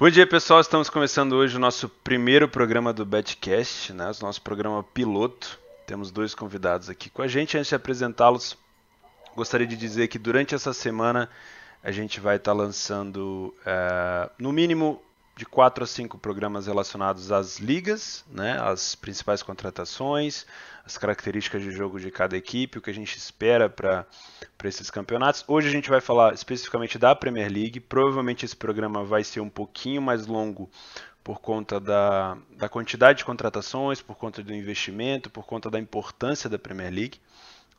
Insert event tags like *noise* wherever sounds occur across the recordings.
Bom dia, pessoal. Estamos começando hoje o nosso primeiro programa do Betcast, né? o nosso programa piloto. Temos dois convidados aqui com a gente. Antes de apresentá-los, gostaria de dizer que durante essa semana a gente vai estar lançando, uh, no mínimo, de quatro a cinco programas relacionados às ligas, né, as principais contratações, as características de jogo de cada equipe, o que a gente espera para esses campeonatos. Hoje a gente vai falar especificamente da Premier League. Provavelmente esse programa vai ser um pouquinho mais longo por conta da, da quantidade de contratações, por conta do investimento, por conta da importância da Premier League.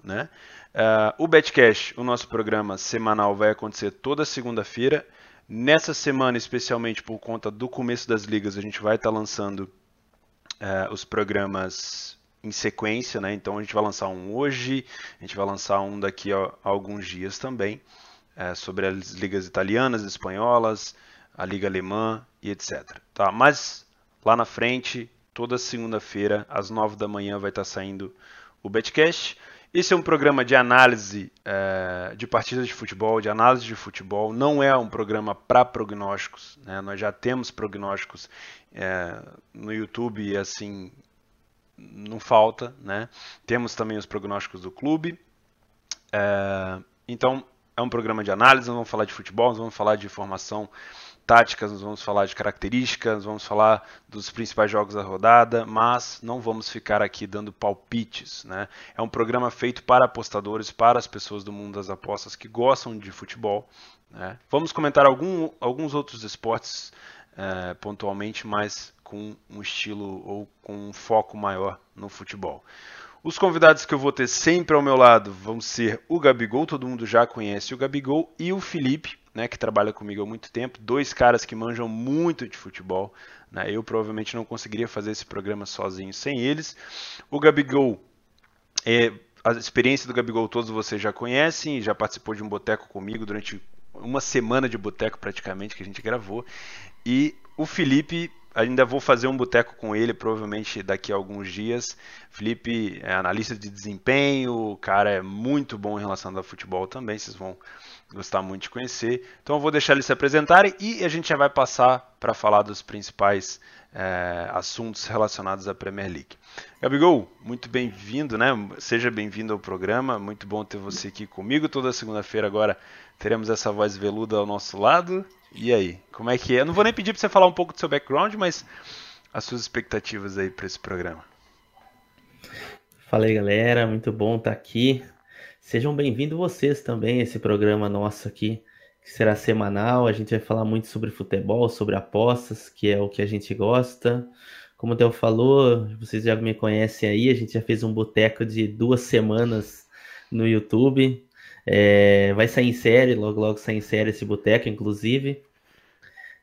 Né? Uh, o Betcash, o nosso programa semanal, vai acontecer toda segunda-feira. Nessa semana, especialmente por conta do começo das ligas, a gente vai estar tá lançando uh, os programas em sequência, né? Então a gente vai lançar um hoje, a gente vai lançar um daqui a, alguns dias também, uh, sobre as ligas italianas, espanholas, a liga alemã e etc. Tá? Mas lá na frente, toda segunda-feira, às nove da manhã, vai estar tá saindo o Betcast. Esse é um programa de análise é, de partidas de futebol, de análise de futebol. Não é um programa para prognósticos. Né? Nós já temos prognósticos é, no YouTube e assim não falta. Né? Temos também os prognósticos do clube. É, então é um programa de análise. Vamos falar de futebol, vamos falar de formação táticas, nós vamos falar de características, vamos falar dos principais jogos da rodada, mas não vamos ficar aqui dando palpites. Né? É um programa feito para apostadores, para as pessoas do mundo das apostas que gostam de futebol. Né? Vamos comentar algum, alguns outros esportes é, pontualmente, mas com um estilo ou com um foco maior no futebol. Os convidados que eu vou ter sempre ao meu lado vão ser o Gabigol, todo mundo já conhece o Gabigol, e o Felipe, né, que trabalha comigo há muito tempo, dois caras que manjam muito de futebol. Né? Eu provavelmente não conseguiria fazer esse programa sozinho sem eles. O Gabigol, é, a experiência do Gabigol todos vocês já conhecem, já participou de um boteco comigo durante uma semana de boteco praticamente que a gente gravou. E o Felipe ainda vou fazer um boteco com ele, provavelmente daqui a alguns dias. Felipe é analista de desempenho, o cara é muito bom em relação ao futebol também, vocês vão gostar muito de conhecer. Então eu vou deixar eles se apresentarem e a gente já vai passar para falar dos principais é, assuntos relacionados à Premier League. Gabigol, muito bem-vindo, né? Seja bem-vindo ao programa, muito bom ter você aqui comigo. Toda segunda-feira agora teremos essa voz veluda ao nosso lado. E aí, como é que é? Eu não vou nem pedir para você falar um pouco do seu background, mas as suas expectativas aí para esse programa. Fala aí, galera, muito bom estar aqui. Sejam bem-vindos vocês também a esse programa nosso aqui, que será semanal. A gente vai falar muito sobre futebol, sobre apostas, que é o que a gente gosta. Como o Theo falou, vocês já me conhecem aí, a gente já fez um boteco de duas semanas no YouTube. É, vai sair em série, logo logo sai em série esse boteco, inclusive.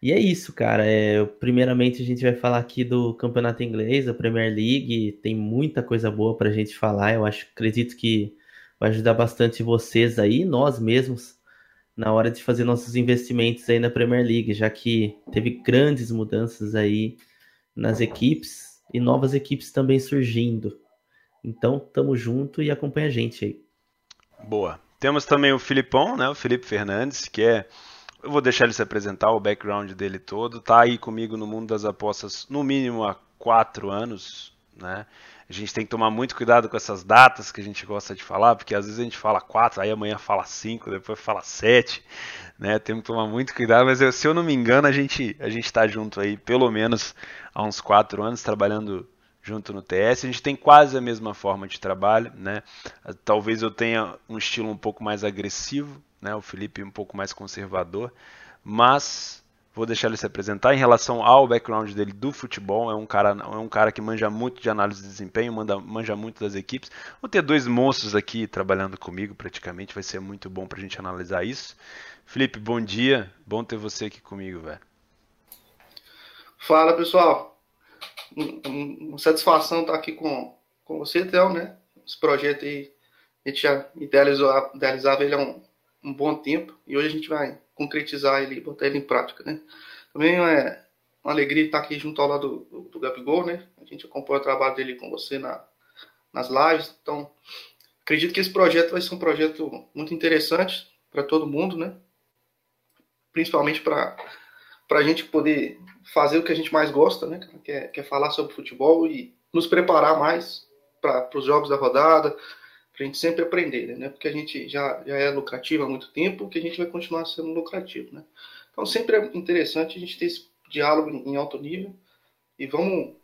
E é isso, cara. É, primeiramente, a gente vai falar aqui do campeonato inglês, da Premier League. Tem muita coisa boa para a gente falar. Eu acho, acredito que vai ajudar bastante vocês aí, nós mesmos, na hora de fazer nossos investimentos aí na Premier League, já que teve grandes mudanças aí nas equipes e novas equipes também surgindo. Então, tamo junto e acompanha a gente aí. Boa. Temos também o Filipão, né? O Felipe Fernandes, que é. Eu vou deixar ele se apresentar, o background dele todo. Tá aí comigo no mundo das apostas no mínimo há quatro anos, né? A gente tem que tomar muito cuidado com essas datas que a gente gosta de falar, porque às vezes a gente fala quatro, aí amanhã fala cinco, depois fala sete, né? Temos que tomar muito cuidado, mas eu, se eu não me engano, a gente a gente está junto aí pelo menos há uns quatro anos trabalhando junto no TS. A gente tem quase a mesma forma de trabalho, né? Talvez eu tenha um estilo um pouco mais agressivo, né? O Felipe um pouco mais conservador, mas vou deixar ele se apresentar em relação ao background dele do futebol. É um cara, é um cara que manja muito de análise de desempenho, manda, manja muito das equipes. Vou ter dois monstros aqui trabalhando comigo, praticamente. Vai ser muito bom para a gente analisar isso. Felipe, bom dia. Bom ter você aqui comigo, velho. Fala, pessoal uma satisfação estar aqui com, com você, Théo, né? Esse projeto aí, a gente já idealizou, idealizava ele há um, um bom tempo e hoje a gente vai concretizar ele, botar ele em prática, né? Também é uma alegria estar aqui junto ao lado do, do, Gabigol, né? A gente acompanha o trabalho dele com você na, nas lives, então acredito que esse projeto vai ser um projeto muito interessante para todo mundo, né? Principalmente para para a gente poder fazer o que a gente mais gosta, né? Que é, que é falar sobre futebol e nos preparar mais para os jogos da rodada, para a gente sempre aprender, né? Porque a gente já, já é lucrativo há muito tempo, que a gente vai continuar sendo lucrativo, né? Então sempre é interessante a gente ter esse diálogo em alto nível e vamos,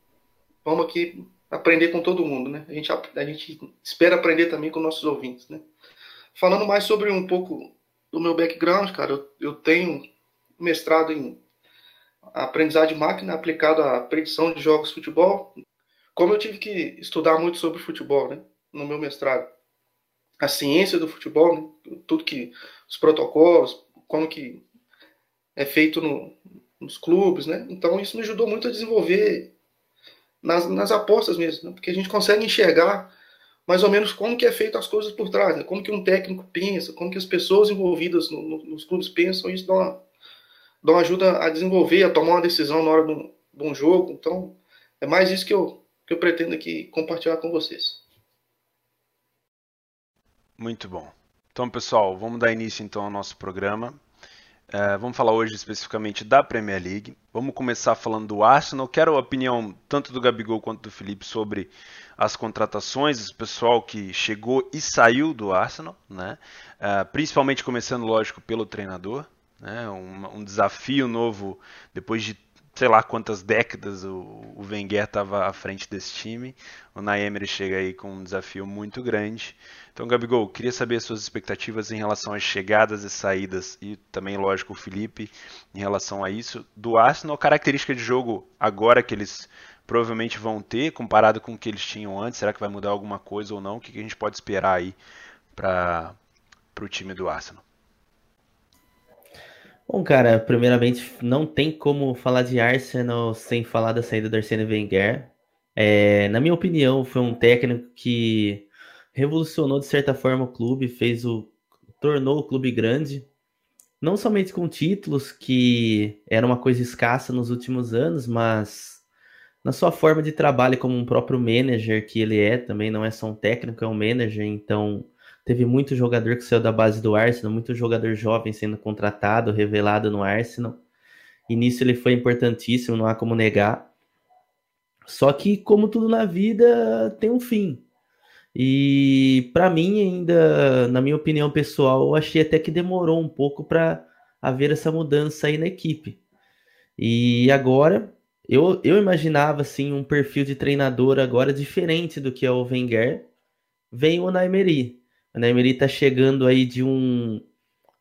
vamos aqui aprender com todo mundo, né? A gente, a gente espera aprender também com nossos ouvintes, né? Falando mais sobre um pouco do meu background, cara, eu, eu tenho mestrado em aprendizagem de máquina aplicado à predição de jogos de futebol. Como eu tive que estudar muito sobre futebol, né? No meu mestrado. A ciência do futebol, né? tudo que... Os protocolos, como que é feito no, nos clubes, né? Então isso me ajudou muito a desenvolver nas, nas apostas mesmo, né? porque a gente consegue enxergar mais ou menos como que é feito as coisas por trás, né? como que um técnico pensa, como que as pessoas envolvidas no, no, nos clubes pensam, isso dá uma, uma ajuda a desenvolver, a tomar uma decisão na hora de um, de um jogo. Então, é mais isso que eu, que eu pretendo aqui compartilhar com vocês. Muito bom. Então, pessoal, vamos dar início então ao nosso programa. Uh, vamos falar hoje especificamente da Premier League. Vamos começar falando do Arsenal. Quero a opinião tanto do Gabigol quanto do Felipe sobre as contratações, o pessoal que chegou e saiu do Arsenal, né? Uh, principalmente começando, lógico, pelo treinador. Né? Um, um desafio novo depois de sei lá quantas décadas o, o Wenger estava à frente desse time. O Naemery chega aí com um desafio muito grande. Então, Gabigol, queria saber suas expectativas em relação às chegadas e saídas e também, lógico, o Felipe em relação a isso do Arsenal. Característica de jogo agora que eles provavelmente vão ter, comparado com o que eles tinham antes. Será que vai mudar alguma coisa ou não? O que a gente pode esperar aí para o time do Arsenal? Bom, cara, primeiramente, não tem como falar de Arsenal sem falar da saída do Arsene Wenger. É, na minha opinião, foi um técnico que revolucionou de certa forma o clube, fez o tornou o clube grande, não somente com títulos que era uma coisa escassa nos últimos anos, mas na sua forma de trabalho como um próprio manager que ele é, também não é só um técnico, é um manager, então Teve muito jogador que saiu da base do Arsenal, muito jogador jovem sendo contratado, revelado no Arsenal. E nisso ele foi importantíssimo, não há como negar. Só que, como tudo na vida, tem um fim. E para mim, ainda, na minha opinião pessoal, eu achei até que demorou um pouco para haver essa mudança aí na equipe. E agora, eu, eu imaginava assim um perfil de treinador agora diferente do que é o Wenger. Vem o Naimeri. O Neymar está chegando aí de um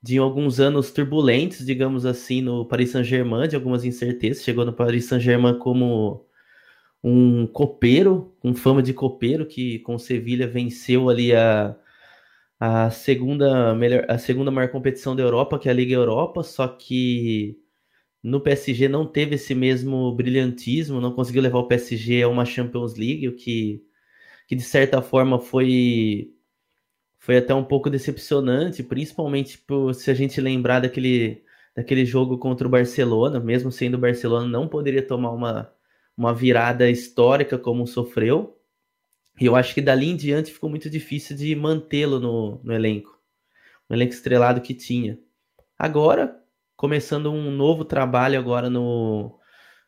de alguns anos turbulentos, digamos assim, no Paris Saint-Germain, de algumas incertezas. Chegou no Paris Saint-Germain como um copeiro, com fama de copeiro, que com Sevilha venceu ali a, a segunda melhor, a segunda maior competição da Europa, que é a Liga Europa, só que no PSG não teve esse mesmo brilhantismo, não conseguiu levar o PSG a uma Champions League, o que, que de certa forma foi foi até um pouco decepcionante, principalmente se a gente lembrar daquele, daquele jogo contra o Barcelona, mesmo sendo o Barcelona, não poderia tomar uma, uma virada histórica como sofreu. E eu acho que dali em diante ficou muito difícil de mantê-lo no, no elenco. O elenco estrelado que tinha. Agora, começando um novo trabalho agora no,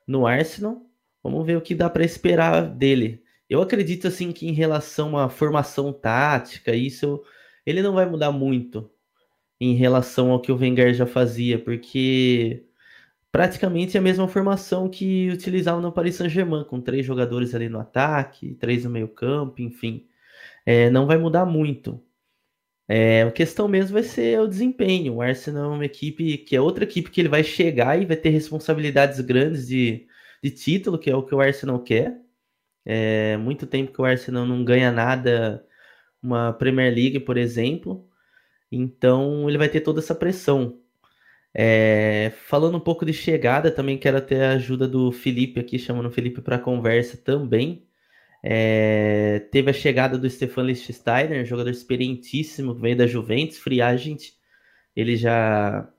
no Arsenal, vamos ver o que dá para esperar dele. Eu acredito assim que em relação à formação tática, isso ele não vai mudar muito em relação ao que o Wenger já fazia, porque praticamente é a mesma formação que utilizava no Paris Saint-Germain, com três jogadores ali no ataque, três no meio-campo, enfim. É, não vai mudar muito. É, a questão mesmo vai ser o desempenho. O Arsenal é uma equipe que é outra equipe que ele vai chegar e vai ter responsabilidades grandes de, de título, que é o que o Arsenal quer. É muito tempo que o Arsenal não ganha nada, uma Premier League, por exemplo. Então ele vai ter toda essa pressão. É, falando um pouco de chegada, também quero ter a ajuda do Felipe aqui, chamando o Felipe para conversa também. É, teve a chegada do Stefan Lichtsteiner, jogador experientíssimo, que veio da Juventus, free agent. Ele já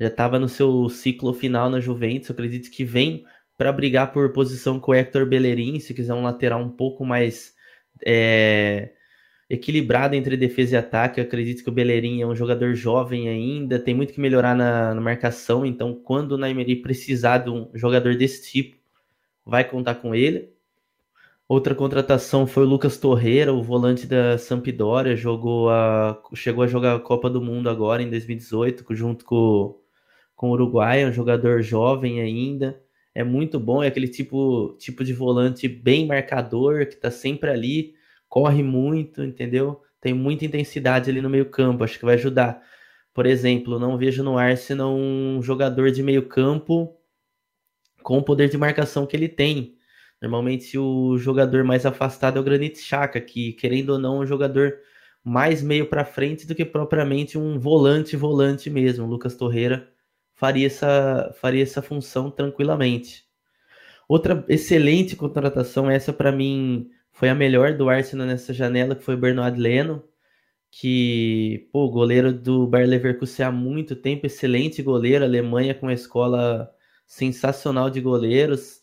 já estava no seu ciclo final na Juventus, eu acredito que vem para brigar por posição com o Hector Bellerin, se quiser um lateral um pouco mais é, equilibrado entre defesa e ataque. Eu acredito que o Bellerin é um jogador jovem ainda, tem muito que melhorar na, na marcação. Então, quando o Naimeri precisar de um jogador desse tipo, vai contar com ele. Outra contratação foi o Lucas Torreira, o volante da Sampdoria, jogou a, chegou a jogar a Copa do Mundo agora em 2018, junto com, com o Uruguai, é um jogador jovem ainda. É muito bom, é aquele tipo, tipo de volante bem marcador, que está sempre ali, corre muito, entendeu? Tem muita intensidade ali no meio-campo, acho que vai ajudar. Por exemplo, não vejo no Arsenal um jogador de meio-campo com o poder de marcação que ele tem. Normalmente o jogador mais afastado é o Granit Xhaka, que querendo ou não é um jogador mais meio para frente do que propriamente um volante volante mesmo. O Lucas Torreira faria essa faria essa função tranquilamente. Outra excelente contratação essa para mim foi a melhor do Arsenal nessa janela, que foi o Bernard Leno, que, pô, goleiro do Bayer Leverkusen há muito tempo, excelente goleiro, Alemanha com uma escola sensacional de goleiros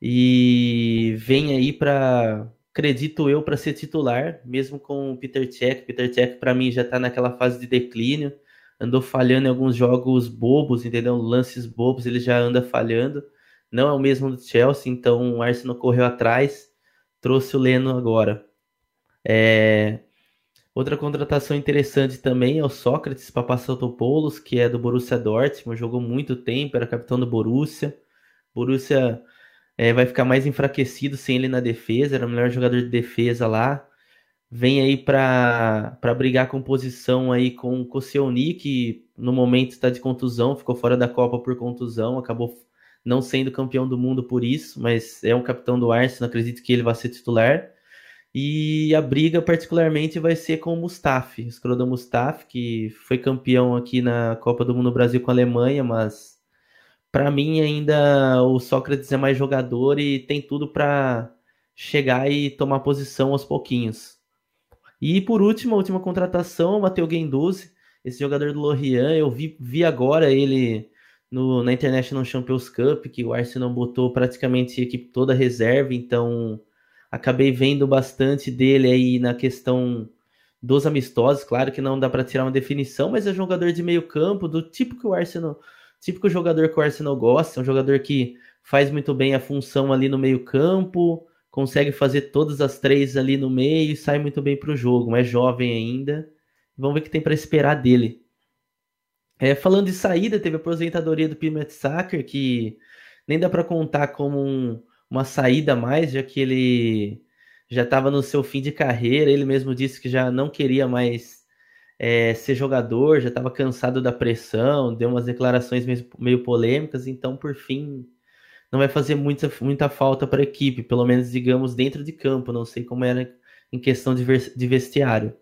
e vem aí para, acredito eu, para ser titular, mesmo com o Peter Cech. Peter Cech para mim já está naquela fase de declínio, andou falhando em alguns jogos bobos, entendeu? Lances bobos, ele já anda falhando. Não é o mesmo do Chelsea, então o Arsenal correu atrás trouxe o Leno agora. É... Outra contratação interessante também é o Sócrates Papasotopoulos, que é do Borussia Dortmund, jogou muito tempo, era capitão do Borussia. Borussia é, vai ficar mais enfraquecido sem ele na defesa, era o melhor jogador de defesa lá. Vem aí para brigar com posição aí com o Koscielny, que no momento está de contusão, ficou fora da Copa por contusão, acabou não sendo campeão do mundo por isso, mas é um capitão do Arsenal, acredito que ele vai ser titular. E a briga particularmente vai ser com o Mustafi, Skrodan Mustafi, que foi campeão aqui na Copa do Mundo Brasil com a Alemanha, mas para mim ainda o Sócrates é mais jogador e tem tudo para chegar e tomar posição aos pouquinhos. E por último, a última contratação, o Matheus Guendouzi, esse jogador do Lorient, eu vi, vi agora ele no, na International Champions Cup, que o Arsenal botou praticamente a equipe toda reserva, então acabei vendo bastante dele aí na questão dos amistosos. Claro que não dá para tirar uma definição, mas é jogador de meio campo, do tipo que o Arsenal, típico jogador que o Arsenal gosta, é um jogador que faz muito bem a função ali no meio campo, consegue fazer todas as três ali no meio e sai muito bem para o jogo, é jovem ainda. Vamos ver o que tem para esperar dele. É, falando de saída, teve a aposentadoria do Pimet Sacker, que nem dá para contar como um, uma saída mais, já que ele já estava no seu fim de carreira. Ele mesmo disse que já não queria mais é, ser jogador, já estava cansado da pressão, deu umas declarações meio, meio, polêmicas. Então, por fim, não vai fazer muita, muita falta para a equipe, pelo menos, digamos, dentro de campo. Não sei como era em questão de, de vestiário.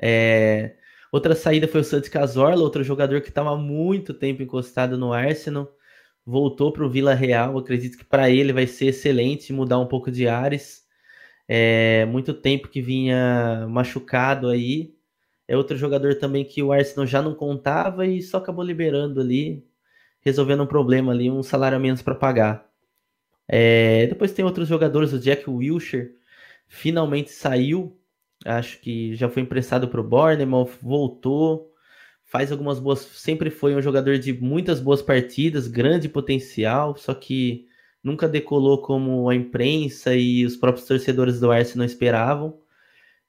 É, Outra saída foi o Santos Cazorla, outro jogador que estava muito tempo encostado no Arsenal. Voltou para o Vila Real. Acredito que para ele vai ser excelente mudar um pouco de ares. É, muito tempo que vinha machucado aí. É outro jogador também que o Arsenal já não contava e só acabou liberando ali, resolvendo um problema ali, um salário a menos para pagar. É, depois tem outros jogadores, o Jack Wilshere finalmente saiu Acho que já foi emprestado para o Bournemouth, voltou, faz algumas boas. Sempre foi um jogador de muitas boas partidas, grande potencial, só que nunca decolou como a imprensa e os próprios torcedores do Arsenal esperavam.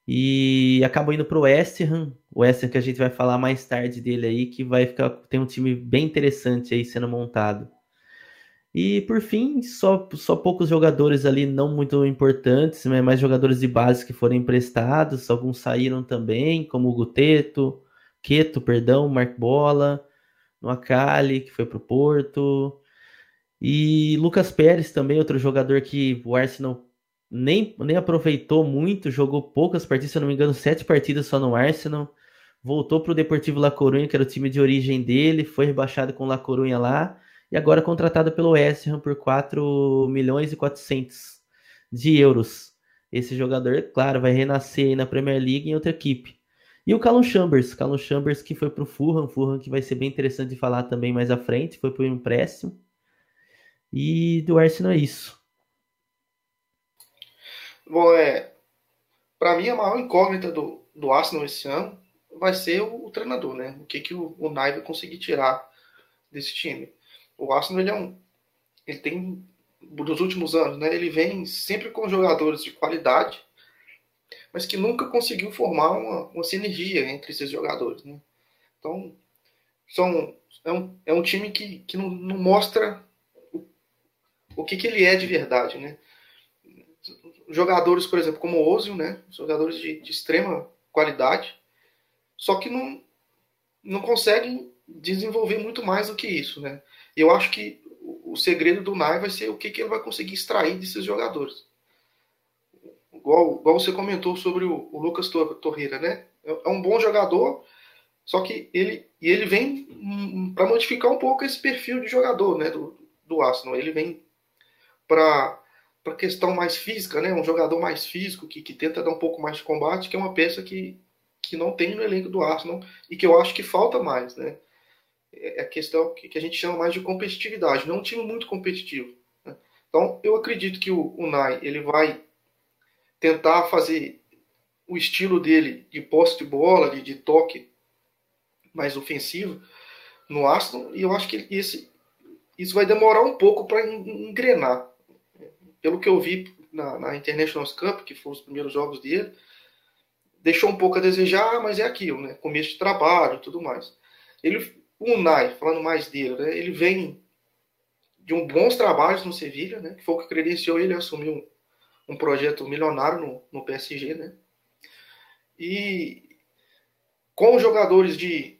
E acabou indo para o West Ham, o Ham que a gente vai falar mais tarde dele aí, que vai ficar tem um time bem interessante aí sendo montado. E por fim, só, só poucos jogadores ali não muito importantes, mas mais jogadores de base que foram emprestados, alguns saíram também, como o Guteto, Queto, perdão, Mark Bola, no Akali, que foi para o Porto, e Lucas Pérez também, outro jogador que o Arsenal nem, nem aproveitou muito, jogou poucas partidas, se eu não me engano, sete partidas só no Arsenal, voltou para o Deportivo La Coruña, que era o time de origem dele, foi rebaixado com La Coruña lá, e agora contratado pelo West Ham por 4 milhões e 400 de euros. Esse jogador, claro, vai renascer na Premier League em outra equipe. E o Callum Chambers, Callum Chambers que foi para o Fulham, Fulham que vai ser bem interessante de falar também mais à frente, foi para o empréstimo. E do Arsenal é isso. Bom, é, para mim, a maior incógnita do, do Arsenal esse ano vai ser o, o treinador, né? O que, que o, o Nai vai conseguir tirar desse time. O Arsenal, ele é um. Ele tem. Dos últimos anos, né? Ele vem sempre com jogadores de qualidade, mas que nunca conseguiu formar uma, uma sinergia entre esses jogadores, né? Então, são, é, um, é um time que, que não, não mostra o, o que, que ele é de verdade, né? Jogadores, por exemplo, como o Ozil, né? Jogadores de, de extrema qualidade, só que não, não conseguem desenvolver muito mais do que isso, né? Eu acho que o segredo do Nai vai ser o que, que ele vai conseguir extrair desses jogadores. Igual, igual você comentou sobre o, o Lucas Torreira, né? É, é um bom jogador, só que ele, e ele vem para modificar um pouco esse perfil de jogador né, do, do Arsenal. Ele vem para a questão mais física, né, um jogador mais físico, que, que tenta dar um pouco mais de combate, que é uma peça que, que não tem no elenco do Arsenal e que eu acho que falta mais. Né? É, é a questão que, a gente chama mais de competitividade. Não é um time muito competitivo. Né? Então, eu acredito que o, o Nai ele vai tentar fazer o estilo dele de posse de bola, de, de toque mais ofensivo no Aston, e eu acho que esse, isso vai demorar um pouco para engrenar. Pelo que eu vi na, na International Cup, que foram os primeiros jogos dele, deixou um pouco a desejar, mas é aquilo, né? Começo de trabalho tudo mais. Ele, o Unai, falando mais dele, né? ele vem de um bons trabalhos no Sevilha, né? Que foi o que credenciou ele a assumir um, um projeto milionário no, no PSG, né? E com jogadores de,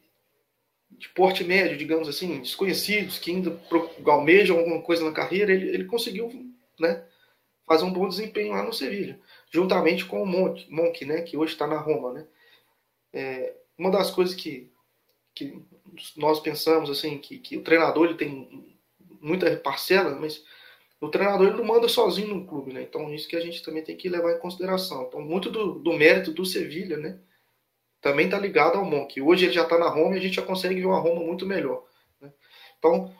de porte médio, digamos assim, desconhecidos, que ainda almejam alguma coisa na carreira, ele, ele conseguiu né, fazer um bom desempenho lá no Sevilha, juntamente com o Monk, Monk né, que hoje está na Roma. Né? É, uma das coisas que, que nós pensamos assim que, que o treinador ele tem muita parcela, mas o treinador ele não manda sozinho no clube, né? Então isso que a gente também tem que levar em consideração. Então muito do, do mérito do Sevilha, né? Também está ligado ao Monk. Hoje ele já está na Roma e a gente já consegue ver uma Roma muito melhor. Né? Então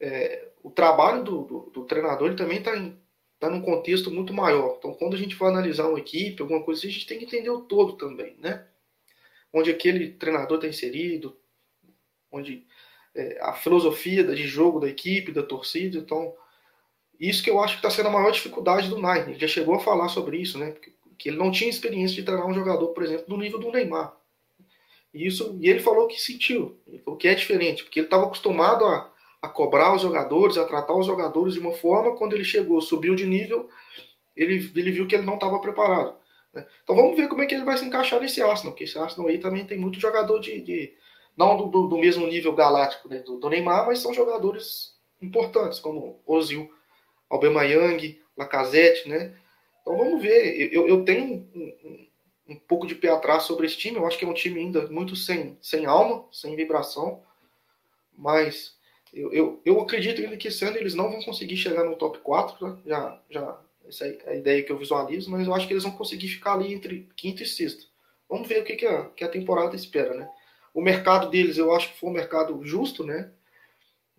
é, o trabalho do, do, do, treinador ele também está tá num contexto muito maior. Então quando a gente for analisar uma equipe, alguma coisa assim, a gente tem que entender o todo também, né? Onde aquele treinador está inserido, onde é, a filosofia de jogo da equipe, da torcida, então isso que eu acho que está sendo a maior dificuldade do Nine. Ele já chegou a falar sobre isso, né? Que ele não tinha experiência de treinar um jogador, por exemplo, do nível do Neymar. E, isso, e ele falou que sentiu, o que é diferente, porque ele estava acostumado a, a cobrar os jogadores, a tratar os jogadores de uma forma, quando ele chegou, subiu de nível, ele, ele viu que ele não estava preparado. Né? Então vamos ver como é que ele vai se encaixar nesse Arsenal, porque esse Arsenal aí também tem muito jogador de. de não do, do, mesmo nível galáctico né, do, do, Neymar, mas são jogadores importantes, como Ozil Aubameyang, Lacazette, né? Então vamos ver. Eu, eu tenho um, um, um, pouco de pé atrás sobre esse time. Eu acho que é um time ainda muito sem, sem alma, sem vibração. Mas eu, eu, eu acredito que esse ano eles não vão conseguir chegar no top 4. Né? Já, já, essa é a ideia que eu visualizo. Mas eu acho que eles vão conseguir ficar ali entre quinto e sexto. Vamos ver o que, que, a, que a temporada espera, né? O mercado deles eu acho que foi um mercado justo, né?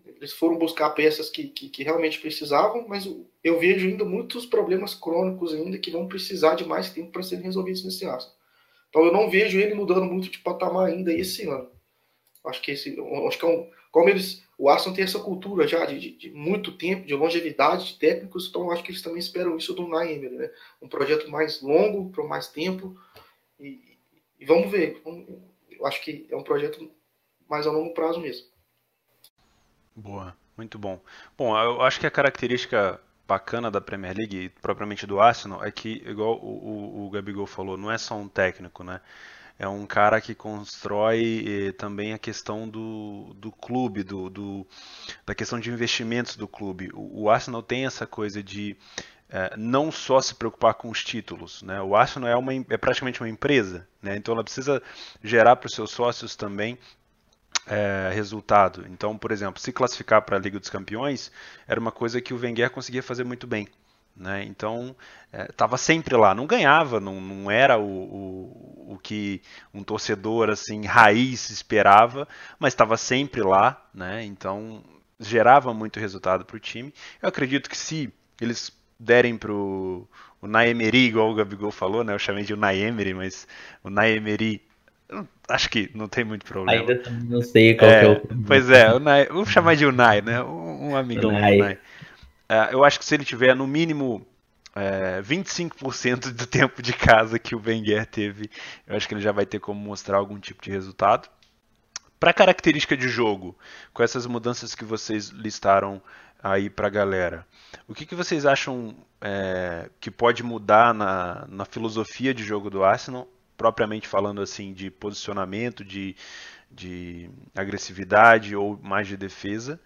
Eles foram buscar peças que, que, que, realmente precisavam, mas eu vejo ainda muitos problemas crônicos ainda que vão precisar de mais tempo para serem resolvidos nesse Arsenal. Então eu não vejo ele mudando muito de patamar ainda esse ano. Acho que esse, acho que é um, como eles, o Arsenal tem essa cultura já de, de, de, muito tempo, de longevidade, de técnicos, então acho que eles também esperam isso do Naemer, né? Um projeto mais longo, para mais tempo. E, e vamos ver. Eu acho que é um projeto mais a longo prazo mesmo. Boa, muito bom. Bom, eu acho que a característica bacana da Premier League, propriamente do Arsenal, é que, igual o, o, o Gabigol falou, não é só um técnico, né? É um cara que constrói eh, também a questão do, do clube, do, do, da questão de investimentos do clube. O, o Arsenal tem essa coisa de eh, não só se preocupar com os títulos. Né? O Arsenal é, uma, é praticamente uma empresa, né? então ela precisa gerar para os seus sócios também é, resultado. Então, por exemplo, se classificar para a Liga dos Campeões era uma coisa que o Wenger conseguia fazer muito bem. Né? Então, estava é, sempre lá. Não ganhava, não, não era o, o, o, que um torcedor assim raiz esperava, mas estava sempre lá. Né? Então, gerava muito resultado para o time. Eu acredito que se eles derem pro o Naemeri, igual o Gabigol falou, né? Eu chamei de o Naemeri, mas o Naemeri acho que não tem muito problema. Ainda não sei qual é, é o. Pois é, o Nai, vamos chamar de Unai, né? Um, um amigo Unai. Unai. Uh, eu acho que se ele tiver no mínimo é, 25% do tempo de casa que o Wenger teve, eu acho que ele já vai ter como mostrar algum tipo de resultado. Para característica de jogo, com essas mudanças que vocês listaram aí para a galera, o que, que vocês acham é, que pode mudar na, na filosofia de jogo do Arsenal, propriamente falando assim de posicionamento, de, de agressividade ou mais de defesa?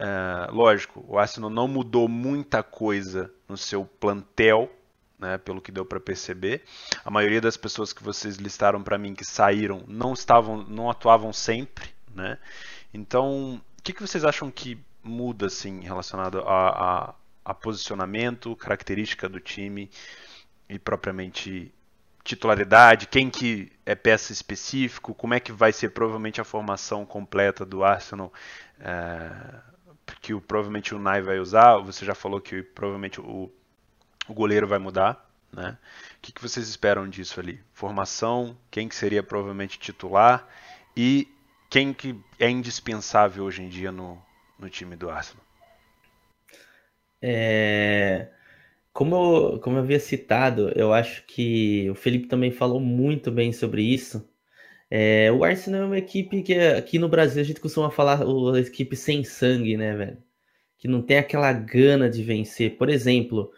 Uh, lógico, o Arsenal não mudou muita coisa no seu plantel, né, pelo que deu para perceber. A maioria das pessoas que vocês listaram para mim que saíram não estavam, não atuavam sempre, né? Então, o que, que vocês acham que muda assim relacionado a, a, a posicionamento, característica do time e propriamente titularidade, quem que é peça específico, como é que vai ser provavelmente a formação completa do Arsenal é, que o, provavelmente o Nai vai usar, você já falou que provavelmente o, o goleiro vai mudar, né? O que, que vocês esperam disso ali? Formação, quem que seria provavelmente titular e quem que é indispensável hoje em dia no, no time do Arsenal? É... Como eu, como eu havia citado, eu acho que o Felipe também falou muito bem sobre isso. É, o Arsenal é uma equipe que aqui no Brasil a gente costuma falar uma equipe sem sangue, né, velho? Que não tem aquela gana de vencer. Por exemplo,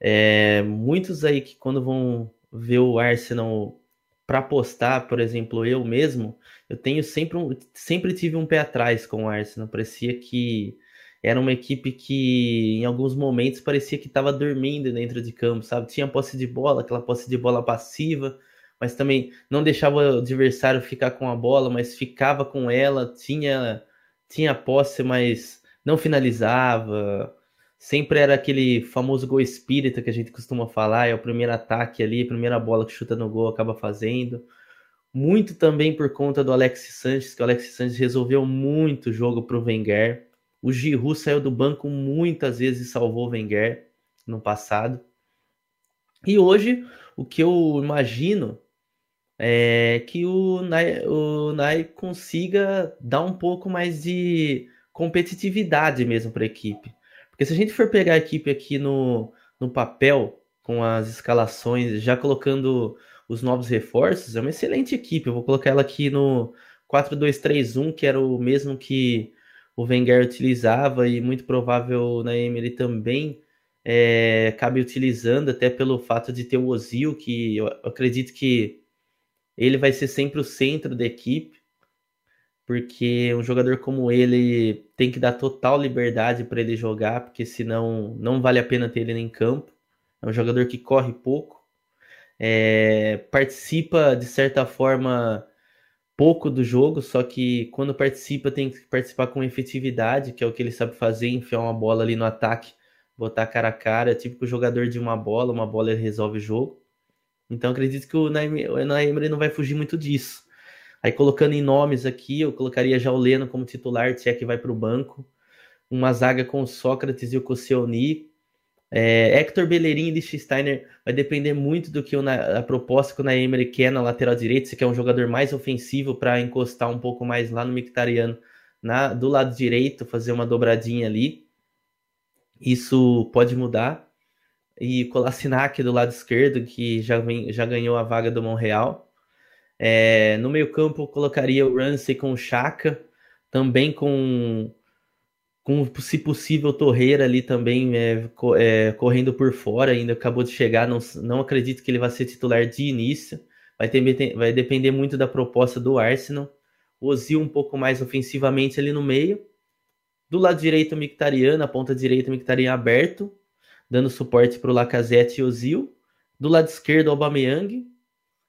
é, muitos aí que quando vão ver o Arsenal para apostar, por exemplo, eu mesmo, eu tenho sempre, um, sempre tive um pé atrás com o Arsenal. Parecia que era uma equipe que em alguns momentos parecia que estava dormindo dentro de campo, sabe? Tinha posse de bola, aquela posse de bola passiva, mas também não deixava o adversário ficar com a bola, mas ficava com ela, tinha tinha posse, mas não finalizava. Sempre era aquele famoso gol espírita que a gente costuma falar, é o primeiro ataque ali, a primeira bola que chuta no gol acaba fazendo. Muito também por conta do Alexis Sanches, que o Alexis Sanches resolveu muito o jogo para o Wenger. O Giroud saiu do banco muitas vezes e salvou o Wenger no passado. E hoje, o que eu imagino é, que o Nai, o Nai consiga dar um pouco mais de competitividade mesmo para a equipe. Porque se a gente for pegar a equipe aqui no, no papel, com as escalações, já colocando os novos reforços, é uma excelente equipe. Eu vou colocar ela aqui no 4-2-3-1, que era o mesmo que o Wenger utilizava e muito provável na Emery também é, acabe utilizando, até pelo fato de ter o Ozil, que eu acredito que ele vai ser sempre o centro da equipe, porque um jogador como ele tem que dar total liberdade para ele jogar, porque senão não vale a pena ter ele em campo. É um jogador que corre pouco, é, participa de certa forma pouco do jogo, só que quando participa tem que participar com efetividade, que é o que ele sabe fazer, enfiar uma bola ali no ataque, botar cara a cara, é típico jogador de uma bola, uma bola ele resolve o jogo. Então acredito que o Naemery não vai fugir muito disso. Aí colocando em nomes aqui, eu colocaria já o Leno como titular, se é que vai para o banco. Uma zaga com o Sócrates e o Koscielny. É, Hector Bellerin e Lichtensteiner vai depender muito do que o, a proposta que o Naemery quer na lateral direita. Se quer um jogador mais ofensivo para encostar um pouco mais lá no Mictariano, na, do lado direito, fazer uma dobradinha ali. Isso pode mudar e Kolasinac do lado esquerdo, que já, vem, já ganhou a vaga do Montreal. É, no meio campo, colocaria o Ramsey com o Chaka, também com, com se possível, Torreira ali também é, é, correndo por fora, ainda acabou de chegar, não, não acredito que ele vai ser titular de início. Vai, ter, vai depender muito da proposta do Arsenal. O Ozil um pouco mais ofensivamente ali no meio. Do lado direito, o Mictariano, a ponta direita, o Mictariano aberto dando suporte para o Lacazette e o Zil. Do lado esquerdo, o Aubameyang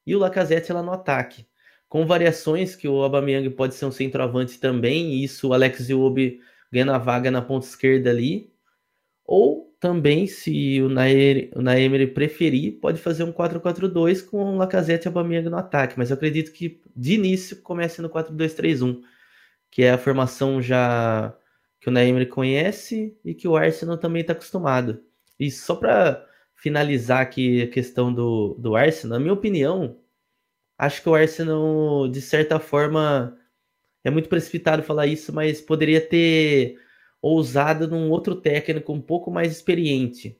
e o Lacazette lá no ataque. Com variações que o Aubameyang pode ser um centroavante também, e isso o Alex Iwobi ganha a vaga na ponta esquerda ali. Ou também, se o Naemery preferir, pode fazer um 4-4-2 com o Lacazette e o Aubameyang no ataque. Mas eu acredito que de início comece no 4-2-3-1, que é a formação já que o Naemery conhece e que o Arsenal também está acostumado. E só para finalizar aqui a questão do, do Arsenal, na minha opinião, acho que o Arsenal, de certa forma, é muito precipitado falar isso, mas poderia ter ousado num outro técnico um pouco mais experiente.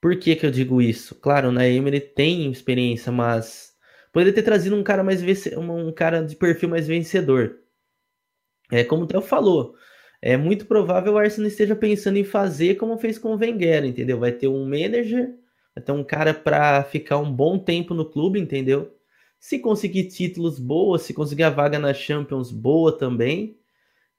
Por que, que eu digo isso? Claro, o Emery tem experiência, mas poderia ter trazido um cara mais um cara de perfil mais vencedor. É como o Theo falou, é muito provável o Arsenal esteja pensando em fazer como fez com o Wenger, entendeu? Vai ter um manager, vai ter um cara para ficar um bom tempo no clube, entendeu? Se conseguir títulos boas, se conseguir a vaga na Champions boa também.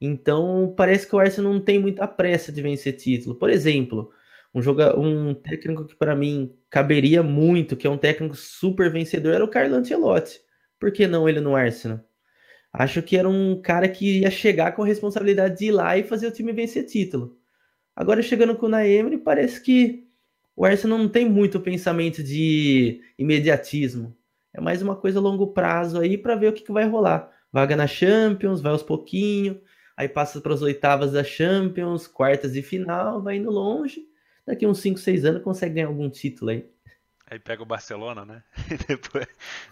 Então, parece que o Arsenal não tem muita pressa de vencer título. Por exemplo, um, joga, um técnico que para mim caberia muito, que é um técnico super vencedor, era o Carlo Ancelotti. Por que não ele no Arsenal? Acho que era um cara que ia chegar com a responsabilidade de ir lá e fazer o time vencer título. Agora chegando com o Naemri, parece que o Arsenal não tem muito pensamento de imediatismo. É mais uma coisa a longo prazo aí para ver o que, que vai rolar. Vaga na Champions, vai aos pouquinho, aí passa para as oitavas da Champions, quartas de final, vai indo longe daqui uns 5, 6 anos consegue ganhar algum título aí. Aí pega o Barcelona, né? *laughs* E depois.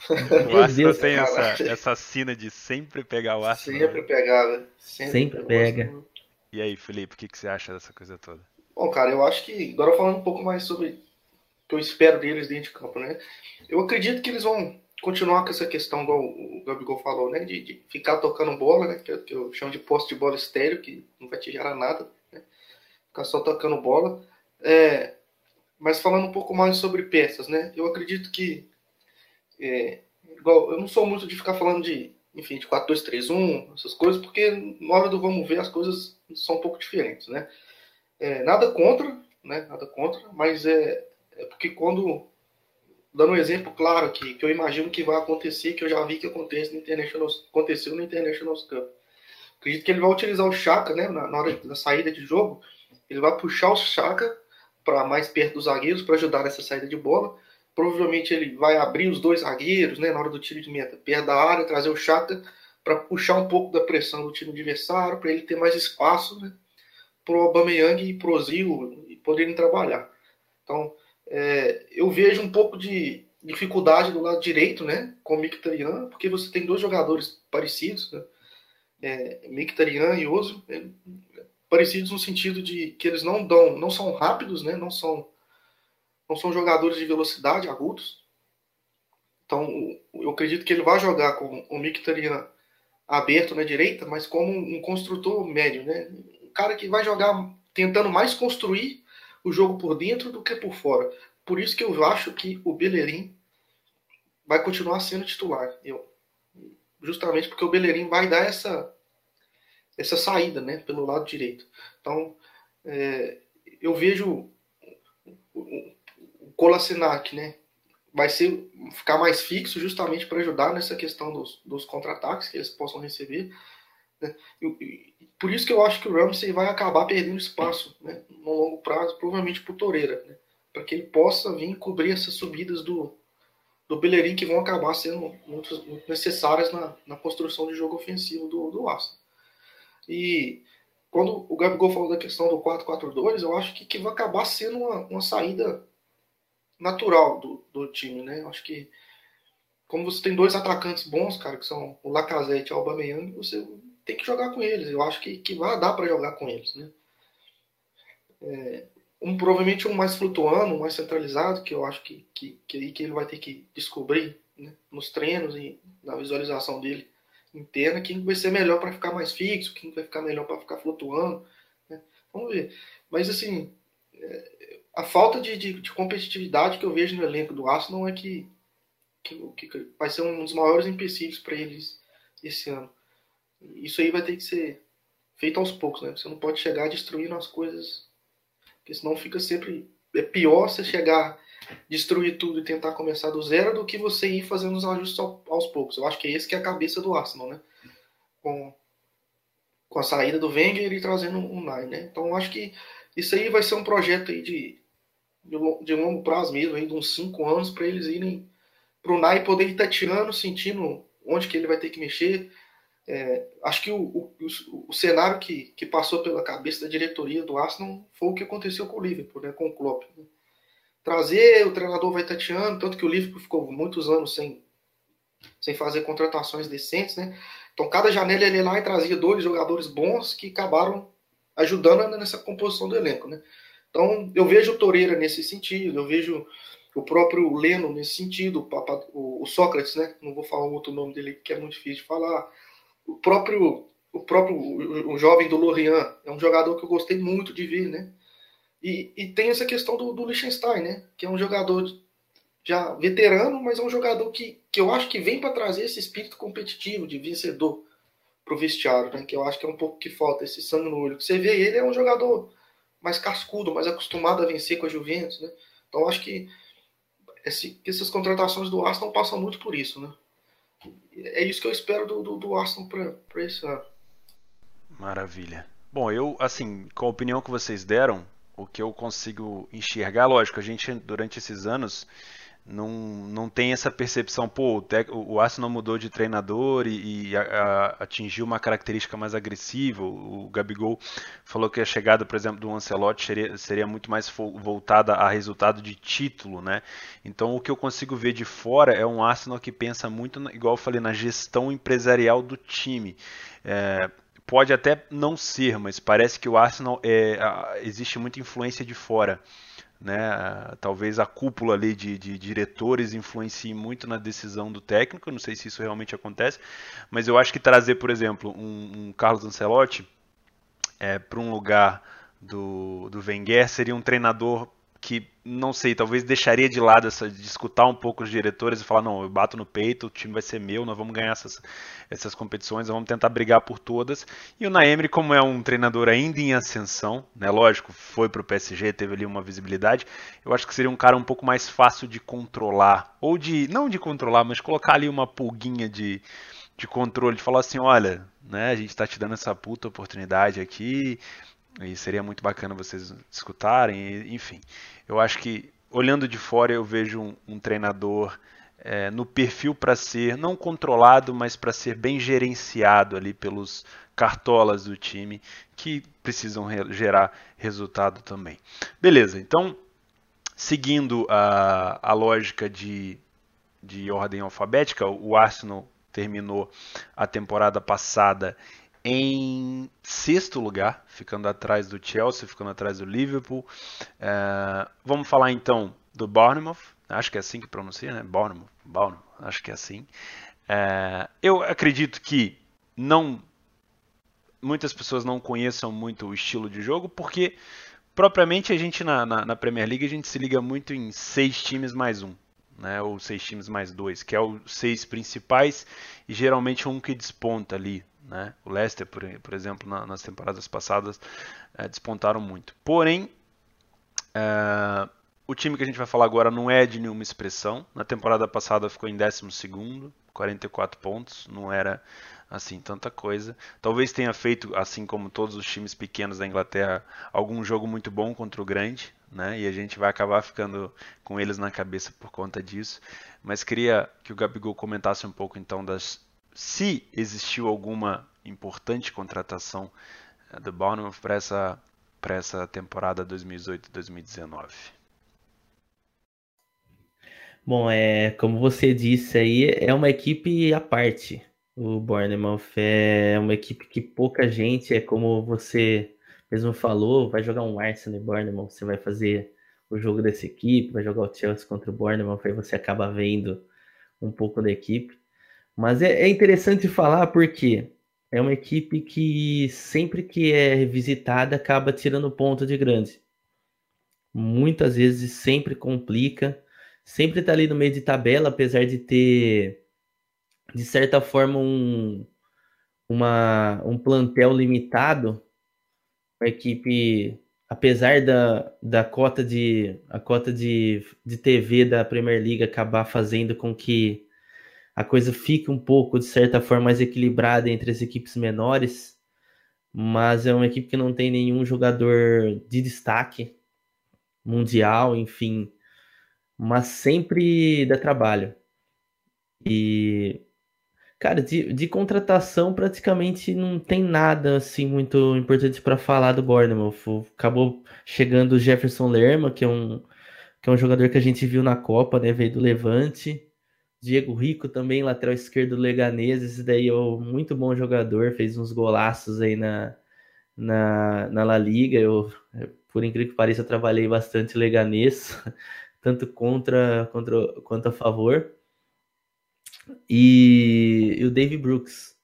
*laughs* o Arsenal tem essa, essa sina de sempre pegar o Arsenal. Sempre pegar, né? Sempre, sempre pega. E aí, Felipe, o que, que você acha dessa coisa toda? Bom, cara, eu acho que. Agora falando um pouco mais sobre o que eu espero deles dentro de campo, né? Eu acredito que eles vão continuar com essa questão, igual o Gabigol falou, né? De, de ficar tocando bola, né? Que eu, que eu chamo de poste de bola estéreo, que não vai te gerar nada, né? Ficar só tocando bola. É, mas falando um pouco mais sobre peças, né? Eu acredito que é, igual, eu não sou muito de ficar falando de, enfim, de 4-2-3-1, essas coisas, porque na hora do vamos ver as coisas são um pouco diferentes, né? É, nada contra, né? Nada contra, mas é, é porque quando dando um exemplo claro aqui, que eu imagino que vai acontecer, que eu já vi que acontece no International, aconteceu no International Cup. Acredito que ele vai utilizar o Chaka, né, na, na hora da saída de jogo, ele vai puxar o Chaka para mais perto dos zagueiros para ajudar nessa saída de bola. Provavelmente ele vai abrir os dois zagueiros né, na hora do tiro de meta, perto da área, trazer o Chaka para puxar um pouco da pressão do time adversário, para ele ter mais espaço né, para o Aubameyang e para o Zil poderem trabalhar. Então, é, eu vejo um pouco de dificuldade do lado direito, né, com o Mkhitaryan, porque você tem dois jogadores parecidos, né, é, Mkhitaryan e Ozo, é, parecidos no sentido de que eles não dão, não são rápidos, né? Não são não são jogadores de velocidade agudos. Então, eu acredito que ele vai jogar com o Mkhitaryan aberto na direita, mas como um construtor médio, né? Um cara que vai jogar tentando mais construir o jogo por dentro do que por fora. Por isso que eu acho que o Bellerin vai continuar sendo titular. Eu, justamente porque o Bellerin vai dar essa essa saída né, pelo lado direito. Então, é, eu vejo o, o Kolasinac, né, vai ser, ficar mais fixo justamente para ajudar nessa questão dos, dos contra-ataques que eles possam receber. Né? Por isso que eu acho que o Ramsey vai acabar perdendo espaço né, no longo prazo, provavelmente por Toreira, né, para que ele possa vir cobrir essas subidas do, do Bellerin que vão acabar sendo muito, muito necessárias na, na, construção de jogo ofensivo do, do Arsenal. E quando o Gabigol falou da questão do 4-4-2, eu acho que, que vai acabar sendo uma, uma saída natural do, do time, né? Eu acho que como você tem dois atacantes bons, cara, que são o Lacazette e o Aubameyang, você tem que jogar com eles. Eu acho que, que vai dar para jogar com eles, né? É, um, provavelmente um mais flutuando, um mais centralizado, que eu acho que, que, que, ele vai ter que descobrir né, nos treinos e na visualização dele interna quem vai ser melhor para ficar mais fixo, quem vai ficar melhor para ficar flutuando. Né? Vamos ver. Mas assim, é, a falta de, de, de, competitividade que eu vejo no elenco do Arsenal é que, que, que vai ser um dos maiores empecilhos para eles esse ano. Isso aí vai ter que ser feito aos poucos, né? Você não pode chegar destruindo as coisas, porque senão fica sempre é pior você chegar destruir tudo e tentar começar do zero do que você ir fazendo os ajustes aos poucos. Eu acho que é esse que é a cabeça do Arsenal, né? Com, com a saída do Wenger e trazendo um Nai, né? Então eu acho que isso aí vai ser um projeto aí de, de, longo prazo mesmo, aí de uns 5 anos, para eles irem para o Nai poder estar tirando, sentindo onde que ele vai ter que mexer. É, acho que o, o, o, o, cenário que, que passou pela cabeça da diretoria do Arsenal foi o que aconteceu com o Liverpool, né, com o Klopp. Né? trazer, o treinador vai tateando, tanto que o Liverpool ficou muitos anos sem, sem fazer contratações decentes, né? Então, cada janela ele lá e trazia dois jogadores bons que acabaram ajudando nessa composição do elenco, né? Então, eu vejo o Toreira nesse sentido, eu vejo o próprio Leno nesse sentido, o, Sócrates, né? Não vou falar outro nome dele que é muito difícil de falar. O próprio, o próprio o, o jovem do Lorient é um jogador que eu gostei muito de ver, né? E, e tem essa questão do, do Liechtenstein, né? Que é um jogador já veterano, mas é um jogador que, que eu acho que vem para trazer esse espírito competitivo de vencedor pro vestiário, né? Que eu acho que é um pouco que falta, esse sangue no olho. Você vê ele é um jogador mais cascudo, mais acostumado a vencer com a Juventus, né? Então acho que esse, essas contratações do Arsenal passam muito por isso, né? É isso que eu espero do, do, do Arsenal para esse ano. Maravilha. Bom, eu, assim, com a opinião que vocês deram, o que eu consigo enxergar, lógico, a gente durante esses anos não, não tem essa percepção, pô, o, tec, o Arsenal mudou de treinador e, e a, a, atingiu uma característica mais agressiva. O, Gabigol falou que a chegada, por exemplo, do Ancelotti seria, seria muito mais voltada a resultado de título, né? Então o que eu consigo ver de fora é um Arsenal que pensa muito, igual eu falei, na gestão empresarial do time. É, pode até não ser, mas parece que o Arsenal é, existe muita influência de fora né? Talvez a cúpula ali de, de, diretores influencie muito na decisão do técnico. Não sei se isso realmente acontece, mas eu acho que trazer, por exemplo, um, um Carlos Ancelotti é, para um lugar do, do Wenger seria um treinador que não sei, talvez deixaria de lado essa de escutar um pouco os diretores e falar, não, eu bato no peito, o time vai ser meu, nós vamos ganhar essas, essas competições, vamos tentar brigar por todas. E o Naemri, como é um treinador ainda em ascensão, né, lógico, foi para o PSG, teve ali uma visibilidade, eu acho que seria um cara um pouco mais fácil de controlar, ou de, não de controlar, mas colocar ali uma pulguinha de, de controle, de falar assim, olha, né, a gente está te dando essa puta oportunidade aqui, e seria muito bacana vocês escutarem, enfim. Eu acho que, olhando de fora, eu vejo um, um treinador é, no perfil para ser, não controlado, mas para ser bem gerenciado ali pelos cartolas do time, que precisam re gerar resultado também. Beleza, então, seguindo a, a lógica de, de ordem alfabética, o Arsenal terminou a temporada passada em sexto lugar, ficando atrás do Chelsea, ficando atrás do Liverpool. É, vamos falar então do Bournemouth, acho que é assim que pronuncia, né? Bournemouth, Bournemouth acho que é assim. É, eu acredito que não muitas pessoas não conheçam muito o estilo de jogo, porque propriamente a gente na, na, na Premier League a gente se liga muito em seis times mais um. Né, ou seis times mais dois, que é os seis principais e geralmente um que desponta ali, né? O Leicester, por, por exemplo, na, nas temporadas passadas, é, despontaram muito. Porém, é, o time que a gente vai falar agora não é de nenhuma expressão. Na temporada passada ficou em 12, 44 pontos. Não era assim tanta coisa. Talvez tenha feito, assim como todos os times pequenos da Inglaterra, algum jogo muito bom contra o grande, né? E a gente vai acabar ficando com eles na cabeça por conta disso. Mas queria que o Gabigol comentasse um pouco então das se existiu alguma importante contratação eh, do Bournemouth para essa, essa temporada 2018-2019. Bom, é, como você disse aí, é uma equipe à parte. O Bournemouth é uma equipe que pouca gente, é como você mesmo falou, vai jogar um Arsenal e Bournemouth, você vai fazer o jogo dessa equipe, vai jogar o Chelsea contra o Bournemouth, aí você acaba vendo um pouco da equipe. Mas é, é interessante falar porque é uma equipe que sempre que é visitada acaba tirando ponto de grande. Muitas vezes sempre complica, sempre está ali no meio de tabela, apesar de ter, de certa forma, um, uma, um plantel limitado. A equipe, apesar da, da cota, de, a cota de, de TV da Premier League acabar fazendo com que a coisa fica um pouco, de certa forma, mais equilibrada entre as equipes menores, mas é uma equipe que não tem nenhum jogador de destaque mundial, enfim, mas sempre dá trabalho. E, cara, de, de contratação praticamente não tem nada assim muito importante para falar do Bournemouth. Acabou chegando o Jefferson Lerma, que é um que é um jogador que a gente viu na Copa, né? Veio do Levante. Diego Rico também, lateral esquerdo do Leganês, esse daí é um muito bom jogador, fez uns golaços aí na, na, na La Liga. Eu, por incrível que pareça, trabalhei bastante Leganês, *laughs* tanto contra, contra quanto a favor. E, e o Dave Brooks,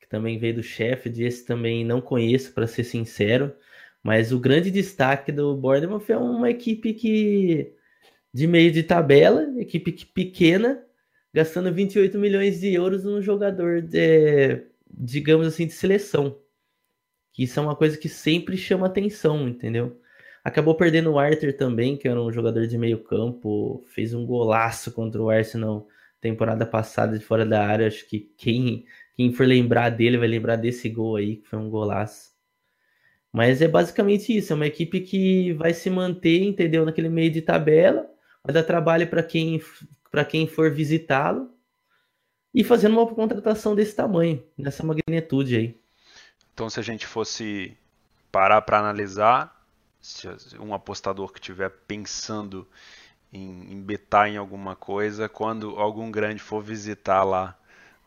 que também veio do Sheffield, esse também não conheço, para ser sincero, mas o grande destaque do Bournemouth é uma equipe que de meio de tabela, equipe pequena, gastando 28 milhões de euros num jogador de, digamos assim, de seleção. Que isso é uma coisa que sempre chama atenção, entendeu? Acabou perdendo o Arthur também, que era um jogador de meio campo, fez um golaço contra o Arsenal temporada passada de fora da área. Acho que quem, quem for lembrar dele vai lembrar desse gol aí, que foi um golaço. Mas é basicamente isso, é uma equipe que vai se manter, entendeu, naquele meio de tabela, vai dar trabalho para quem para quem for visitá-lo e fazendo uma contratação desse tamanho, nessa magnitude aí. Então, se a gente fosse parar para analisar, se um apostador que estiver pensando em, em betar em alguma coisa, quando algum grande for visitar lá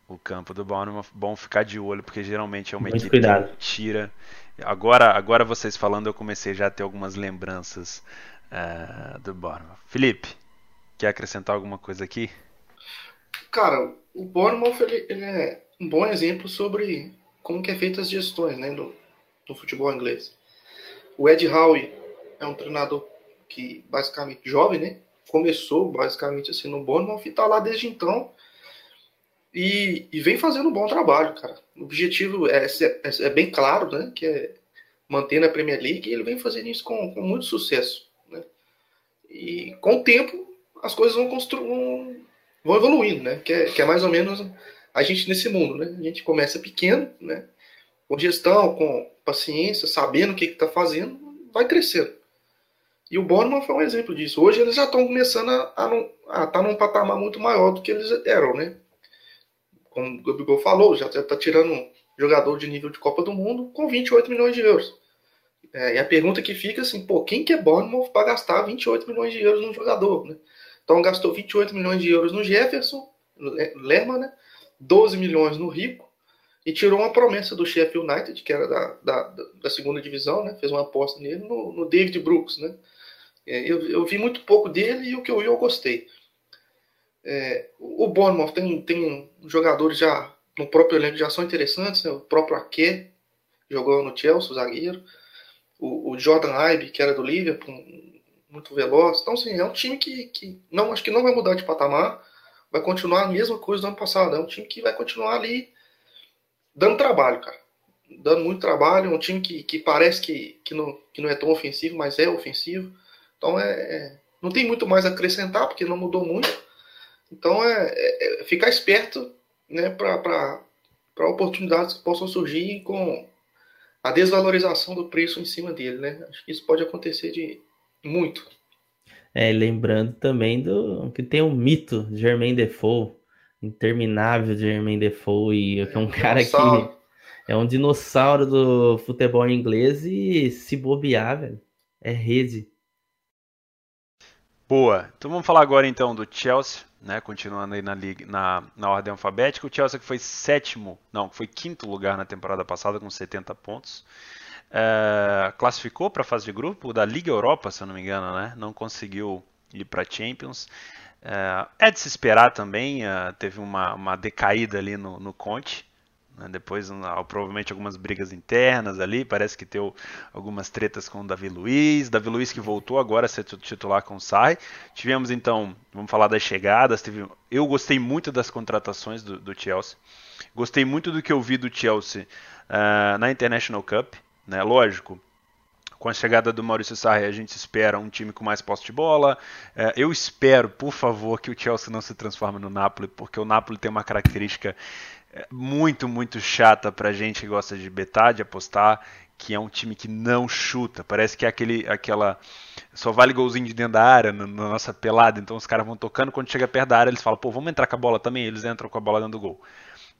o campo do Bournemouth, bom ficar de olho, porque geralmente é uma Muito equipe cuidado. que tira. Agora, agora vocês falando, eu comecei já a ter algumas lembranças uh, do Bournemouth. Felipe, quer acrescentar alguma coisa aqui? Cara, o Bournemouth ele, ele é um bom exemplo sobre como que é feita as gestões né, no, no futebol inglês. O Ed Howe é um treinador que basicamente jovem, né? Começou basicamente assim no Bournemouth e tá lá desde então e, e, vem fazendo um bom trabalho, cara. O objetivo é, é, é, bem claro, né? Que é manter na Premier League e ele vem fazendo isso com, com muito sucesso. Né? E com o tempo as coisas vão, vão, vão evoluindo, né? Que é, que é mais ou menos a gente nesse mundo, né? A gente começa pequeno, né? Com gestão, com paciência, sabendo o que está fazendo, vai crescendo. E o Bournemouth foi um exemplo disso. Hoje eles já estão começando a estar tá num patamar muito maior do que eles eram, né? como o Gabigol falou, já está tirando um jogador de nível de Copa do Mundo com 28 milhões de euros. É, e a pergunta que fica assim, pô, quem que é Bournemouth para gastar 28 milhões de euros num jogador, né? Então gastou 28 milhões de euros no Jefferson, Lerma, né? 12 milhões no Rico e tirou uma promessa do Sheffield United, que era da, da, da segunda divisão, né? Fez uma aposta nele no, no David Brooks, né? É, eu, eu vi muito pouco dele e o que eu vi eu gostei. É, o Bournemouth tem, tem jogadores já no próprio elenco já são interessantes, né? o próprio Ake jogou no Chelsea, o zagueiro, o, o Jordan Ibe, que era do Liverpool, muito veloz. Então, assim, é um time que, que não, acho que não vai mudar de patamar, vai continuar a mesma coisa do ano passado. É um time que vai continuar ali dando trabalho, cara. Dando muito trabalho, um time que, que parece que, que, não, que não é tão ofensivo, mas é ofensivo. Então, é, é não tem muito mais a acrescentar, porque não mudou muito. Então é, é, é ficar esperto né, para oportunidades que possam surgir com a desvalorização do preço em cima dele. Né? Acho que isso pode acontecer de muito. É, lembrando também do que tem o um mito de Germain Defoe, interminável Germain Defoe, e que é um cara que é um dinossauro do futebol inglês e se bobear, velho, é rede. Boa. Então vamos falar agora então do Chelsea né, continuando aí na, liga, na, na ordem alfabética. O Chelsea que foi sétimo, não, foi quinto lugar na temporada passada com 70 pontos. É, classificou para a fase de grupo da Liga Europa, se eu não me engano, né? Não conseguiu ir para Champions. É, é, de se esperar também, é, teve uma, uma decaída ali no, no Conte. Né? Depois, provavelmente, algumas brigas internas ali. Parece que teve algumas tretas com o Davi Luiz. Davi Luiz que voltou agora a ser titular com o Sai. Tivemos, então, vamos falar das chegadas. Teve, eu gostei muito das contratações do, do, Chelsea. Gostei muito do que eu vi do Chelsea uh, na International Cup. Né? Lógico, com a chegada do Maurício Sarri, a gente espera um time com mais posse de bola. É, eu espero, por favor, que o Chelsea não se transforme no Napoli, porque o Napoli tem uma característica é muito, muito chata pra gente que gosta de betar, de apostar, que é um time que não chuta. Parece que é aquele, aquela. Só vale golzinho de dentro da área na, na nossa pelada. Então os caras vão tocando. Quando chega perto da área, eles falam, pô, vamos entrar com a bola também. Eles entram com a bola dentro do gol.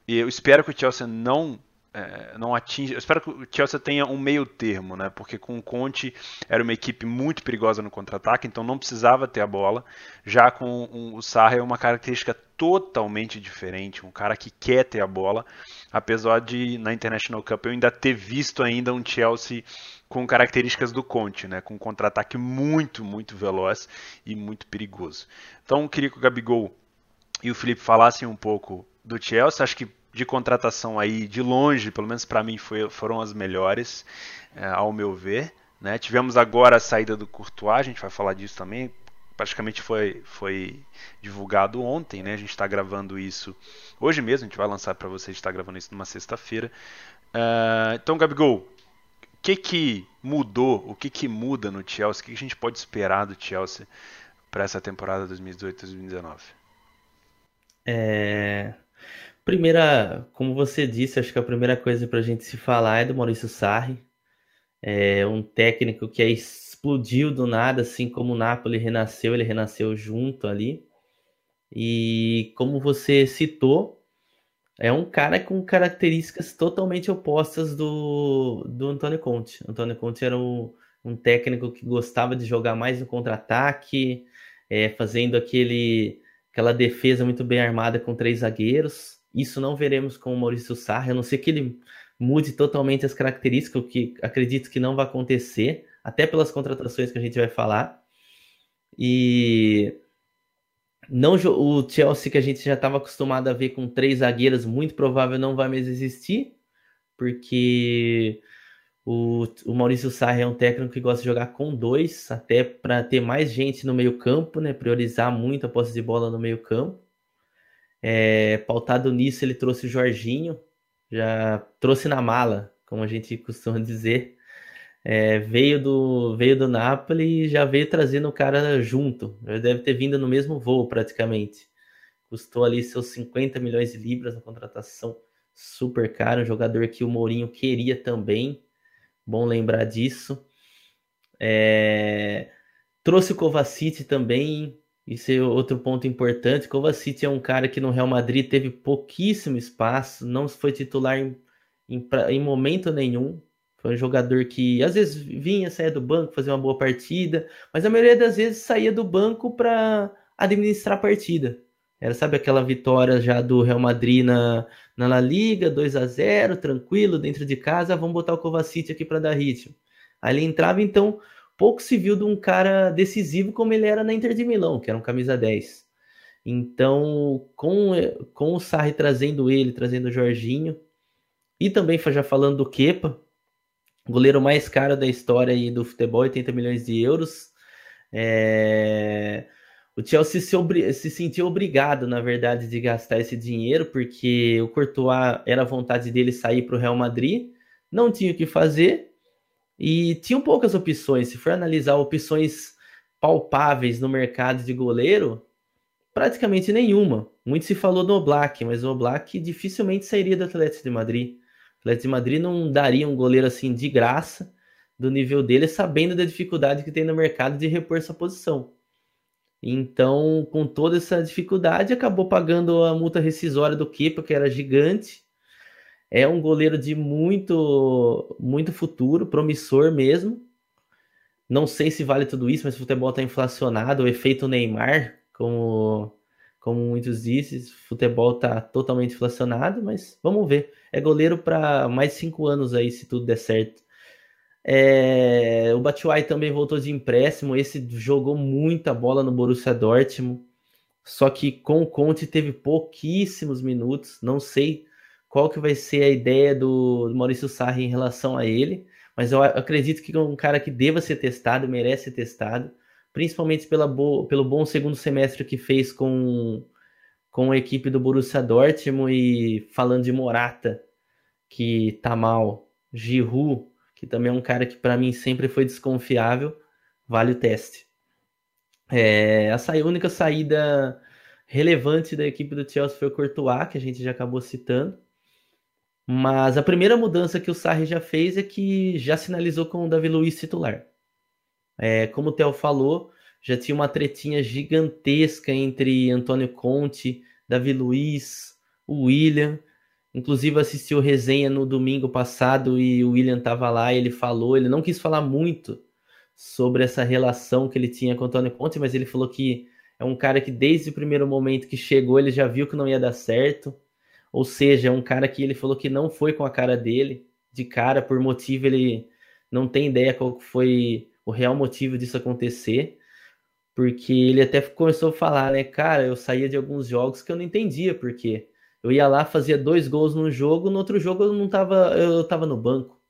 E eu espero que o Chelsea não é, não atinge. Eu espero que o Chelsea tenha um meio termo, né? Porque com o Conte era uma equipe muito perigosa no contra-ataque, então não precisava ter a bola. Já com o Sarra é uma característica totalmente diferente, um cara que quer ter a bola, apesar de na International Cup eu ainda ter visto ainda um Chelsea com características do Conte, né? Com um contra-ataque muito, muito veloz e muito perigoso. Então, eu queria que o Gabigol e o Felipe falassem um pouco do Chelsea. Acho que de contratação aí, de longe, pelo menos para mim, foi, foram as melhores, é, ao meu ver. Né? Tivemos agora a saída do Courtois, a gente vai falar disso também. Praticamente foi, foi divulgado ontem, né? A gente está gravando isso hoje mesmo, a gente vai lançar para vocês, está gravando isso numa sexta-feira. Uh, então, Gabigol, o que, que mudou, o que, que muda no Chelsea, o que, que a gente pode esperar do Chelsea para essa temporada 2018-2019? É... Primeira, como você disse, acho que a primeira coisa para a gente se falar é do Maurício Sarri, é um técnico que explodiu do nada, assim como o Napoli renasceu, ele renasceu junto ali. E como você citou, é um cara com características totalmente opostas do, do Antônio Conte. Antônio Conte era um, um técnico que gostava de jogar mais no contra-ataque, é, fazendo aquele, aquela defesa muito bem armada com três zagueiros. Isso não veremos com o Maurício Sarra, a não ser que ele mude totalmente as características, o que acredito que não vai acontecer, até pelas contratações que a gente vai falar. E não o Chelsea que a gente já estava acostumado a ver com três zagueiros, muito provável não vai mais existir, porque o, o Maurício Sarri é um técnico que gosta de jogar com dois, até para ter mais gente no meio campo, né? Priorizar muito a posse de bola no meio campo. É, pautado nisso, ele trouxe o Jorginho, já trouxe na mala, como a gente costuma dizer. É, veio do veio do Napoli e já veio trazendo o cara junto. Já deve ter vindo no mesmo voo praticamente. Custou ali seus 50 milhões de libras na contratação, super caro, um jogador que o Mourinho queria também. Bom lembrar disso. É... Trouxe o Kovacic também, isso é outro ponto importante. Kovacic é um cara que no Real Madrid teve pouquíssimo espaço, não foi titular em, em, em momento nenhum. Foi um jogador que às vezes vinha, saía do banco, fazia uma boa partida, mas a maioria das vezes saía do banco para administrar a partida. Era, sabe, aquela vitória já do Real Madrid na, na La Liga, 2 a 0 tranquilo, dentro de casa, vamos botar o Kovacic aqui para dar ritmo. Aí ele entrava, então, pouco se viu de um cara decisivo como ele era na Inter de Milão, que era um camisa 10. Então, com, com o Sarri trazendo ele, trazendo o Jorginho, e também já falando do Kepa, goleiro mais caro da história aí do futebol, 80 milhões de euros. É... O Chelsea se, obri... se, sentiu obrigado, na verdade, de gastar esse dinheiro, porque o Courtois era a vontade dele sair para o Real Madrid, não tinha o que fazer, e tinham poucas opções. Se for analisar opções palpáveis no mercado de goleiro, praticamente nenhuma. Muito se falou do Oblak, mas o Oblak dificilmente sairia do Atlético de Madrid. O Atlético de Madrid não daria um goleiro assim de graça do nível dele, sabendo da dificuldade que tem no mercado de repor essa posição. Então, com toda essa dificuldade, acabou pagando a multa rescisória do Kepa, que era gigante, é um goleiro de muito, muito futuro, promissor mesmo. Não sei se vale tudo isso, mas o futebol está inflacionado, o efeito Neymar, como, como muitos dizem, o futebol está totalmente inflacionado, mas vamos ver. É goleiro para mais cinco anos aí, se tudo der certo. É, o Batshuayi também voltou de empréstimo, esse jogou muita bola no Borussia Dortmund, só que com o Conte teve pouquíssimos minutos, não sei qual que vai ser a ideia do, Maurício Sarri em relação a ele, mas eu acredito que é um cara que deva ser testado, merece ser testado, principalmente pela bo pelo bom segundo semestre que fez com, com a equipe do Borussia Dortmund e falando de Morata, que tá mal, Giroud, que também é um cara que para mim sempre foi desconfiável, vale o teste. É, a única saída relevante da equipe do Chelsea foi o Courtois, que a gente já acabou citando. Mas a primeira mudança que o Sarri já fez é que já sinalizou com o Davi Luiz titular. É, como o Theo falou, já tinha uma tretinha gigantesca entre Antônio Conte, Davi Luiz, o William. Inclusive assistiu resenha no domingo passado e o William estava lá e ele falou, ele não quis falar muito sobre essa relação que ele tinha com o Antônio Conte, mas ele falou que é um cara que desde o primeiro momento que chegou ele já viu que não ia dar certo. Ou seja, é um cara que ele falou que não foi com a cara dele, de cara, por motivo ele não tem ideia qual foi o real motivo disso acontecer. Porque ele até começou a falar, né, cara, eu saía de alguns jogos que eu não entendia porque eu ia lá, fazia dois gols num jogo, no outro jogo eu não tava, eu tava no banco.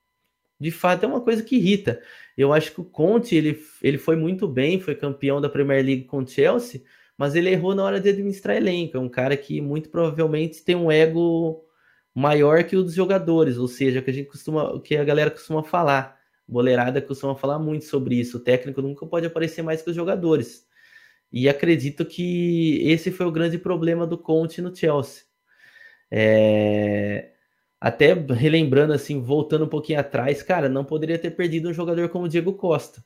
De fato, é uma coisa que irrita. Eu acho que o Conte, ele, ele foi muito bem, foi campeão da Premier League com o Chelsea, mas ele errou na hora de administrar elenco. É um cara que muito provavelmente tem um ego maior que o dos jogadores, ou seja, que a gente costuma, que a galera costuma falar. Boleirada costuma falar muito sobre isso. O técnico nunca pode aparecer mais que os jogadores. E acredito que esse foi o grande problema do Conte no Chelsea. É... Até relembrando, assim, voltando um pouquinho atrás, cara, não poderia ter perdido um jogador como o Diego Costa.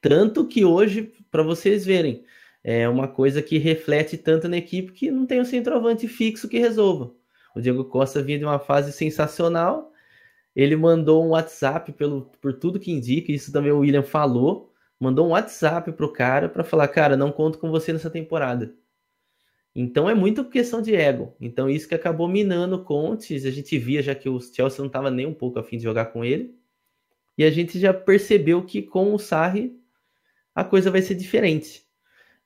Tanto que hoje, para vocês verem, é uma coisa que reflete tanto na equipe que não tem um centroavante fixo que resolva. O Diego Costa vinha de uma fase sensacional. Ele mandou um WhatsApp pelo, por tudo que indica, isso também o William falou. Mandou um WhatsApp pro cara para falar: Cara, não conto com você nessa temporada. Então é muito questão de ego. Então isso que acabou minando o Conte. A gente via já que o Chelsea não estava nem um pouco afim de jogar com ele. E a gente já percebeu que com o Sarri a coisa vai ser diferente.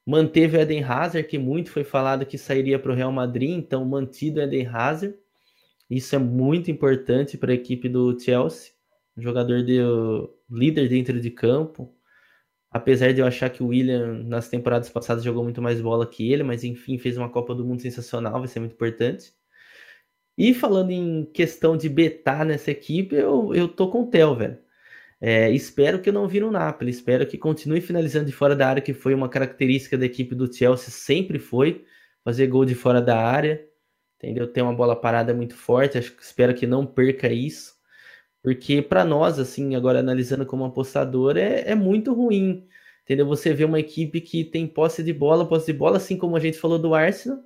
Manteve o Eden Hazard, que muito foi falado que sairia para o Real Madrid, então mantido o Eden Hazard. Isso é muito importante para a equipe do Chelsea. Jogador de, líder dentro de campo, Apesar de eu achar que o William nas temporadas passadas jogou muito mais bola que ele, mas enfim, fez uma Copa do Mundo sensacional, vai ser muito importante. E falando em questão de betar nessa equipe, eu, eu tô com o Theo, velho. É, espero que não vire o Napoli, espero que continue finalizando de fora da área, que foi uma característica da equipe do Chelsea, sempre foi fazer gol de fora da área, entendeu? Tem uma bola parada muito forte, acho, espero que não perca isso. Porque para nós, assim, agora analisando como apostador, é, é muito ruim. Entendeu? Você vê uma equipe que tem posse de bola, posse de bola, assim como a gente falou do Arsenal,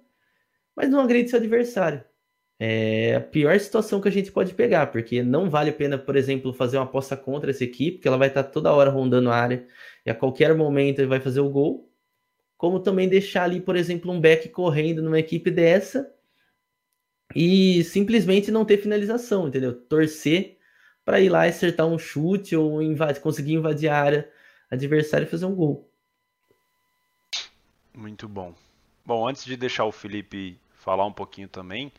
mas não agride seu adversário. É a pior situação que a gente pode pegar, porque não vale a pena, por exemplo, fazer uma aposta contra essa equipe, que ela vai estar toda hora rondando a área e a qualquer momento ele vai fazer o gol. Como também deixar ali, por exemplo, um back correndo numa equipe dessa e simplesmente não ter finalização, entendeu? Torcer para ir lá e acertar um chute ou invadir, conseguir invadir a área adversária e fazer um gol. Muito bom. Bom, antes de deixar o Felipe falar um pouquinho também,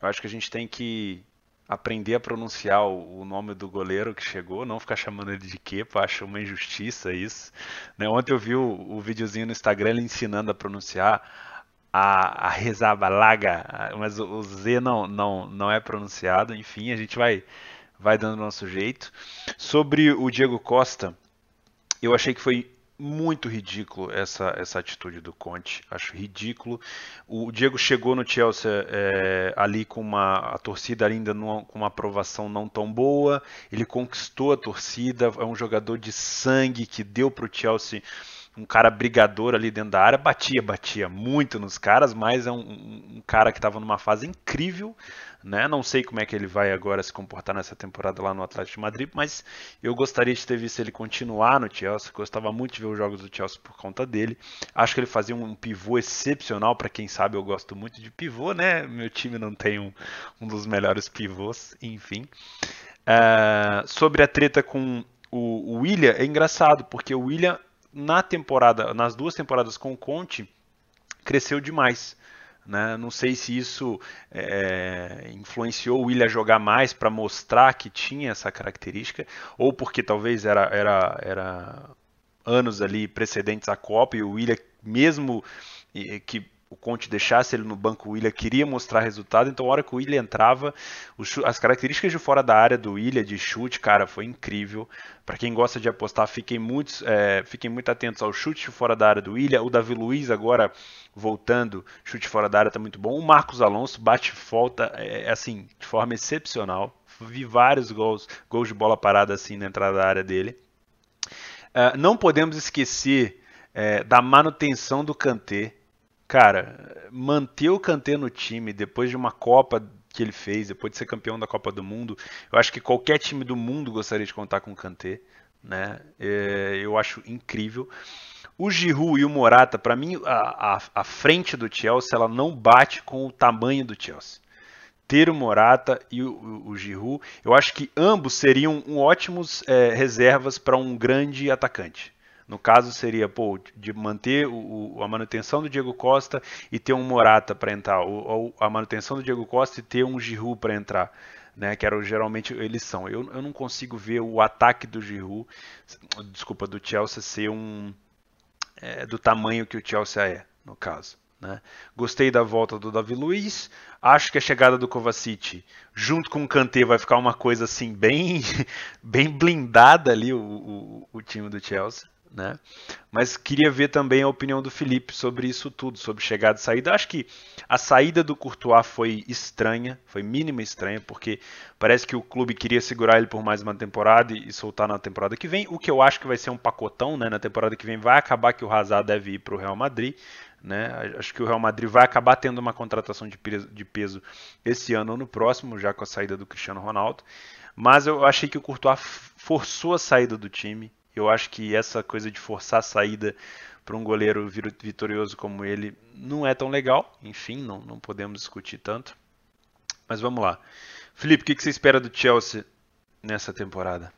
eu acho que a gente tem que aprender a pronunciar o, nome do goleiro que chegou, não ficar chamando ele de Kepa, acho uma injustiça isso. Né? Ontem eu vi o, o videozinho no Instagram ele ensinando a pronunciar a, a Rezabalaga, mas o, o Z não, não, não é pronunciado, enfim, a gente vai vai dando nosso jeito. Sobre o Diego Costa, eu achei que foi muito ridículo essa, essa atitude do Conte. Acho ridículo. O Diego chegou no Chelsea é, ali com uma a torcida ainda numa, com uma aprovação não tão boa. Ele conquistou a torcida. É um jogador de sangue que deu para o Chelsea um cara brigador ali dentro da área, batia, batia muito nos caras, mas é um, um cara que estava numa fase incrível, né? Não sei como é que ele vai agora se comportar nessa temporada lá no Atlético de Madrid, mas eu gostaria de ter visto ele continuar no Chelsea, gostava muito de ver os jogos do Chelsea por conta dele. Acho que ele fazia um pivô excepcional, para quem sabe eu gosto muito de pivô, né? Meu time não tem um, um dos melhores pivôs, enfim. Uh, sobre a treta com o, o William, é engraçado, porque o William na temporada, nas duas temporadas com o Conte, cresceu demais. Né? Não sei se isso é, influenciou o William a jogar mais para mostrar que tinha essa característica, ou porque talvez era, era, era anos ali precedentes à Copa e o William, mesmo que o Conte deixasse ele no banco, o William queria mostrar resultado, então a hora que o William entrava, as características de fora da área do William, de chute, cara, foi incrível. Para quem gosta de apostar, fiquem muito, é, fiquem muito atentos ao chute fora da área do William. O Davi Luiz agora voltando, chute fora da área tá muito bom. O Marcos Alonso bate falta, é, é, assim, de forma excepcional. Vi vários gols, gols de bola parada assim na entrada da área dele. Uh, não podemos esquecer é, da manutenção do Kanté cara, manter o Kanté no time depois de uma Copa que ele fez, depois de ser campeão da Copa do Mundo, eu acho que qualquer time do mundo gostaria de contar com o Kanté, né? É, eu acho incrível. O Giroud e o Morata, para mim, a, a, a, frente do Chelsea, ela não bate com o tamanho do Chelsea. Ter o Morata e o, o, o Giroud, eu acho que ambos seriam ótimos é, reservas para um grande atacante. No caso, seria pô, de manter o, a manutenção do Diego Costa e ter um Morata para entrar, ou, ou, a manutenção do Diego Costa e ter um Giroud para entrar. Né, que era geralmente eles são. Eu, eu não consigo ver o ataque do Giroud, desculpa, do Chelsea ser um é, do tamanho que o Chelsea é, no caso. Né? Gostei da volta do Davi Luiz. Acho que a chegada do Kovacic, junto com o Kanté, vai ficar uma coisa assim bem, *laughs* bem blindada ali o, o, o time do Chelsea né? Mas queria ver também a opinião do Felipe sobre isso tudo, sobre chegada e saída. Acho que a saída do Courtois foi estranha, foi mínima estranha, porque parece que o clube queria segurar ele por mais uma temporada e soltar na temporada que vem, o que eu acho que vai ser um pacotão, né? Na temporada que vem vai acabar que o Hazard deve ir para o Real Madrid, né? Acho que o Real Madrid vai acabar tendo uma contratação de peso, de peso esse ano ou no próximo, já com a saída do Cristiano Ronaldo. Mas eu achei que o Courtois forçou a saída do time, eu acho que essa coisa de forçar a saída para um goleiro vitorioso como ele não é tão legal. Enfim, não, não podemos discutir tanto. Mas vamos lá. Felipe, o que, que você espera do Chelsea nessa temporada?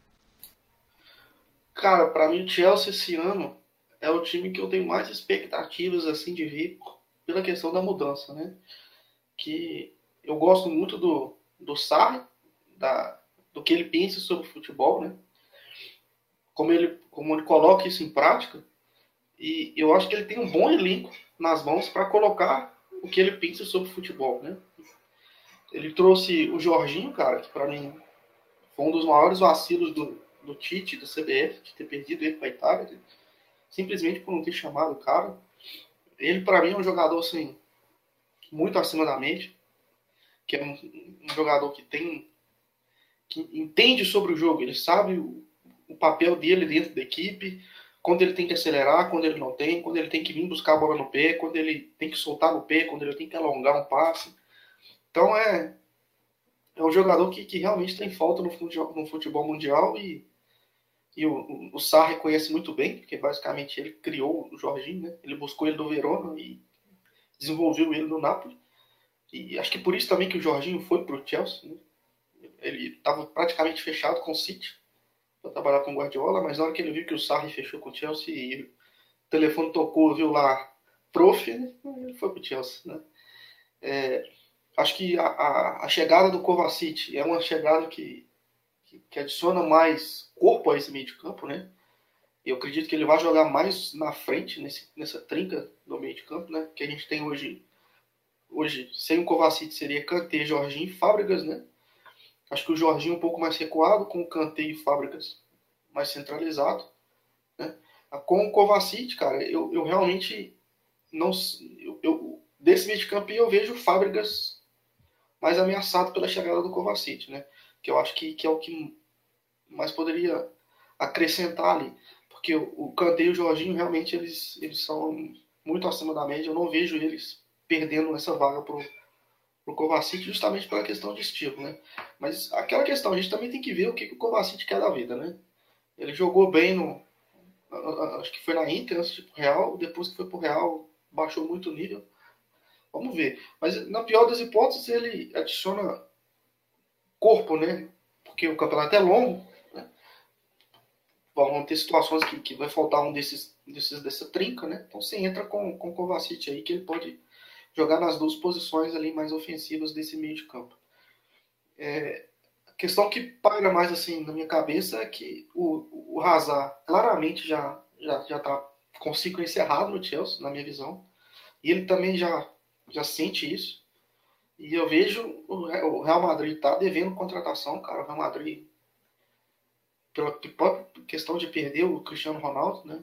Cara, para mim o Chelsea esse ano é o time que eu tenho mais expectativas assim de ver pela questão da mudança, né? Que eu gosto muito do, do Sarri, da, do que ele pensa sobre futebol, né? Como ele, como ele coloca isso em prática. E eu acho que ele tem um bom elenco nas mãos para colocar o que ele pensa sobre futebol, né? Ele trouxe o Jorginho, cara, que para mim foi um dos maiores vacilos do, do Tite, do CBF, de ter perdido ele para Itália, simplesmente por não ter chamado o cara. Ele, para mim, é um jogador assim, muito acima da mente, que é um, um jogador que tem. que entende sobre o jogo, ele sabe o, o papel dele dentro da equipe, quando ele tem que acelerar, quando ele não tem, quando ele tem que vir buscar a bola no pé, quando ele tem que soltar no pé, quando ele tem que alongar um passe. Então é, é um jogador que, que realmente tem falta no futebol, no futebol mundial e, e o, o, o reconhece muito bem, porque basicamente ele criou o Jorginho, né? ele buscou ele do Verona e desenvolveu ele no Napoli. E acho que por isso também que o Jorginho foi para o Chelsea. Né? Ele estava praticamente fechado com o City para trabalhar com o Guardiola, mas na hora que ele viu que o Sarri fechou com o Chelsea e o telefone tocou, viu lá, prof, né? ele foi para o Chelsea. Né? É, acho que a, a, a, chegada do Kovacic é uma chegada que, que, que, adiciona mais corpo a esse meio de campo, né? Eu acredito que ele vai jogar mais na frente, nesse, nessa trinca do meio de campo, né? Que a gente tem hoje, hoje sem o Kovacic seria Kanté, Jorginho e Fábricas, né? Acho que o Jorginho um pouco mais recuado, com o Canteio e Fábricas mais centralizado. Né? Com o Kovacic, cara, eu, eu realmente não. Eu, eu, desse meio de campo eu vejo Fábricas mais ameaçado pela chegada do Kovacic, né? Que eu acho que, que é o que mais poderia acrescentar ali. Porque o, o Kanté e o Jorginho realmente eles, eles são muito acima da média. Eu não vejo eles perdendo essa vaga pro pro Kovacic justamente pela questão de estilo, né? Mas aquela questão, a gente também tem que ver o que, que o Kovacic quer da vida, né? Ele jogou bem no. Acho que foi na Inter antes de Real, depois que foi pro Real, baixou muito o nível. Vamos ver. Mas na pior das hipóteses, ele adiciona corpo, né? Porque o campeonato é longo. Né? Vão ter situações que, que vai faltar um desses, desses dessa trinca, né? Então você entra com, com o Kovacic aí, que ele pode jogar nas duas posições ali mais ofensivas desse meio de campo. É, a questão que paira mais assim na minha cabeça é que o, o Hazard claramente já já já está com ciclo encerrado no Chelsea, na minha visão, e ele também já já sente isso. E eu vejo o Real Madrid tá devendo contratação, cara. O Real Madrid pela questão de perder o Cristiano Ronaldo, né?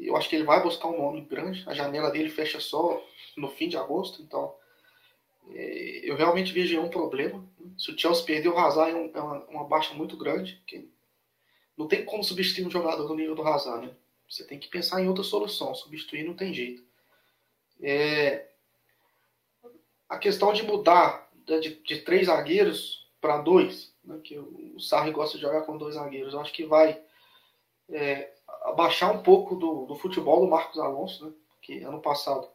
Eu acho que ele vai buscar um nome grande. A janela dele fecha só no fim de agosto, então é, eu realmente vejo um problema. Se o Chelsea perder o Hazard é, é, uma, uma, baixa muito grande. Não tem como substituir um jogador do nível do Hazard, né? Você tem que pensar em outra solução. Substituir não tem jeito. É, a questão de mudar de, de três zagueiros para dois, né, que o Sarri gosta de jogar com dois zagueiros, eu acho que vai é, abaixar um pouco do, do, futebol do Marcos Alonso, né, que ano passado,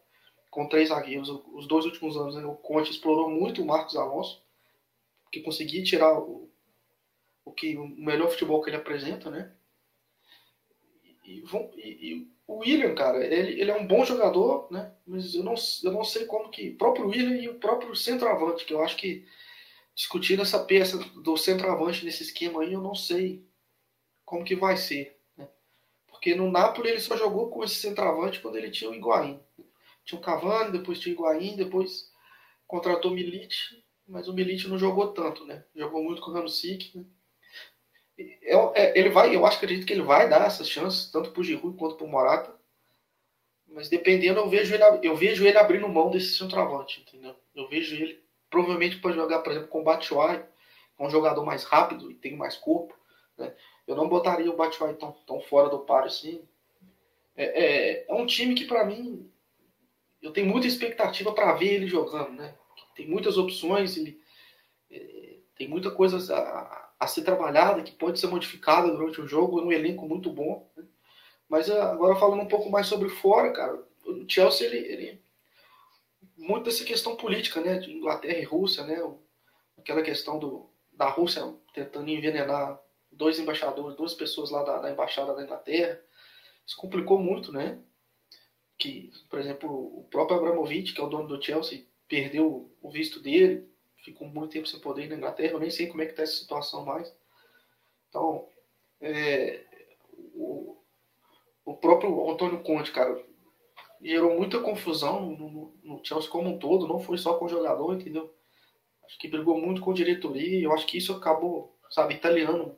com três zagueiros, os dois últimos anos, né, o Conte explorou muito o Marcos Alonso, que conseguia tirar o, o, que, o melhor futebol que ele apresenta, né? E, e, e, o William, cara, ele, ele é um bom jogador, né? Mas eu não, eu não sei como que. O próprio William e o próprio centroavante, que eu acho que discutindo essa peça do centroavante nesse esquema aí, eu não sei como que vai ser. Porque no Napoli ele só jogou com esse centroavante quando ele tinha o Higuaín. Tinha o Cavani, depois tinha o Higuaín, depois contratou o Milite, mas o Milite não jogou tanto, né? Jogou muito com o Ramsik, né? Eu, é, ele vai, eu acho acredito que ele vai dar essas chances, tanto para o Giroud quanto para o Morata. Mas dependendo, eu vejo, ele, eu vejo ele abrindo mão desse centroavante, entendeu? Eu vejo ele provavelmente para jogar, por exemplo, com o Batshuayi, que é um jogador mais rápido e tem mais corpo. Né? Eu não botaria o Batshuayi tão, tão fora do páreo assim. É, é, é um time que, para mim, eu tenho muita expectativa para ver ele jogando, né? Tem muitas opções, ele, é, tem muita coisa a, a ser trabalhada, que pode ser modificada durante o jogo, um elenco muito bom. Né? Mas ah, agora falando um pouco mais sobre fora, cara, o Chelsea, ele, ele muito dessa questão política, né, de Inglaterra e Rússia, né, aquela questão do, da Rússia tentando envenenar dois embaixadores, duas pessoas lá da, da embaixada da Inglaterra, isso complicou muito, né, que, por exemplo, o próprio Abramovich, que é o dono do Chelsea, perdeu o visto dele, ficou muito tempo sem poder ir na Inglaterra, eu nem sei como é que está essa situação mais. Então, é, o, o próprio Antônio Conte, cara, gerou muita confusão no, no, Chelsea como um todo, não foi só com o jogador, entendeu? Acho que brigou muito com a diretoria eu acho que isso acabou, sabe, italiano,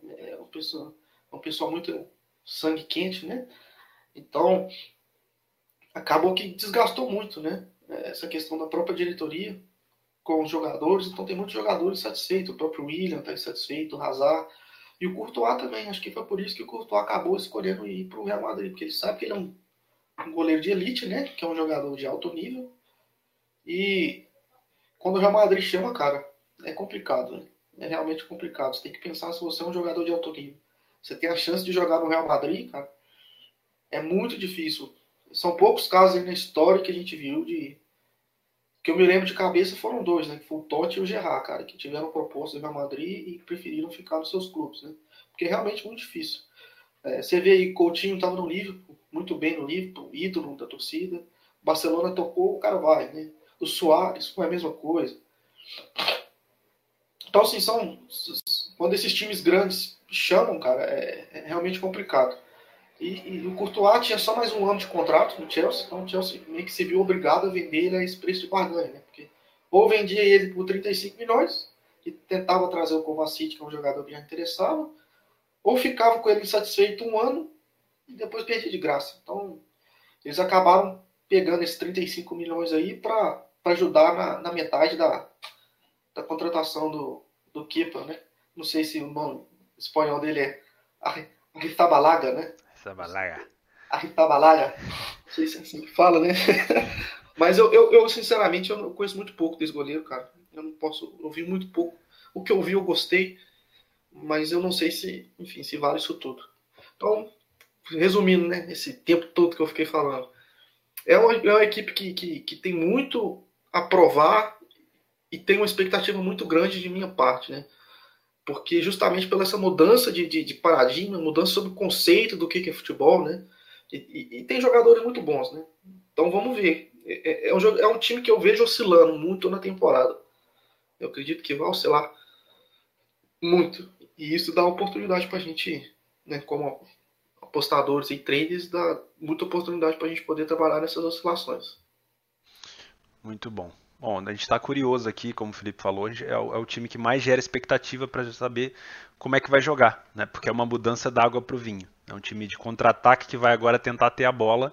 pessoa, uma pessoa muito sangue quente, né? Então, acabou que desgastou muito, né? Essa questão da própria diretoria com os jogadores, então tem muitos jogadores satisfeitos, o próprio William está insatisfeito, o Hazard, e o Courtois também, acho que foi por isso que o Courtois acabou escolhendo ir para o Real Madrid, porque ele sabe que ele é um, um, goleiro de elite, né, que é um jogador de alto nível, e quando o Real Madrid chama, cara, é complicado, né? É realmente complicado, você tem que pensar se você é um jogador de alto nível, você tem a chance de jogar no Real Madrid, cara, é muito difícil, são poucos casos aí na história que a gente viu de que eu me lembro de cabeça foram dois, né? Que foi o Totti e o Gerrard, cara, que tiveram proposta do Real Madrid e preferiram ficar nos seus clubes, né? Porque é realmente muito difícil. É, você vê aí, Coutinho estava no Liverpool, muito bem no Liverpool, ídolo da torcida. Barcelona tocou, o cara vai, né? O Soares foi a mesma coisa. Então, assim, são. Quando esses times grandes chamam, cara, é, é realmente complicado. E, e, o Courtois tinha só mais um ano de contrato no Chelsea, então o Chelsea meio que se viu obrigado a vender ele a esse preço de barganha, né? Porque ou vendia ele por 35 milhões, e tentava trazer o Kovacic, que é um jogador que já interessava, ou ficava com ele insatisfeito um ano e depois perdia de graça. Então, eles acabaram pegando esses 35 milhões aí para ajudar na, na, metade da, da contratação do, do Kepa, né? Não sei se o nome espanhol dele é Arrizabalaga, né? Arrizabalaga. Arrizabalaga. Não sei se é assim que fala, né? *laughs* Mas eu, eu, eu, sinceramente, eu conheço muito pouco desse goleiro, cara. Eu não posso ouvir muito pouco. O que eu vi, eu gostei. Mas eu não sei se, enfim, se vale isso tudo. Então, resumindo, né? Esse tempo todo que eu fiquei falando. É uma, é uma equipe que, que, que tem muito a provar e tem uma expectativa muito grande de minha parte, né? porque justamente pela essa mudança de, de, de paradigma, mudança sobre o conceito do que, é futebol, né? E, e, e, tem jogadores muito bons, né? Então vamos ver. É, é, é, um, é um time que eu vejo oscilando muito na temporada. Eu acredito que vai oscilar muito. E isso dá oportunidade para a gente, né, como apostadores e traders, dá muita oportunidade para a gente poder trabalhar nessas oscilações. Muito bom. Bom, a gente está curioso aqui, como o Felipe falou, é o, é o time que mais gera expectativa para saber como é que vai jogar, né? Porque é uma mudança d'água para o vinho. É um time de contra-ataque que vai agora tentar ter a bola.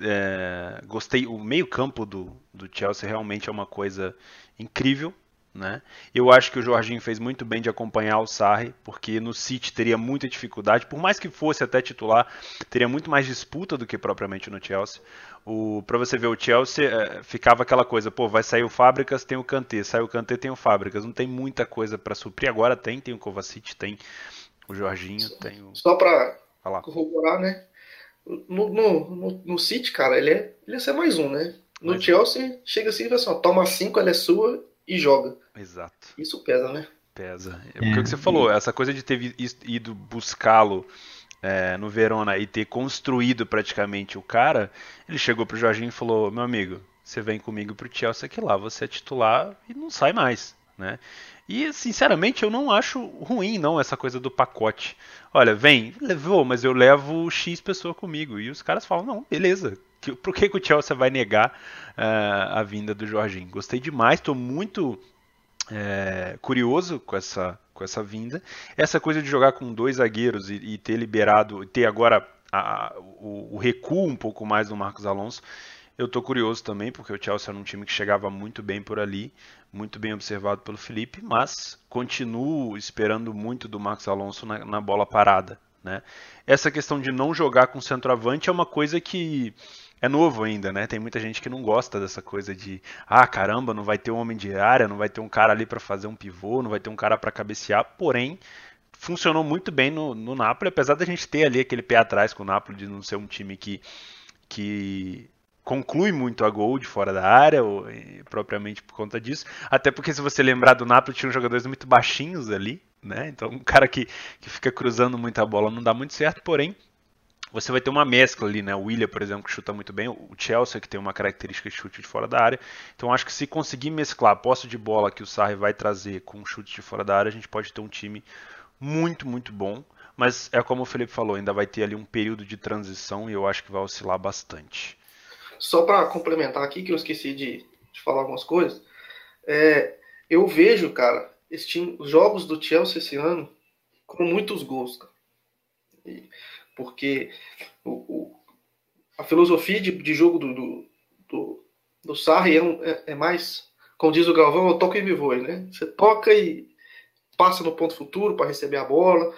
É, gostei, o meio-campo do, do Chelsea realmente é uma coisa incrível. Né? Eu acho que o Jorginho fez muito bem de acompanhar o Sarri, porque no City teria muita dificuldade, por mais que fosse até titular, teria muito mais disputa do que propriamente no Chelsea. O, pra você ver, o Chelsea é, ficava aquela coisa, pô, vai sair o Fábricas, tem o Kanté, sai o Kanté, tem o Fábricas, não tem muita coisa para suprir, agora tem, tem o Kovacic, tem o Jorginho, tem o... Só pra corroborar, né, no, no, no, no City, cara, ele é, ele é ser mais um, né, no. Chelsea, chega assim e fala assim, toma cinco, ela é sua e joga. Exato. Isso pesa, né? Pesa. É, é o que você falou, essa coisa de ter ido buscá-lo é, no Verona e ter construído praticamente o cara, ele chegou pro Jorginho e falou: Meu amigo, você vem comigo pro Chelsea que lá você é titular e não sai mais. Né? E sinceramente eu não acho ruim não essa coisa do pacote. Olha, vem, levou, mas eu levo X pessoa comigo. E os caras falam, não, beleza. Por que, que o Chelsea vai negar uh, a vinda do Jorginho? Gostei demais, estou muito é, curioso com essa, com essa vinda. Essa coisa de jogar com dois zagueiros e, e ter liberado, ter agora a, o, o, recuo um pouco mais do Marcos Alonso, eu estou curioso também, porque o Chelsea era um time que chegava muito bem por ali, muito bem observado pelo Felipe, mas continuo esperando muito do Marcos Alonso na, na bola parada. Né? Essa questão de não jogar com centroavante é uma coisa que é novo ainda, né? Tem muita gente que não gosta dessa coisa de, ah, caramba, não vai ter um homem de área, não vai ter um cara ali para fazer um pivô, não vai ter um cara para cabecear. Porém, funcionou muito bem no, no Napoli, apesar da gente ter ali aquele pé atrás com o Napoli de não ser um time que, que conclui muito a gol de fora da área, ou, propriamente por conta disso. Até porque, se você lembrar do Napoli, tinha jogadores muito baixinhos ali, né? Então, um cara que, que fica cruzando muita bola não dá muito certo, porém você vai ter uma mescla ali, né? O William, por exemplo, que chuta muito bem, o Chelsea, que tem uma característica de chute de fora da área. Então acho que se conseguir mesclar a posse de bola que o Sarri vai trazer com o chute de fora da área, a gente pode ter um time muito, muito bom. Mas é como o Felipe falou, ainda vai ter ali um período de transição e eu acho que vai oscilar bastante. Só para complementar aqui, que eu esqueci de, de falar algumas coisas, é, eu vejo, cara, time, os jogos do Chelsea esse ano com muitos gols, cara. E, porque o, o, a filosofia de, de jogo do, do, do, do Sarri é, um, é, é, mais, como diz o Galvão, é toca e me voe, né? Você toca e passa no ponto futuro para receber a bola,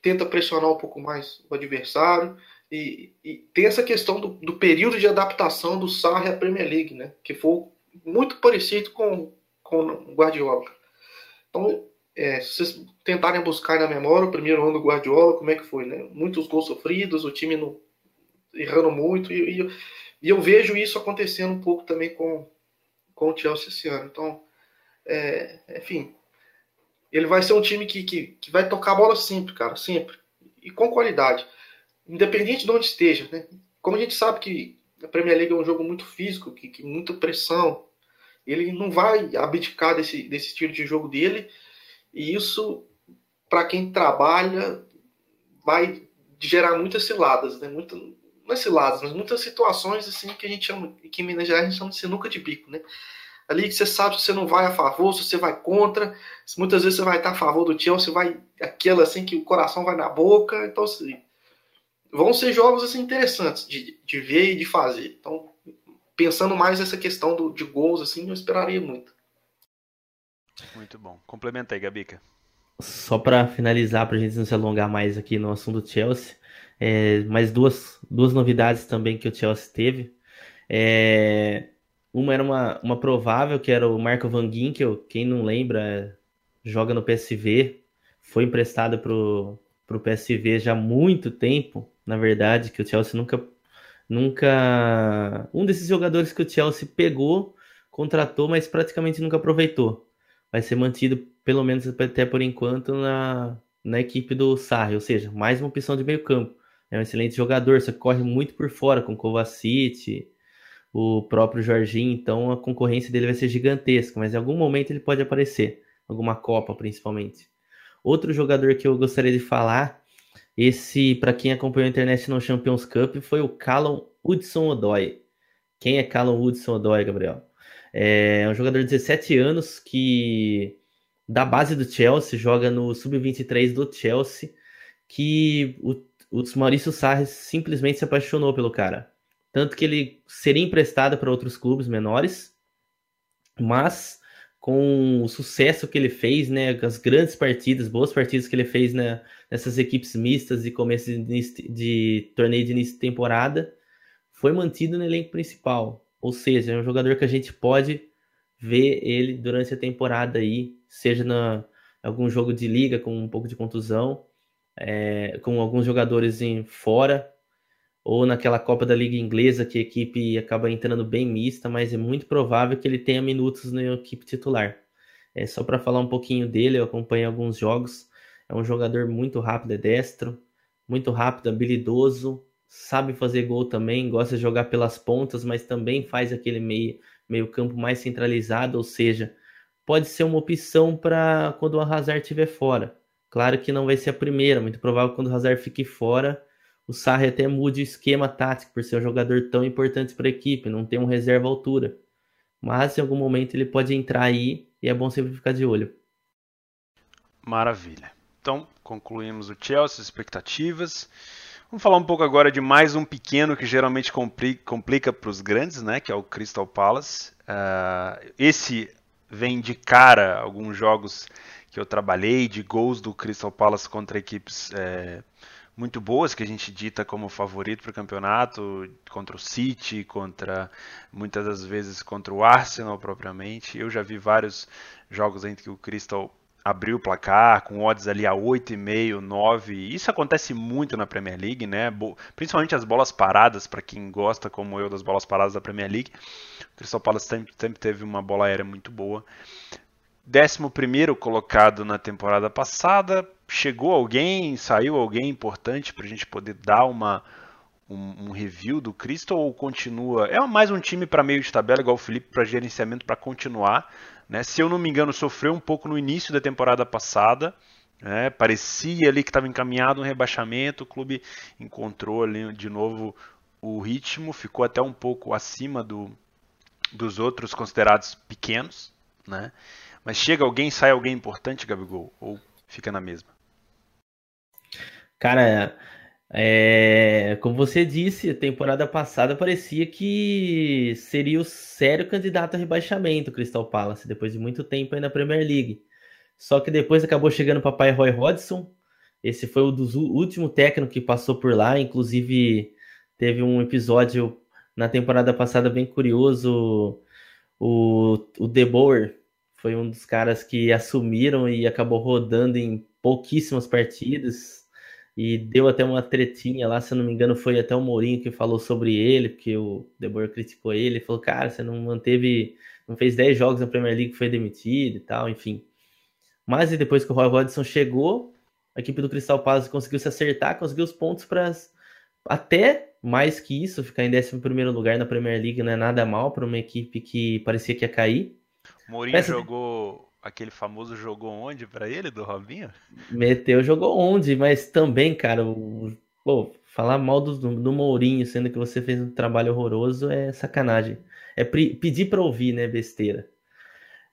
tenta pressionar um pouco mais o adversário. E, e tem essa questão do, do, período de adaptação do Sarri à Premier League, né? Que foi muito parecido com, com o Guardiola. Então, é, se vocês tentarem buscar na memória o primeiro ano do Guardiola, como é que foi, né? Muitos gols sofridos, o time errando muito, e, e, e, eu vejo isso acontecendo um pouco também com, com o Chelsea esse ano. Então, é, enfim, ele vai ser um time que, que, que, vai tocar a bola sempre, cara, sempre, e com qualidade, independente de onde esteja, né? Como a gente sabe que a Premier League é um jogo muito físico, que, que muita pressão, ele não vai abdicar desse, desse estilo de jogo dele e isso, para quem trabalha, vai gerar muitas ciladas, né? Muita, não é ciladas, mas muitas situações assim que a gente chama, que em Minas Gerais a gente chama de sinuca de bico, né? Ali que você sabe se você não vai a favor, se você vai contra, muitas vezes você vai estar a favor do Chelsea, vai aquela assim que o coração vai na boca, então assim, vão ser jogos assim interessantes de, de ver e de fazer. Então, pensando mais nessa questão do, de gols assim, eu esperaria muito. Muito bom. Complementa aí, Gabica. Só para finalizar, para a gente não se alongar mais aqui no assunto do Chelsea, é, mais duas, duas novidades também que o Chelsea teve. É, uma era uma, uma provável, que era o Marco Van Ginkel, quem não lembra, joga no PSV, foi emprestado para o PSV já há muito tempo, na verdade, que o Chelsea nunca. nunca Um desses jogadores que o Chelsea pegou, contratou, mas praticamente nunca aproveitou vai ser mantido, pelo menos até por enquanto, na, na equipe do Sarri, ou seja, mais uma opção de meio campo. É um excelente jogador, só que corre muito por fora com o Kovacic, o próprio Jorginho, então a concorrência dele vai ser gigantesca, mas em algum momento ele pode aparecer, alguma Copa principalmente. Outro jogador que eu gostaria de falar, esse para quem acompanhou a International Champions Cup, foi o Callum Hudson-Odoi. Quem é Callum Hudson-Odoi, Gabriel? É um jogador de 17 anos que da base do Chelsea, joga no sub-23 do Chelsea, que o, o Maurício Sarri simplesmente se apaixonou pelo cara. Tanto que ele seria emprestado para outros clubes menores, mas com o sucesso que ele fez, né, as grandes partidas, boas partidas que ele fez né, nessas equipes mistas de começo de, de torneio de início de temporada, foi mantido no elenco principal. Ou seja, é um jogador que a gente pode ver ele durante a temporada aí, seja na algum jogo de liga com um pouco de contusão, é, com alguns jogadores em fora, ou naquela Copa da Liga Inglesa que a equipe acaba entrando bem mista, mas é muito provável que ele tenha minutos na equipe titular. É só para falar um pouquinho dele, eu acompanhei alguns jogos. É um jogador muito rápido, é destro, muito rápido, habilidoso, sabe fazer gol também, gosta de jogar pelas pontas, mas também faz aquele meio, meio campo mais centralizado, ou seja, pode ser uma opção para quando o Hazard estiver fora. Claro que não vai ser a primeira, muito provável que quando o Hazard fique fora, o Sarri até mude o esquema tático por ser um jogador tão importante para a equipe, não tem um reserva altura. Mas em algum momento ele pode entrar aí e é bom sempre ficar de olho. Maravilha. Então, concluímos o Chelsea, expectativas. Vamos falar um pouco agora de mais um pequeno que geralmente complica para os grandes, né? Que é o Crystal Palace. Uh, esse vem de cara alguns jogos que eu trabalhei de gols do Crystal Palace contra equipes é, muito boas que a gente dita como favorito para o campeonato, contra o City, contra muitas das vezes contra o Arsenal propriamente. Eu já vi vários jogos em que o Crystal abriu o placar com odds ali a 8,5, 9. Isso acontece muito na Premier League, né? Principalmente as bolas paradas, para quem gosta como eu das bolas paradas da Premier League. O Crystal Palace sempre, sempre teve uma bola aérea muito boa. 11 colocado na temporada passada. Chegou alguém, saiu alguém importante para a gente poder dar uma, um, um, review do Crystal ou continua? É mais um time para meio de tabela, igual o Felipe, para gerenciamento para continuar. Né? Se eu não me engano, sofreu um pouco no início da temporada passada. Né? Parecia ali que estava encaminhado um rebaixamento. O clube encontrou ali de novo o ritmo, ficou até um pouco acima do, dos outros considerados pequenos. Né? Mas chega alguém, sai alguém importante, Gabigol? Ou fica na mesma? Cara, é, como você disse, a temporada passada parecia que seria o sério candidato a rebaixamento, Crystal Palace, depois de muito tempo aí na Premier League. Só que depois acabou chegando o papai Roy Hodgson. Esse foi o dos último técnico que passou por lá. Inclusive, teve um episódio na temporada passada bem curioso. O, o De Boer foi um dos caras que assumiram e acabou rodando em pouquíssimas partidas e deu até uma tretinha lá, se eu não me engano, foi até o Mourinho que falou sobre ele, porque o De Boer criticou ele, falou, cara, você não manteve, não fez 10 jogos na Premier League, foi demitido e tal, enfim. Mas e depois que o Roy Hodgson chegou, a equipe do Crystal Palace conseguiu se acertar, conseguiu os pontos para até mais que isso, ficar em 11 lugar na Premier League não é nada mal para uma equipe que parecia que ia cair. O Mourinho jogou aquele famoso jogou onde para ele, do Robinho? Meteu jogou onde, mas também, cara, pô, falar mal do, do Mourinho, sendo que você fez um trabalho horroroso, é sacanagem. É pedir para ouvir, né, besteira.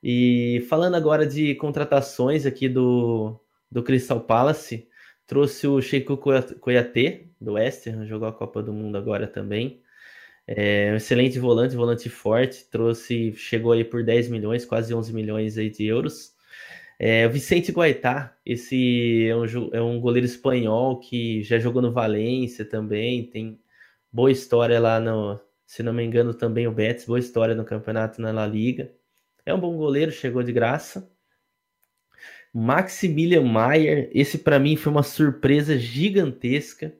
E falando agora de contratações aqui do, do Crystal Palace, trouxe o Sheiko Koyate, do West Ham, jogou a Copa do Mundo agora também. É um excelente volante, volante forte, trouxe, chegou aí por 10 milhões, quase 11 milhões aí de euros. É, o Vicente Guaitá, esse é um, é um goleiro espanhol que já jogou no Valência também, tem boa história lá no, se não me engano, também o Betis, boa história no campeonato na La Liga. É um bom goleiro, chegou de graça. Maximilian Mayer, esse para mim foi uma surpresa gigantesca.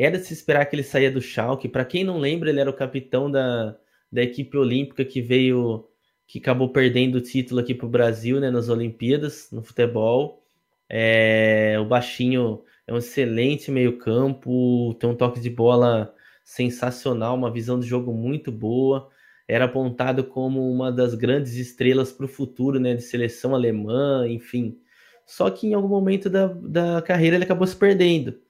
Era de se esperar que ele saia do Schalke. Para quem não lembra, ele era o capitão da, da equipe olímpica que veio, que acabou perdendo o título aqui para o Brasil, né, nas Olimpíadas, no futebol. É, o baixinho é um excelente meio-campo, tem um toque de bola sensacional, uma visão de jogo muito boa. Era apontado como uma das grandes estrelas para o futuro, né, de seleção alemã, enfim. Só que em algum momento da, da carreira ele acabou se perdendo.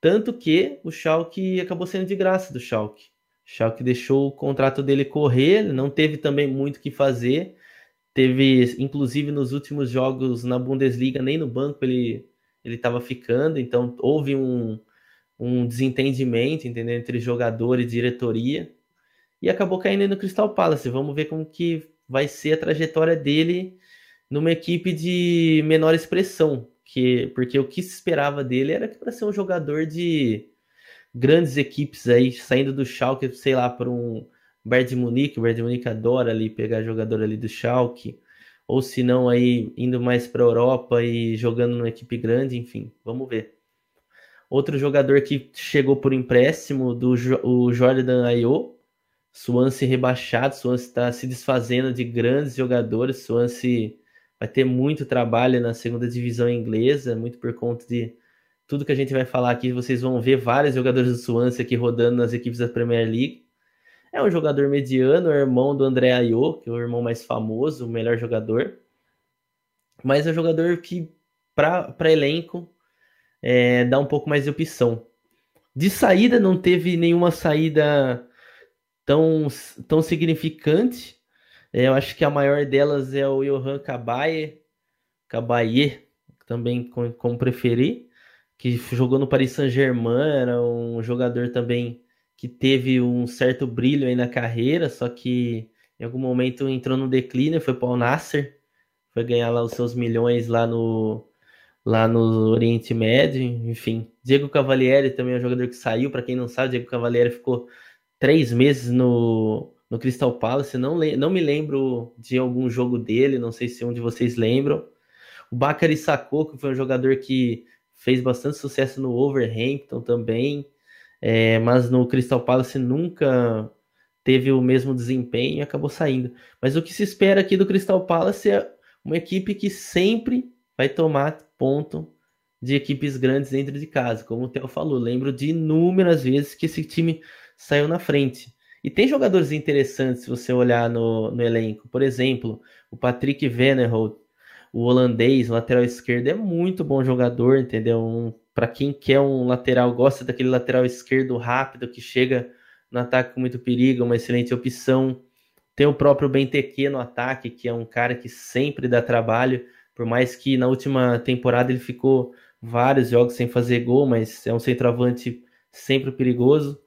Tanto que o Schalke acabou sendo de graça do Schalke. O Schalke deixou o contrato dele correr, não teve também muito o que fazer. Teve, inclusive, nos últimos jogos na Bundesliga, nem no banco ele ele estava ficando, então houve um, um desentendimento entendeu? entre jogador e diretoria e acabou caindo no Crystal Palace. Vamos ver como que vai ser a trajetória dele numa equipe de menor expressão, que porque o que se esperava dele era para ser um jogador de grandes equipes aí, saindo do Schalke, sei lá, para um Bayern de Munique, o Bayern de Munique adora ali pegar jogador ali do Schalke, ou se não aí indo mais para a Europa e jogando numa equipe grande, enfim, vamos ver. Outro jogador que chegou por empréstimo, do o Jordan Ayew, Swansea rebaixado, Swansea está se desfazendo de grandes jogadores, Swansea vai ter muito trabalho na segunda divisão inglesa, muito por conta de tudo que a gente vai falar aqui, vocês vão ver vários jogadores do Swansea aqui rodando nas equipes da Premier League. É um jogador mediano, é irmão do André Ayew, que é o irmão mais famoso, o melhor jogador. Mas é um jogador que, para elenco, é, dá um pouco mais de opção. De saída, não teve nenhuma saída tão, tão significante. É, eu acho que a maior delas é o Johan Cabaye, Cabaye, também como, como preferir, que jogou no Paris Saint-Germain, era um jogador também que teve um certo brilho aí na carreira, só que em algum momento entrou no declínio, foi para o Nasser, foi ganhar lá os seus milhões lá no lá no Oriente Médio, enfim. Diego Cavalieri também é um jogador que saiu, para quem não sabe, Diego Cavalieri ficou três meses no, no Crystal Palace. Não, não me lembro de algum jogo dele, não sei se um de vocês lembram. O Bakary Sakho, que foi um jogador que fez bastante sucesso no Overhampton também, é, mas no Crystal Palace nunca teve o mesmo desempenho e acabou saindo. Mas o que se espera aqui do Crystal Palace é uma equipe que sempre vai tomar ponto de equipes grandes dentro de casa, como o Theo falou. Lembro de inúmeras vezes que esse time saiu na frente. E tem jogadores interessantes se você olhar no, no elenco. Por exemplo, o Patrick Venerholt, o holandês, lateral esquerdo, é muito bom jogador, entendeu? Um, Para quem quer um lateral, gosta daquele lateral esquerdo rápido que chega no ataque com muito perigo, uma excelente opção. Tem o próprio Benteke no ataque, que é um cara que sempre dá trabalho, por mais que na última temporada ele ficou vários jogos sem fazer gol, mas é um centroavante sempre perigoso.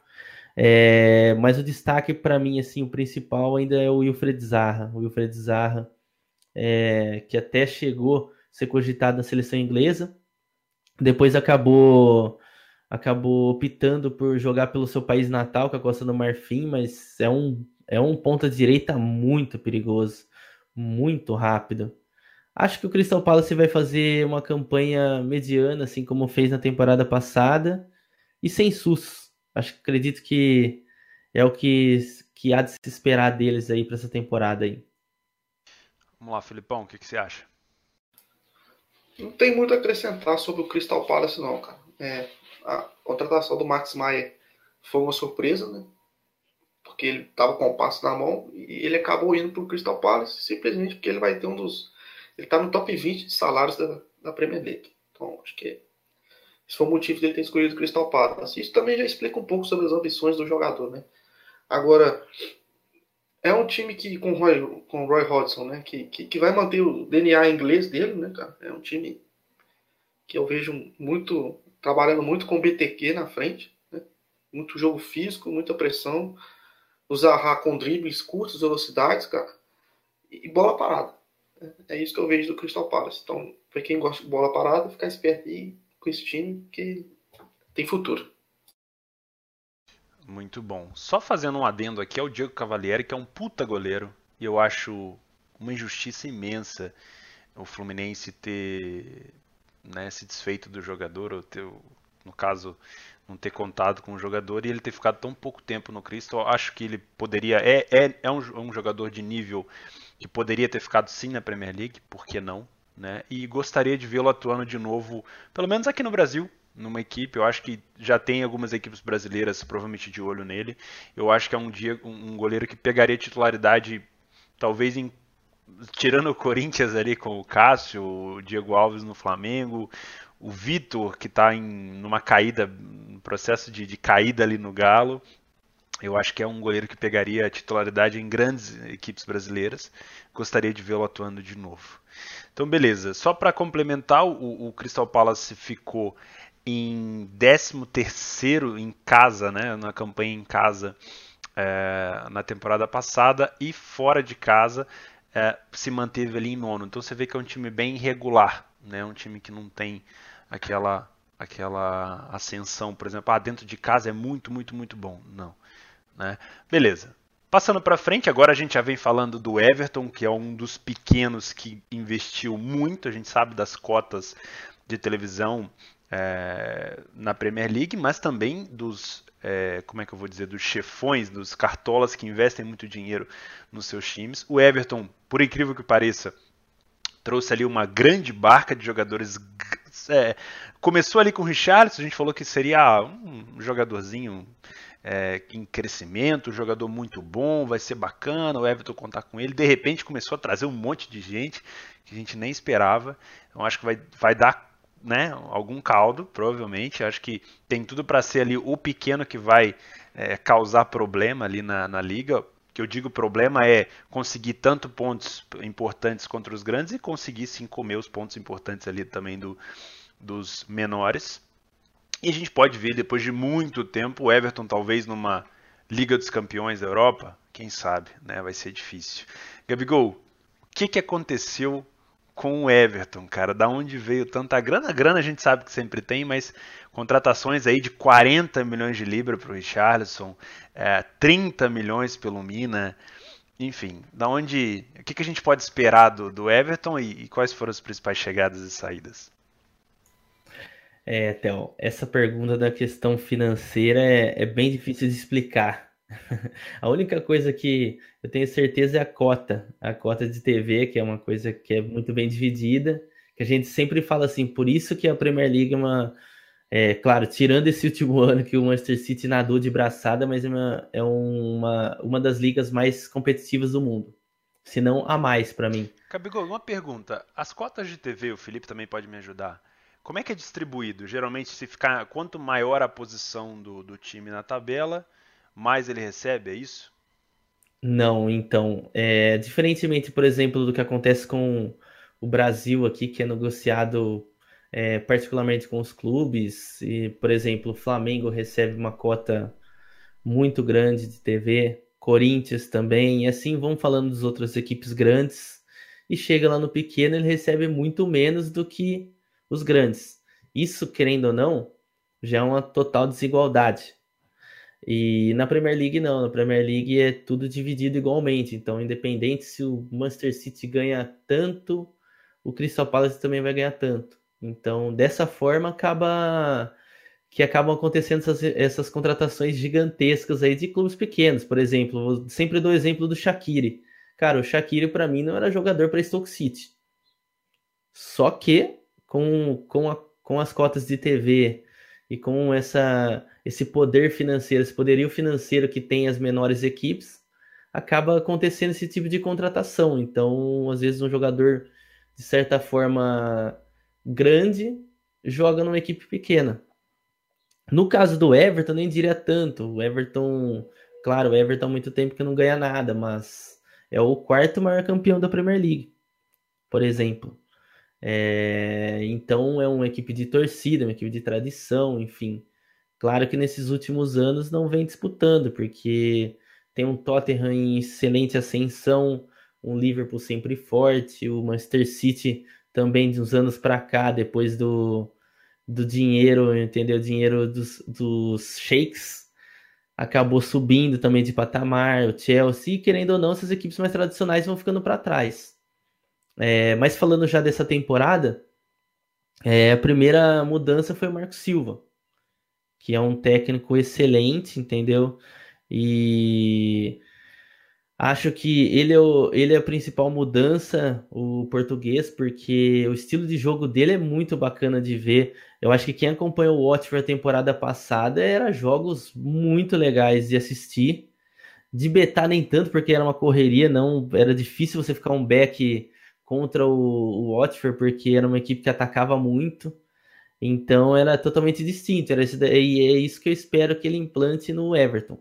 É, mas o destaque para mim, assim, o principal ainda é o Wilfred Zaha. O Wilfred Zaha, é, que até chegou a ser cogitado na seleção inglesa, depois acabou acabou optando por jogar pelo seu país natal, que é a Costa do Marfim, mas é um, é um ponta direita muito perigoso, muito rápido. Acho que o Crystal Palace vai fazer uma campanha mediana, assim como fez na temporada passada, e sem sus acho que acredito que é o que, que há de se esperar deles aí para essa temporada aí. Vamos lá, Filipão, o que, que você acha? Não tem muito a acrescentar sobre o Crystal Palace, não, cara. É, a contratação do Max Maier foi uma surpresa, né? Porque ele estava com o passo na mão e ele acabou indo para o Crystal Palace simplesmente porque ele vai ter um dos. Ele está no top 20 de salários da, da Premier League. Então, acho que esse foi o motivo dele ter escolhido o Crystal Palace. Isso também já explica um pouco sobre as ambições do jogador, né? Agora, é um time que com Roy, com Roy Hodgson, né? Que, que, que, vai manter o DNA inglês dele, né, cara? É um time que eu vejo muito trabalhando muito com BTQ na frente, né? Muito jogo físico, muita pressão, usar com dribles curtos, velocidades, cara, e bola parada. É isso que eu vejo do Crystal Palace. Então, para quem gosta de bola parada, ficar esperto e com esse time que tem futuro. Muito bom. Só fazendo um adendo aqui é o Diego Cavalieri, que é um puta goleiro. E eu acho uma injustiça imensa o Fluminense ter né, se desfeito do jogador, ou ter, no caso, não ter contado com o jogador e ele ter ficado tão pouco tempo no Cristo. Eu acho que ele poderia. É, é, é um, um jogador de nível que poderia ter ficado sim na Premier League, por que não? Né? E gostaria de vê-lo atuando de novo, pelo menos aqui no Brasil, numa equipe. Eu acho que já tem algumas equipes brasileiras provavelmente de olho nele. Eu acho que é um dia um goleiro que pegaria titularidade, talvez em tirando o Corinthians ali com o Cássio, o Diego Alves no Flamengo, o Vitor que está em numa caída, no processo de, de caída ali no Galo. Eu acho que é um goleiro que pegaria titularidade em grandes equipes brasileiras. Gostaria de vê-lo atuando de novo. Então, beleza. Só para complementar, o, o, Crystal Palace ficou em 13 em casa, né, na campanha em casa é, na temporada passada e fora de casa é, se manteve ali em nono. Então você vê que é um time bem irregular, né? Um time que não tem aquela aquela ascensão, por exemplo, ah, dentro de casa é muito, muito, muito bom. Não, né? Beleza. Passando para frente, agora a gente já vem falando do Everton, que é um dos pequenos que investiu muito. A gente sabe das cotas de televisão é, na Premier League, mas também dos, é, como é que eu vou dizer, dos chefões, dos cartolas que investem muito dinheiro nos seus times. O Everton, por incrível que pareça, trouxe ali uma grande barca de jogadores. É, começou ali com o Richarlison, a gente falou que seria um jogadorzinho é, em crescimento, jogador muito bom, vai ser bacana, o Everton contar com ele. De repente começou a trazer um monte de gente que a gente nem esperava. Então acho que vai, vai dar né, algum caldo, provavelmente. Acho que tem tudo para ser ali o pequeno que vai é, causar problema ali na, na liga. Que eu digo problema é conseguir tanto pontos importantes contra os grandes e conseguir sim comer os pontos importantes ali também do, dos menores. E a gente pode ver depois de muito tempo o Everton talvez numa Liga dos Campeões da Europa, quem sabe, né? Vai ser difícil. Gabigol, o que, que aconteceu com o Everton, cara. Da onde veio tanta grana? A grana a gente sabe que sempre tem, mas contratações aí de 40 milhões de libras para o Richarlison, é, 30 milhões pelo Mina, enfim, da onde, o que, que a gente pode esperar do, do Everton e, e quais foram as principais chegadas e saídas? É, Theo, essa pergunta da questão financeira é, é bem difícil de explicar. *laughs* A única coisa que eu tenho certeza é a cota, a cota de TV, que é uma coisa que é muito bem dividida, que a gente sempre fala assim, por isso que a Premier League é uma, é, claro, tirando esse *laughs* último ano que o Manchester City nadou de braçada, mas é uma, é uma, uma das ligas mais competitivas do mundo. Se não a mais para mim. Cabigol, uma pergunta. As cotas de TV, o Felipe também pode me ajudar. Como é que é distribuído? Geralmente, se ficar quanto maior a posição do, do time na tabela, mais ele recebe, é isso? Não, então, é, diferentemente, por exemplo, do que acontece com o Brasil aqui, que é negociado é, particularmente com os clubes, e, por exemplo, o Flamengo recebe uma cota muito grande de TV, Corinthians também, e assim vão falando das outras equipes grandes, e chega lá no pequeno, ele recebe muito menos do que os grandes. Isso, querendo ou não, já é uma total desigualdade. E na Premier League não, na Premier League é tudo dividido igualmente. Então, independente se o Manchester City ganha tanto, o Crystal Palace também vai ganhar tanto. Então, dessa forma acaba que acabam acontecendo essas, essas contratações gigantescas aí de clubes pequenos. Por exemplo, sempre dou o exemplo do Shaqiri. Cara, o Shaqiri para mim não era jogador para Stoke City. Só que com, com, a, com as cotas de TV e com essa esse poder financeiro, esse poderio financeiro que tem as menores equipes, acaba acontecendo esse tipo de contratação. Então, às vezes, um jogador, de certa forma, grande, joga numa equipe pequena. No caso do Everton, nem diria tanto. O Everton, claro, o Everton há muito tempo que não ganha nada, mas é o quarto maior campeão da Premier League, por exemplo. É, então é uma equipe de torcida, uma equipe de tradição, enfim. Claro que nesses últimos anos não vem disputando, porque tem um Tottenham em excelente ascensão, um Liverpool sempre forte, o Manchester City também de uns anos para cá, depois do, do dinheiro, entendeu? Dinheiro dos, dos shakes, acabou subindo também de patamar. O Chelsea, querendo ou não, essas equipes mais tradicionais vão ficando para trás. É, mas falando já dessa temporada, é, a primeira mudança foi o Marco Silva que é um técnico excelente, entendeu? E acho que ele é, o, ele é a principal mudança, o português, porque o estilo de jogo dele é muito bacana de ver. Eu acho que quem acompanhou o Watford a temporada passada era jogos muito legais de assistir. De betar nem tanto, porque era uma correria, não era difícil você ficar um back contra o, o Watford, porque era uma equipe que atacava muito. Então era totalmente distinto. Era e é isso que eu espero que ele implante no Everton.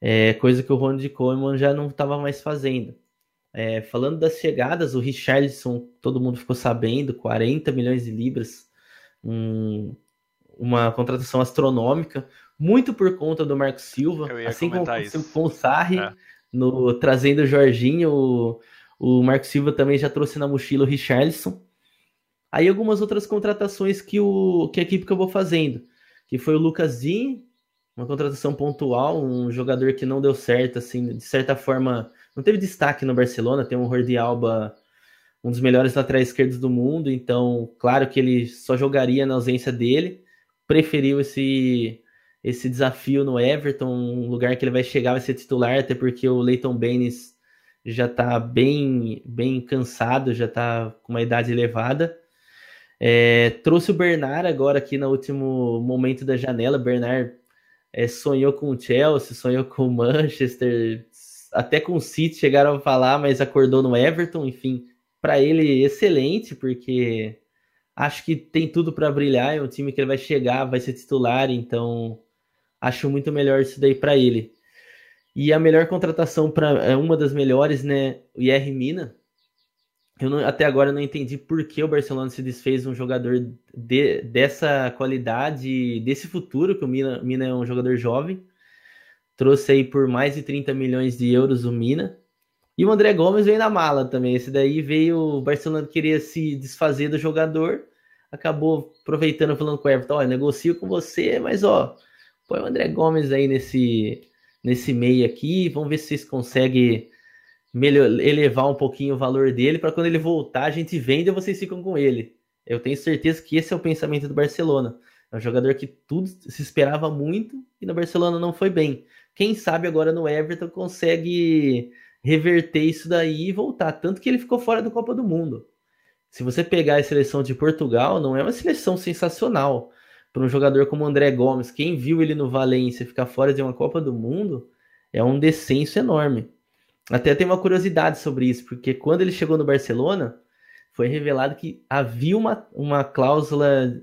É, coisa que o Ronald Koeman já não estava mais fazendo. É, falando das chegadas, o Richardson, todo mundo ficou sabendo, 40 milhões de libras, um, uma contratação astronômica, muito por conta do Marco Silva, assim como aconteceu com o Sarri, é. no, trazendo o Jorginho, o, O Marco Silva também já trouxe na mochila o Richarlison. Aí algumas outras contratações que, o, que a equipe acabou fazendo, que foi o Lucas Zin, uma contratação pontual, um jogador que não deu certo, assim, de certa forma, não teve destaque no Barcelona, tem um Jordi Alba, um dos melhores laterais esquerdos do mundo, então, claro que ele só jogaria na ausência dele, preferiu esse esse desafio no Everton, um lugar que ele vai chegar, vai ser titular, até porque o Leighton Baines já está bem, bem cansado, já está com uma idade elevada. É, trouxe o Bernard agora aqui no último momento da janela. Bernard é, sonhou com o Chelsea, sonhou com o Manchester, até com o City chegaram a falar, mas acordou no Everton. Enfim, para ele excelente, porque acho que tem tudo para brilhar. É um time que ele vai chegar, vai ser titular, então acho muito melhor isso daí para ele. E a melhor contratação para é uma das melhores, né? O IR Mina. Eu não, até agora não entendi por que o Barcelona se desfez de um jogador de, dessa qualidade, desse futuro, que o Mina, Mina é um jogador jovem. Trouxe aí por mais de 30 milhões de euros o Mina. E o André Gomes veio na mala também. Esse daí veio. O Barcelona queria se desfazer do jogador. Acabou aproveitando, falando com o Everton: ó, negocio com você, mas ó, põe o André Gomes aí nesse, nesse meio aqui. Vamos ver se vocês conseguem melhor, elevar um pouquinho o valor dele para quando ele voltar a gente vende e vocês ficam com ele. Eu tenho certeza que esse é o pensamento do Barcelona. É um jogador que tudo se esperava muito e no Barcelona não foi bem. Quem sabe agora no Everton consegue reverter isso daí e voltar. Tanto que ele ficou fora da Copa do Mundo. Se você pegar a seleção de Portugal, não é uma seleção sensacional para um jogador como André Gomes, quem viu ele no Valência ficar fora de uma Copa do Mundo, é um descenso enorme. Até tem uma curiosidade sobre isso, porque quando ele chegou no Barcelona, foi revelado que havia uma, uma cláusula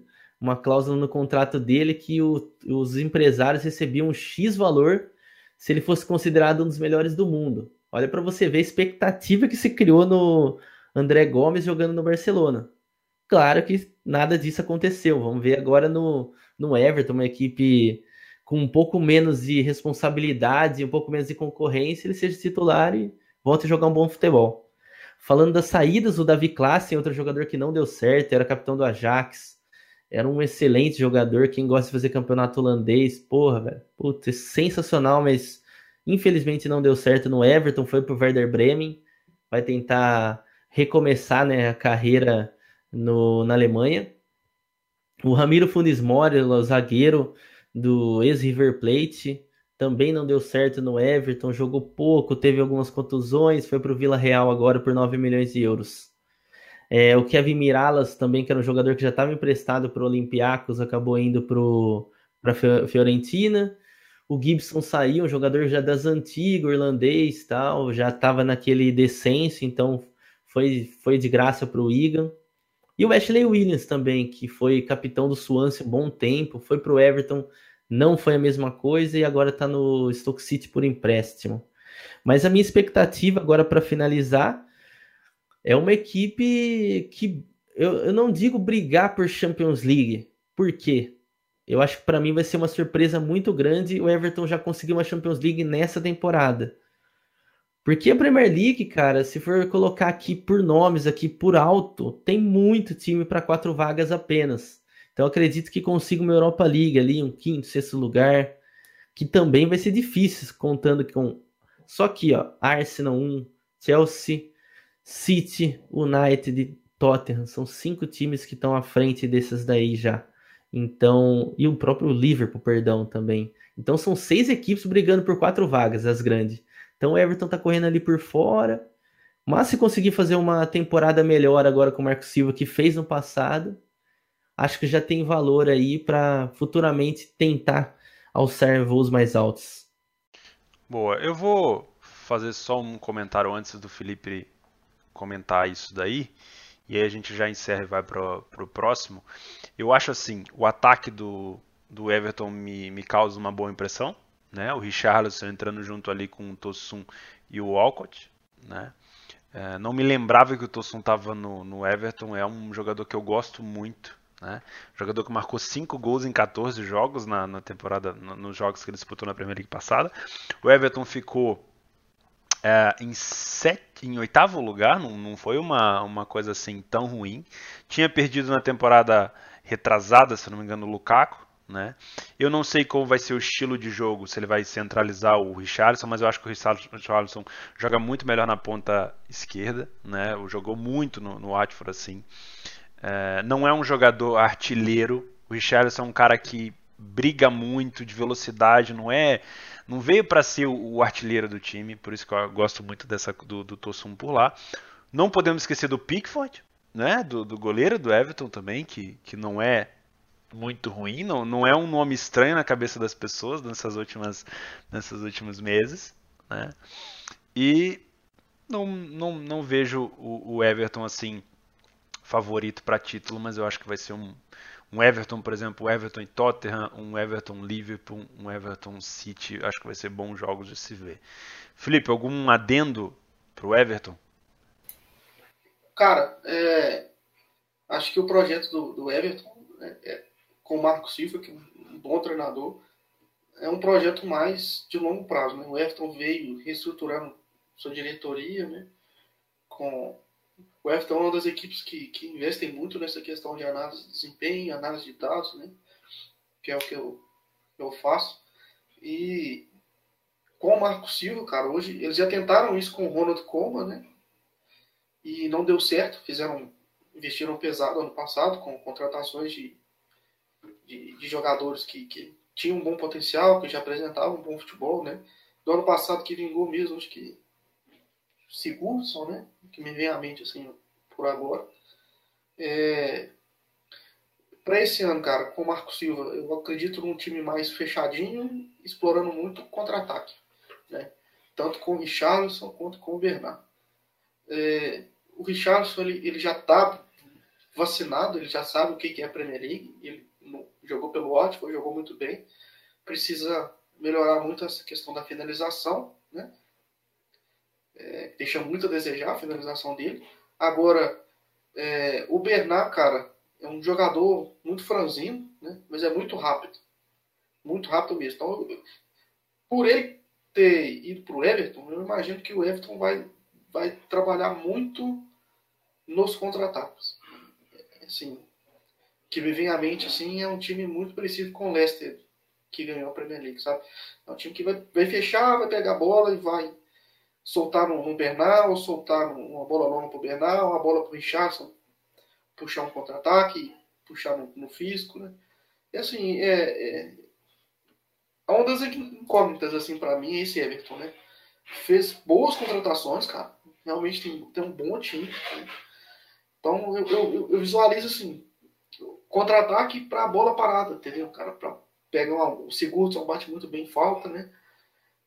uma cláusula no contrato dele que o, os empresários recebiam um X valor se ele fosse considerado um dos melhores do mundo. Olha para você ver a expectativa que se criou no André Gomes jogando no Barcelona. Claro que nada disso aconteceu. Vamos ver agora no, no Everton, uma equipe com um pouco menos de responsabilidade, um pouco menos de concorrência, ele seja titular e volte a jogar um bom futebol. Falando das saídas, o Davi Klassen, outro jogador que não deu certo, era capitão do Ajax, era um excelente jogador, quem gosta de fazer campeonato holandês, porra, velho, putz, é sensacional, mas infelizmente não deu certo no Everton, foi pro Werder Bremen, vai tentar recomeçar né, a carreira no, na Alemanha. O Ramiro Funes Mori, zagueiro do ex-River Plate, também não deu certo no Everton, jogou pouco, teve algumas contusões, foi para o Vila Real agora por 9 milhões de euros. É, o Kevin Miralas também, que era um jogador que já estava emprestado para o Olympiacos, acabou indo para a Fiorentina. O Gibson saiu, um jogador já das antigas, irlandês tal, já estava naquele descenso, então foi, foi de graça para o Egan. E o Ashley Williams também, que foi capitão do Swansea um bom tempo, foi para o Everton, não foi a mesma coisa e agora está no Stoke City por empréstimo. Mas a minha expectativa agora para finalizar é uma equipe que eu, eu não digo brigar por Champions League. Por quê? Eu acho que para mim vai ser uma surpresa muito grande o Everton já conseguir uma Champions League nessa temporada. Porque a Premier League, cara, se for colocar aqui por nomes, aqui por alto, tem muito time para quatro vagas apenas. Então acredito que consiga uma Europa League ali, um quinto, sexto lugar, que também vai ser difícil, contando com. Só aqui, ó, Arsenal 1, Chelsea, City, United, Tottenham. São cinco times que estão à frente desses daí já. Então, e o próprio Liverpool, perdão, também. Então são seis equipes brigando por quatro vagas, as grandes. Então o Everton tá correndo ali por fora. Mas se conseguir fazer uma temporada melhor agora com o Marco Silva que fez no passado, acho que já tem valor aí para futuramente tentar alçar voos mais altos. Boa, eu vou fazer só um comentário antes do Felipe comentar isso daí, e aí a gente já encerra e vai para o próximo. Eu acho assim, o ataque do, do Everton me, me causa uma boa impressão, né? O Richarlison entrando junto ali com o Tosun e o Walcott, né? É, não me lembrava que o Tosun estava no, no, Everton, é um jogador que eu gosto muito, né? Jogador que marcou 5 gols em 14 jogos na, na temporada, no, nos jogos que ele disputou na Premier League passada. O Everton ficou é, em, em oitavo lugar, não, não foi uma, uma coisa assim tão ruim. Tinha perdido na temporada retrasada, se não me engano, o Lukaku. Né? Eu não sei qual vai ser o estilo de jogo, se ele vai centralizar o Richarlison, mas eu acho que o Richarlison joga muito melhor na ponta esquerda, né? Jogou muito no, no Watford assim. É, não é um jogador artilheiro. O Richarlison é um cara que briga muito de velocidade, não é, não veio para ser o, o, artilheiro do time, por isso que eu gosto muito dessa do, do Tossum por lá. Não podemos esquecer do Pickford, né? Do, do goleiro do Everton também, que, que não é muito ruim, não, não é um nome estranho na cabeça das pessoas nessas últimas, nesses últimos meses, né? E não, não, não vejo o, o Everton assim favorito para título, mas eu acho que vai ser um, um Everton, por exemplo, um Everton e Tottenham, um Everton Liverpool, um Everton City, acho que vai ser bons jogos de se ver. Felipe, algum adendo para o Everton? Cara, é, acho que o projeto do, do Everton é, é com o Marco Silva, que é um bom treinador, é um projeto mais de longo prazo. Né? O Everton veio reestruturando sua diretoria, né? com o Everton é uma das equipes que, que investem muito nessa questão de análise de desempenho, análise de dados, né? que é o que eu, eu faço. E com o Marco Silva, cara, hoje eles já tentaram isso com o Ronald Koeman, né? E não deu certo, fizeram investiram pesado ano passado com contratações de de, de jogadores que, que tinham um bom potencial, que já apresentavam um bom futebol, né? Do ano passado que vingou mesmo, acho que Sigurdsson, né? Que me vem à mente assim por agora. É... Para esse ano, cara, com o Marco Silva, eu acredito num time mais fechadinho, explorando muito contra-ataque, né? Tanto com o Richarlison quanto com o Bernard. É... O Richarlison ele, ele já está vacinado, ele já sabe o que é a Premier League, ele jogou pelo Watford, jogou muito bem. Precisa melhorar muito essa questão da finalização, né? É, deixa muito a desejar a finalização dele. Agora, é, o Bernard, cara, é um jogador muito franzino, né? Mas é muito rápido. Muito rápido mesmo. Então, por ele ter ido para o Everton, eu imagino que o Everton vai, vai trabalhar muito nos contra-ataques. Assim, que me vem à mente assim é um time muito parecido com o Leicester que ganhou a Premier League, sabe? É um time que vai, vai fechar, vai pegar a bola e vai soltar no, Bernal, soltar uma bola longa pro Bernal, uma bola pro Richardson, puxar um contra-ataque, puxar no, no físico, né? E assim, é, é, uma das incógnitas assim para mim é esse Everton, né? Fez boas contratações, cara. Realmente tem, tem um bom time. Né? Então eu, eu, eu visualizo assim, contra-ataque para bola parada, entendeu? O cara para pegar uma, o Sigurdsson bate muito bem falta, né?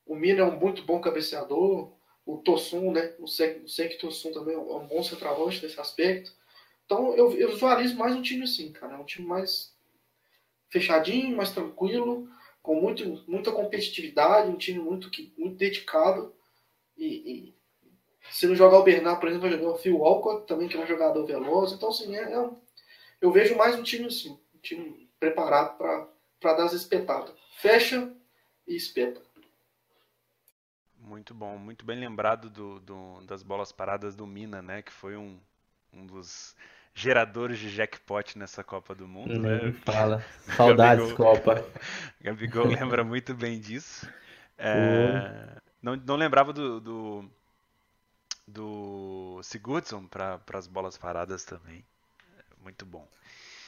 O Mina é um muito bom cabeceador. O Tossum, né? O Sek Tossum também é um bom centroavante nesse aspecto. Então eu, eu visualizo mais um time assim, cara. É um time mais fechadinho, mais tranquilo, com muito, muita competitividade, um time muito, muito dedicado. E, e se não jogar o Bernard, por exemplo, vai jogar o Phil Walcott, também que é um jogador veloz. Então, assim, é, é um, eu vejo mais um time assim, um time preparado para dar as espetadas. Fecha e espeta. Muito bom, muito bem lembrado do, do, das bolas paradas do Mina, né? Que foi um, um dos geradores de jackpot nessa Copa do Mundo. né? Fala. *laughs* Saudades, Gabigol, *laughs* Copa. Gabigol lembra muito bem disso. É, não, não lembrava do, do, do Sigurdsson para as bolas paradas também. Muito bom.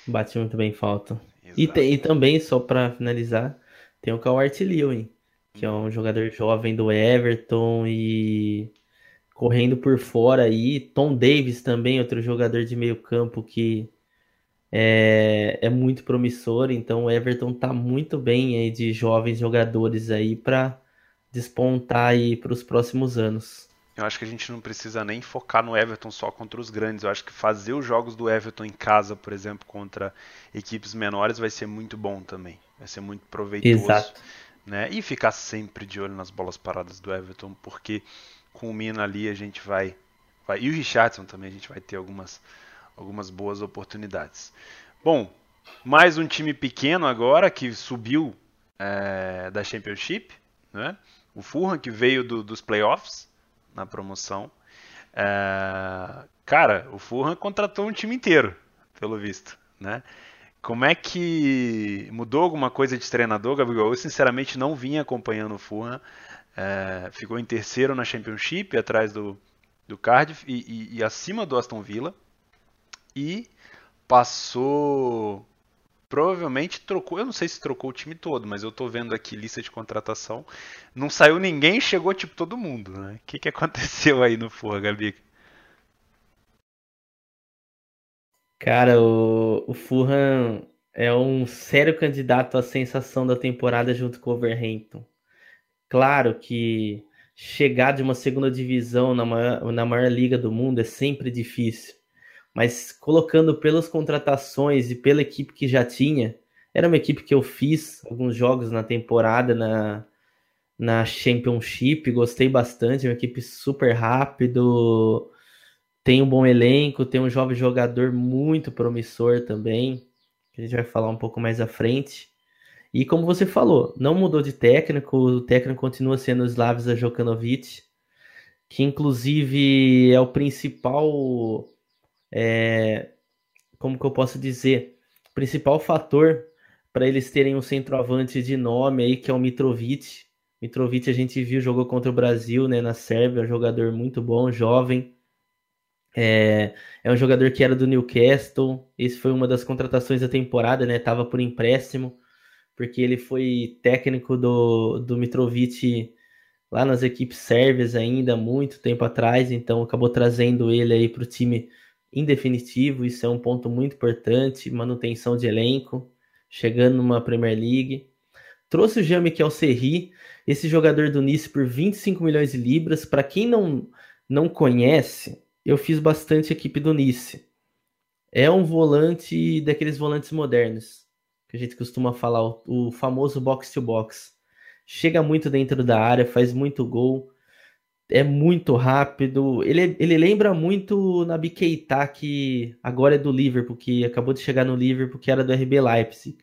Bate muito bem falta. E, tem, e, também, só para finalizar, tem o Cowart Lewin, que é um jogador jovem do Everton e correndo por fora aí. Tom Davis também, outro jogador de meio campo que é, é muito promissor. Então o Everton tá muito bem aí de jovens jogadores aí para despontar aí para os próximos anos. Eu acho que a gente não precisa nem focar no Everton só contra os grandes. Eu acho que fazer os jogos do Everton em casa, por exemplo, contra equipes menores, vai ser muito bom também. Vai ser muito proveitoso. Exato. Né? E ficar sempre de olho nas bolas paradas do Everton, porque com o Mina ali a gente vai, vai. E o Richardson também a gente vai ter algumas, algumas boas oportunidades. Bom, mais um time pequeno agora que subiu é, da Championship. Né? O Fulham que veio do, dos playoffs na promoção. É... Cara, o Fulham contratou um time inteiro, pelo visto, né? Como é que mudou alguma coisa de treinador, Gabriel? Eu sinceramente não vinha acompanhando o Fulham. É... ficou em terceiro na Championship, atrás do, do Cardiff e, e, e acima do Aston Villa. E passou provavelmente trocou, eu não sei se trocou o time todo, mas eu tô vendo aqui lista de contratação. Não saiu ninguém, chegou tipo todo mundo, né? O que, que *laughs* aconteceu aí no Forra, Gabi? Cara, o, o Fulham é um sério candidato à sensação da temporada junto com o Overhampton. Claro que chegar de uma segunda divisão na maior, na maior liga do mundo é sempre difícil mas colocando pelas contratações e pela equipe que já tinha, era uma equipe que eu fiz alguns jogos na temporada na, na Championship, gostei bastante, é uma equipe super rápido, tem um bom elenco, tem um jovem jogador muito promissor também, que a gente vai falar um pouco mais à frente. E como você falou, não mudou de técnico, o técnico continua sendo o Slavisa Jokanovic, que inclusive é o principal é, como que eu posso dizer, principal fator para eles terem um centroavante de nome aí, que é o Mitrovic. Mitrovic a gente viu, jogou contra o Brasil, né, na Sérvia, um jogador muito bom, jovem. É, é um jogador que era do Newcastle. Esse foi uma das contratações da temporada, né? Tava por empréstimo, porque ele foi técnico do, do Mitrovic lá nas equipes sérvias ainda, muito tempo atrás, então acabou trazendo ele aí para o time em definitivo, isso é um ponto muito importante, manutenção de elenco, chegando numa Premier League. Trouxe o Jean-Michel Serri, esse jogador do Nice por 25 milhões de libras. Para quem não, não conhece, eu fiz bastante equipe do Nice. É um volante daqueles volantes modernos, que a gente costuma falar, o, o famoso box-to-box. Chega muito dentro da área, faz muito gol, é muito rápido. Ele, ele lembra muito Nabi Keita, que agora é do Liverpool, que acabou de chegar no Liverpool, que era do RB Leipzig.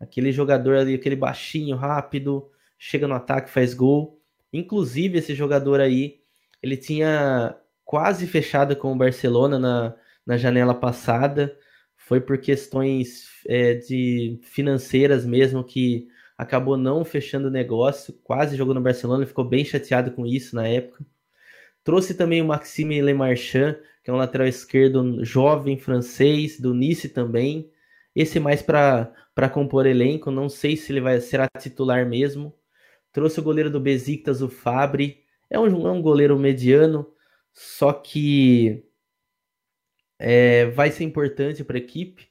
Aquele jogador ali, aquele baixinho, rápido, chega no ataque, faz gol. Inclusive, esse jogador aí, ele tinha quase fechado com o Barcelona na, na janela passada. Foi por questões é, de financeiras mesmo que acabou não fechando o negócio, quase jogou no Barcelona, ficou bem chateado com isso na época. Trouxe também o Maxime Lemarchand, que é um lateral esquerdo jovem francês, do Nice também. Esse mais para compor elenco, não sei se ele vai será titular mesmo. Trouxe o goleiro do Besiktas, o Fabri. É um, é um goleiro mediano, só que é, vai ser importante para a equipe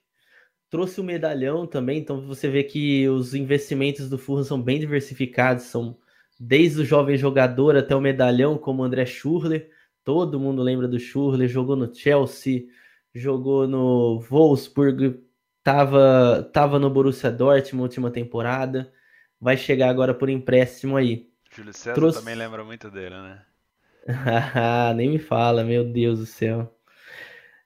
trouxe o medalhão também, então você vê que os investimentos do Fulham são bem diversificados, são desde o jovem jogador até o medalhão, como o André Schurler, todo mundo lembra do Schurler, jogou no Chelsea, jogou no Wolfsburg, tava, tava no Borussia Dortmund última temporada, vai chegar agora por empréstimo aí. Júlio César trouxe... também lembra muito dele, né? *laughs* Nem me fala, meu Deus do céu.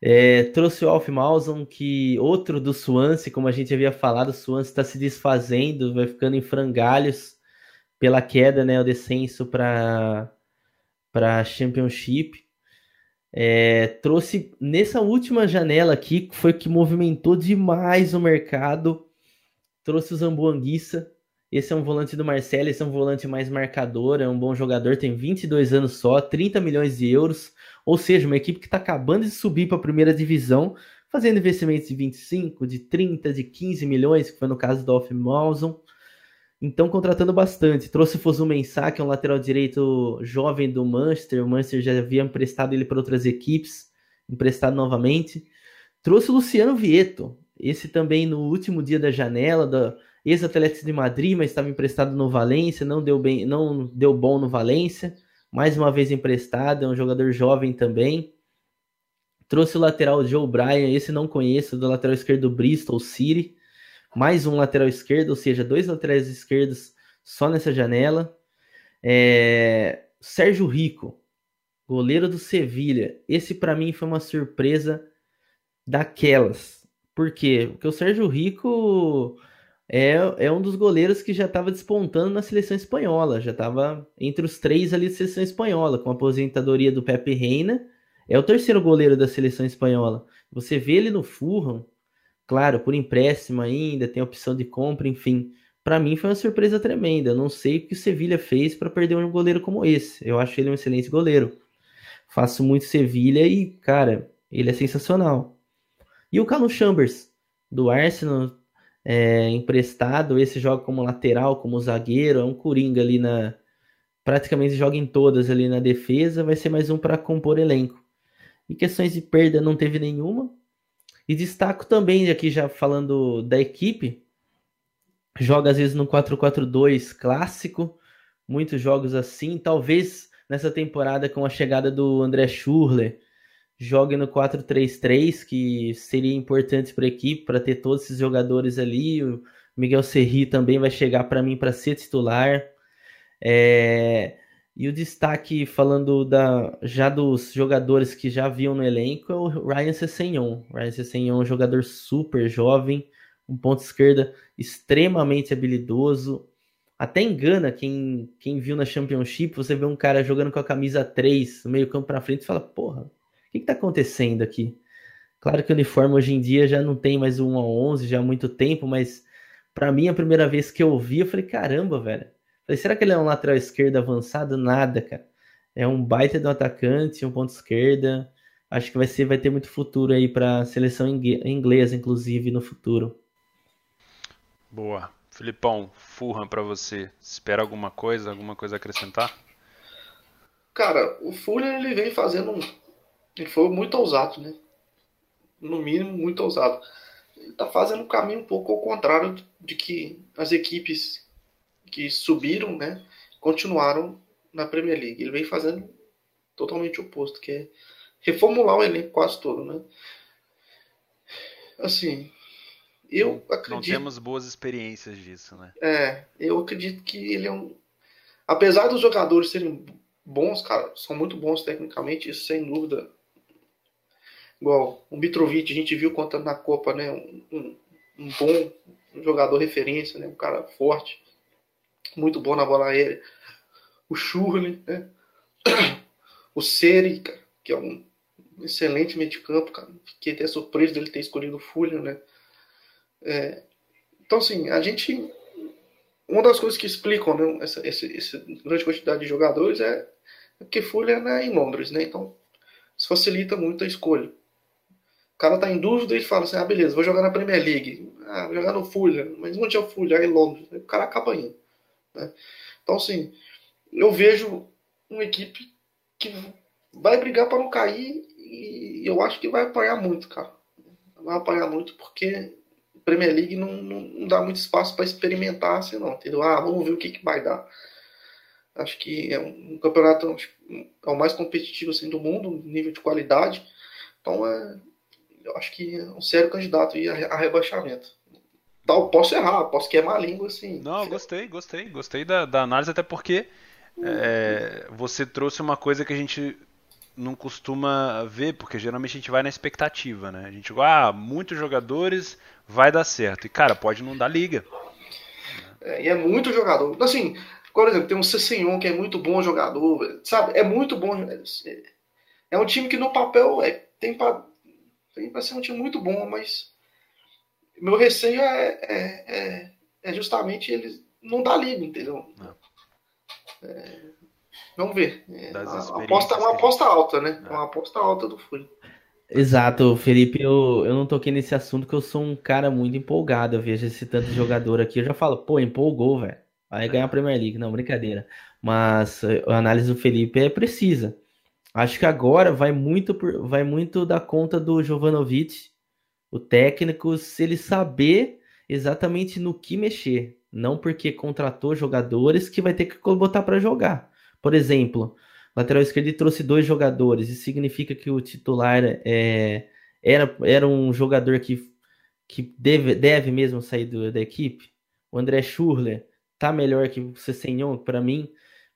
É, trouxe o Alf Mauson, que outro do Swansea, como a gente havia falado, o Swansea está se desfazendo, vai ficando em frangalhos pela queda, né, o descenso para para Championship. É, trouxe nessa última janela aqui, que foi que movimentou demais o mercado, trouxe o Zambuanguissa. Esse é um volante do Marcelo, esse é um volante mais marcador, é um bom jogador, tem 22 anos só, 30 milhões de euros. Ou seja, uma equipe que está acabando de subir para a primeira divisão, fazendo investimentos de 25, de 30, de 15 milhões, que foi no caso do Alf Mawson. Então, contratando bastante. Trouxe o Fosu Mensah, que é um lateral direito jovem do Manchester. O Manchester já havia emprestado ele para outras equipes, emprestado novamente. Trouxe o Luciano Vieto, esse também no último dia da janela, da ex-Atlético de Madrid, mas estava emprestado no Valência, não deu bem, não deu bom no Valência mais uma vez emprestado, é um jogador jovem também. Trouxe o lateral Joe Bryan, esse não conheço, do lateral esquerdo Bristol City. Mais um lateral esquerdo, ou seja, dois laterais esquerdos só nessa janela. É... Sérgio Rico, goleiro do Sevilha. Esse para mim foi uma surpresa daquelas. Por quê? Porque o Sérgio Rico é, é um dos goleiros que já estava despontando na seleção espanhola, já estava entre os três ali da seleção espanhola, com a aposentadoria do Pepe Reina, É o terceiro goleiro da seleção espanhola. Você vê ele no Fulham, claro, por empréstimo ainda, tem opção de compra, enfim. Para mim foi uma surpresa tremenda. Eu não sei o que o Sevilha fez para perder um goleiro como esse. Eu acho ele um excelente goleiro. Faço muito Sevilha e, cara, ele é sensacional. E o Callum Chambers, do Arsenal, é, emprestado, esse joga como lateral, como zagueiro, é um coringa ali na. Praticamente joga em todas ali na defesa, vai ser mais um para compor elenco. E questões de perda não teve nenhuma. E destaco também, aqui já falando da equipe, joga às vezes no 4-4-2 clássico, muitos jogos assim, talvez nessa temporada com a chegada do André Schurler, jogue no 4-3-3, que seria importante para a equipe, para ter todos esses jogadores ali. O Miguel Serri também vai chegar para mim para ser titular. É... E o destaque, falando da, já dos jogadores que já viam no elenco, é o Ryan Sessegnon. Ryan Sessegnon é um jogador super jovem, um ponto esquerda extremamente habilidoso. Até engana quem, quem viu na Championship, você vê um cara jogando com a camisa 3 no meio campo para frente e fala, porra, que está acontecendo aqui? Claro que o uniforme hoje em dia já não tem mais um a 11 já há muito tempo, mas para mim a primeira vez que eu vi, eu falei, caramba, velho. Falei, será que ele é um lateral esquerdo avançado? Nada, cara. É um baita de um atacante, um ponto esquerda. Acho que vai ser, vai ter muito futuro aí para a seleção inglesa, inclusive no futuro. Boa, Filipão, Fulham para você. Espera alguma coisa, alguma coisa a acrescentar? Cara, o Fulham ele vem fazendo um ele foi muito ousado, né? No mínimo, muito ousado. Ele está fazendo um caminho um pouco ao contrário de que as equipes que subiram, né, continuaram na Premier League. Ele vem fazendo totalmente o oposto, que é reformular o elenco quase todo, né? Assim, eu acredito. Não temos boas experiências disso, né? É, eu acredito que ele é um. Apesar dos jogadores serem bons, cara, são muito bons tecnicamente, isso sem dúvida Igual o Mitrovic, a gente viu contando na Copa, né? Um, um, bom jogador referência, né? Um cara forte, muito bom na bola aérea. O Schurli, né? *coughs* O Seri, que é um excelente meio de campo, cara. Fiquei até surpreso dele ter escolhido o Fulham, né? É, então, assim, a gente. Uma das coisas que explicam né, essa, essa, essa grande quantidade de jogadores é, é porque Fulham é em Londres, né? Então, isso facilita muito a escolha cara tá em dúvida e fala assim: ah, beleza, vou jogar na Premier League, ah, vou jogar no Fulham, mas onde é o Fulham? É em Londres. O cara acaba indo. Né? Então, assim, eu vejo uma equipe que vai brigar para não cair e eu acho que vai apanhar muito, cara. Vai apanhar muito porque Premier League não, não, não dá muito espaço para experimentar assim, não, entendeu? Ah, vamos ver o que, que vai dar. Acho que é um, um campeonato é o mais competitivo assim, do mundo, nível de qualidade. Então é, eu acho que é um sério candidato a, a rebaixamento. Tal, posso errar, posso queimar a língua assim. Não, gostei, gostei, gostei da, da análise, até porque é, você trouxe uma coisa que a gente não costuma ver, porque geralmente a gente vai na expectativa, né? A gente, ah, muitos jogadores, vai dar certo. E, cara, pode não dar liga. É, e é muito jogador. Assim, por exemplo, tem um Cessenhon que é muito bom jogador, sabe? É muito bom. É, é um time que no papel é, tem para Vai ser um time muito bom, mas meu receio é, é, é, é justamente ele não dar liga, entendeu? É, vamos ver. É, uma, aposta, uma aposta alta, né? É. Uma aposta alta do Fúria. Exato, Felipe, eu, eu não toquei nesse assunto que eu sou um cara muito empolgado. Eu vejo esse tanto de jogador aqui, eu já falo, pô, empolgou, velho. Vai ganhar a Premier League. Não, brincadeira. Mas a análise do Felipe é precisa. Acho que agora vai muito, por, vai muito da conta do Jovanovic, o técnico, se ele saber exatamente no que mexer. Não porque contratou jogadores que vai ter que botar para jogar. Por exemplo, lateral esquerdo trouxe dois jogadores. Isso significa que o titular é, era, era um jogador que, que deve, deve mesmo sair do, da equipe. O André Schurler tá melhor que o Cessenhon, para mim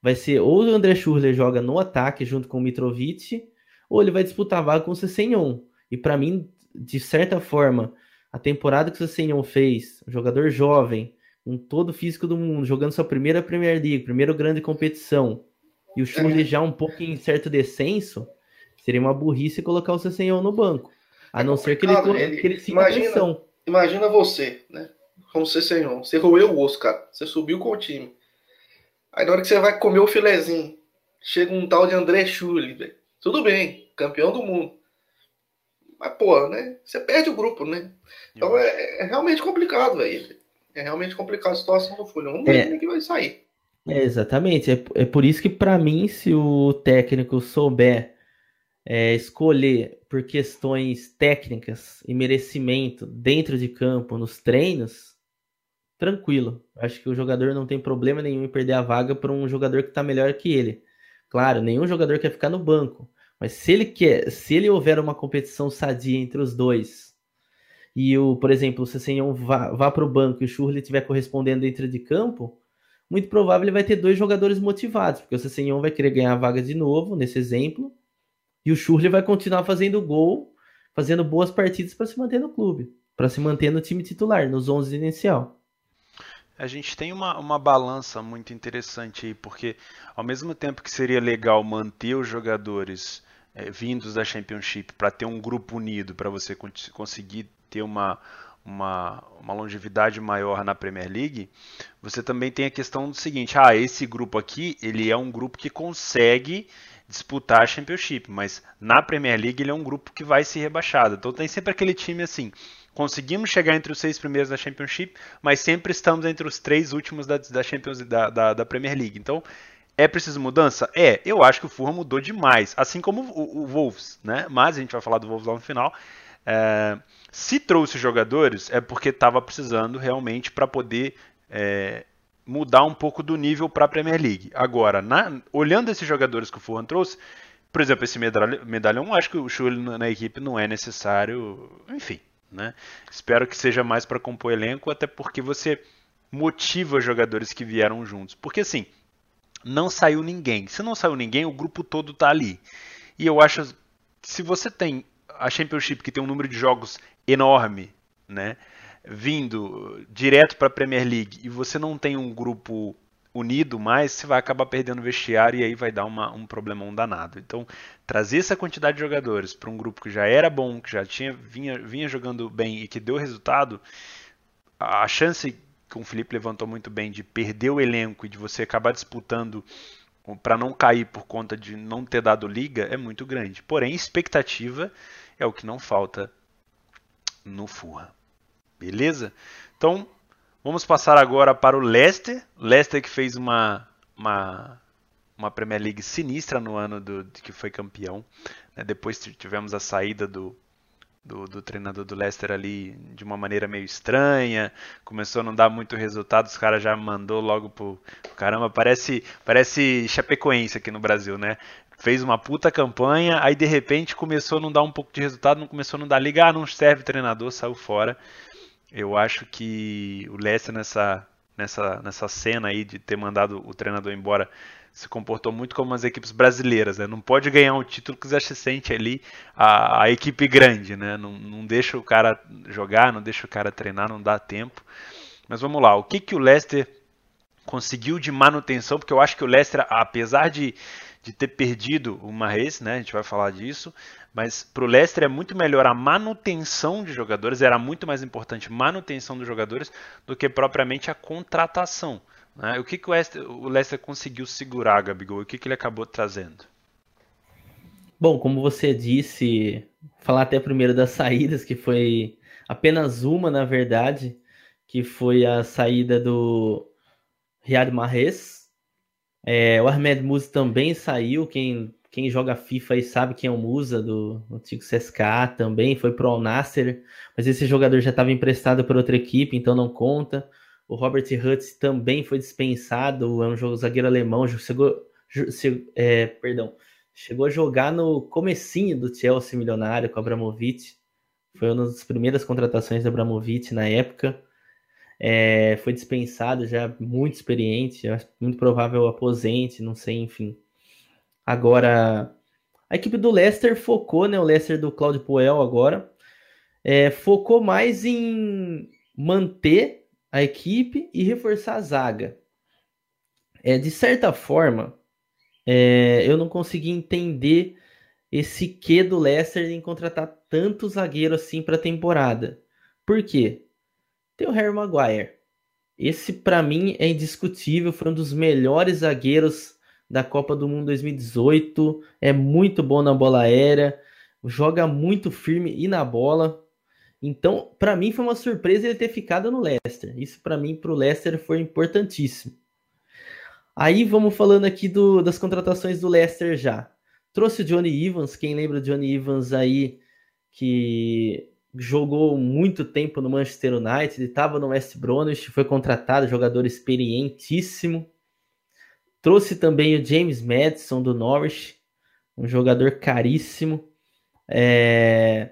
vai ser ou o André Schurler joga no ataque junto com o Mitrovic, ou ele vai disputar vaga com o Cessenhon. E para mim, de certa forma, a temporada que o Cessenhon fez, um jogador jovem, com todo o físico do mundo, jogando sua primeira Premier League, primeira grande competição, e o Schurler é. já um pouco em certo descenso, Seria uma burrice colocar o Cessenhon no banco. A é não ser que ele, ele, que ele imagina, atenção. Imagina você, né? Como Cessenhon. Você roeu o osso, cara. Você subiu com o time. Aí na hora que você vai comer o filezinho, chega um tal de André Schulli, velho. Tudo bem, campeão do mundo. Mas, pô, né? Você perde o grupo, né? Então é, é realmente complicado, velho. É realmente complicado a situação do Fulham. Vamos ver é. que vai sair. É, exatamente. É, é por isso que, para mim, se o técnico souber é, escolher por questões técnicas e merecimento dentro de campo, nos treinos, tranquilo. Acho que o jogador não tem problema nenhum em perder a vaga para um jogador que está melhor que ele. Claro, nenhum jogador quer ficar no banco. Mas se ele quer, se ele houver uma competição sadia entre os dois, e o, por exemplo, o Cessenhon vá, vá para o banco e o Churli estiver correspondendo dentro de campo, muito provável ele vai ter dois jogadores motivados, porque o Cessenhon vai querer ganhar a vaga de novo, nesse exemplo, e o Churli vai continuar fazendo gol, fazendo boas partidas para se manter no clube, para se manter no time titular, nos 11 inicial. A gente tem uma, uma balança muito interessante aí, porque ao mesmo tempo que seria legal manter os jogadores é, vindos da Championship para ter um grupo unido, para você conseguir ter uma, uma, uma, longevidade maior na Premier League, você também tem a questão do seguinte: ah, esse grupo aqui ele é um grupo que consegue disputar a Championship, mas na Premier League ele é um grupo que vai ser rebaixado. Então tem sempre aquele time assim conseguimos chegar entre os seis primeiros da Championship, mas sempre estamos entre os três últimos da, da Champions da, da, da, Premier League. Então, é preciso mudança? É, eu acho que o Fulham mudou demais, assim como o, o Wolves, né? Mas a gente vai falar do Wolves lá no final. É, se trouxe jogadores, é porque estava precisando realmente para poder é, mudar um pouco do nível para a Premier League. Agora, na, olhando esses jogadores que o Fulham trouxe, por exemplo, esse medalhão, acho que o Schulli na equipe não é necessário, enfim, né? Espero que seja mais para compor elenco, até porque você motiva jogadores que vieram juntos. Porque assim, não saiu ninguém. Se não saiu ninguém, o grupo todo está ali. E eu acho se você tem a Championship que tem um número de jogos enorme, né, vindo direto para a Premier League e você não tem um grupo unido mais, você vai acabar perdendo o vestiário e aí vai dar uma, um problemão danado. Então, trazer essa quantidade de jogadores para um grupo que já era bom, que já tinha vinha, vinha jogando bem e que deu resultado, a chance que o Felipe levantou muito bem de perder o elenco e de você acabar disputando para não cair por conta de não ter dado liga é muito grande. Porém, expectativa é o que não falta no Furra. Beleza? Então, Vamos passar agora para o Leicester. Leicester que fez uma, uma, uma Premier League sinistra no ano do, de que foi campeão. Né? Depois tivemos a saída do, do, do, treinador do Leicester ali de uma maneira meio estranha. Começou a não dar muito resultado, os caras já mandou logo pro. Caramba, parece, parece Chapecoense aqui no Brasil, né? Fez uma puta campanha, aí de repente começou a não dar um pouco de resultado, não começou a não dar liga, ah, não serve treinador, saiu fora. Eu acho que o Leicester nessa, nessa, nessa cena aí de ter mandado o treinador embora se comportou muito como as equipes brasileiras, né? Não pode ganhar um título que já se sente ali a, a equipe grande, né? Não, não deixa o cara jogar, não deixa o cara treinar, não dá tempo. Mas vamos lá, o que, que o Leicester conseguiu de manutenção? Porque eu acho que o Leicester, apesar de, de ter perdido o Marres, né? A gente vai falar disso, mas para o Leicester é muito melhor a manutenção de jogadores, era muito mais importante manutenção dos jogadores do que propriamente a contratação. Né? O que, que o, Leicester, o Leicester conseguiu segurar, Gabigol? O que, que ele acabou trazendo? Bom, como você disse, falar até primeiro das saídas, que foi apenas uma, na verdade, que foi a saída do Riyad Mahrez. É, o Ahmed Muzi também saiu, quem quem joga FIFA aí sabe quem é o Musa do antigo CSKA também, foi pro Al Nasser, mas esse jogador já estava emprestado para outra equipe, então não conta. O Robert Hutz também foi dispensado, é um jogo zagueiro alemão, chegou, é, perdão, chegou a jogar no comecinho do Chelsea milionário com Abramovich. Foi uma das primeiras contratações do Abramovich na época. É, foi dispensado já muito experiente, muito provável aposente, não sei, enfim. Agora, a equipe do Leicester focou, né? O Leicester do Claudio Puel agora é, focou mais em manter a equipe e reforçar a zaga. É, de certa forma, é, eu não consegui entender esse quê do Leicester em contratar tanto zagueiro assim para a temporada. Por quê? Tem o Harry Maguire. Esse para mim é indiscutível, foi um dos melhores zagueiros da Copa do Mundo 2018, é muito bom na bola aérea, joga muito firme e na bola. Então, para mim foi uma surpresa ele ter ficado no Leicester. Isso para mim para o Leicester foi importantíssimo. Aí vamos falando aqui do, das contratações do Leicester já. Trouxe o Johnny Evans, quem lembra do Johnny Evans aí que jogou muito tempo no Manchester United, estava no West Bromwich, foi contratado, jogador experientíssimo. Trouxe também o James Madison do Norwich, um jogador caríssimo. É...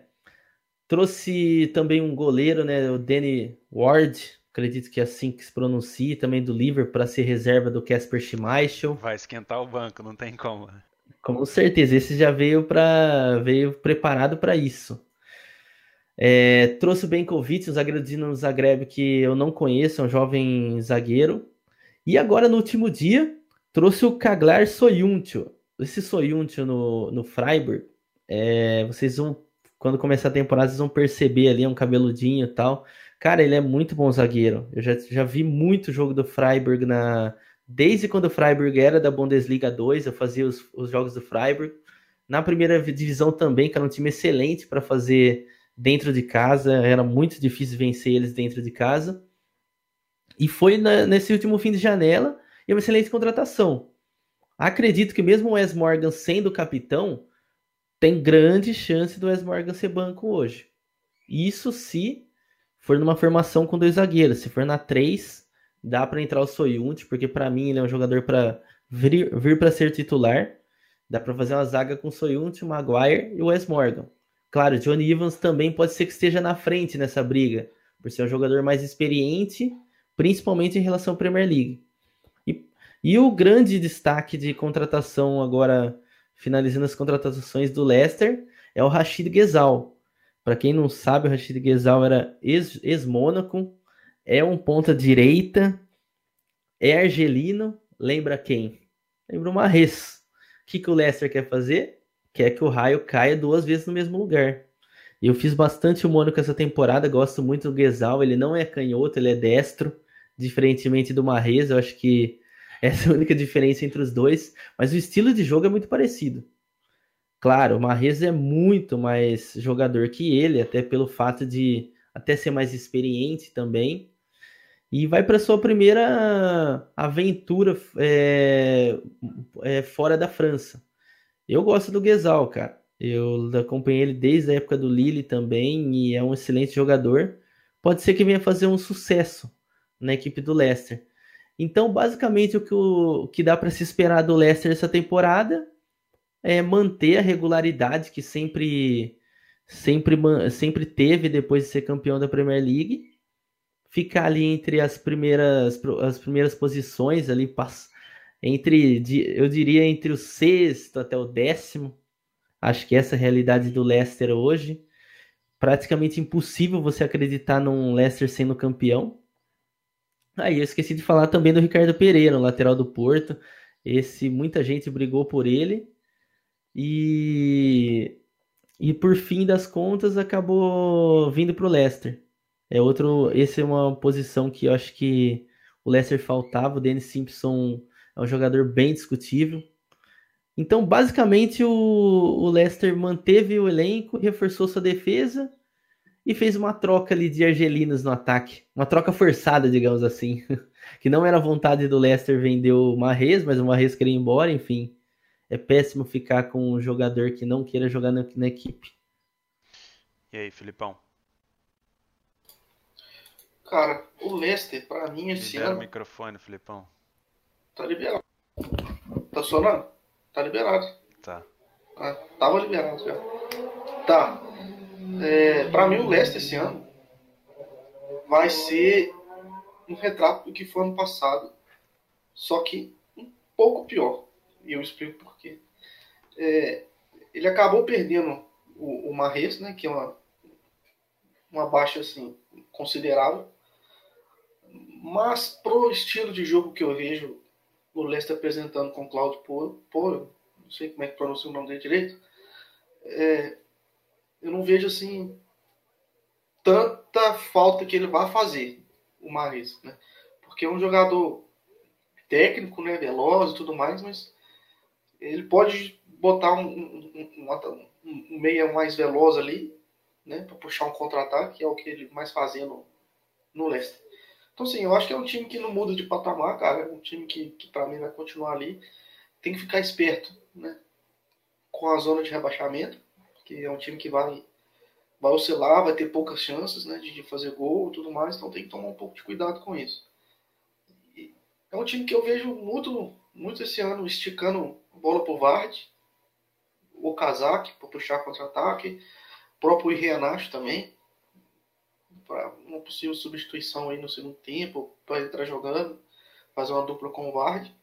Trouxe também um goleiro, né, o Danny Ward, acredito que é assim que se pronuncia, também do Liverpool para ser reserva do Casper Schmeichel. Vai esquentar o banco, não tem como. Com certeza, esse já veio para veio preparado para isso. É, trouxe o Benkovic, um zagueiro de Zagreb que eu não conheço, é um jovem zagueiro. E agora, no último dia, trouxe o Kaglar Soyuncu. Esse Soyuncu no, no Freiburg, é, vocês vão, quando começar a temporada, vocês vão perceber ali, é um cabeludinho e tal. Cara, ele é muito bom zagueiro. Eu já, já vi muito jogo do Freiburg na. Desde quando o Freiburg era da Bundesliga 2, eu fazia os, os jogos do Freiburg. Na primeira divisão também, que era um time excelente para fazer dentro de casa, era muito difícil vencer eles dentro de casa. E foi na, nesse último fim de janela e uma excelente contratação. Acredito que mesmo o Wes Morgan sendo capitão, tem grande chance do Wes Morgan ser banco hoje. Isso se for numa formação com dois zagueiros. Se for na 3, dá para entrar o Soyunti, porque para mim ele é um jogador para vir, vir para ser titular. Dá para fazer uma zaga com Soyunti, o Maguire e o Wes Morgan. Claro, Johnny Evans também pode ser que esteja na frente nessa briga, por ser um jogador mais experiente, principalmente em relação à Premier League. E, e o grande destaque de contratação agora, finalizando as contratações do Leicester, é o Rashid Ghezal. Para quem não sabe, o Rashid Ghezal era ex-Mônaco, é um ponta direita, é argelino, lembra quem? Lembra o Marres. O que, que o Leicester quer fazer? Quer que o raio caia duas vezes no mesmo lugar. Eu fiz bastante o Mônaco essa temporada, gosto muito do Guesal, ele não é canhoto, ele é destro, diferentemente do Marrez, eu acho que *laughs* essa é a única diferença entre os dois, mas o estilo de jogo é muito parecido. Claro, o Marrez é muito mais jogador que ele, até pelo fato de até ser mais experiente também. E vai para sua primeira aventura é, é, fora da França. Eu gosto do Guesal, cara. Eu acompanhei ele desde a época do Lille também e é um excelente jogador. Pode ser que venha fazer um sucesso na equipe do Leicester. Então, basicamente, o que, o, o que dá para se esperar do Leicester essa temporada é manter a regularidade que sempre, sempre, sempre teve depois de ser campeão da Premier League. Ficar ali entre as primeiras, as primeiras posições, ali, entre, eu diria, entre o sexto até o décimo. Acho que essa é a realidade do Leicester hoje. Praticamente impossível você acreditar num Leicester sendo campeão. Aí ah, eu esqueci de falar também do Ricardo Pereira, lateral do Porto. Esse muita gente brigou por ele e e por fim das contas acabou vindo para o Leicester. É outro, esse é uma posição que eu acho que o Leicester faltava. O Dennis Simpson é um jogador bem discutível. Então, basicamente, o, o Leicester manteve o elenco, reforçou sua defesa e fez uma troca ali de argelinos no ataque. Uma troca forçada, digamos assim. *laughs* que não era vontade do Leicester vender o Marrez, mas o Marrez queria ir embora, enfim. É péssimo ficar com um jogador que não queira jogar na, na equipe. E aí, Filipão? Cara, o Leicester, para mim, esse ano... o microfone, Filipão. Tá liberado. Tá sonando? Tá liberado. Tá. Ah, tava liberado já. Tá. É, pra mim o Leicester esse ano vai ser um retrato do que foi ano passado. Só que um pouco pior. E eu explico por quê. É, ele acabou perdendo o, o Marres, né? Que é uma, uma baixa assim, considerável. Mas pro estilo de jogo que eu vejo o Leicester apresentando com o Claudio Polo, não sei como é que pronuncia o nome dele direito, é, eu não vejo assim tanta falta que ele vai fazer, o Mares, né? Porque é um jogador técnico, né, veloz e tudo mais, mas ele pode botar um, um, um, um meia mais veloz ali, né, para puxar um contra-ataque, que é o que ele mais fazia no, no Leicester. Então, sim, eu acho que é um time que não muda de patamar, cara. É um time que, que para mim vai continuar ali. Tem que ficar esperto, né? Com a zona de rebaixamento, que é um time que vai, vai oscilar, vai ter poucas chances, né? De, fazer gol e tudo mais. Então tem que tomar um pouco de cuidado com isso. E é um time que eu vejo muito, muito esse ano esticando bola pro Vard, o Kazak para puxar contra-ataque, o próprio Irreanacho também para uma possível substituição aí no segundo tempo, para entrar jogando, fazer uma dupla com o Vard.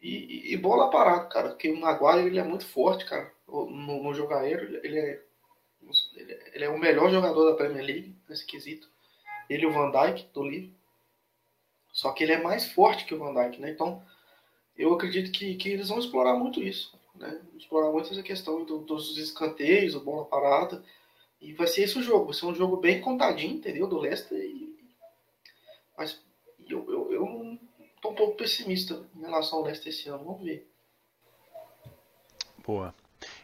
E, e, bola parada, cara, porque o Maguire ele é muito forte, cara, no, no jogo aéreo, ele é, ele é o melhor jogador da Premier League nesse quesito. Ele e o Van Dijk do livro. Só que ele é mais forte que o Van Dijk, né? Então, eu acredito que, que eles vão explorar muito isso, né? Explorar muito essa questão do, dos escanteios, bola parada e vai ser esse o jogo. Vai ser um jogo bem contadinho, entendeu? Do Leicester. E... Mas eu, eu, eu tô um pouco pessimista em relação ao Leicester esse ano. Vamos ver. Boa.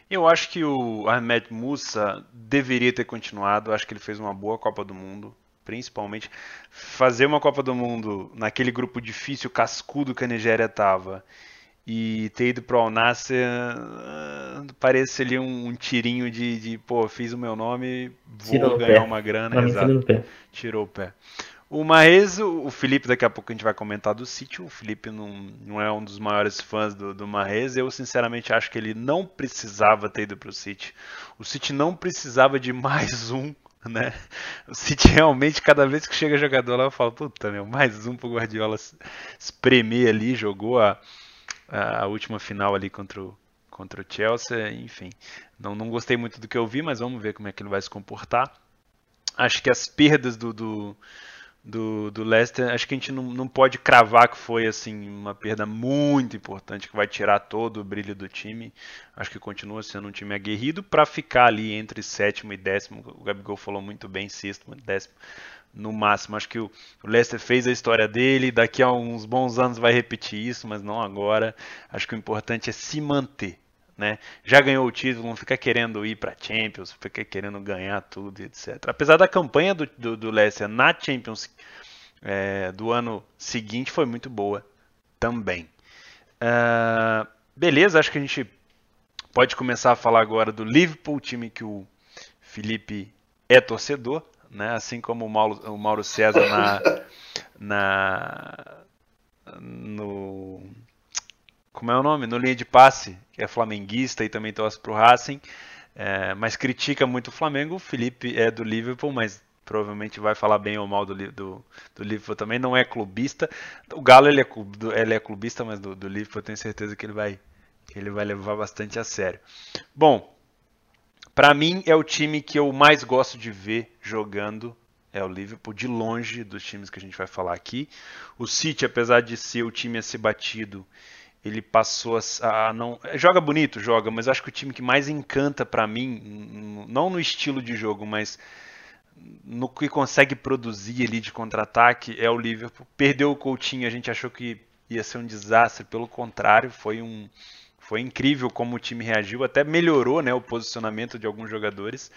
Eu acho que o Ahmed Musa deveria ter continuado. Eu acho que ele fez uma boa Copa do Mundo. Principalmente fazer uma Copa do Mundo naquele grupo difícil, cascudo que a Nigéria tava e ter ido pro Alnasser uh, parece ali um, um tirinho de, de, pô, fiz o meu nome, vou ganhar uma grana. Exato. Tirou o pé. O Marrez, o Felipe, daqui a pouco a gente vai comentar do City. O Felipe não, não é um dos maiores fãs do, do Marrez. Eu, sinceramente, acho que ele não precisava ter ido para o City. O City não precisava de *laughs* mais um, né? O City realmente, cada vez que chega jogador lá, eu falo, puta, meu, mais um pro Guardiola espremer ali. Jogou a a última final ali contra o, contra o Chelsea, enfim. Não, não gostei muito do que eu vi, mas vamos ver como é que ele vai se comportar. Acho que as perdas do, do, do, do Leicester, acho que a gente não, não pode cravar que foi assim uma perda muito importante que vai tirar todo o brilho do time. Acho que continua sendo um time aguerrido para ficar ali entre sétimo e décimo. O Gabigol falou muito bem, sexto, décimo no máximo. Acho que o Leicester fez a história dele, daqui a uns bons anos vai repetir isso, mas não agora. Acho que o importante é se manter. Né? Já ganhou o título, não fica querendo ir para Champions, fica querendo ganhar tudo, etc. Apesar da campanha do, do, do Leicester na Champions é, do ano seguinte foi muito boa também. Uh, beleza, acho que a gente pode começar a falar agora do Liverpool, time que o Felipe é torcedor né? Assim como o Mauro, o Mauro César na, na no como é o nome? No linha de passe, que é flamenguista e também torce para o Racing, é, mas critica muito o Flamengo. O Felipe é do Liverpool, mas provavelmente vai falar bem ou mal do, do, do Liverpool também. Não é clubista. O Galo ele é, ele é clubista, mas do, do Liverpool eu tenho certeza que ele vai, ele vai levar bastante a sério. Bom, para mim é o time que eu mais gosto de ver jogando é o Liverpool de longe dos times que a gente vai falar aqui. O City, apesar de ser o time a ser batido, ele passou a, não joga bonito, joga, mas acho que o time que mais encanta para mim, não no estilo de jogo, mas no que consegue produzir ali de contra-ataque é o Liverpool. Perdeu o Coutinho, a gente achou que ia ser um desastre, pelo contrário, foi um foi incrível como o time reagiu, até melhorou né, o posicionamento de alguns jogadores.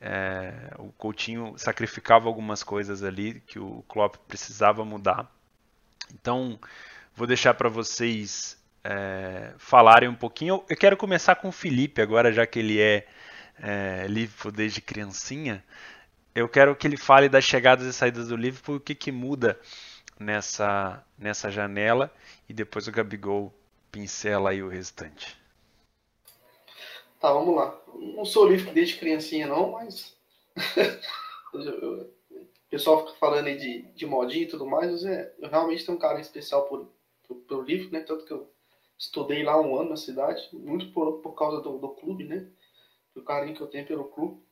É, o Coutinho sacrificava algumas coisas ali que o Klopp precisava mudar. Então, vou deixar para vocês é, falarem um pouquinho. Eu quero começar com o Felipe agora, já que ele é, é Liverpool desde criancinha. Eu quero que ele fale das chegadas e saídas do Liverpool, o que, que muda nessa, nessa janela, e depois o Gabigol pincela aí o restante. Tá, vamos lá. Não sou livre desde criancinha, não, mas. *laughs* o pessoal fica falando aí de, de modinha e tudo mais, mas é, eu realmente tenho um carinho especial por, por, pelo livro, né? Tanto que eu estudei lá um ano na cidade, muito por, por causa do, do clube, né? Do carinho que eu tenho pelo clube.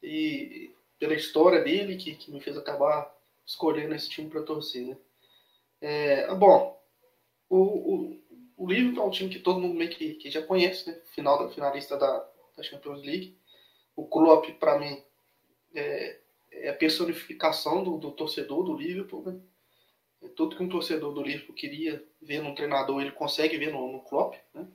E pela história dele, que, que me fez acabar escolhendo esse time para torcer, né? É, bom, o, o, o Liverpool é um time que todo mundo meio que, que já conhece, né? Final da finalista da, da Champions League. O Klopp, para mim, é, é, a personificação do, do torcedor do Liverpool. Né? É tudo que um torcedor do Liverpool queria ver num treinador, ele consegue ver no, no Klopp. Né?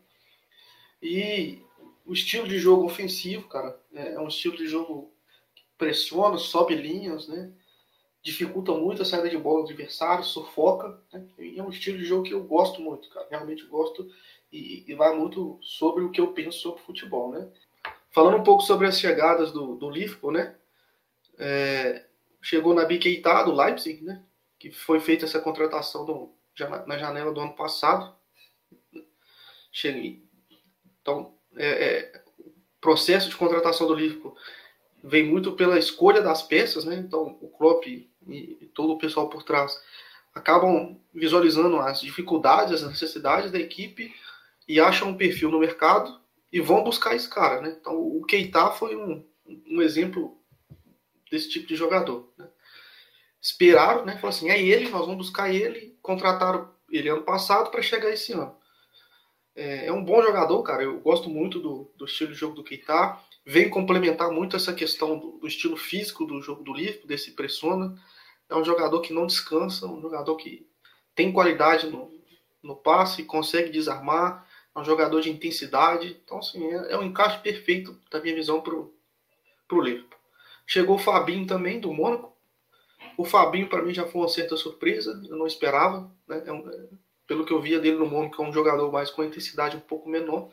E o estilo de jogo ofensivo, cara, é, é um estilo de jogo que pressiona, sobe linhas, né? Dificulta muito a saída de bola do adversário, sufoca. Né? É um estilo de jogo que eu gosto muito, cara. Realmente gosto e, e, vai muito sobre o que eu penso sobre futebol, né? Falando um pouco sobre as chegadas do, do Liverpool, né? É, chegou na Keita do Leipzig, né? Que foi feita essa contratação do, na janela do ano passado. Cheguei. Então, é, é, processo de contratação do Liverpool vem muito pela escolha das peças, né? Então, o Klopp e, todo o pessoal por trás acabam visualizando as dificuldades, as necessidades da equipe e acham um perfil no mercado e vão buscar esse cara, né? Então, o Keita foi um, um exemplo desse tipo de jogador, né? Esperaram, né? Falaram assim, é ele, nós vamos buscar ele, contrataram ele ano passado para chegar esse ano. É, é, um bom jogador, cara. Eu gosto muito do, do estilo de jogo do Keita vem complementar muito essa questão do, do estilo físico do jogo do Liverpool, desse pressiona. É um jogador que não descansa, um jogador que tem qualidade no, no passe, consegue desarmar, é um jogador de intensidade. Então, assim, é, é um encaixe perfeito, da minha visão, para o Liverpool. Chegou o Fabinho também, do Mônaco. O Fabinho, para mim, já foi uma certa surpresa, eu não esperava. Né? É um, é, pelo que eu via dele no Mônaco, é um jogador mais com intensidade um pouco menor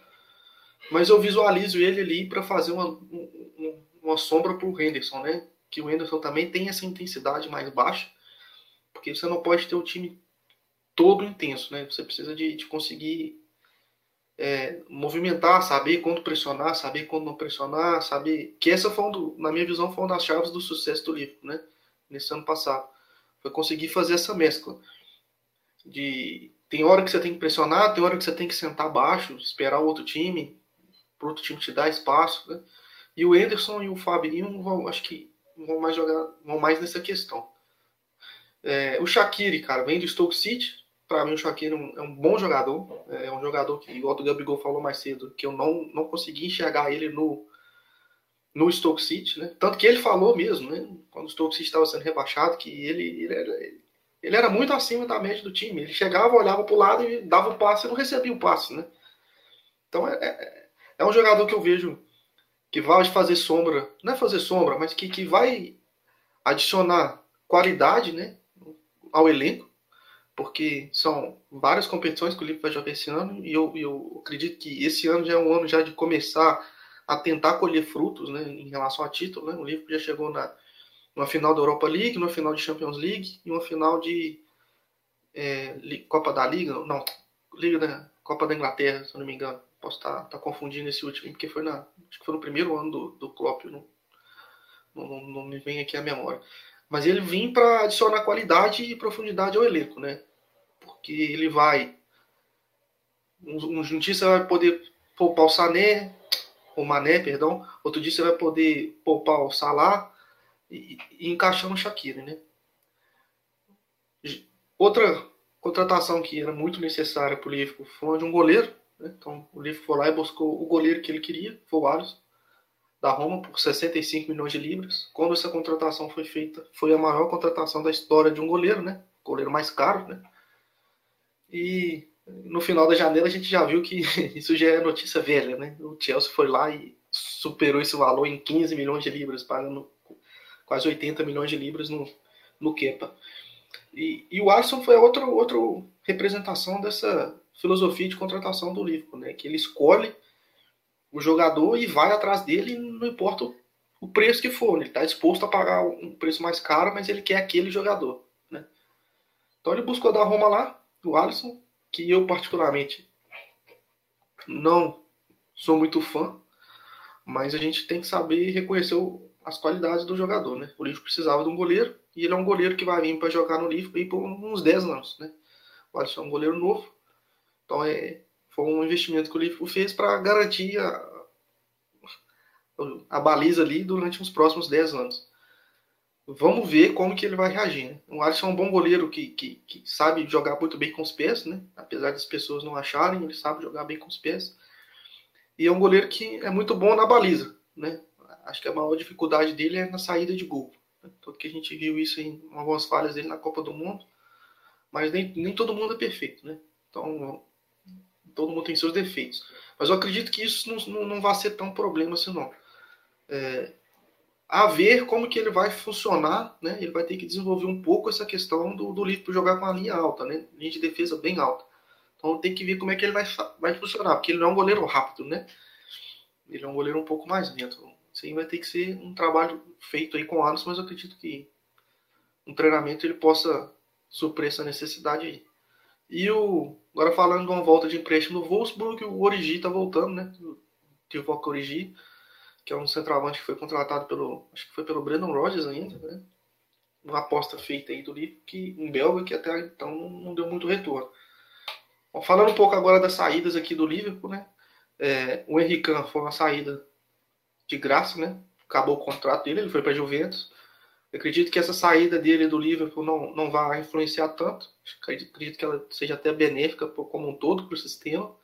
mas eu visualizo ele ali para fazer uma, uma, uma sombra para o Henderson, né? Que o Henderson também tem essa intensidade mais baixa, porque você não pode ter o time todo intenso, né? Você precisa de, de conseguir é, movimentar, saber quando pressionar, saber quando não pressionar, saber que essa foi, um do, na minha visão, foi uma das chaves do sucesso do livro, né? Nesse ano passado, foi conseguir fazer essa mescla de tem hora que você tem que pressionar, tem hora que você tem que sentar baixo, esperar o outro time, para outro time te dar espaço, né? E o Anderson e o Fabinho vão, acho que vão mais jogar, vão mais nessa questão. É, o Shaqiri, cara, vem do Stoke City. Para mim, o Shaqiri é um, é bom jogador. É um jogador que, igual o Gabigol falou mais cedo, que eu não, não consegui enxergar ele no, no Stoke City, né? Tanto que ele falou mesmo, né? Quando o Stoke City estava sendo rebaixado, que ele, ele, era, ele era muito acima da média do time. Ele chegava, olhava para o lado e dava o passe e não recebia o passe, né? Então, é, é é um jogador que eu vejo que vai fazer sombra, não é fazer sombra, mas que, que vai adicionar qualidade né, ao elenco, porque são várias competições que o Liverpool vai jogar esse ano, e eu, eu acredito que esse ano já é um ano já de começar a tentar colher frutos né, em relação a título. Né? O Liverpool já chegou na, numa final da Europa League, numa final de Champions League e uma final de é, Copa da Liga, não, Liga da Copa da Inglaterra, se eu não me engano. Posso estar tá, tá confundindo esse último, porque foi, na, acho que foi no primeiro ano do, do Klopp, não, não, não me vem aqui a memória. Mas ele vem para adicionar qualidade e profundidade ao elenco, né? Porque ele vai. Um, um dia você vai poder poupar o Sané, o Mané, perdão. Outro dia você vai poder poupar o Salah e, e no Shaqiri, né? Outra contratação que era muito necessária para o Liverpool foi de um goleiro né? Então o Liverpool foi lá e buscou o goleiro que ele queria, foi o Alisson, da Roma, por 65 milhões de libras. Quando essa contratação foi feita, foi a maior contratação da história de um goleiro, né? Goleiro mais caro, né? E no final da janela a gente já viu que *laughs* isso já é notícia velha, né? O Chelsea foi lá e superou esse valor em 15 milhões de libras, pagando quase 80 milhões de libras no, no Kepa. E, e o Alisson foi outra, outra representação dessa filosofia de contratação do Liverpool, né? Que ele escolhe o jogador e vai atrás dele, não importa o preço que for. Né? Ele está disposto a pagar um preço mais caro, mas ele quer aquele jogador, né? Então ele buscou da Roma lá, o Alisson, que eu particularmente não sou muito fã, mas a gente tem que saber reconhecer o, as qualidades do jogador, né? O Liverpool precisava de um goleiro e ele é um goleiro que vai vir para jogar no Liverpool por uns 10 anos, né? O Alisson é um goleiro novo, então é, foi um investimento que o Liverpool fez para garantir a, a baliza ali durante os próximos 10 anos. Vamos ver como que ele vai reagir. Né? O Alisson é um bom goleiro que, que, que, sabe jogar muito bem com os pés, né? apesar das pessoas não acharem, ele sabe jogar bem com os pés. E é um goleiro que é muito bom na baliza, né? Acho que a maior dificuldade dele é na saída de gol. Tanto que a gente viu isso em algumas falhas dele na Copa do Mundo. Mas nem, nem todo mundo é perfeito, né? Então, todo mundo tem seus defeitos. Mas eu acredito que isso não, não, não vai ser tão problema assim, não. É, a ver como que ele vai funcionar, né? Ele vai ter que desenvolver um pouco essa questão do, do Lito jogar com a linha alta, né? Linha de defesa bem alta. Então tem que ver como é que ele vai, vai funcionar, porque ele não é um goleiro rápido, né? Ele é um goleiro um pouco mais lento. Aí vai ter que ser um trabalho feito aí com anos, mas eu acredito que um treinamento ele possa suprir essa necessidade aí. E o agora falando de uma volta de empréstimo no Wolfsburg, o Origi tá voltando, né? O Divock Origi que é um centroavante que foi contratado pelo, acho que foi pelo Brandon Rodgers ainda, né? Uma aposta feita aí do Liverpool, que um belga que até então não deu muito retorno. Falando um pouco agora das saídas aqui do Liverpool, né? É, o Henrique foi uma saída de graça, né? Acabou o contrato dele, ele foi para Juventus. Eu acredito que essa saída dele do Liverpool não, não vai influenciar tanto. Acredito, acredito que ela seja até benéfica como um todo para o sistema.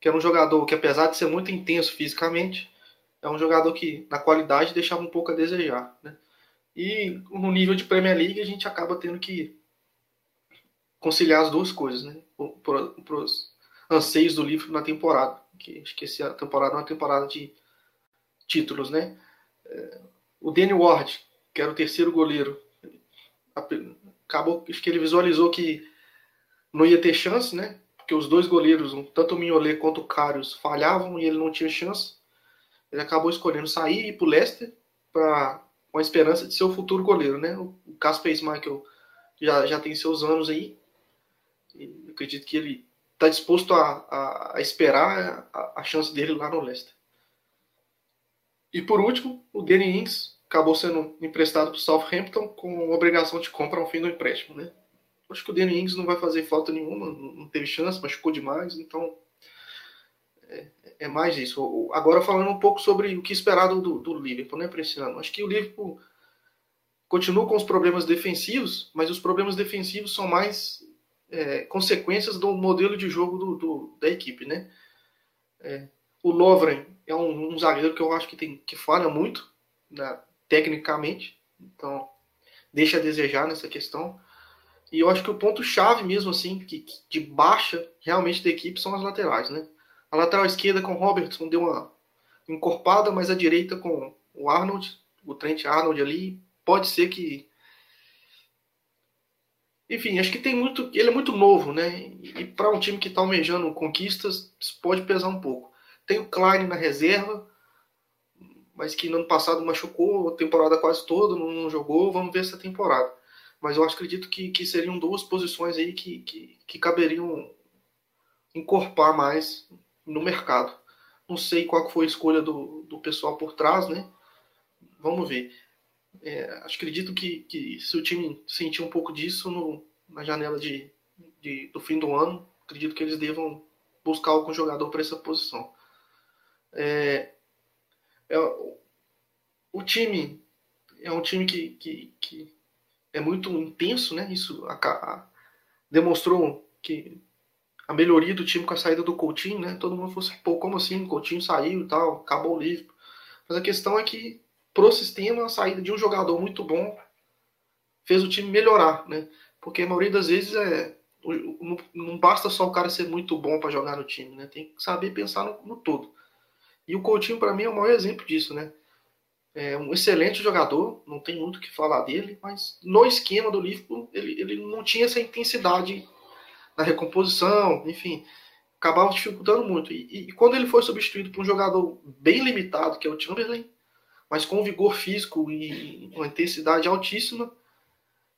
Que era um jogador que, apesar de ser muito intenso fisicamente, é um jogador que, na qualidade, deixava um pouco a desejar. Né? E no nível de Premier League, a gente acaba tendo que conciliar as duas coisas, né? Para os anseios do livro na temporada. Que que essa temporada é uma temporada de títulos, né? É, o Danny Ward, que era o terceiro goleiro, acabou, que ele visualizou que não ia ter chance, né? Porque os dois goleiros, tanto o Mignolet quanto o Karius, falhavam e ele não tinha chance ele acabou escolhendo sair e ir para o Leicester pra, com a esperança de ser o futuro goleiro, né? O Casper Michael já, já tem seus anos aí. Acredito que ele está disposto a, a, a esperar a, a, chance dele lá no Leicester. E por último, o Danny Ings acabou sendo emprestado para o Southampton com obrigação de compra ao fim do empréstimo, né? Acho que o Danny Ings não vai fazer falta nenhuma, não teve chance, machucou demais, então é, é mais isso. Agora falando um pouco sobre o que esperar do, do Liverpool né, para esse ano. Acho que o Liverpool continua com os problemas defensivos, mas os problemas defensivos são mais é, consequências do modelo de jogo do, do da equipe. Né? É, o Lovren é um, um, zagueiro que eu acho que, tem, que falha muito né, tecnicamente, então deixa a desejar nessa questão. E eu acho que o ponto-chave mesmo, assim, que, que de baixa realmente da equipe são as laterais, né? A lateral esquerda com o Robertson deu uma encorpada, mas a direita com o Arnold, o Trent Arnold ali, pode ser que. Enfim, acho que tem muito. Ele é muito novo, né? E para um time que está almejando conquistas, isso pode pesar um pouco. Tem o Klein na reserva, mas que no ano passado machucou a temporada quase toda, não jogou. Vamos ver essa temporada. Mas eu acredito que, que seriam duas posições aí que, que, que caberiam encorpar mais no mercado. Não sei qual foi a escolha do, do pessoal por trás, né? Vamos ver. É, acredito que, que se o time sentir um pouco disso no, na janela de, de, do fim do ano, acredito que eles devam buscar algum jogador para essa posição. É, é, o time é um time que, que, que é muito intenso, né? Isso a, a, demonstrou que a melhoria do time com a saída do Coutinho, né? Todo mundo fosse, pô, como assim? O Coutinho saiu e tal, acabou o livro. Mas a questão é que, pro sistema, a saída de um jogador muito bom fez o time melhorar, né? Porque a maioria das vezes é. Não basta só o cara ser muito bom para jogar no time, né? Tem que saber pensar no, no todo. E o Coutinho, para mim, é o maior exemplo disso, né? É um excelente jogador, não tem muito o que falar dele, mas no esquema do Liverpool ele, ele não tinha essa intensidade na recomposição, enfim, acabava dificultando muito. E, e, quando ele foi substituído por um jogador bem limitado, que é o Chamberlain, mas com vigor físico e uma intensidade altíssima,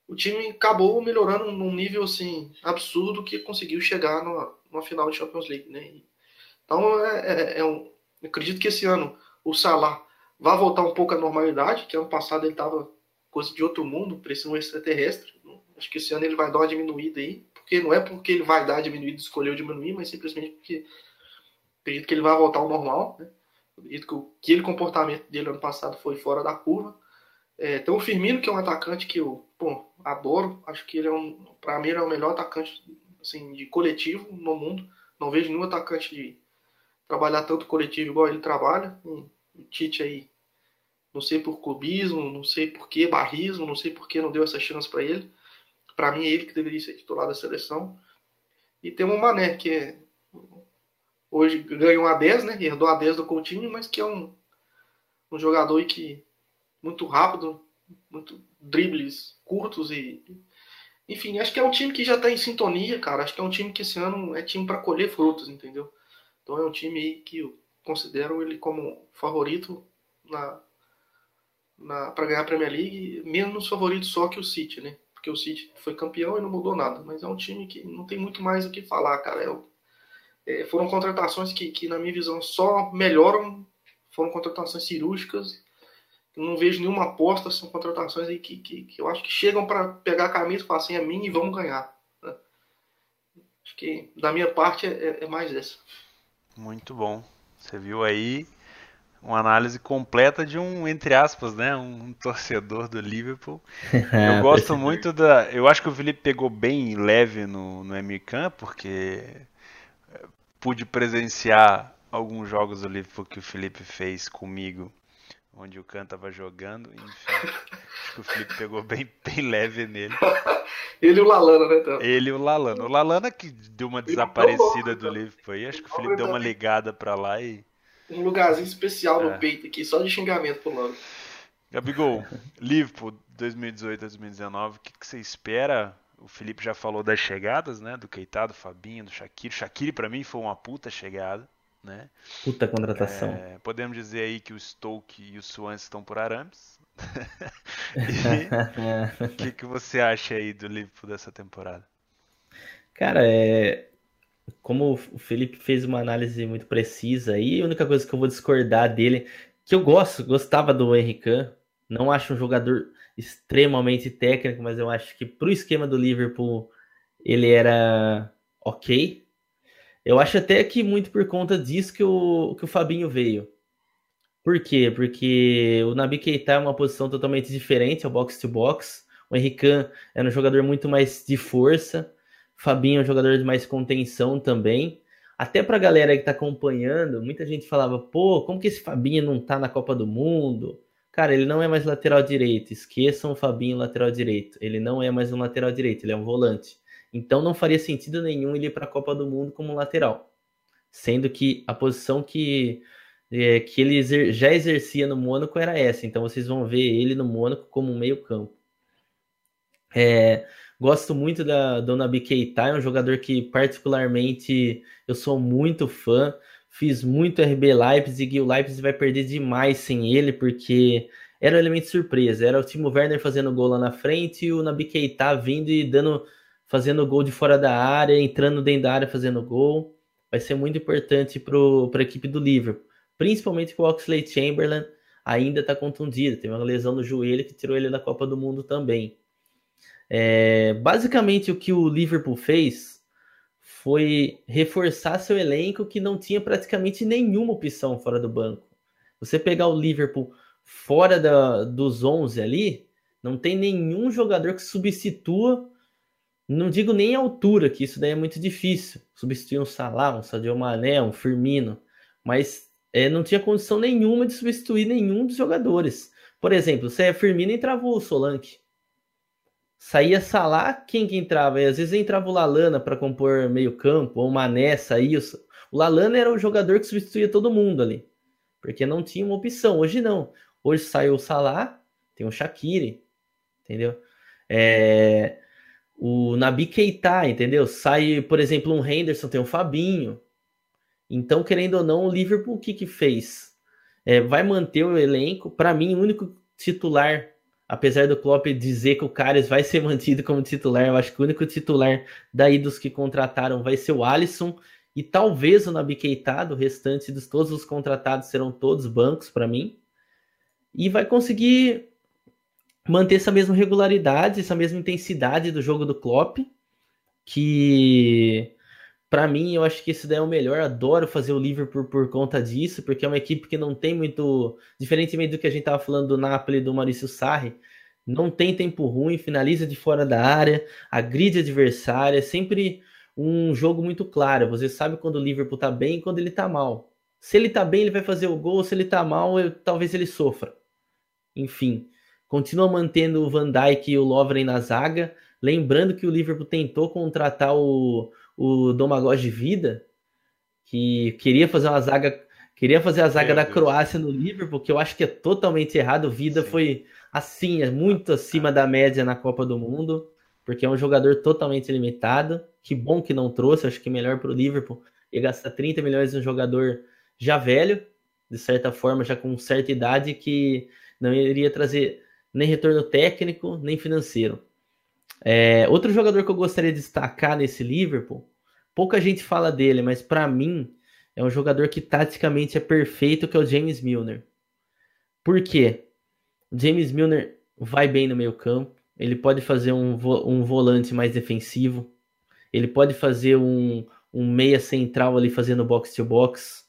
o time acabou melhorando num nível assim absurdo que conseguiu chegar numa, numa final de Champions League, né? Então é, é, é um, acredito que esse ano o Salah vai voltar um pouco à normalidade, que ano passado ele estava coisa de outro mundo, um extraterrestre. Acho que esse ano ele vai dar uma diminuída aí porque não é porque ele vai dar diminuído, escolheu diminuir, mas simplesmente porque acredito que ele vai voltar ao normal. Né? Acredito que aquele comportamento dele ano passado foi fora da curva. É, tem o Firmino, que é um atacante que eu pô, adoro. Acho que ele é um, para mim, ele é o melhor atacante assim, de coletivo no mundo. Não vejo nenhum atacante de trabalhar tanto coletivo igual ele trabalha. O Tite aí, não sei por clubismo, não sei por que barrismo, não sei por que não deu essa chance para ele. Para mim é ele que deveria ser titular da seleção. E tem o Mané, que é, hoje ganhou a 10, né? Herdou a 10 do Coutinho, mas que é um, um jogador que muito rápido, muito dribles curtos e enfim, acho que é um time que já está em sintonia, cara. Acho que é um time que esse ano é time para colher frutos, entendeu? Então é um time que eu considero ele como favorito na, na para ganhar a Premier League, menos favorito só que o City, né? Porque o City foi campeão e não mudou nada. Mas é um time que não tem muito mais o que falar, cara. É, é, foram contratações que, que, na minha visão, só melhoram. Foram contratações cirúrgicas não vejo nenhuma aposta, são contratações aí que, que, que eu acho que chegam para pegar a camisa e falar assim, é minha e vamos ganhar. Né? Acho que da minha parte é, é, mais essa. Muito bom. Você viu aí uma análise completa de um, entre aspas, né, um *laughs* torcedor do Liverpool. *laughs* Eu gosto muito da. Eu acho que o Felipe pegou bem leve no, no American, porque pude presenciar alguns jogos do Liverpool que o Felipe fez comigo onde o Khan tava jogando, enfim. acho que o Felipe pegou bem, *laughs* bem leve nele. Ele e o Lalana, né, então? Ele e o Lalana. O Lalana que deu uma desaparecida do Liverpool aí, acho que o Felipe deu uma ligada pra lá e. Um lugarzinho especial no é. peito aqui, só de xingamento pro lado. Gabigol, Liverpool 2018-2019, o que, que você espera? O Felipe já falou das chegadas, né? Do Keita, do Fabinho, do Shaqiri. Shaqiri para mim foi uma puta chegada. Né? Puta contratação. É, podemos dizer aí que o Stoke e o Swans estão por arames. O *laughs* que, que você acha aí do Liverpool dessa temporada? Cara, é, como o Felipe fez uma análise muito precisa aí, a única coisa que eu vou discordar dele, que eu gosto, gostava do Henrique, não acho um jogador extremamente técnico, mas eu acho que pro esquema do Liverpool ele era ok, eu acho até que muito por conta disso que o, que o Fabinho veio. Por quê? Porque o Nabi Keita é uma posição totalmente diferente ao box to box. O Henrique é um jogador muito mais de força. O Fabinho é um jogador de mais contenção também. Até pra galera que tá acompanhando, muita gente falava, pô, como que esse Fabinho não tá na Copa do Mundo? Cara, ele não é mais lateral direito. Esqueçam o Fabinho lateral direito. Ele não é mais um lateral direito, ele é um volante. Então não faria sentido nenhum ele ir para a Copa do Mundo como lateral, sendo que a posição que é, que ele exer já exercia no Mônaco era essa. Então vocês vão ver ele no Mônaco como um meio campo. É, gosto muito da Dona Keita, é um jogador que particularmente eu sou muito fã. Fiz muito RB Leipzig e o Leipzig vai perder demais sem ele, porque era um elemento surpresa. Era o Timo Werner fazendo gol lá na frente e o Nabi Keita vindo e dando fazendo gol de fora da área, entrando dentro da área fazendo gol. Vai ser muito importante para a equipe do Liverpool. Principalmente que o Oxley Chamberlain ainda está contundido. Tem uma lesão no joelho que tirou ele da Copa do Mundo também. É, basicamente, o que o Liverpool fez foi reforçar seu elenco que não tinha praticamente nenhuma opção fora do banco. Você pegar o Liverpool fora da, dos 11 ali, não tem nenhum jogador que substitua não digo nem a altura, que isso daí é muito difícil. Substituir um Salah, um Sadio Mané, um Firmino. Mas é, não tinha condição nenhuma de substituir nenhum dos jogadores. Por exemplo, se é Firmino, entrava o Solanke. Saía Salah, quem que entrava? E às vezes entrava o Lalana para compor meio campo, ou o Mané saía. O Lalana era o jogador que substituía todo mundo ali. Porque não tinha uma opção. Hoje não. Hoje saiu o Salah, tem o Shaqiri, entendeu? É o Nabi Keita, entendeu? Sai, por exemplo, um Henderson, tem um Fabinho. Então, querendo ou não, o Liverpool o que que fez? É, vai manter o elenco. Para mim, o único titular, apesar do Klopp dizer que o Carlos vai ser *laughs* mantido como titular, eu acho que o único titular daí dos que contrataram vai ser o Alisson e talvez o Nabi Keita, do restante dos todos os contratados serão todos bancos para mim. E vai conseguir manter essa mesma regularidade, essa mesma intensidade do jogo do Klopp, que para mim eu acho que esse daí é o melhor. Adoro fazer o Liverpool por conta disso, porque é uma equipe que não tem muito, diferentemente do que a gente tava falando do Napoli do Maurício Sarri, não tem tempo ruim, finaliza de fora da área, agride adversária, é sempre um jogo muito claro. Você sabe quando o Liverpool tá bem e quando ele tá mal. Se ele tá bem, ele vai fazer o gol, se ele tá mal, eu, talvez ele sofra. Enfim, continua mantendo o Van Dijk e o Lovren na zaga, lembrando que o Liverpool tentou contratar o, o Domagoj de Vida, que queria fazer uma zaga, queria fazer a zaga Meu da Deus. Croácia no Liverpool, que eu acho que é totalmente errado. O Vida Sim. foi assim, é muito acima da média na Copa do Mundo, porque é um jogador totalmente limitado. Que bom que não trouxe, acho que melhor para o Liverpool e gastar 30 milhões em um jogador já velho, de certa forma, já com certa idade, que não iria trazer nem retorno técnico, nem financeiro. É, outro jogador que eu gostaria de destacar nesse Liverpool, pouca gente fala dele, mas para mim é um jogador que taticamente é perfeito, que é o James Milner. Por quê? O James Milner vai bem no meio campo, ele pode fazer um, vo um volante mais defensivo, ele pode fazer um, um meia central ali fazendo box to box.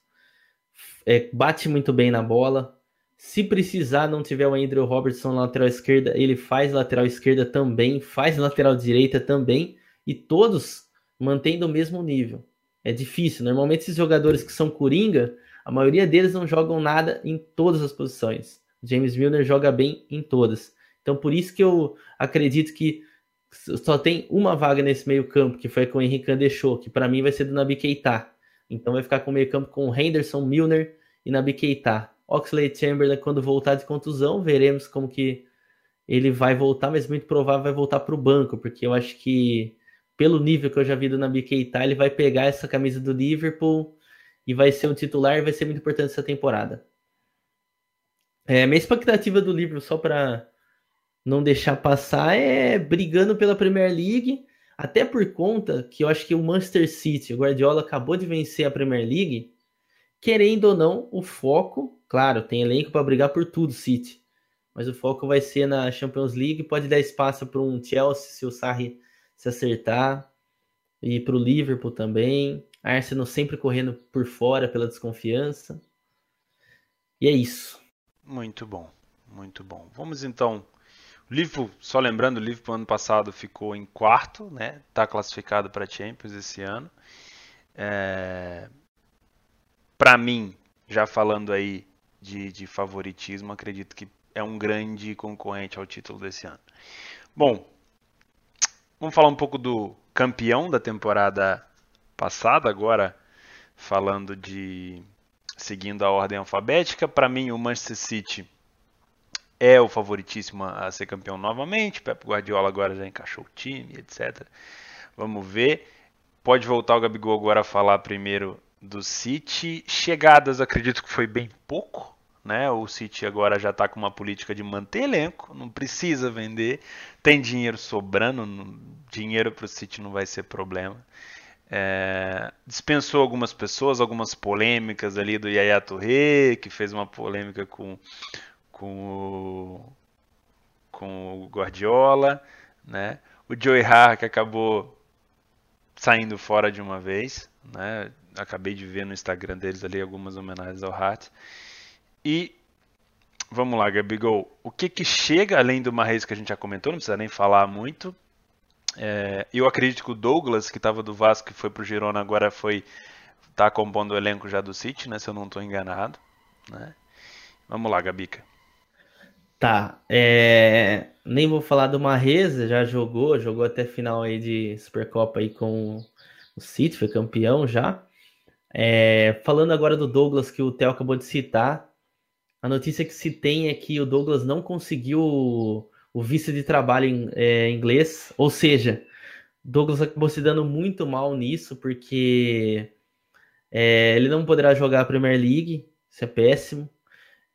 É, bate muito bem na bola. Se precisar, não tiver o Andrew Robertson lateral esquerda, ele faz lateral esquerda também, faz lateral direita também, e todos mantendo o mesmo nível. É difícil. Normalmente, esses jogadores que são coringa, a maioria deles não jogam nada em todas as posições. James Milner joga bem em todas. Então, por isso que eu acredito que só tem uma vaga nesse meio-campo, que foi com o Henrique deixou, que para mim vai ser do Nabi Keita. Então vai ficar com o meio-campo com Henderson, Milner e Nabi Keita. Oxley Chamberlain, quando voltar de contusão, veremos como que ele vai voltar, mas muito provável vai voltar para o banco, porque eu acho que, pelo nível que eu já vi do Nabi Keita, ele vai pegar essa camisa do Liverpool e vai ser um titular e vai ser muito importante essa temporada. É, minha expectativa do Liverpool, só para não deixar passar é brigando pela Premier League, até por conta que eu acho que o Manchester City, o Guardiola acabou de vencer a Premier League, querendo ou não, o foco, claro, tem elenco para brigar por tudo, City, mas o foco vai ser na Champions League, pode dar espaço para um Chelsea se o Sarri se acertar, e para o Liverpool também, Arsenal sempre correndo por fora pela desconfiança. E é isso. Muito bom, muito bom. Vamos então Liverpool, só lembrando, o Liverpool ano passado ficou em quarto, né? Está classificado para Champions esse ano. É... Para mim, já falando aí de, de favoritismo, acredito que é um grande concorrente ao título desse ano. Bom, vamos falar um pouco do campeão da temporada passada, agora falando de seguindo a ordem alfabética. Para mim, o Manchester City é o favoritíssimo a ser campeão novamente. Pep Guardiola agora já encaixou o time, etc. Vamos ver. Pode voltar o Gabigol agora a falar primeiro do City. Chegadas, acredito que foi bem pouco. Né? O City agora já está com uma política de manter elenco, não precisa vender, tem dinheiro sobrando, dinheiro para o City não vai ser problema. É, dispensou algumas pessoas, algumas polêmicas ali do Yaya Touré, que fez uma polêmica com com o, com o Guardiola, né? O Joey Hart que acabou saindo fora de uma vez, né? Acabei de ver no Instagram deles ali algumas homenagens ao Hart. E vamos lá, Gabigol. O que que chega além do Marreis que a gente já comentou, não precisa nem falar muito. É, eu acredito que o Douglas, que estava do Vasco e foi pro Girona, agora foi tá compondo o elenco já do City, né? Se eu não estou enganado, né? Vamos lá, Gabica. Tá, é... nem vou falar do Marreza, já jogou, jogou até final aí de Supercopa aí com o City, foi campeão já. É... Falando agora do Douglas, que o Theo acabou de citar, a notícia que se tem é que o Douglas não conseguiu o visto de trabalho em é, inglês, ou seja, Douglas acabou se dando muito mal nisso, porque é, ele não poderá jogar a Premier League, isso é péssimo.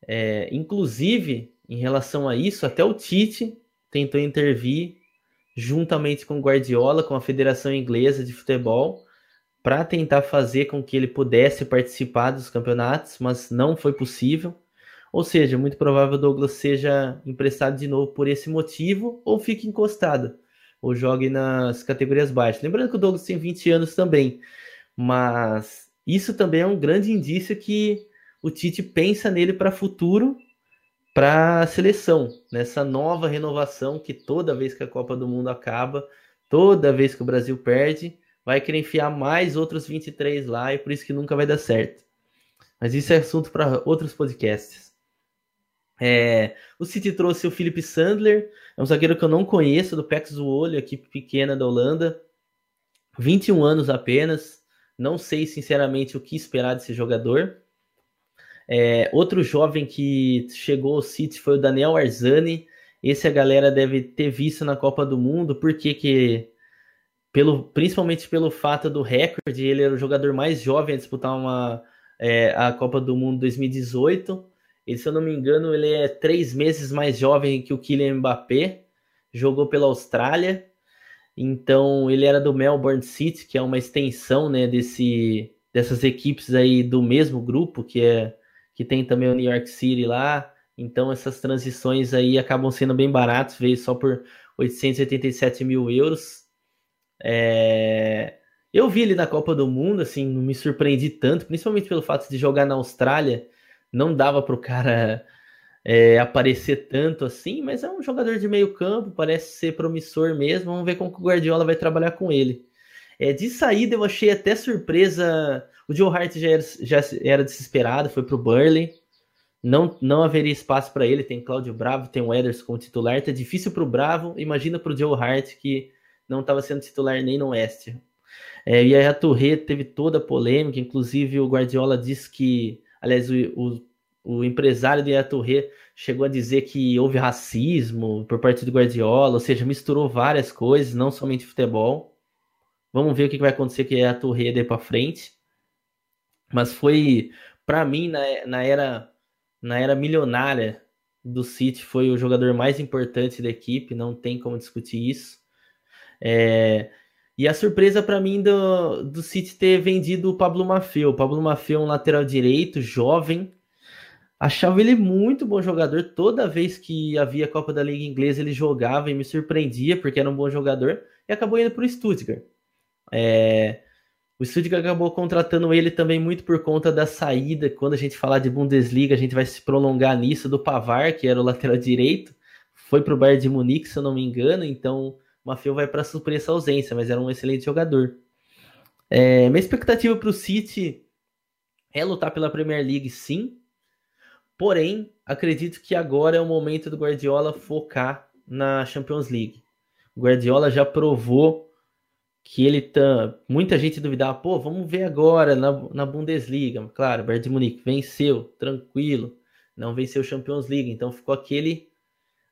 É, inclusive, em relação a isso, até o Tite tentou intervir juntamente com o Guardiola, com a Federação Inglesa de Futebol, para tentar fazer com que ele pudesse participar dos campeonatos, mas não foi possível. Ou seja, muito provável Douglas seja emprestado de novo por esse motivo ou fique encostado ou jogue nas categorias baixas. Lembrando que o Douglas tem 20 anos também, mas isso também é um grande indício que o Tite pensa nele para futuro para a seleção, nessa nova renovação que toda vez que a Copa do Mundo acaba, toda vez que o Brasil perde, vai querer enfiar mais outros 23 lá e por isso que nunca vai dar certo. Mas isso é assunto para outros podcasts. É, o City trouxe o Philip Sandler, é um zagueiro que eu não conheço, do Pax Zwolle, equipe pequena da Holanda. 21 anos apenas. Não sei, sinceramente, o que esperar desse jogador. É, outro jovem que chegou ao City foi o Daniel Arzani. Esse a galera deve ter visto na Copa do Mundo, porque que pelo, principalmente pelo fato do recorde, ele era o jogador mais jovem a disputar uma, é, a Copa do Mundo 2018. E se eu não me engano, ele é três meses mais jovem que o Kylian Mbappé. Jogou pela Austrália. Então, ele era do Melbourne City, que é uma extensão né, desse, dessas equipes aí do mesmo grupo, que é que tem também o New York City lá. Então, essas transições aí acabam sendo bem baratas, veio só por 887 mil euros. É... Eu vi ele na Copa do Mundo, assim, não me surpreendi tanto, principalmente pelo fato de jogar na Austrália. Não dava para o cara é, aparecer tanto assim, mas é um jogador de meio campo, parece ser promissor mesmo. Vamos ver como o Guardiola vai trabalhar com ele. É, de saída, eu achei até surpresa. O Joe Hart já era, já era desesperado, foi para o Burley. Não, não haveria espaço para ele. Tem Cláudio Bravo, tem o Ederson como titular. Tá difícil para o Bravo. Imagina para o Joe Hart, que não estava sendo titular nem no West. É, e aí a Torre teve toda a polêmica. Inclusive, o Guardiola disse que. Aliás, o, o o empresário de Torre chegou a dizer que houve racismo por parte do Guardiola, ou seja, misturou várias coisas, não somente futebol. Vamos ver o que vai acontecer com a Torre daí para frente. Mas foi, para mim, na, na, era, na era milionária do City, foi o jogador mais importante da equipe, não tem como discutir isso. É, e a surpresa para mim do, do City ter vendido o Pablo Maffeo. O Pablo Maffeo é um lateral direito, jovem, Achava ele muito bom jogador. Toda vez que havia Copa da Liga Inglesa, ele jogava e me surpreendia, porque era um bom jogador. E acabou indo para o Stuttgart. É... O Stuttgart acabou contratando ele também muito por conta da saída. Quando a gente falar de Bundesliga, a gente vai se prolongar nisso do Pavar, que era o lateral direito. Foi para o Bayern de Munique, se eu não me engano. Então, o Mafio vai para suprir essa ausência, mas era um excelente jogador. É... Minha expectativa para o City é lutar pela Premier League, sim Porém, acredito que agora é o momento do Guardiola focar na Champions League. O Guardiola já provou que ele tá. Muita gente duvidava, pô, vamos ver agora na, na Bundesliga. Claro, o Bayern de Munique venceu, tranquilo. Não venceu o Champions League, então ficou aquele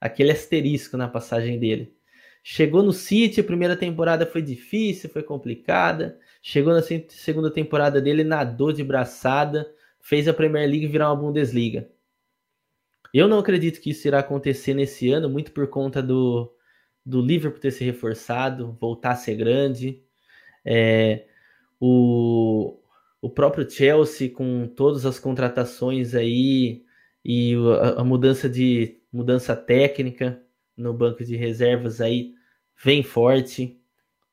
aquele asterisco na passagem dele. Chegou no City, a primeira temporada foi difícil, foi complicada. Chegou na segunda temporada dele, nadou de braçada, fez a Premier League virar uma Bundesliga. Eu não acredito que isso irá acontecer nesse ano, muito por conta do, do Liverpool ter se reforçado, voltar a ser grande. É, o, o próprio Chelsea, com todas as contratações aí e a, a mudança de mudança técnica no banco de reservas aí vem forte.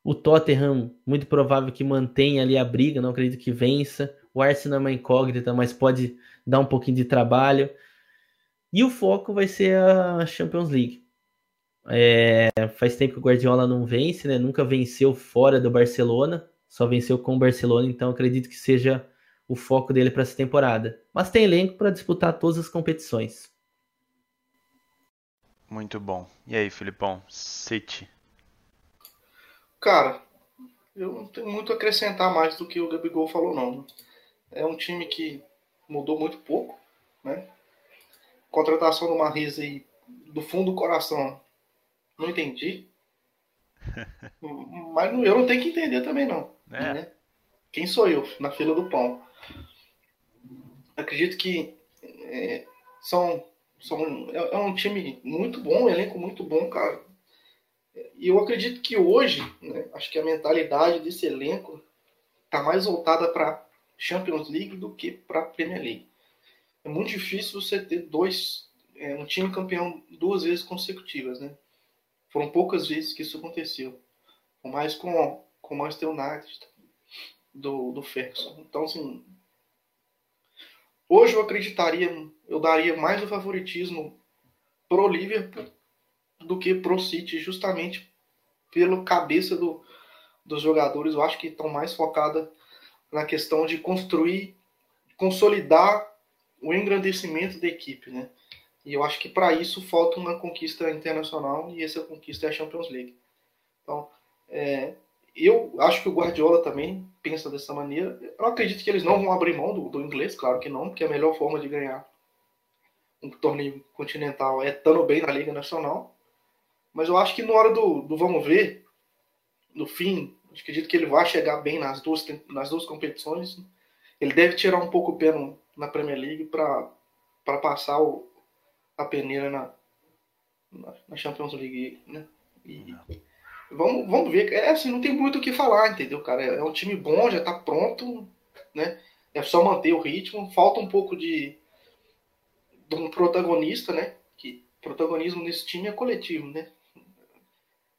O Tottenham, muito provável que mantenha ali a briga, não acredito que vença. O Arsenal é uma incógnita, mas pode dar um pouquinho de trabalho. E o foco vai ser a Champions League. É, faz tempo que o Guardiola não vence, né? Nunca venceu fora do Barcelona, só venceu com o Barcelona, então acredito que seja o foco dele para essa temporada. Mas tem elenco para disputar todas as competições. Muito bom. E aí, Filipão? City. Cara, eu não tenho muito a acrescentar mais do que o Gabigol falou, não. É um time que mudou muito pouco, né? Contratação do Marisa aí, do fundo do coração, não entendi. *laughs* Mas eu não tenho que entender também, não. É. Né? Quem sou eu na fila do pão? Acredito que é, são, são, é, é um time muito bom, um elenco muito bom, cara. E eu acredito que hoje, né, acho que a mentalidade desse elenco tá mais voltada para Champions League do que para Premier League. É muito difícil você ter dois, é, um time campeão duas vezes consecutivas, né? Foram poucas vezes que isso aconteceu. Mais com, com o Manchester United do, do Ferguson. Então, assim, hoje eu acreditaria, eu daria mais o favoritismo pro Liverpool do que pro City, justamente pela cabeça do, dos jogadores. Eu acho que estão mais focados na questão de construir consolidar o engrandecimento da equipe, né? E eu acho que para isso falta uma conquista internacional e essa conquista é a Champions League. Então, é, eu acho que o Guardiola também pensa dessa maneira. Eu acredito que eles não vão abrir mão do, do inglês, claro que não, porque a melhor forma de ganhar um torneio continental é estando bem na Liga Nacional. Mas eu acho que na hora do, do vamos ver, no fim, acredito que ele vai chegar bem nas duas, nas duas competições. Ele deve tirar um pouco o pé no, na Premier League para passar o, a peneira na, na, Champions League. Né? E, vamos, vamos ver. É assim, não tem muito o que falar, entendeu, cara? É, é um time bom, já está pronto, né? É só manter o ritmo. Falta um pouco de, de um protagonista, né? Que protagonismo nesse time é coletivo, né?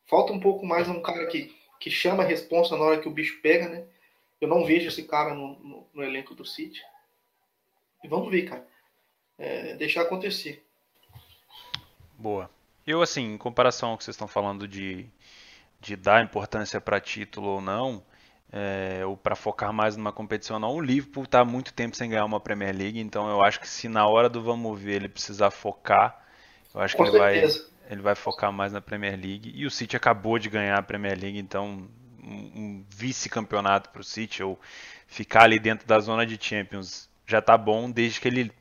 Falta um pouco mais um cara que, que chama a responsa na hora que o bicho pega, né? Eu não vejo esse cara no, no, no elenco do City. E vamos ver, cara. É, deixar acontecer. Boa. Eu, assim, em comparação ao que vocês estão falando de, de dar importância para título ou não, é, ou para focar mais numa competição ou não, o Liverpool está muito tempo sem ganhar uma Premier League, então eu acho que se na hora do vamos ver ele precisar focar, eu acho Com que ele vai ele vai focar mais na Premier League. E o City acabou de ganhar a Premier League, então um, um vice-campeonato para o City, ou ficar ali dentro da zona de Champions, já está bom, desde que ele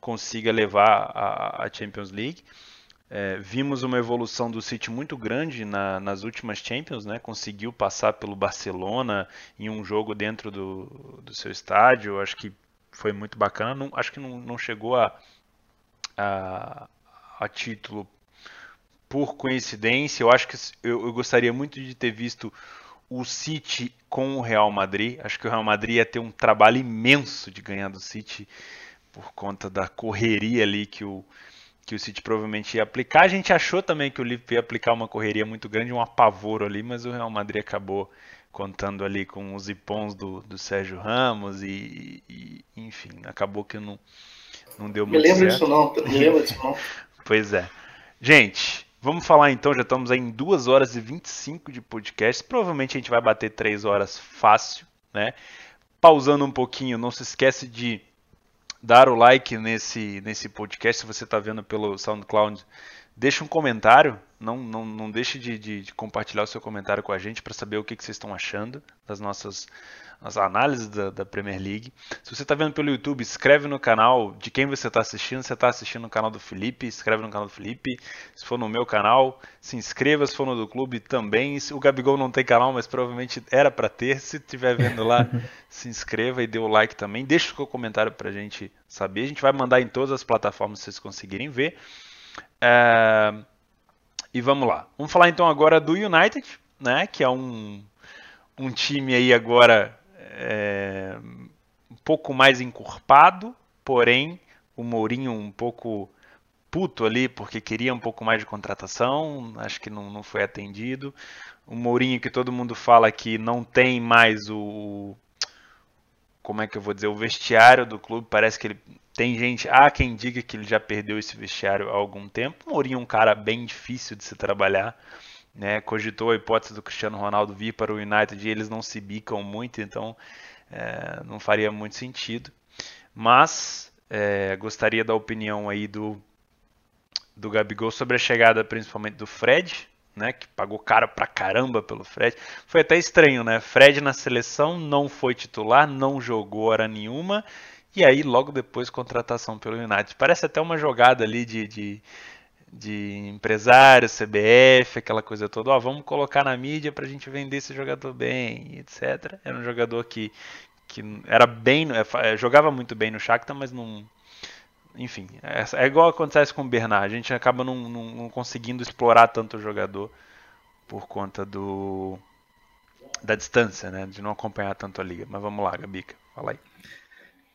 consiga levar a, a Champions League. É, vimos uma evolução do City muito grande na, nas últimas Champions, né? Conseguiu passar pelo Barcelona em um jogo dentro do, do seu estádio. Acho que foi muito bacana. Não, acho que não, não chegou a, a, a título por coincidência, eu acho que eu, eu, gostaria muito de ter visto o City com o Real Madrid. Acho que o Real Madrid ia ter um trabalho imenso de ganhar do City por conta da correria ali que o, que o City provavelmente ia aplicar. A gente achou também que o Liverpool ia aplicar uma correria muito grande, um apavoro ali, mas o Real Madrid acabou contando ali com os ipons do, do Sérgio Ramos e, e, enfim, acabou que não, não deu muito certo. Me lembro disso não, me lembro disso não. pois é. Gente, Vamos falar então, já estamos em 2 horas e 25 de podcast. Provavelmente a gente vai bater 3 horas fácil, né? Pausando um pouquinho, não se esquece de dar o like nesse, nesse podcast. Se você está vendo pelo SoundCloud, deixa um comentário. Não, não, não deixe de, de, de compartilhar o seu comentário com a gente para saber o que, que vocês estão achando das nossas as análises da, da, Premier League. Se você está vendo pelo YouTube, escreve no canal de quem você está assistindo. Se você está assistindo no canal do Felipe, escreve no canal do Felipe. Se for no meu canal, se inscreva. Se for no do clube, também. O Gabigol não tem canal, mas provavelmente era para ter. Se estiver vendo lá, *laughs* se inscreva e dê o like também. Deixe o seu comentário para a gente saber. A gente vai mandar em todas as plataformas se vocês conseguirem ver. E vamos lá. Vamos falar então agora do United, né? Que é um, um time aí agora é, um pouco mais encorpado, porém o Mourinho um pouco puto ali porque queria um pouco mais de contratação, acho que não, não foi atendido. O Mourinho que todo mundo fala que não tem mais o como é que eu vou dizer, o vestiário do clube, parece que ele tem gente, há quem diga que ele já perdeu esse vestiário há algum tempo. Mourinho é um cara bem difícil de se trabalhar né, cogitou a hipótese do Cristiano Ronaldo vir para o United e eles não se bicam muito, então é, não faria muito sentido. Mas é, gostaria da opinião aí do, do Gabigol sobre a chegada principalmente do Fred, né, que pagou caro pra caramba pelo Fred. Foi até estranho, né? Fred na seleção não foi titular, não jogou hora nenhuma. E aí, logo depois, contratação pelo United. Parece até uma jogada ali de, de de empresário, CBF, aquela coisa toda, ó, vamos colocar na mídia para a gente vender esse jogador bem, etc. Era um jogador que, que era bem, é, jogava muito bem no Shakhtar, mas não, enfim, é, é, igual acontece com o Bernard, a gente acaba não, não, não, conseguindo explorar tanto o jogador por conta do da distância, né, de não acompanhar tanto a liga. Mas vamos lá, Gabica, fala aí.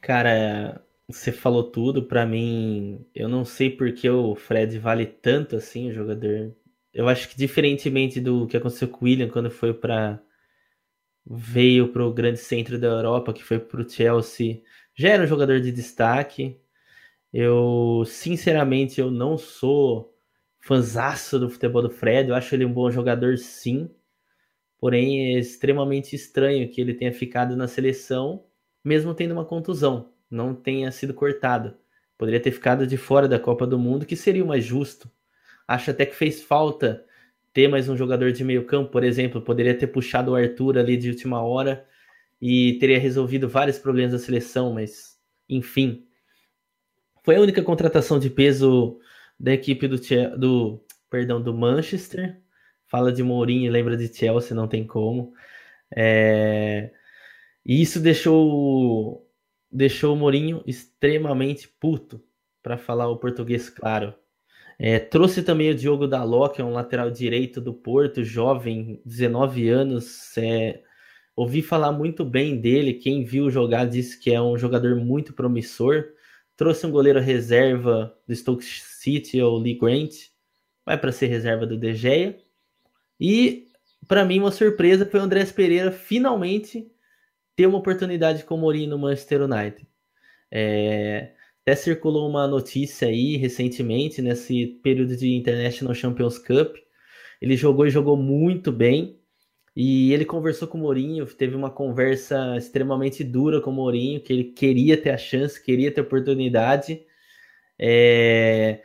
Cara, você falou tudo. Para mim, eu não sei porque o Fred vale tanto assim, o jogador. Eu acho que diferentemente do que aconteceu com o William quando foi para veio para o grande centro da Europa, que foi para o Chelsea, já era um jogador de destaque. Eu, sinceramente, eu não sou fanzaço do futebol do Fred. Eu acho ele um bom jogador, sim. Porém, é extremamente estranho que ele tenha ficado na seleção, mesmo tendo uma contusão não tenha sido cortado. Poderia ter ficado de fora da Copa do Mundo, que seria o mais justo. Acho até que fez falta ter mais um jogador de meio campo, por exemplo. Poderia ter puxado o Arthur ali de última hora e teria resolvido vários problemas da seleção, mas enfim. Foi a única contratação de peso da equipe do, do, perdão, do Manchester. Fala de Mourinho e lembra de Chelsea, não tem como. É... E isso deixou, deixou o Mourinho extremamente puto, para falar o português claro. É, trouxe também o Diogo Daló, que é um lateral direito do Porto, jovem, 19 anos. É, ouvi falar muito bem dele. Quem viu jogar disse que é um jogador muito promissor. Trouxe um goleiro reserva do Stoke City, o Lee Grant, vai para ser reserva do De Gea. E para mim uma surpresa foi o Andrés Pereira finalmente ter uma oportunidade com o Mourinho no Manchester United. É, até circulou uma notícia aí recentemente, nesse período de International Champions Cup. Ele jogou e jogou muito bem. E ele conversou com o Mourinho, teve uma conversa extremamente dura com o Mourinho, que ele queria ter a chance, queria ter oportunidade. É...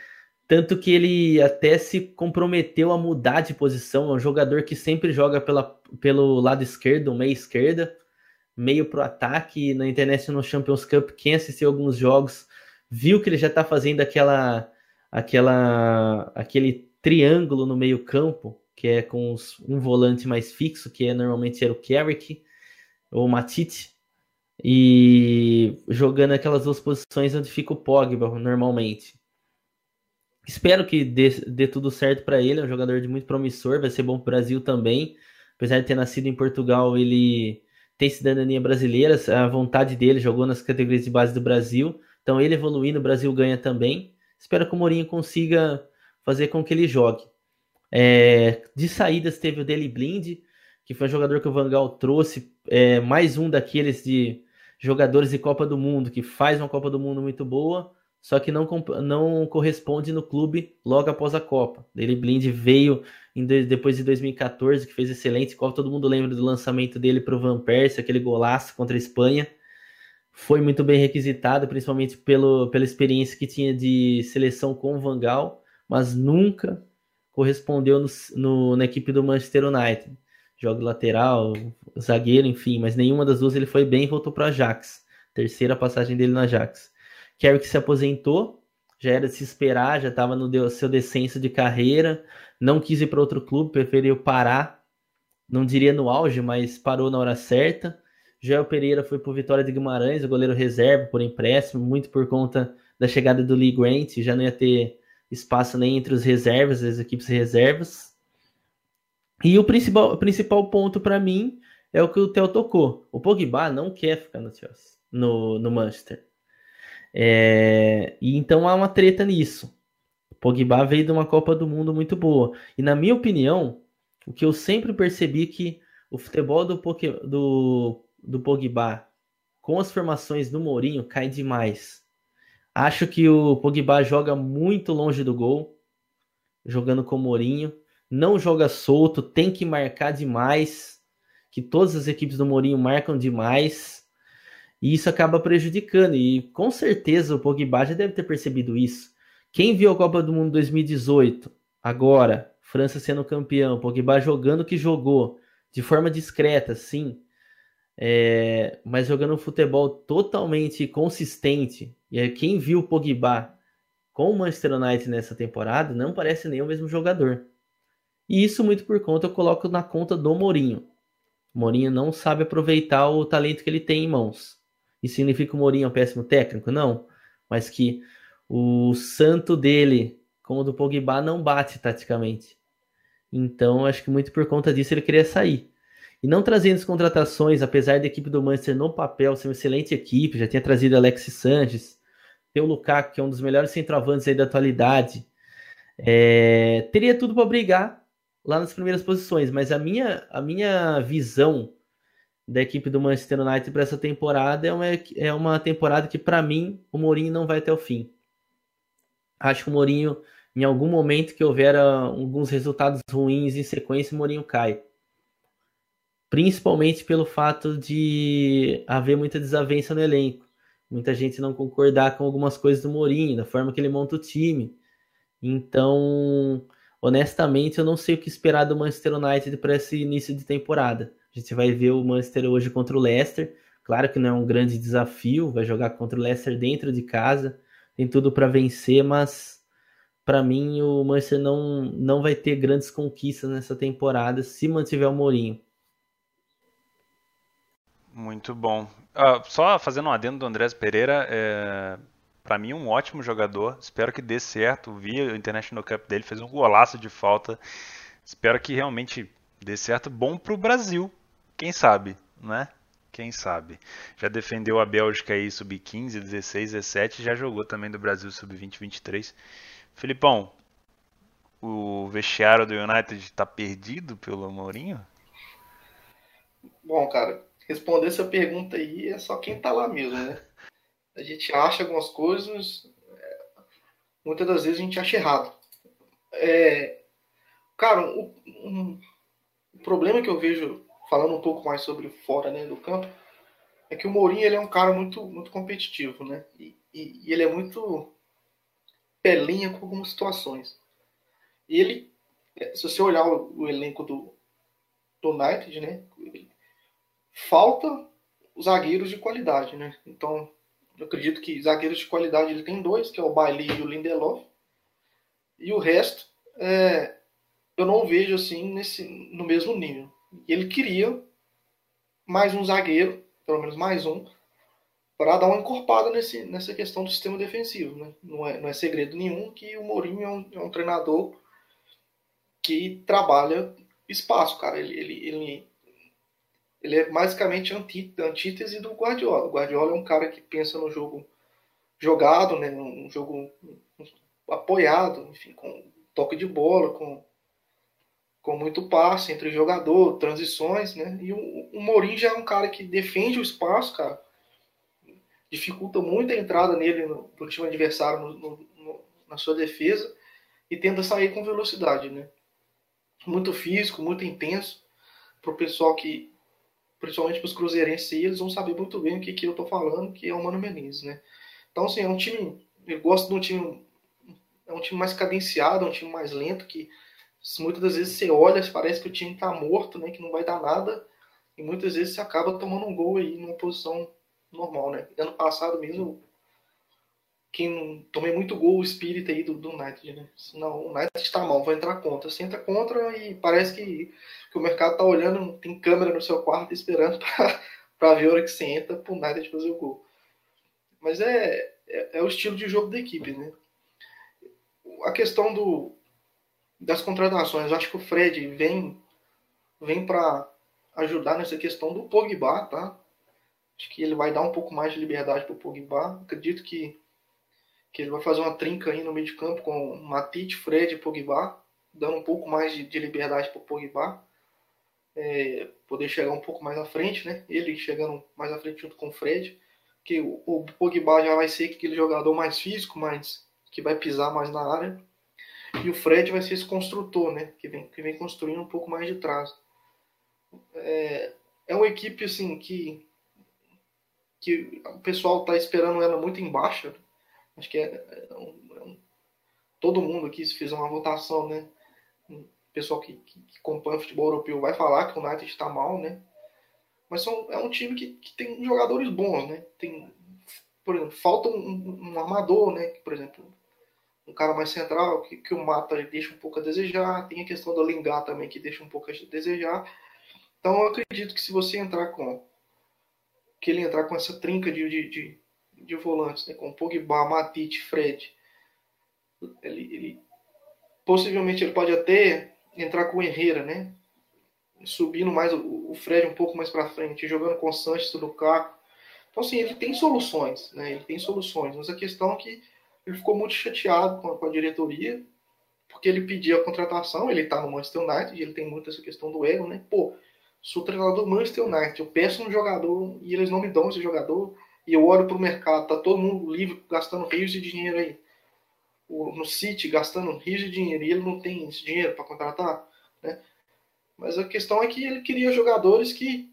Tanto que ele até se comprometeu a mudar de posição. É um jogador que sempre joga pela, pelo lado esquerdo, meia esquerda, meio pro ataque. Na International Champions Cup, quem assistiu alguns jogos viu que ele já está fazendo aquela, aquela, aquele triângulo no meio campo que é com os, um volante mais fixo, que é normalmente era o Carrick ou o Matite, e jogando aquelas duas posições onde fica o Pogba normalmente. Espero que dê, dê tudo certo para ele, é um jogador de muito promissor, vai ser bom para o Brasil também. Apesar de ter nascido em Portugal, ele tem cidadania brasileira, a vontade dele, jogou nas categorias de base do Brasil. Então ele evoluindo, o Brasil ganha também. Espero que o Mourinho consiga fazer com que ele jogue. É, de saídas teve o Deli Blind, que foi um jogador que o Vangal trouxe, é, mais um daqueles de jogadores de Copa do Mundo, que faz uma Copa do Mundo muito boa, só que não, não corresponde no clube logo após a Copa. Deli Blind veio em, depois de 2014, que fez excelente Copa, todo mundo lembra do lançamento dele para o Van Persie, aquele golaço contra a Espanha. Foi muito bem requisitado, principalmente pelo, pela experiência que tinha de seleção com o Vangal, mas nunca correspondeu no, no, na equipe do Manchester United. Jogo lateral, zagueiro, enfim, mas nenhuma das duas ele foi bem e voltou para o Ajax. Terceira passagem dele no Ajax. Carrick se aposentou, já era de se esperar, já estava no seu descenso de carreira, não quis ir para outro clube, preferiu parar, não diria no auge, mas parou na hora certa. Joel Pereira foi o Vitória de Guimarães, o goleiro reserva por empréstimo, muito por conta da chegada do Lee Grant, já não ia ter espaço nem entre os reservas, as equipes reservas. E o principal, principal ponto para mim é o que o Theo tocou. O Pogba não quer ficar no Chelsea, no, no Manchester. É, e então há uma treta nisso. O Pogba veio de uma Copa do Mundo muito boa. E na minha opinião, o que eu sempre percebi que o futebol do, do, do Pogba com as formações do Mourinho cai demais. Acho que o Pogba joga muito longe do gol, jogando com o Mourinho. Não joga solto, tem que marcar demais. Que todas as equipes do Mourinho marcam demais. E isso acaba prejudicando. E com certeza o Pogba já deve ter percebido isso. Quem viu a Copa do Mundo 2018, agora, França sendo campeão, Pogba jogando o que jogou, de forma discreta, sim, é, mas jogando um futebol totalmente consistente. E quem viu o Pogba com o Manchester United nessa temporada não parece nem o mesmo jogador. E isso muito por conta eu coloco na conta do Mourinho. O Mourinho não sabe aproveitar o talento que ele tem em mãos. Isso significa que o Mourinho é um péssimo técnico? Não. Mas que o santo dele com o do Pogba não bate taticamente. Então, acho que muito por conta disso ele queria sair. E não trazendo as contratações, apesar da equipe do Manchester no papel ser uma excelente equipe, já tinha trazido Alexis Sanches, tem o Lukaku, que é um dos melhores centroavantes aí da atualidade, é, teria tudo para brigar lá nas primeiras posições, mas a minha, a minha visão da equipe do Manchester United para essa temporada é uma, é uma temporada que, para mim, o Mourinho não vai até o fim. Acho que o Mourinho, em algum momento que houver ah, alguns resultados ruins em sequência, o Mourinho cai principalmente pelo fato de haver muita desavença no elenco. Muita gente não concordar com algumas coisas do Mourinho, da forma que ele monta o time. Então, honestamente, eu não sei o que esperar do Manchester United para esse início de temporada. A gente vai ver o Manchester hoje contra o Leicester. Claro que não é um grande desafio, vai jogar contra o Leicester dentro de casa, tem tudo para vencer, mas para mim o Manchester não, não vai ter grandes conquistas nessa temporada se mantiver o Mourinho. Muito bom. Uh, só fazendo um adendo do Andrés Pereira, é, para mim um ótimo jogador. Espero que dê certo. Vi o International Cup dele, fez um golaço de falta. Espero que realmente dê certo. Bom para o Brasil, quem sabe, né? Quem sabe. Já defendeu a Bélgica aí sub-15, 16, 17, já jogou também do Brasil sub-20, 23. Filipão, o vestiário do United está perdido pelo Mourinho? Bom, cara, responder essa pergunta aí é só quem tá lá mesmo, né? A gente acha algumas coisas, é, muitas das vezes a gente acha errado. É, cara, o, um, o problema que eu vejo, falando um pouco mais sobre fora né, do campo, é que o Mourinho ele é um cara muito, muito competitivo, né? E, e, e ele é muito pelinha com algumas situações. E ele, é, se você olhar o, o elenco do, do United, né? Falta zagueiros de qualidade, né? Então, eu acredito que zagueiros de qualidade ele tem dois, que é o Bailey e o Lindelof. E o resto, é, eu não vejo assim nesse, no mesmo nível. Ele queria mais um zagueiro, pelo menos mais um, para dar uma encorpada nesse, nessa questão do sistema defensivo. Né? Não, é, não é segredo nenhum que o Mourinho é um, é um treinador que trabalha espaço, cara. Ele, ele, ele ele é basicamente antí, antítese do Guardiola. O Guardiola é um cara que pensa no jogo jogado, né, um jogo apoiado, enfim, com toque de bola, com, com muito passe entre jogador, transições, né? E o, o Mourinho já é um cara que defende o espaço, cara. Dificulta muito a entrada nele no, no time adversário no, no, no, na sua defesa e tenta sair com velocidade, né? Muito físico, muito intenso para o pessoal que principalmente para os cruzeirenses, eles vão saber muito bem o que, que eu estou falando, que é o Mano Menezes, né? Então, assim, é um time, eu gosto de um time, é um time mais cadenciado, é um time mais lento, que muitas das vezes você olha, parece que o time está morto, né, que não vai dar nada, e muitas vezes você acaba tomando um gol aí numa posição normal, né? Ano passado mesmo, quem tomei muito gol o espírito aí do, do United, né? Não, o United está mal, vai entrar contra. Você entra contra e parece que, que o mercado tá olhando, tem câmera no seu quarto esperando *laughs* para ver a hora que você entra pro United fazer o gol. Mas é, é, é, o estilo de jogo da equipe, né? A questão do, das contratações, eu acho que o Fred vem, vem para ajudar nessa questão do Pogba, tá? Acho que ele vai dar um pouco mais de liberdade pro Pogba. Acredito que que ele vai fazer uma trinca aí no meio de campo com Matite, Fred e Pogba, dando um pouco mais de, de liberdade para o Pogba, é, poder chegar um pouco mais à frente, né? Ele chegando mais à frente junto com o Fred, que o, o Pogba já vai ser aquele jogador mais físico, mais que vai pisar mais na área, e o Fred vai ser esse construtor, né? Que vem, que vem construindo um pouco mais de trás. É, é uma equipe assim que que o pessoal está esperando ela muito embaixo, né? Acho que é, é, um, é um, todo mundo aqui, se fizer uma votação, né? O pessoal que, que, que acompanha o futebol europeu vai falar que o United está mal, né? Mas são, é um time que, que tem jogadores bons, né? Tem, por exemplo, falta um, um armador, né? Por exemplo, um cara mais central, que, que o Mata deixa um pouco a desejar. Tem a questão do Lingard também, que deixa um pouco a desejar. Então eu acredito que se você entrar com. Que ele entrar com essa trinca de, de, de de volantes, né, com Pogba, Matite, Fred. Ele, ele, possivelmente ele pode até entrar com o Herrera, né? Subindo mais o, Fred um pouco mais para frente, jogando com o Sanches, o Lukaku. Então, assim, ele tem soluções, né? Ele tem soluções, mas a questão é que ele ficou muito chateado com a, com a diretoria, porque ele pediu a contratação, ele tá no Manchester United, ele tem muito essa questão do ego, né? Pô, sou treinador do Manchester United, eu peço um jogador e eles não me dão esse jogador, e eu olho para o mercado, tá todo mundo livre, gastando rios de dinheiro aí. No City, gastando rios de dinheiro, e ele não tem esse dinheiro para contratar, né? Mas a questão é que ele queria jogadores que,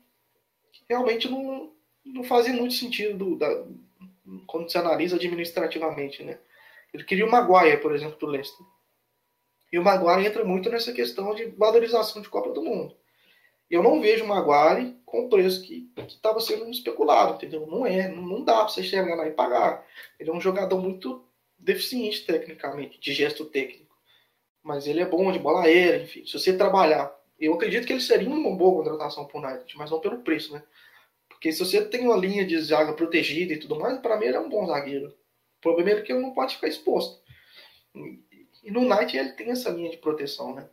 que realmente não, não faziam muito sentido do, da, quando se analisa administrativamente, né? Ele queria o Maguire, por exemplo, do Leicester. E o Maguire entra muito nessa questão de valorização de Copa do Mundo. Eu não vejo o Maguire com o preço que estava sendo especulado, entendeu? Não é, não dá para você chegar lá e pagar. Ele é um jogador muito deficiente tecnicamente, de gesto técnico. Mas ele é bom de bola aérea, enfim. Se você trabalhar, eu acredito que ele seria uma boa contratação para o United, mas não pelo preço, né? Porque se você tem uma linha de zaga protegida e tudo mais, para mim ele é um bom zagueiro. O problema é que ele não pode ficar exposto. E no United ele tem essa linha de proteção, né?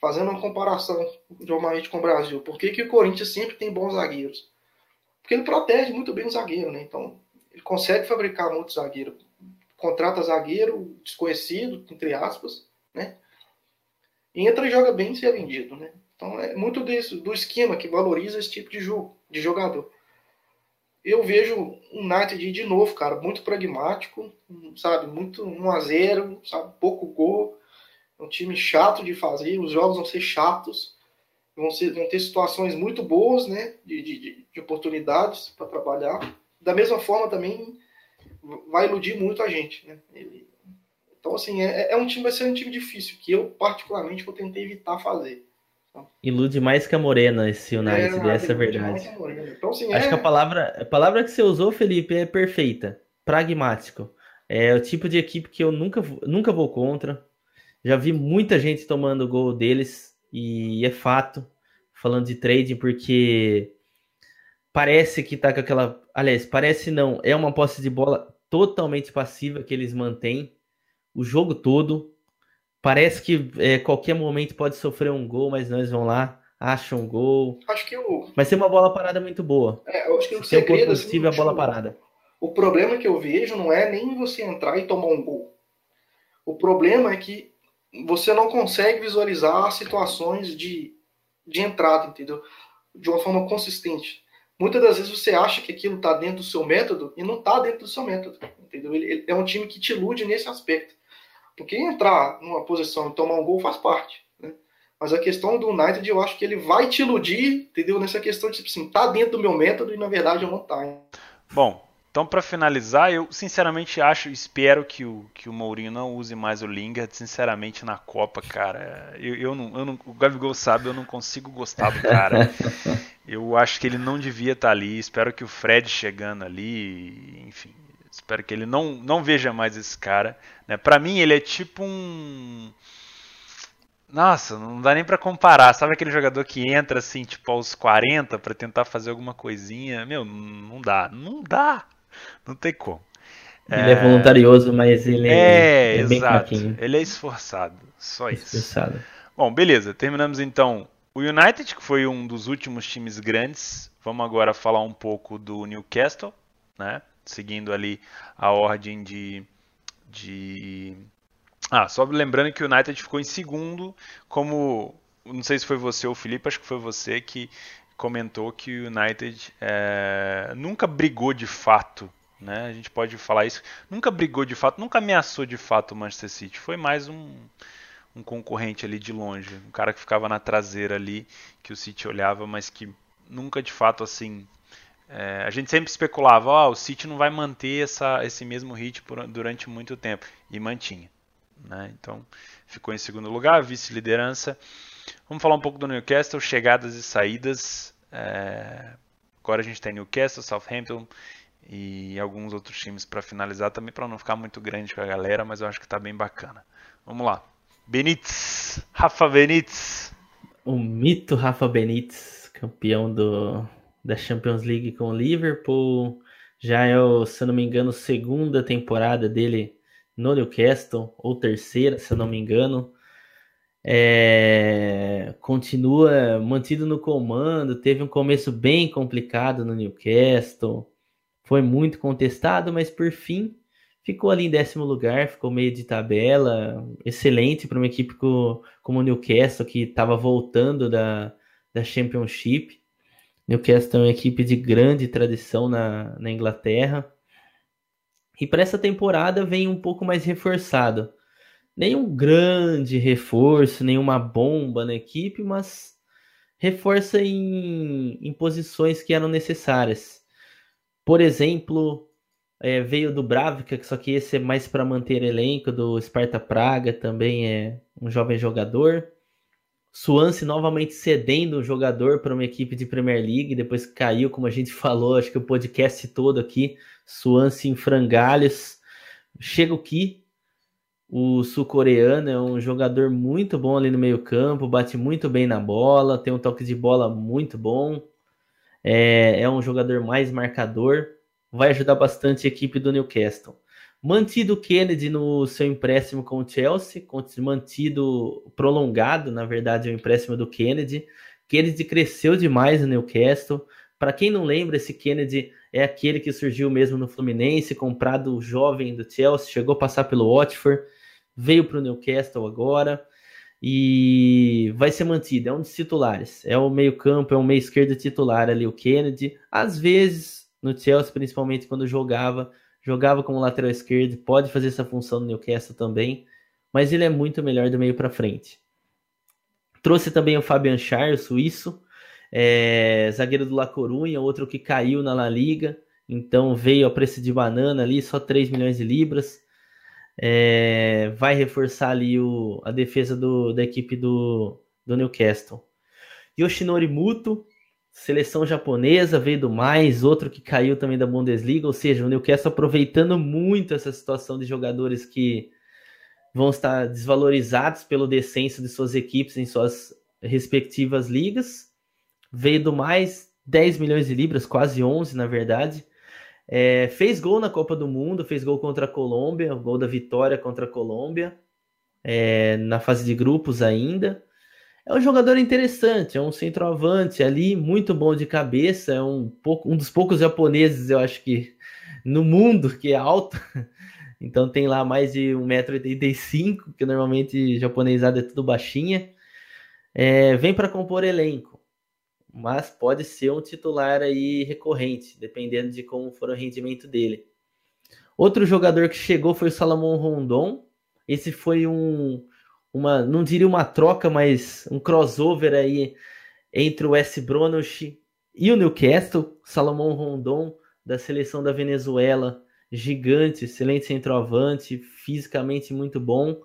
Fazendo uma comparação normalmente com o Brasil, por que, que o Corinthians sempre tem bons zagueiros? Porque ele protege muito bem o zagueiro, né? Então, ele consegue fabricar muito zagueiro. Contrata zagueiro desconhecido, entre aspas, né? Entra e joga bem se é vendido, né? Então, é muito desse, do esquema que valoriza esse tipo de jogo, de jogador eu vejo o United de novo, cara, muito pragmático, sabe? Muito 1 a 0 sabe? Pouco gol. É um time chato de fazer, os jogos vão ser chatos, vão, ser, vão ter situações muito boas, né? De, de, de oportunidades para trabalhar. Da mesma forma também vai iludir muito a gente, né? Ele, então, assim, é, é um time, vai ser um time difícil, que eu, particularmente, vou tentar evitar fazer. Ilude mais que a Morena esse United, é, essa é a verdade. Então, assim, Acho é... que a palavra, a palavra que você usou, Felipe, é perfeita. Pragmático. É o tipo de equipe que eu nunca, nunca vou contra. Já vi muita gente tomando gol deles e é fato. Falando de trading, porque parece que tá com aquela. Aliás, parece não. É uma posse de bola totalmente passiva que eles mantêm o jogo todo. Parece que é, qualquer momento pode sofrer um gol, mas nós vão lá, acham um gol. Acho que o. Vai ser uma bola parada muito boa. É, eu acho que o segredo assim, possível assim, a bola parada. O problema que eu vejo não é nem você entrar e tomar um gol. O problema é que você não consegue visualizar situações de, de entrada, entendeu? De uma forma consistente. Muitas das vezes você acha que aquilo está dentro do seu método e não está dentro do seu método, entendeu? Ele, ele, é um time que te ilude nesse aspecto. Porque entrar numa posição e tomar um gol faz parte. Né? Mas a questão do United, eu acho que ele vai te iludir, entendeu? Nessa questão de, tipo assim, tá dentro do meu método e na verdade eu não tá. Bom, então para finalizar, eu sinceramente acho, espero que o, que o Mourinho não use mais o Lingard, sinceramente, na Copa, cara. Eu, eu, não, eu não, o Gabigol sabe, eu não consigo gostar do cara. *laughs* Eu acho que ele não devia estar tá ali, espero que o Fred chegando ali, enfim, Espero que ele não, não veja mais esse cara. Né? Para mim, ele é tipo um. Nossa, não dá nem para comparar. Sabe aquele jogador que entra assim, tipo, aos 40 para tentar fazer alguma coisinha? Meu, não dá. Não dá. Não tem como. Ele é, é voluntarioso, mas ele é, é bem fraquinho. Ele é esforçado. Só isso. Esforçado. Bom, beleza. Terminamos então o United, que foi um dos últimos times grandes. Vamos agora falar um pouco do Newcastle, né? seguindo ali a ordem de, de... Ah, só lembrando que o United ficou em segundo, como não sei se foi você ou o Felipe, acho que foi você que comentou que o United é, nunca brigou de fato, né? A gente pode falar isso. Nunca brigou de fato, nunca ameaçou de fato o Manchester City. Foi mais um, um concorrente ali de longe, um cara que ficava na traseira ali, que o City olhava, mas que nunca de fato assim é, a gente sempre especulava, oh, o City não vai manter essa, esse mesmo ritmo durante muito tempo. E mantinha. Né? Então ficou em segundo lugar, vice-liderança. Vamos falar um pouco do Newcastle, chegadas e saídas. É, agora a gente tem Newcastle, Southampton e alguns outros times para finalizar também, para não ficar muito grande com a galera, mas eu acho que está bem bacana. Vamos lá. Benítez, Rafa Benítez. O mito Rafa Benítez, campeão do da Champions League com o Liverpool. Já é, o, se eu não me engano, segunda temporada dele no Newcastle, ou terceira, se eu não me engano. É, continua mantido no comando, teve um começo bem complicado no Newcastle, foi muito contestado, mas por fim ficou ali em décimo lugar, ficou meio de tabela, excelente para uma equipe como o Newcastle que estava voltando da, da Championship. Newcastle é uma equipe de grande tradição na, na Inglaterra. E para essa temporada vem um pouco mais reforçado. Nenhum grande reforço, nenhuma bomba na equipe, mas reforça em, em posições que eram necessárias. Por exemplo, é, veio do Bravka, só que esse é mais para manter elenco, do Sparta Praga, também é um jovem jogador. Swansea novamente cedendo um jogador para uma equipe de Premier League, depois que caiu, como a gente *laughs* falou, acho que o podcast todo aqui, Swansea em frangalhos. Chega o Ki, o sul-coreano, é um jogador muito bom ali no meio campo, bate muito bem na bola, tem um toque de bola muito bom, é, é um jogador mais marcador, vai ajudar bastante a equipe do Newcastle. Mantido Kennedy no seu empréstimo com o Chelsea, mantido prolongado, na verdade, o empréstimo do Kennedy. Kennedy cresceu demais no Newcastle. Para quem não lembra, esse Kennedy é aquele que surgiu mesmo no Fluminense, comprado jovem do Chelsea, chegou a passar pelo Watford, veio para o Newcastle agora e vai ser mantido. É um dos titulares. É o meio-campo, é um meio esquerdo titular ali, o Kennedy. Às vezes, no Chelsea, principalmente quando jogava, jogava como lateral esquerdo, pode fazer essa função no Newcastle também, mas ele é muito melhor do meio para frente. Trouxe também o Fabian Schär, o suíço, é, zagueiro do La Corunha, outro que caiu na La Liga, então veio a preço de banana ali, só 3 milhões de libras. É, vai reforçar ali o, a defesa do, da equipe do, do Newcastle. Yoshinori Muto, seleção japonesa, veio do mais, outro que caiu também da Bundesliga, ou seja, o Newcastle aproveitando muito essa situação de jogadores que vão estar desvalorizados pelo descenso de suas equipes em suas respectivas ligas. Veio do mais 10 milhões de libras, quase 11 na verdade. É, fez gol na Copa do Mundo, fez gol contra a Colômbia, gol da vitória contra a Colômbia, é, na fase de grupos ainda. É um jogador interessante, é um centroavante ali, muito bom de cabeça, é um, pouco, um dos poucos japoneses, eu acho que, no mundo que é alto. *laughs* Então tem lá mais de 1,85m, que normalmente japonesada é tudo baixinha. É, vem para compor elenco, mas pode ser um titular aí recorrente, dependendo de como for o rendimento dele. Outro jogador que chegou foi o Salomão Rondon. Esse foi um, uma, não diria uma troca, mas um crossover aí entre o West Bromwich e o Newcastle, Salomão Rondon da seleção da Venezuela, gigante, excelente centroavante, fisicamente muito bom,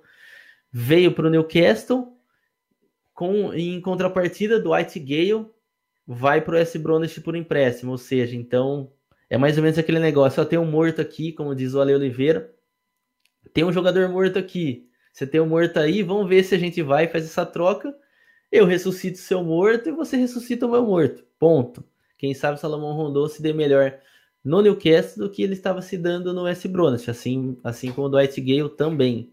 veio para o Newcastle com em contrapartida do White Gale vai para o S Bromwich por empréstimo, ou seja, então é mais ou menos aquele negócio, só tem um morto aqui, como diz o Ale Oliveira, tem um jogador morto aqui, você tem um morto aí, vamos ver se a gente vai e faz essa troca. Eu ressuscito seu morto e você ressuscita o meu morto. Ponto. Quem sabe Salomão Rondon se dê melhor no Newcastle do que ele estava se dando no West Bromwich, assim, assim como o Dwight Gale também.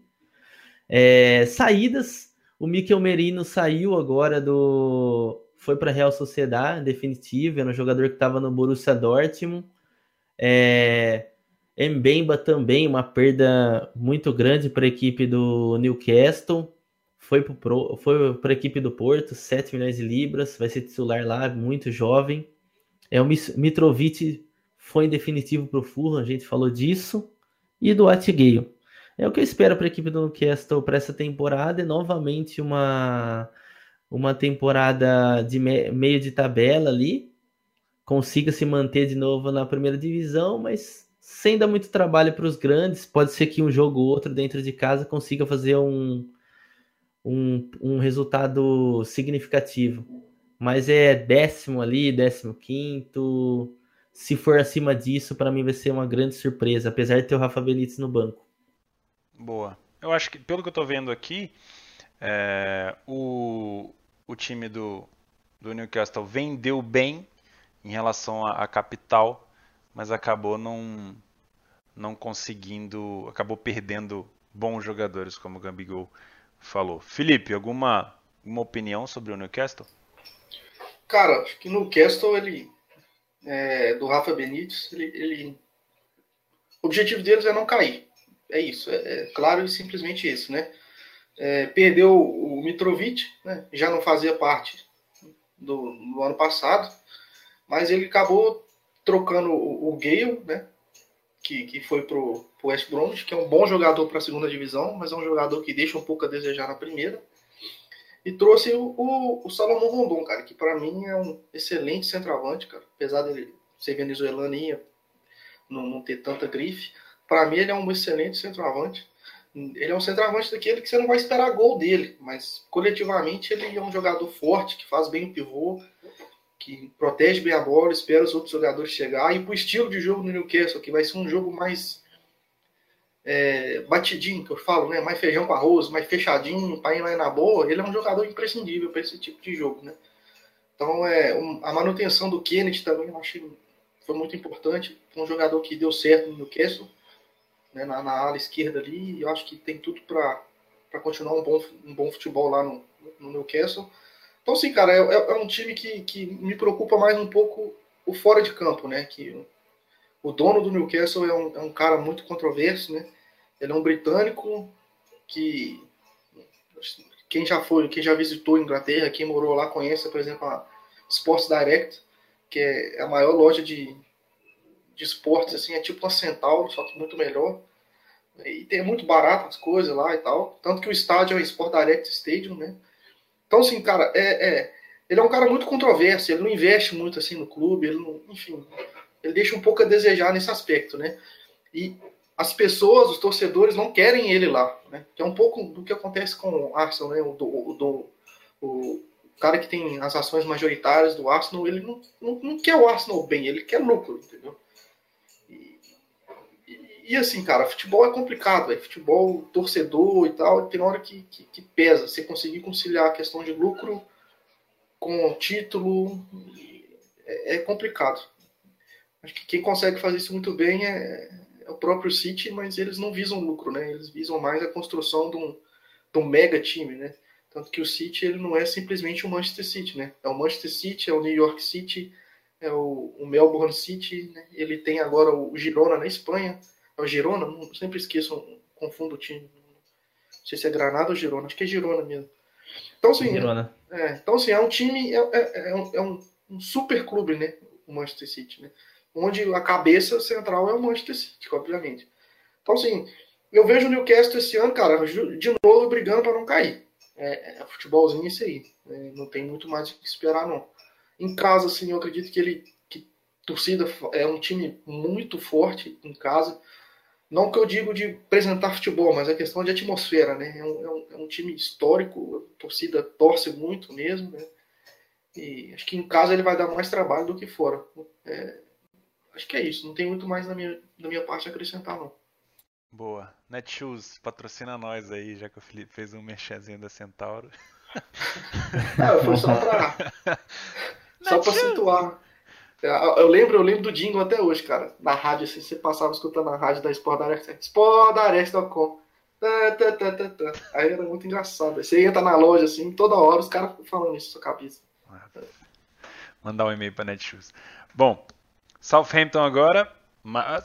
É, saídas, o Mikel Merino saiu agora do... Foi para a Real Sociedade, definitivo, era um jogador que estava no Borussia Dortmund. É, também, uma perda muito grande para a equipe do Newcastle. Foi para a equipe do Porto, 7 milhões de libras, vai ser titular lá, muito jovem. É o Mitrovic foi em definitivo para o Fulham, a gente falou disso. E do Atigueio. É o que eu espero para a equipe do Newcastle para essa temporada. É novamente uma, uma temporada de me, meio de tabela ali. Consiga se manter de novo na primeira divisão, mas sem dar muito trabalho para os grandes, pode ser que um jogo ou outro dentro de casa consiga fazer um, um, um resultado significativo. Mas é décimo ali, décimo quinto. Se for acima disso, para mim vai ser uma grande surpresa, apesar de ter o Rafa Benítez no banco. Boa. Eu acho que, pelo que eu estou vendo aqui, é, o, o time do, do Newcastle vendeu bem em relação à capital mas acabou não, não conseguindo, acabou perdendo bons jogadores, como o Gambigol falou. Felipe, alguma, alguma opinião sobre o Newcastle? Cara, acho que no Newcastle, ele, é, do Rafa Benítez, ele, ele, o objetivo deles é não cair. É isso, é, é claro e simplesmente isso, né? É, perdeu o Mitrovic, né? já não fazia parte do, do ano passado, mas ele acabou trocando o, o Gale, né? Que, que foi pro, pro West Bromwich, que é um bom jogador para a segunda divisão, mas é um jogador que deixa um pouco a desejar na primeira. E trouxe o, o, o Salomão Rondon, cara, que para mim é um excelente centroavante, cara. Apesar dele ser venezuelaninha, não, não ter tanta grife. Para mim, ele é um excelente centroavante. Ele é um centroavante daquele que você não vai esperar gol dele, mas coletivamente ele é um jogador forte, que faz bem o pivô, que protege bem a bola, espera os outros jogadores chegar. E pro estilo de jogo do Newcastle, que vai ser um jogo mais é, batidinho, que eu falo, né? Mais feijão com arroz, mais fechadinho, para ir lá na boa, ele é um jogador imprescindível para esse tipo de jogo, né? Então, é, um, a manutenção do Kennedy também eu achei foi muito importante. Foi um jogador que deu certo no Newcastle, né, na, na ala esquerda ali, e eu acho que tem tudo para continuar um bom, um bom futebol lá no, no Newcastle. Então, sim, cara, é, é, um time que, que me preocupa mais um pouco o fora de campo, né? Que o dono do Newcastle é um, é um cara muito controverso, né? Ele é um britânico que quem já foi, quem já visitou a Inglaterra, quem morou lá conhece, por exemplo, a Sports Direct, que é a maior loja de, de esportes, assim, é tipo uma Centauro, só que muito melhor. E tem muito barato as coisas lá e tal. Tanto que o estádio é o Sport Direct Stadium, né? Então, assim, cara, é, é, ele é um cara muito controverso, ele não investe muito assim no clube, ele não, enfim, ele deixa um pouco a desejar nesse aspecto, né? E as pessoas, os torcedores não querem ele lá, né? Que é um pouco do que acontece com o Arsenal, né? O, do, do, o cara que tem as ações majoritárias do Arsenal, ele não, não, não quer o Arsenal bem, ele quer lucro, entendeu? E, assim, cara, futebol é complicado, é futebol torcedor e tal, tem hora que, que, que pesa. Você conseguir conciliar a questão de lucro com título é, é complicado. Acho que quem consegue fazer isso muito bem é, é, o próprio City, mas eles não visam lucro, né? Eles visam mais a construção de um, de um mega time, né? Tanto que o City ele não é simplesmente o Manchester City, né? É o Manchester City, é o New York City, é o, o Melbourne City, né? ele tem agora o Girona na Espanha. É o Girona? Não, sempre esqueço, confundo o time. Não sei se é Granada ou Girona, acho que é Girona mesmo. Então, assim, Girona. É, então, assim, é um time, é, é, é, um, é um, um super clube, né? O Manchester City, né? onde a cabeça central é o Manchester City, obviamente. Então, assim, eu vejo o Newcastle esse ano, cara, de novo brigando para não cair. É, é futebolzinho isso aí. É, não tem muito mais o que esperar, não. Em casa, assim, eu acredito que ele. Que torcida é um time muito forte em casa. Não que eu digo de apresentar futebol, mas é questão de atmosfera, né? É um, é um, é um time histórico, a torcida torce muito mesmo, né? E acho que em casa ele vai dar mais trabalho do que fora. É, Acho que é isso. Não tem muito mais na minha, na minha parte a acrescentar, não. Boa. Netshoes, patrocina nós aí, já que o Felipe fez um merchanzinho da Centauro. *laughs* Não, foi só pra. *laughs* só pra situar. Eu lembro, eu lembro do jingle até hoje, cara. Na rádio, assim, você passava escutando a rádio da Sport Direct. Sportdirect.com. Aí era muito engraçado. Você entra na loja, assim, toda hora os caras falando isso na sua cabeça. Mandar um e-mail pra Netshoes. Bom, Southampton agora.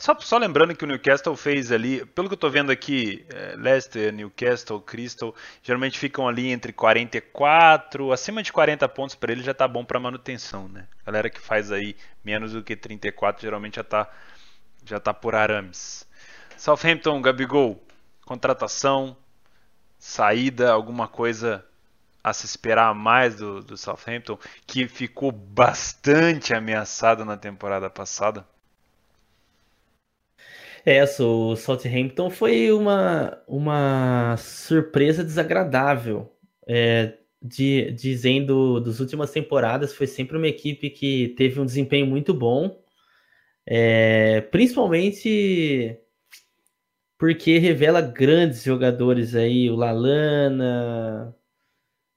Só, só, lembrando que o Newcastle fez ali, pelo que eu estou vendo aqui, é, Leicester, Newcastle, Crystal, geralmente ficam ali entre 44, acima de 40 pontos para ele já está bom para manutenção, né? Galera que faz aí menos do que 34 geralmente já está já tá por arames. Southampton, Gabigol, contratação, saída, alguma coisa a se esperar mais do, do Southampton, que ficou bastante ameaçado na temporada passada? É, o Southampton foi uma, uma surpresa desagradável. É, de, dizendo das últimas temporadas, foi sempre uma equipe que teve um desempenho muito bom, é, principalmente porque revela grandes jogadores aí, o Lalana,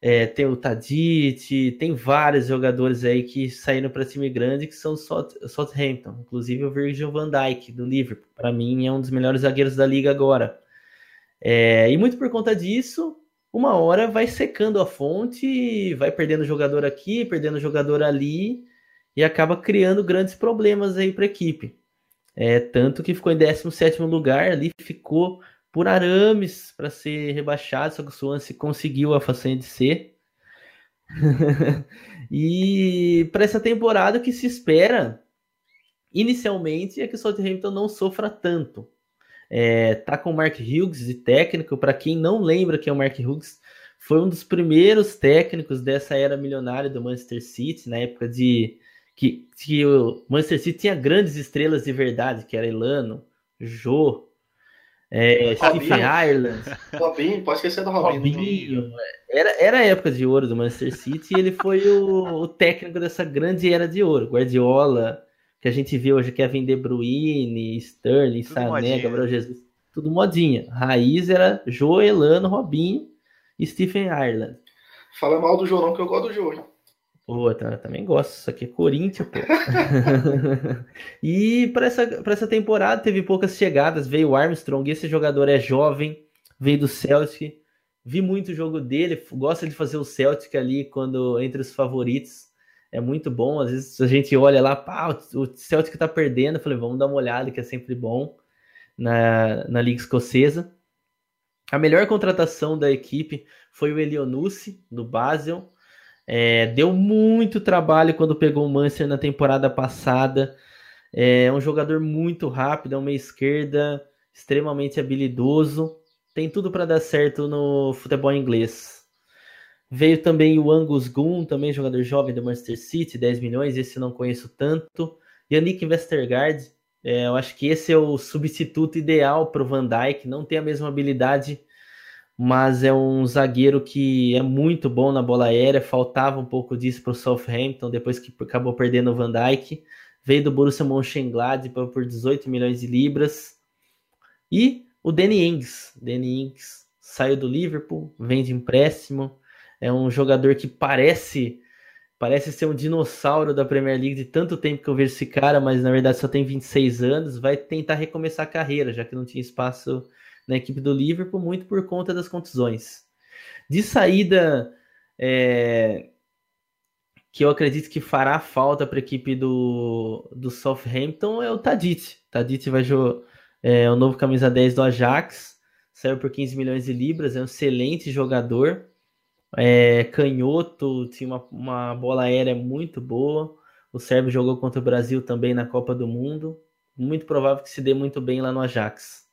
é, tem o Tadic, tem vários jogadores aí que saíram para time grande que são Southampton, inclusive o Virgil van Dijk do Liverpool. Para mim é um dos melhores zagueiros da liga agora. É, e muito por conta disso, uma hora vai secando a fonte, vai perdendo jogador aqui, perdendo jogador ali e acaba criando grandes problemas aí para a equipe. É, tanto que ficou em 17 lugar, ali ficou por arames para ser rebaixado, só que o Swansea conseguiu a façanha de ser. *laughs* e para essa temporada que se espera inicialmente é que o Southampton não sofra tanto. É, tá com o Mark Hughes de técnico, para quem não lembra que é o Mark Hughes, foi um dos primeiros técnicos dessa era milionária do Manchester City, na época de que, que o Manchester City tinha grandes estrelas de verdade, que era Elano, Jô, é, Stephen Ireland. Robinho, pode esquecer do Robinho. Robinho. Era, era a época de ouro do Manchester City e ele foi o, o, técnico dessa grande era de ouro. Guardiola, que a gente vê hoje, Kevin De Bruyne, Sterling, tudo Sané, modinha. Gabriel Jesus. Tudo modinha. Raiz era Joelano, Robinho e Stephen Ireland. Fala mal do João, que eu gosto do João. Pô, tá, também gosto. Isso aqui é Corinthians, pô. *laughs* e para essa, essa temporada teve poucas chegadas. Veio o Armstrong, esse jogador é jovem, veio do Celtic. Vi muito o jogo dele, gosta de fazer o Celtic ali quando entre os favoritos. É muito bom. Às vezes a gente olha lá, pá, o Celtic tá perdendo. Eu falei, vamos dar uma olhada, que é sempre bom na, na Liga Escocesa. A melhor contratação da equipe foi o Elionucci, do Basel é, deu muito trabalho quando pegou o Manchester na temporada passada. É um jogador muito rápido, é um meia esquerda, extremamente habilidoso. Tem tudo para dar certo no futebol inglês. Veio também o Angus Gunn, também jogador jovem do Manchester City, 10 milhões, esse eu não conheço tanto. Yannick Westergaard, é, eu acho que esse é o substituto ideal para o Van Dijk, não tem a mesma habilidade mas é um zagueiro que é muito bom na bola aérea. Faltava um pouco disso para o Southampton, depois que acabou perdendo o Van Dijk. Veio do Borussia Mönchengladbach por 18 milhões de libras. E o Danny Ings. Danny Ings saiu do Liverpool, vem de empréstimo. É um jogador que parece parece ser um dinossauro da Premier League de tanto tempo que eu vejo esse cara, mas na verdade só tem 26 anos. Vai tentar recomeçar a carreira, já que não tinha espaço na equipe do Liverpool, muito por conta das contusões. De saída, é, que eu acredito que fará falta para a equipe do, do Southampton é o Tadic. Tadic vai jogar é, o novo camisa 10 do Ajax, saiu por 15 milhões de libras, é um excelente jogador. É, canhoto, tinha uma, uma bola aérea muito boa. O Sérvio jogou contra o Brasil também na Copa do Mundo. Muito provável que se dê muito bem lá no Ajax.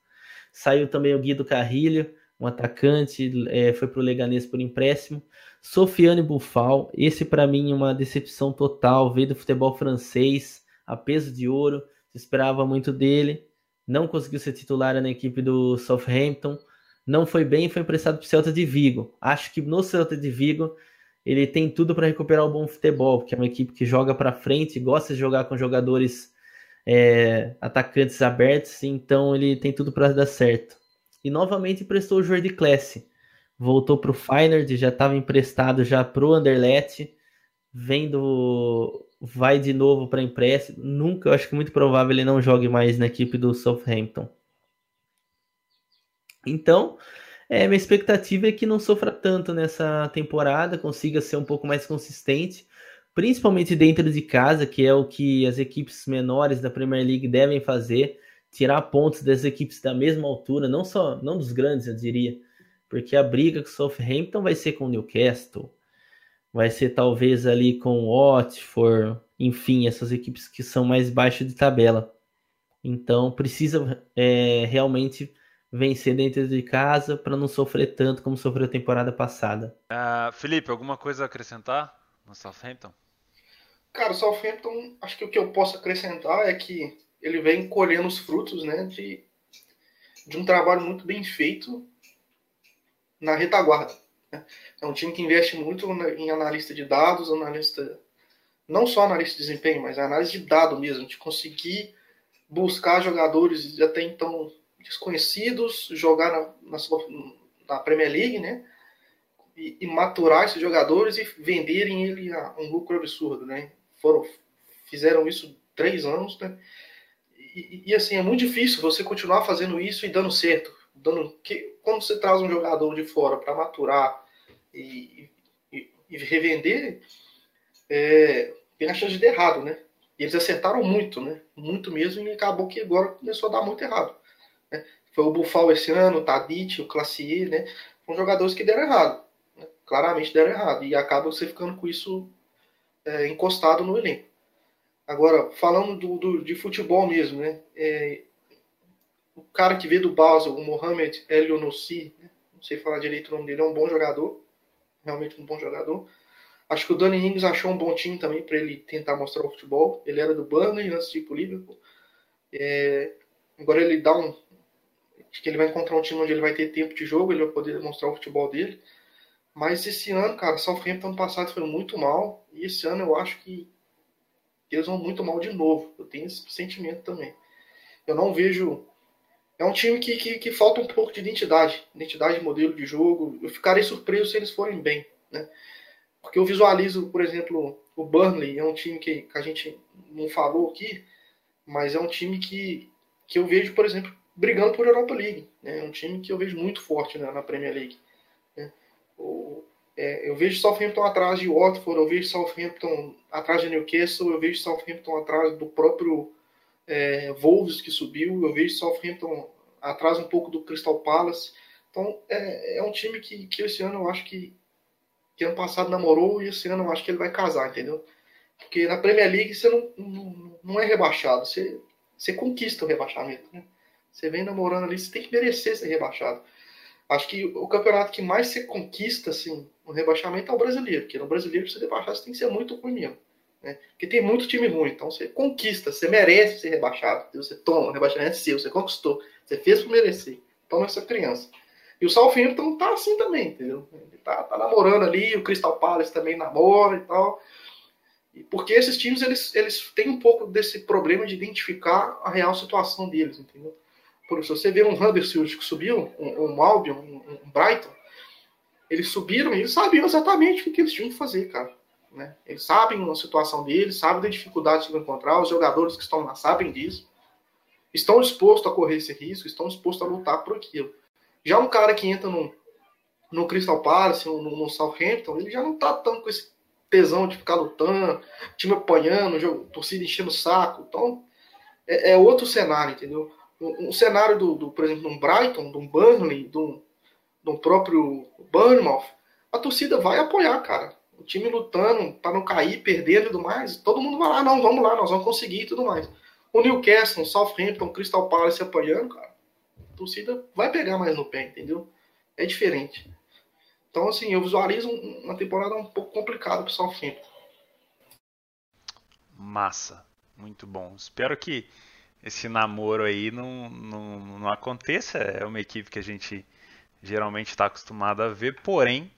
Saiu também o Guido Carrilho, um atacante, é, foi para o Leganês por empréstimo. Sofiane Buffal, esse para mim é uma decepção total, veio do futebol francês, a peso de ouro, se esperava muito dele, não conseguiu ser titular na equipe do Southampton, não foi bem, foi emprestado para o Celta de Vigo. Acho que no Celta de Vigo ele tem tudo para recuperar o bom futebol, porque é uma equipe que joga para frente, gosta de jogar com jogadores é, atacantes abertos, então ele tem tudo para dar certo. E novamente emprestou o Jordi Klesse. Voltou para o Feyenoord, já estava emprestado já para o Anderlecht, vendo vai de novo para empréstimo. Nunca, eu acho que é muito provável ele não jogue mais na equipe do Southampton. Então, é, minha expectativa é que não sofra tanto nessa temporada, consiga ser um pouco mais consistente principalmente dentro de casa, que é o que as equipes menores da Premier League devem fazer, tirar pontos das equipes da mesma altura, não só não dos grandes, eu diria, porque a briga com o Southampton vai ser com o Newcastle, vai ser talvez ali com o Watford, enfim, essas equipes que são mais baixas de tabela. Então precisa é, realmente vencer dentro de casa para não sofrer tanto como sofreu a temporada passada. Uh, Felipe, alguma coisa a acrescentar no Southampton? Cara, o Southampton, acho que o que eu posso acrescentar é que ele vem colhendo os frutos, né, de, de um trabalho muito bem feito na retaguarda. Né? É um time que investe muito em analista de dados, analista não só analista de desempenho, mas análise de dado mesmo, de conseguir buscar jogadores até então desconhecidos, jogar na, na, sua, na Premier League, né? E, e, maturar esses jogadores e venderem ele a um lucro absurdo, né? Foram fizeram isso três anos, né? E, e, assim é muito difícil você continuar fazendo isso e dando certo, dando que quando você traz um jogador de fora para maturar e, e, e revender, é, tem a chance de dar errado, né? E eles acertaram muito, né? Muito mesmo e acabou que agora começou a dar muito errado. Né? Foi o Bufal esse ano, o Tadic, o Classier, né? São jogadores que deram errado, né? claramente deram errado e acaba você ficando com isso é, encostado no elenco. Agora, falando do, do, de futebol mesmo, né? É, o cara que veio do Basel, o Mohamed El Yonossi, né? não sei falar direito o nome dele, é um bom jogador, realmente um bom jogador. Acho que o Danny Ings achou um bom time também para ele tentar mostrar o futebol. Ele era do Burnley antes de ir pro Liverpool. É, agora ele dá um. Acho que ele vai encontrar um time onde ele vai ter tempo de jogo, ele vai poder mostrar o futebol dele. Mas esse ano, cara, Southampton ano passado foi muito mal. E esse ano eu acho que eles vão muito mal de novo. Eu tenho esse sentimento também. Eu não vejo. É um time que, que, que falta um pouco de identidade. Identidade de modelo de jogo. Eu ficarei surpreso se eles forem bem. Né? Porque eu visualizo, por exemplo, o Burnley. É um time que, que a gente não falou aqui. Mas é um time que, que eu vejo, por exemplo, brigando por Europa League. Né? É um time que eu vejo muito forte né, na Premier League. É, eu vejo Southampton atrás de Watford, eu vejo Southampton atrás de Newcastle, eu vejo Southampton atrás do próprio é, Wolves que subiu, eu vejo Southampton atrás um pouco do Crystal Palace. Então é, é um time que, que esse ano eu acho que, que ano passado namorou e esse ano eu acho que ele vai casar, entendeu? Porque na Premier League você não, não, não é rebaixado, você, você conquista o rebaixamento. Né? Você vem namorando ali, você tem que merecer ser rebaixado. Acho que o campeonato que mais se conquista, assim, no rebaixamento é o brasileiro. Porque no brasileiro, você rebaixar, você tem que ser muito ruim mesmo. Né? Porque tem muito time ruim. Então você conquista, você merece ser rebaixado. Você toma, o rebaixamento é seu, você conquistou. Você fez por merecer. Toma essa criança. E o Southampton tá assim também, entendeu? Ele tá, tá namorando ali, o Crystal Palace também namora e tal. E porque esses times, eles, eles têm um pouco desse problema de identificar a real situação deles, entendeu? Por isso, você vê um Huddersfield que subiu, um, um Albion, um, um, Brighton, eles subiram e eles sabiam exatamente o que eles tinham que fazer, cara. Né? Eles sabem a situação deles, sabem da dificuldade que vão encontrar, os jogadores que estão lá sabem disso, estão dispostos a correr esse risco, estão dispostos a lutar por aquilo. Já um cara que entra no, no Crystal Palace, no, no Southampton, ele já não tá tão com esse tesão de ficar lutando, time apanhando, jogo, torcida enchendo o saco. Então, é, é outro cenário, entendeu? Um, um cenário do, do, por exemplo, de um Brighton, de um Burnley, de um, de um próprio Bournemouth, a torcida vai apoiar, cara. O time lutando para não cair, perdendo e tudo mais. Todo mundo vai lá, não, vamos lá, nós vamos conseguir e tudo mais. O Newcastle, o Southampton, o Crystal Palace apoiando, cara. A torcida vai pegar mais no pé, entendeu? É diferente. Então, assim, eu visualizo uma temporada um pouco complicada pro Southampton. Massa. Muito bom. Espero que esse namoro aí não, não, não aconteça. É uma equipe que a gente geralmente está acostumado a ver, porém,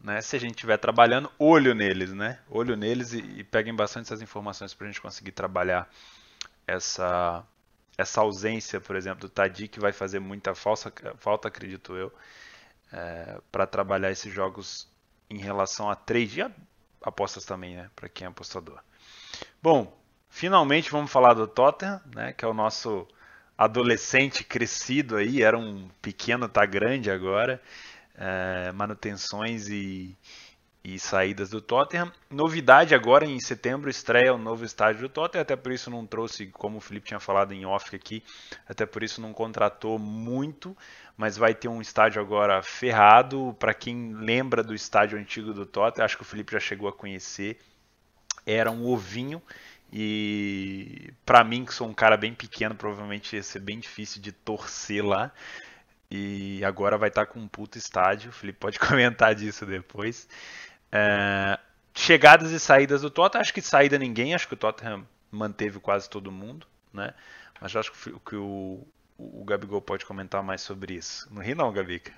né, se a gente estiver trabalhando, olho neles, né? Olho neles e, e peguem bastante essas informações para a gente conseguir trabalhar essa, essa ausência, por exemplo, do Tadi, que vai fazer muita falsa, falta, acredito eu, é, para trabalhar esses jogos em relação a trade e apostas também, né? Para quem é apostador. Bom, Finalmente vamos falar do Tottenham, né, que é o nosso adolescente crescido aí, era um pequeno, tá grande agora. É, manutenções e, e, saídas do Tottenham. Novidade agora em setembro estreia o novo estádio do Tottenham, até por isso não trouxe, como o Felipe tinha falado em off aqui, até por isso não contratou muito, mas vai ter um estádio agora ferrado. Para quem lembra do estádio antigo do Tottenham, acho que o Felipe já chegou a conhecer, era um ovinho e para mim, que sou um cara bem pequeno, provavelmente ia ser bem difícil de torcer lá. E agora vai estar tá com um puto estádio. O Felipe pode *laughs* comentar disso depois. É, chegadas e saídas do Tottenham. Acho que saída ninguém. Acho que o Tottenham manteve quase todo mundo. Né? Mas acho que o, o Gabigol pode comentar mais sobre isso. Não ri não, Gabica?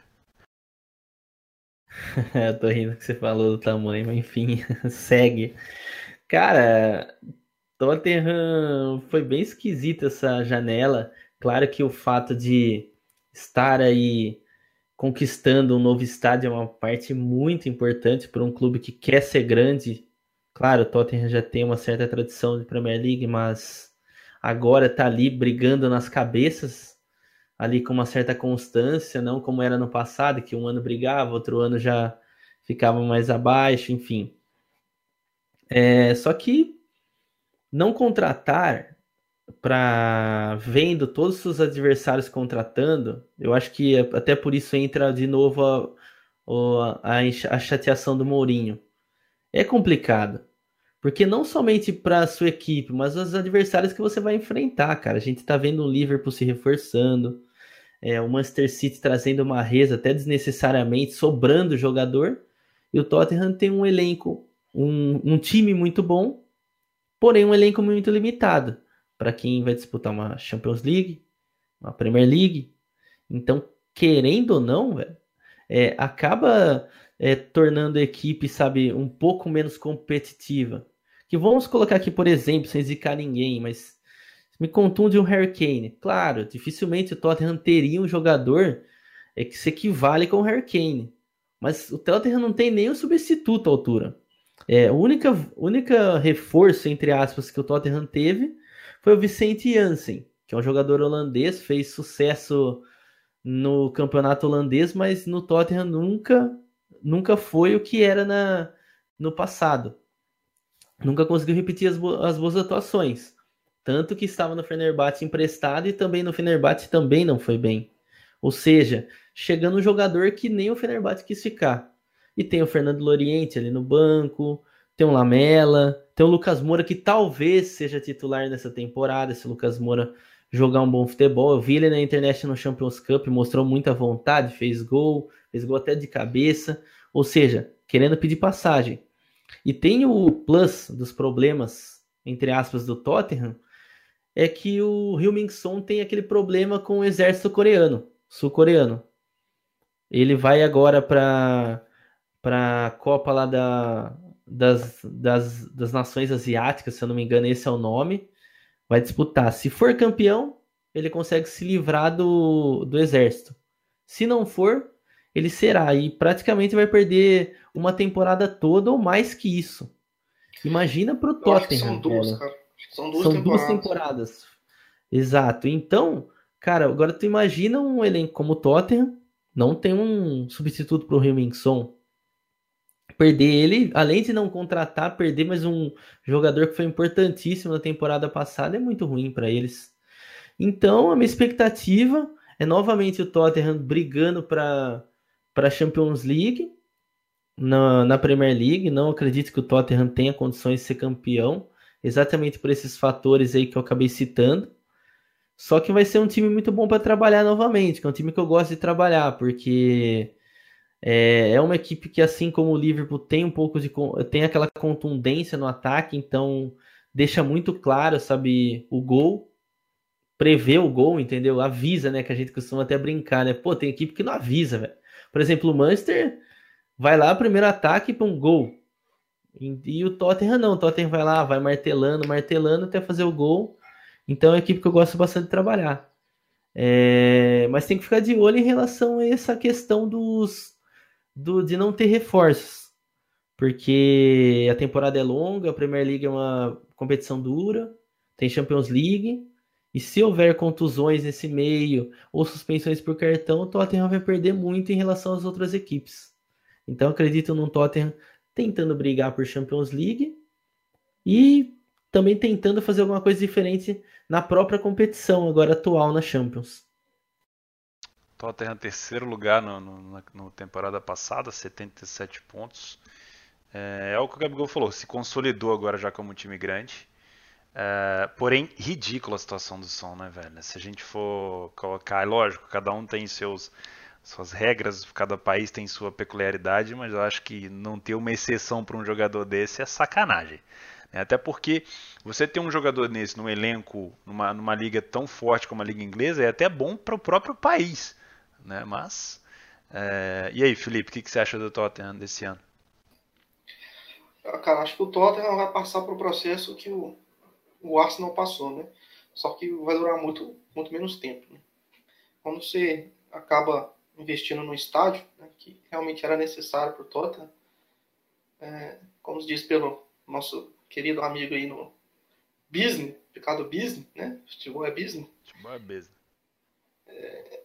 *laughs* Eu tô rindo que você falou do tamanho, mas enfim, *laughs* segue. Cara, Tottenham foi bem esquisita essa janela. Claro que o fato de estar aí conquistando um novo estádio é uma parte muito importante para um clube que quer ser grande. Claro, o Tottenham já tem uma certa tradição de Premier League, mas agora está ali brigando nas cabeças, ali com uma certa constância, não como era no passado, que um ano brigava, outro ano já ficava mais abaixo, enfim. É, só que não contratar para vendo todos os adversários contratando, eu acho que até por isso entra de novo a, a, a chateação do Mourinho. É complicado. Porque não somente para a sua equipe, mas os adversários que você vai enfrentar, cara. A gente está vendo o Liverpool se reforçando, é, o Manchester City trazendo uma reza até desnecessariamente, sobrando jogador, e o Tottenham tem um elenco um, um time muito bom, porém um elenco muito limitado para quem vai disputar uma Champions League, uma Premier League. Então, querendo ou não, véio, é, acaba é, tornando a equipe, sabe, um pouco menos competitiva. Que vamos colocar aqui, por exemplo, sem zicar ninguém, mas me contunde um Harry Kane. Claro, dificilmente o Tottenham teria um jogador é, que se equivale com o Harry Kane. Mas o Tottenham não tem nem um substituto à altura. É, o única, única reforço, entre aspas, que o Tottenham teve foi o Vicente Janssen, que é um jogador holandês, fez sucesso no campeonato holandês, mas no Tottenham nunca, nunca foi o que era na, no passado. Nunca conseguiu repetir as, bo as boas atuações. Tanto que estava no Fenerbahçe emprestado e também no Fenerbahçe também não foi bem. Ou seja, chegando um jogador que nem o Fenerbahçe quis ficar. E tem o Fernando Loriente ali no banco, tem o Lamela, tem o Lucas Moura, que talvez seja titular nessa temporada, se o Lucas Moura jogar um bom futebol. Eu vi ele na internet no Champions Cup, mostrou muita vontade, fez gol, fez gol até de cabeça, ou seja, querendo pedir passagem. E tem o plus dos problemas, entre aspas, do Tottenham, é que o Hyun Son tem aquele problema com o exército coreano, sul-coreano. Ele vai agora para para a Copa lá da, das, das, das Nações Asiáticas, se eu não me engano, esse é o nome. Vai disputar. Se for campeão, ele consegue se livrar do, do exército. Se não for, ele será. E praticamente vai perder uma temporada toda ou mais que isso. Imagina pro Tottenham. São duas, cara. São duas, são temporadas. duas temporadas. Exato. Então, cara, agora tu imagina um elenco como o Tottenham, não tem um substituto pro Heung-Min perder ele, além de não contratar, perder mais um jogador que foi importantíssimo na temporada passada é muito ruim para eles. Então, a minha expectativa é novamente o Tottenham brigando para a Champions League na, na Premier League. Não acredito que o Tottenham tenha condições de ser campeão, exatamente por esses fatores aí que eu acabei citando. Só que vai ser um time muito bom para trabalhar novamente, que é um time que eu gosto de trabalhar, porque é, é uma equipe que, assim como o Liverpool, tem um pouco de tem aquela contundência no ataque, então deixa muito claro, sabe, o gol, prevê o gol, entendeu? Avisa, né? Que a gente costuma até brincar, né? Pô, tem equipe que não avisa, velho. Por exemplo, o Manchester vai lá, primeiro ataque para um gol. E, e, o Tottenham não, o Tottenham vai lá, vai martelando, martelando até fazer o gol. Então é uma equipe que eu gosto bastante de trabalhar. É, mas tem que ficar de olho em relação a essa questão dos, do, de não ter reforços, porque a temporada é longa, a Premier League é uma competição dura, tem Champions League, e se houver contusões nesse meio ou suspensões por cartão, o Tottenham vai perder muito em relação às outras equipes. Então acredito no Tottenham tentando brigar por Champions League e também tentando fazer alguma coisa diferente na própria competição agora atual na Champions. Tottenham terceiro lugar no, no, na no temporada passada, 77 pontos. É, é, o que o Gabigol falou, se consolidou agora já como um time grande. É, porém, ridícula a situação do som, né, velho? Se a gente for colocar, é lógico, cada um tem seus, suas regras, cada país tem sua peculiaridade, mas eu acho que não ter uma exceção para um jogador desse é sacanagem. Né? Até porque você ter um jogador nesse no elenco, numa, numa liga tão forte como a liga inglesa, é até bom para o próprio país né? Mas é... e aí, Felipe, o que, que você acha do Tottenham desse ano? Cara, acho que o Tottenham vai passar para o processo que o, o Arsenal passou, né? Só que vai durar muito, muito menos tempo. Né? Quando você acaba investindo no estádio, né, que realmente era necessário para o Tottenham, é, como se diz pelo nosso querido amigo aí no business, pecado business, né? Futebol é business. Futebol é business. É,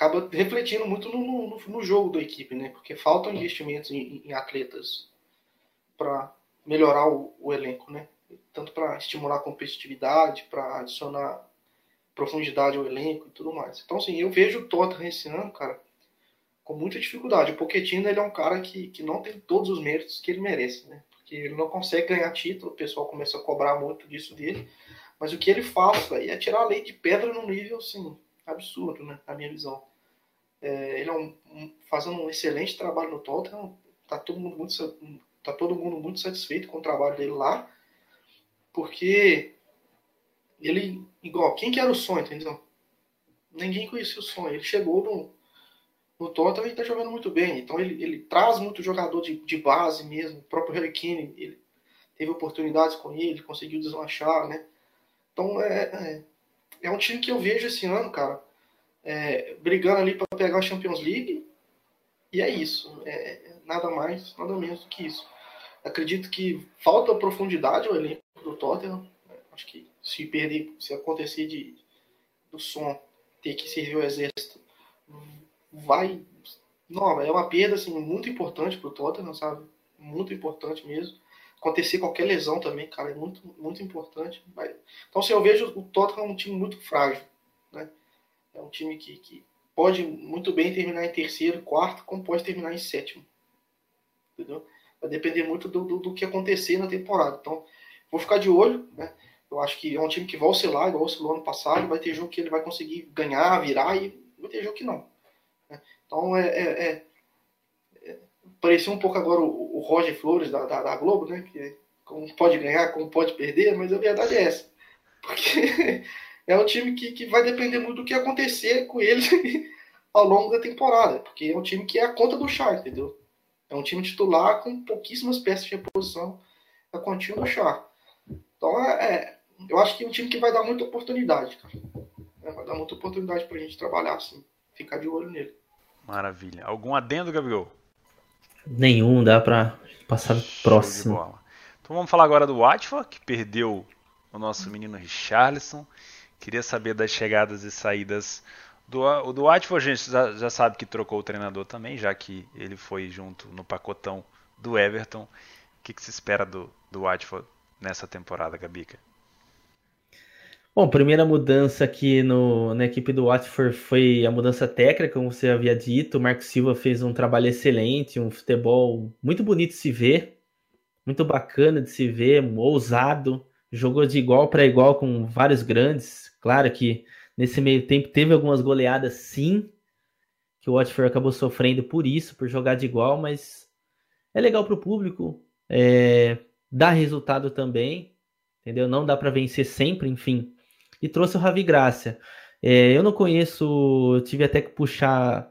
acaba refletindo muito no, no, no, jogo da equipe, né? Porque faltam investimentos em, em atletas para melhorar o, o, elenco, né? Tanto para estimular a competitividade, para adicionar profundidade ao elenco e tudo mais. Então, assim, eu vejo o Tottenham esse ano, cara, com muita dificuldade. O Pochettino, ele é um cara que, que não tem todos os méritos que ele merece, né? Porque ele não consegue ganhar título, o pessoal começa a cobrar muito disso dele. Mas o que ele faz, aí é tirar a lei de pedra num nível, assim, absurdo, né? Na minha visão. É, ele é um, um, fazendo um excelente trabalho no Tottenham. Tá todo mundo muito tá todo mundo muito satisfeito com o trabalho dele lá, porque ele, igual, quem que era o sonho, entendeu? Ninguém conhecia o sonho. Ele chegou no, no Tottenham e está jogando muito bem. Então ele, ele traz muito jogador de, de base mesmo. O próprio Harry Kane, ele teve oportunidades com ele, conseguiu deslanchar, né? Então é, é, é um time que eu vejo esse ano, cara, é, brigando ali para pegar a Champions League. E é isso. É, nada mais, nada menos do que isso. Acredito que falta profundidade o elenco do Tottenham. Acho que se perder, se acontecer de, do som ter que servir o exército, vai. Não, é uma perda assim, muito importante para o Tottenham, sabe? Muito importante mesmo. Acontecer qualquer lesão também, cara, é muito, muito importante. Então, assim, eu vejo o Tottenham um time muito frágil. É um time que, que pode muito bem terminar em terceiro, quarto, como pode terminar em sétimo. Entendeu? Vai depender muito do, do, do que acontecer na temporada. Então, vou ficar de olho, né? Eu acho que é um time que vai oscilar, igual oscilou ano passado. Vai ter jogo que ele vai conseguir ganhar, virar, e vai ter jogo que não. Né? Então, é, é, é, é, parecia um pouco agora o, o Roger Flores da, da, da, Globo, né? Que como pode ganhar, como pode perder, mas a verdade é essa. Porque *laughs* é um time que, que vai depender muito do que acontecer com ele *laughs* ao longo da temporada. Porque é um time que é a conta do char, entendeu? É um time titular com pouquíssimas peças de reposição a continha do char. Então, é, é eu acho que é um time que vai dar muita oportunidade, cara. É, vai dar muita oportunidade pra gente trabalhar assim, ficar de olho nele. Maravilha. Algum adendo, Gabriel? Nenhum, dá pra passar Show próximo. Então vamos falar agora do Watford, que perdeu o nosso menino Richarlison. Queria saber das chegadas e saídas do, do Watford. A gente já, já sabe que trocou o treinador também, já que ele foi junto no pacotão do Everton. O que, que se espera do, do Watford nessa temporada, Gabica? Bom, primeira mudança aqui no, na equipe do Watford foi a mudança técnica, como você havia dito. O Marco Silva fez um trabalho excelente, um futebol muito bonito de se ver, muito bacana de se ver, ousado. Jogou de igual para igual com vários grandes. Claro que nesse meio tempo teve algumas goleadas, sim, que o Watford acabou sofrendo por isso, por jogar de igual, mas é legal para o público, é, dá resultado também, entendeu? Não dá para vencer sempre, enfim e trouxe o Ravi Gracia. É, eu não conheço, tive até que puxar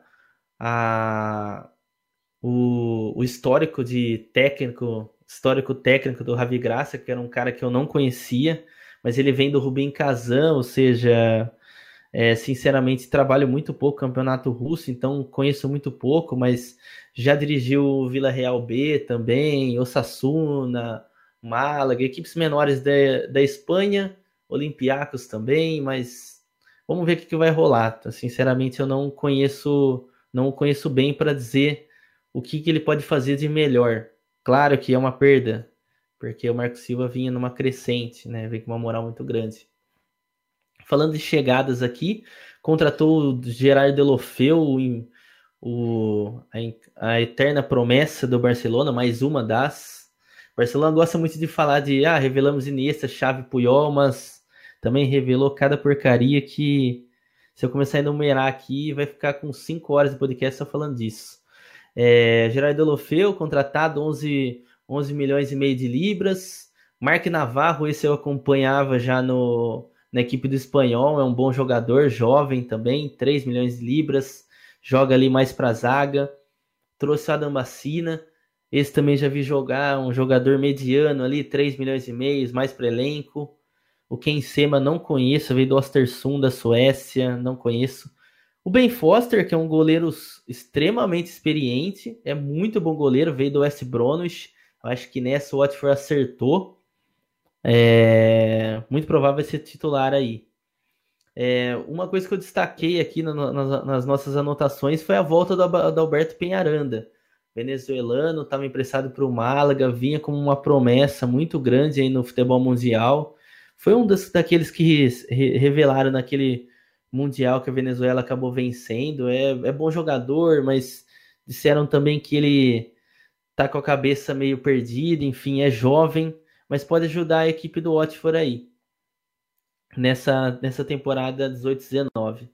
a, o, o histórico de técnico, histórico técnico do Ravi Gracia, que era um cara que eu não conhecia, mas ele vem do Rubem Kazan, ou seja, é, sinceramente trabalho muito pouco campeonato russo, então conheço muito pouco, mas já dirigiu o Vila Real B também, Osasuna, Málaga, equipes menores da, da Espanha Olympiacos também, mas vamos ver o que, que vai rolar. Sinceramente, eu não conheço, não conheço bem para dizer o que, que ele pode fazer de melhor. Claro que é uma perda, porque o Marco Silva vinha numa crescente, né? Vem com uma moral muito grande. Falando de chegadas aqui, contratou o Gerard Delofeu, o, a, a eterna promessa do Barcelona, mais uma das. O Barcelona gosta muito de falar de ah, revelamos Iniesta, Chave Puyol, mas também revelou cada porcaria que se eu começar a enumerar aqui, vai ficar com 5 horas de podcast só falando disso. É, Gerardo Delofeu, contratado 11, 11 milhões e meio de libras. Mark Navarro, esse eu acompanhava já no, na equipe do Espanhol, é um bom jogador, jovem também, 3 milhões de libras, joga ali mais para zaga. Trouxe o Adam Bacina, esse também já vi jogar, um jogador mediano ali, 3 milhões e meio, mais para elenco. O Ken Sema não conheço, veio do Ostersund da Suécia, não conheço. O Ben Foster, que é um goleiro extremamente experiente, é muito bom goleiro, veio do West Bromwich. Acho que nessa o Watford acertou. É muito provável ser titular aí. É, uma coisa que eu destaquei aqui nas, nossas anotações foi a volta do, do Alberto Penharanda. Venezuelano, estava emprestado para o Málaga, vinha como uma promessa muito grande aí no futebol mundial. Foi um dos, daqueles que revelaram naquele Mundial que a Venezuela acabou vencendo. É, é bom jogador, mas disseram também que ele tá com a cabeça meio perdida, enfim, é jovem, mas pode ajudar a equipe do Watford aí. Nessa, nessa temporada 18-19.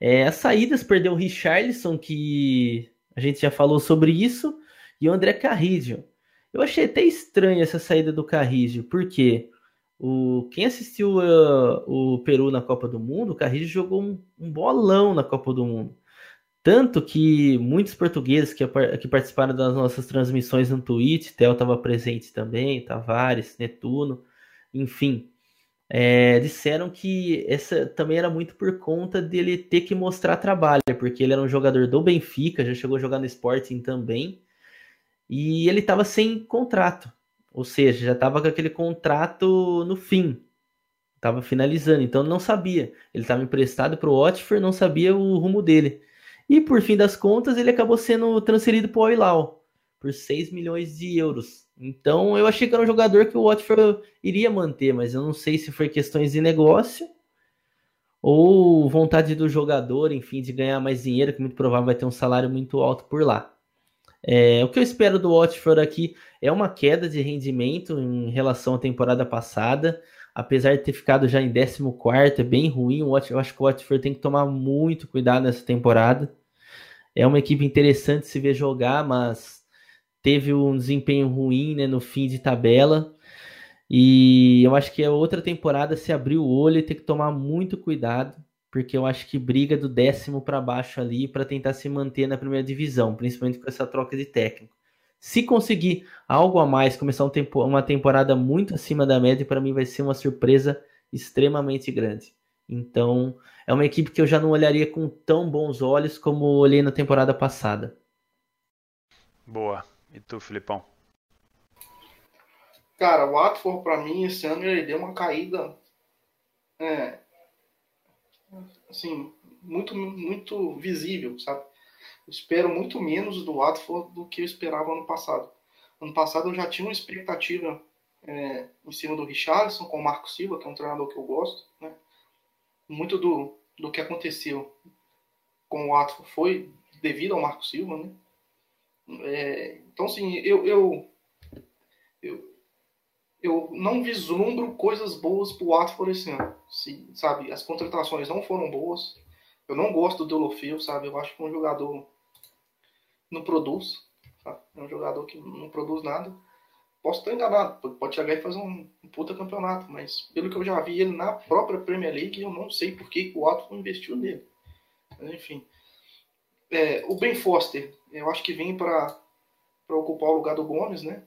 É, as saídas perdeu o Richarlison, que a gente já falou sobre isso, e o André Carrillo. Eu achei até estranha essa saída do Carrijo, porque o, quem assistiu uh, o Peru na Copa do Mundo, o Carrijo jogou um, um, bolão na Copa do Mundo. Tanto que muitos portugueses que, que participaram das nossas transmissões no Twitch, Theo estava presente também, Tavares, Netuno, enfim, é, disseram que essa também era muito por conta dele ter que mostrar trabalho, porque ele era um jogador do Benfica, já chegou a jogar no Sporting também, e ele estava sem contrato, ou seja, já estava com aquele contrato no fim, estava finalizando, então não sabia. Ele estava emprestado para o Watford, não sabia o rumo dele. E por fim das contas, ele acabou sendo transferido para o Hilal por 6 milhões de euros. Então eu achei que era um jogador que o Watford iria manter, mas eu não sei se foi questões de negócio ou vontade do jogador, enfim, de ganhar mais dinheiro, que muito provável vai ter um salário muito alto por lá. É, o que eu espero do Watford aqui é uma queda de rendimento em relação à temporada passada. Apesar de ter ficado já em 14, é bem ruim. Eu acho que o Watford tem que tomar muito cuidado nessa temporada. É uma equipe interessante se ver jogar, mas teve um desempenho ruim né, no fim de tabela. E eu acho que a outra temporada se abrir o olho e ter que tomar muito cuidado porque eu acho que briga do décimo para baixo ali para tentar se manter na primeira divisão, principalmente com essa troca de técnico. Se conseguir algo a mais, começar um tempo, uma temporada muito acima da média, para mim vai ser uma surpresa extremamente grande. Então, é uma equipe que eu já não olharia com tão bons olhos como olhei na temporada passada. Boa. E tu, Filipão? Cara, o Watford, para mim, esse ano ele deu uma caída é, assim, muito, muito visível, sabe? Eu espero muito menos do Watford do que eu esperava ano passado. Ano passado eu já tinha uma expectativa é, em cima do Richarlison com o Marco Silva, que é um treinador que eu gosto, né? Muito do, do que aconteceu com o Watford foi devido ao Marco Silva, né? É, então, assim, eu, eu, eu, eu não vislumbro coisas boas pro Watford esse ano. Se, sabe, as contratações não foram boas. Eu não gosto do Delofeu, sabe? Eu acho que é um jogador não produz. Sabe? É um jogador que não produz nada. Posso estar enganado, pode chegar e fazer um, um puta campeonato, mas pelo que eu já vi ele na própria Premier League, eu não sei por que o Watford investiu nele. Mas, enfim. É, o Ben Foster, eu acho que vem para ocupar o lugar do Gomes, né?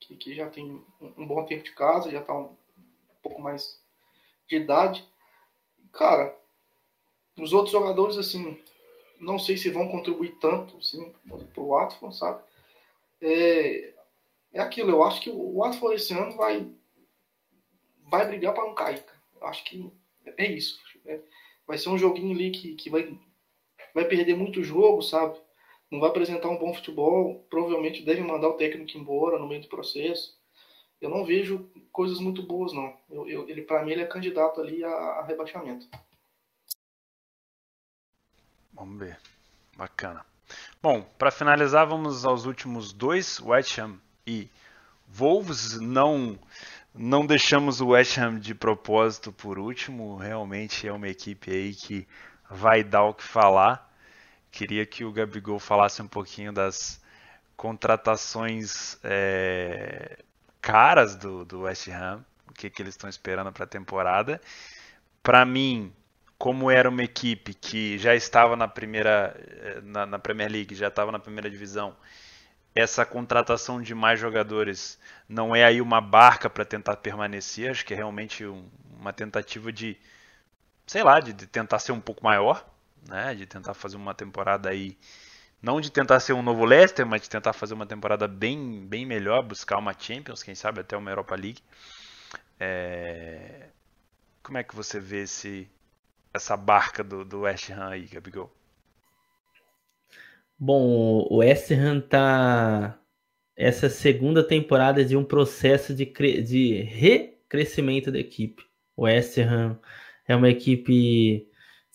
Que, que já tem um, bom tempo de casa, já está um, um pouco mais de idade. Cara, os outros jogadores, assim, não sei se vão contribuir tanto assim, para o Watford, sabe? É, é aquilo, eu acho que o Watford esse ano vai, vai brigar para não cair. Cara. Eu acho que é isso. É, vai ser um joguinho ali que, que vai, vai perder muito jogo, sabe? Não vai apresentar um bom futebol, provavelmente deve mandar o técnico embora no meio do processo. Eu não vejo coisas muito boas, não. Eu, eu, ele, para mim, ele é candidato ali a, a rebaixamento. Vamos ver. Bacana. Bom, para finalizar, vamos aos últimos dois, West Ham e Wolves. Não, não deixamos o West Ham de propósito por último. Realmente é uma equipe aí que vai dar o que falar. Queria que o Gabigol falasse um pouquinho das contratações é, caras do, do West Ham, o que, que eles estão esperando para a temporada. Para mim, como era uma equipe que já estava na primeira é, na, na Premier League, já estava na primeira divisão, essa contratação de mais jogadores não é aí uma barca para tentar permanecer, acho que é realmente um, uma tentativa de, sei lá, de, de tentar ser um pouco maior, né? De tentar fazer uma temporada aí, não de tentar ser um novo Leicester, mas de tentar fazer uma temporada bem, bem melhor, buscar uma Champions, quem sabe até uma Europa League. É... Como é que você vê esse, essa barca do, do West Ham aí, Gabigol? Bom, o West Ham tá essa segunda temporada de um processo de, cre... de recrescimento da equipe. O West Ham é uma equipe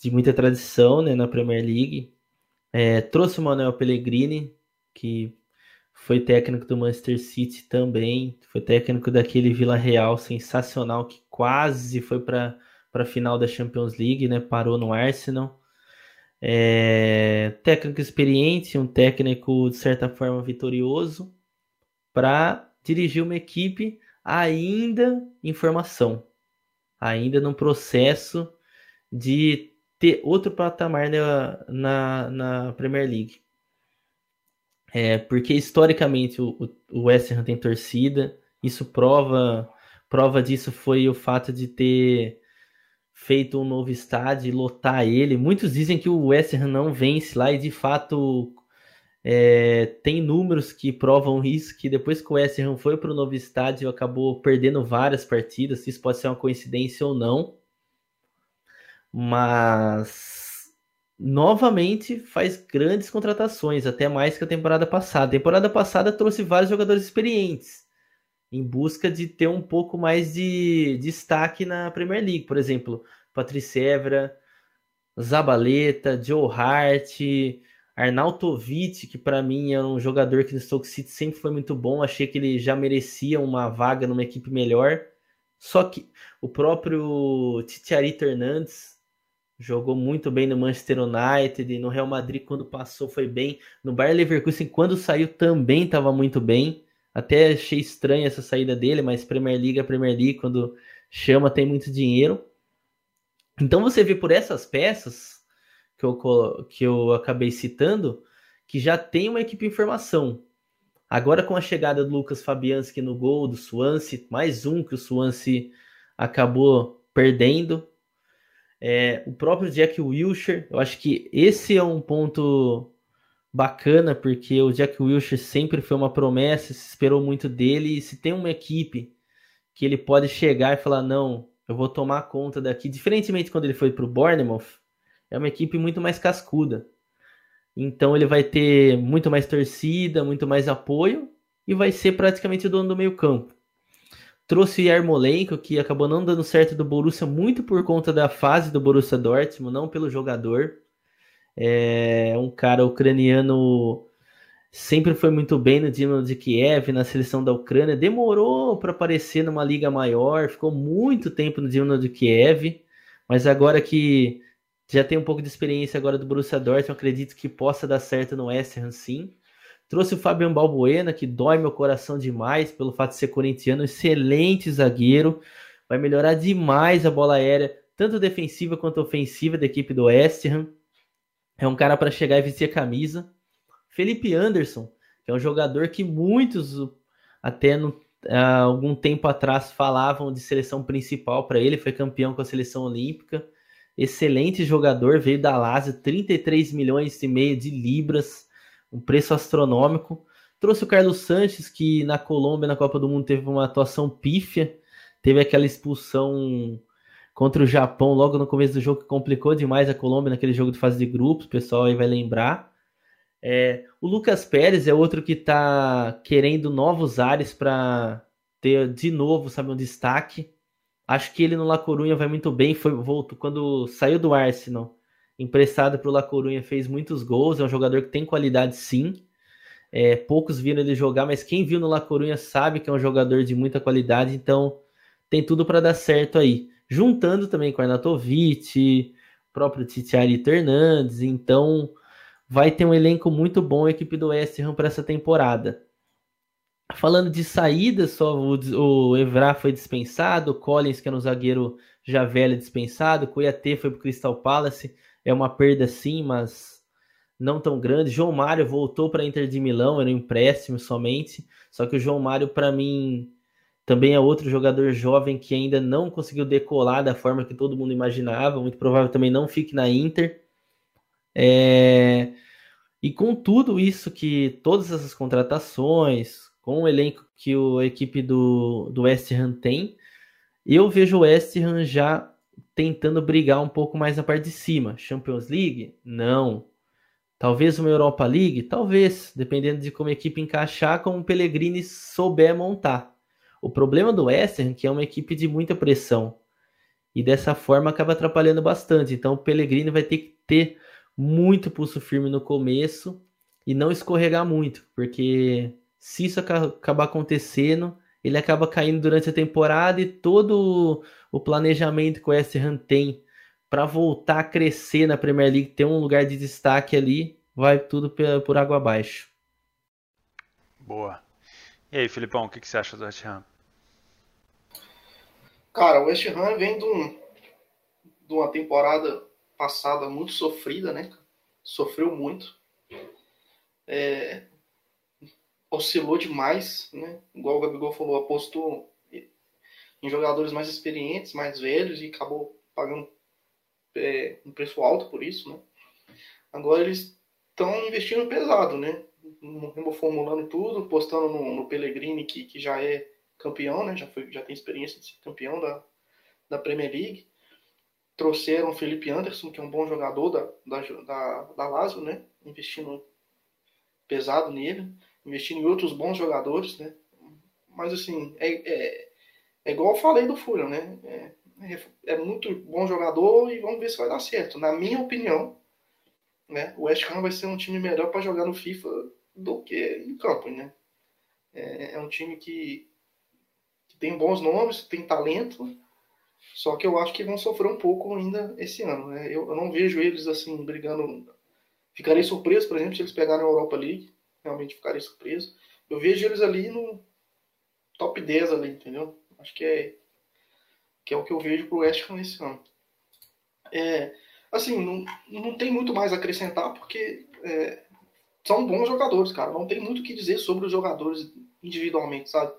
de muita tradição né, na Premier League. É, trouxe o Manuel Pellegrini, que foi técnico do Manchester City também, foi técnico daquele Vila Real sensacional que quase foi para a final da Champions League, né? Parou no Arsenal. É, técnico experiente, um técnico de certa forma vitorioso. para dirigir uma equipe ainda em formação, ainda no processo de ter outro patamar na, na, na Premier League. É, porque historicamente o, o West Ham tem torcida, isso prova prova disso foi o fato de ter feito um novo estádio e lotar ele. Muitos dizem que o West Ham não vence lá e de fato é, tem números que provam isso, que depois que o West Ham foi para o novo estádio acabou perdendo várias partidas, isso pode ser uma coincidência ou não, mas novamente faz grandes contratações, até mais que a temporada passada. A temporada passada trouxe vários jogadores experientes, em busca de ter um pouco mais de destaque na Premier League. Por exemplo, Patrice Evra, Zabaleta, Joe Hart, Arnautovic, que para mim é um jogador que no Stoke City sempre foi muito bom. Achei que ele já merecia uma vaga numa equipe melhor. Só que o próprio Titiarito Hernandes jogou muito bem no Manchester United, no Real Madrid quando passou foi bem, no Bayer Leverkusen quando saiu também estava muito bem. Até achei estranha essa saída dele, mas Premier League é Premier League, quando chama tem muito dinheiro. Então você vê por essas peças que eu, que eu acabei citando, que já tem uma equipe em formação. Agora com a chegada do Lucas Fabianski no gol do Swansea, mais um que o Swansea acabou perdendo. É, o próprio Jack Wilshere, eu acho que esse é um ponto bacana, porque o Jack Wilshere sempre foi uma promessa, se esperou muito dele, e se tem uma equipe que ele pode chegar e falar, não, eu vou tomar conta daqui, diferentemente quando ele foi para o Bournemouth, é uma equipe muito mais cascuda. Então ele vai ter muito mais torcida, muito mais apoio e vai ser praticamente o dono do meio campo. Trouxe Yarmolenko, que acabou não dando certo do Borussia muito por conta da fase do Borussia Dortmund, não pelo jogador. É um cara ucraniano sempre foi muito bem no Dinamo de Kiev, na seleção da Ucrânia. Demorou para aparecer numa liga maior, ficou muito tempo no Dinamo de Kiev, mas agora que já tem um pouco de experiência agora do Borussia Dortmund, acredito que possa dar certo no West Ham sim. Trouxe o Fabian Balbuena, que dói meu coração demais pelo fato de ser corintiano, excelente zagueiro, vai melhorar demais a bola aérea, tanto defensiva quanto ofensiva da equipe do West Ham. É um cara para chegar e vestir a camisa. Felipe Anderson, que é um jogador que muitos, até no, há algum tempo atrás, falavam de seleção principal para ele, foi campeão com a seleção olímpica. Excelente jogador, veio da Lazio, 33 milhões e meio de libras, um preço astronômico. Trouxe o Carlos Sanches, que na Colômbia, na Copa do Mundo, teve uma atuação pífia, teve aquela expulsão contra o Japão logo no começo do jogo que complicou demais a Colômbia naquele jogo de fase de grupos, o pessoal aí vai lembrar. É, o Lucas Pérez é outro que está querendo novos ares para ter de novo, sabe, um destaque. Acho que ele no La Corunha vai muito bem. Foi voltou quando saiu do Arsenal, emprestado para o La Corunha, fez muitos gols. É um jogador que tem qualidade, sim. É, poucos viram ele jogar, mas quem viu no La Corunha sabe que é um jogador de muita qualidade. Então tem tudo para dar certo aí. Juntando também com o Arnautovic, próprio Titiarito Hernandes. Então vai ter um elenco muito bom a equipe do West Ham para essa temporada. Falando de saída, só o, o Evra foi dispensado, o Collins, que era um zagueiro já velho, dispensado, o Cuiatê foi para o Crystal Palace, é uma perda sim, mas não tão grande. João Mário voltou para Inter de Milão, era um empréstimo somente, só que o João Mário, para mim, também é outro jogador jovem que ainda não conseguiu decolar da forma que todo mundo imaginava, muito provável também não fique na Inter. É... E com tudo isso que todas essas contratações, com o elenco que o, a equipe do, do West Ham tem, eu vejo o West Ham já tentando brigar um pouco mais na parte de cima. Champions League? Não. Talvez uma Europa League? Talvez, dependendo de como a equipe encaixar, como o Pellegrini souber montar. O problema do West Ham é que é uma equipe de muita pressão. E dessa forma acaba atrapalhando bastante. Então o Pellegrini vai ter que ter muito pulso firme no começo e não escorregar muito, porque se isso acabar acontecendo, ele acaba caindo durante a temporada e todo o planejamento que o West Ham tem para voltar a crescer na Premier League, ter um lugar de destaque ali, vai tudo por água abaixo. Boa. E aí, Filipão, o que, que você acha do West Ham? Cara, o West Ham vem de, um, de uma temporada passada muito sofrida, né? Sofreu muito. É, oscilou demais, né? Igual o Gabigol falou, apostou em jogadores mais experientes, mais velhos e acabou pagando é, um preço alto por isso, né? Agora eles estão investindo pesado, né? Reformulando tudo, postando no, no Pellegrini, que, que já é campeão, né? Já, foi, já tem experiência de ser campeão da, da Premier League. Trouxeram o Felipe Anderson, que é um bom jogador da, da, da, da Lazio, né? Investindo pesado nele, investindo em outros bons jogadores, né? Mas assim, é, é, é igual eu falei do Fulham, né? É, é, é muito bom jogador e vamos ver se vai dar certo. Na minha opinião, né? O West Ham vai ser um time melhor para jogar no FIFA do que em campo, né? É, é um time que, que, tem bons nomes, tem talento, só que eu acho que vão sofrer um pouco ainda esse ano, né? Eu, eu não vejo eles assim brigando. Ficarei surpreso, por exemplo, se eles pegarem a Europa League, realmente ficarei surpreso. Eu vejo eles ali no top 10 ali, entendeu? Acho que é que é o que eu vejo pro West Ham esse ano. É, assim, não, não tem muito mais a acrescentar, porque é, são bons jogadores, cara. Não tem muito o que dizer sobre os jogadores individualmente, sabe?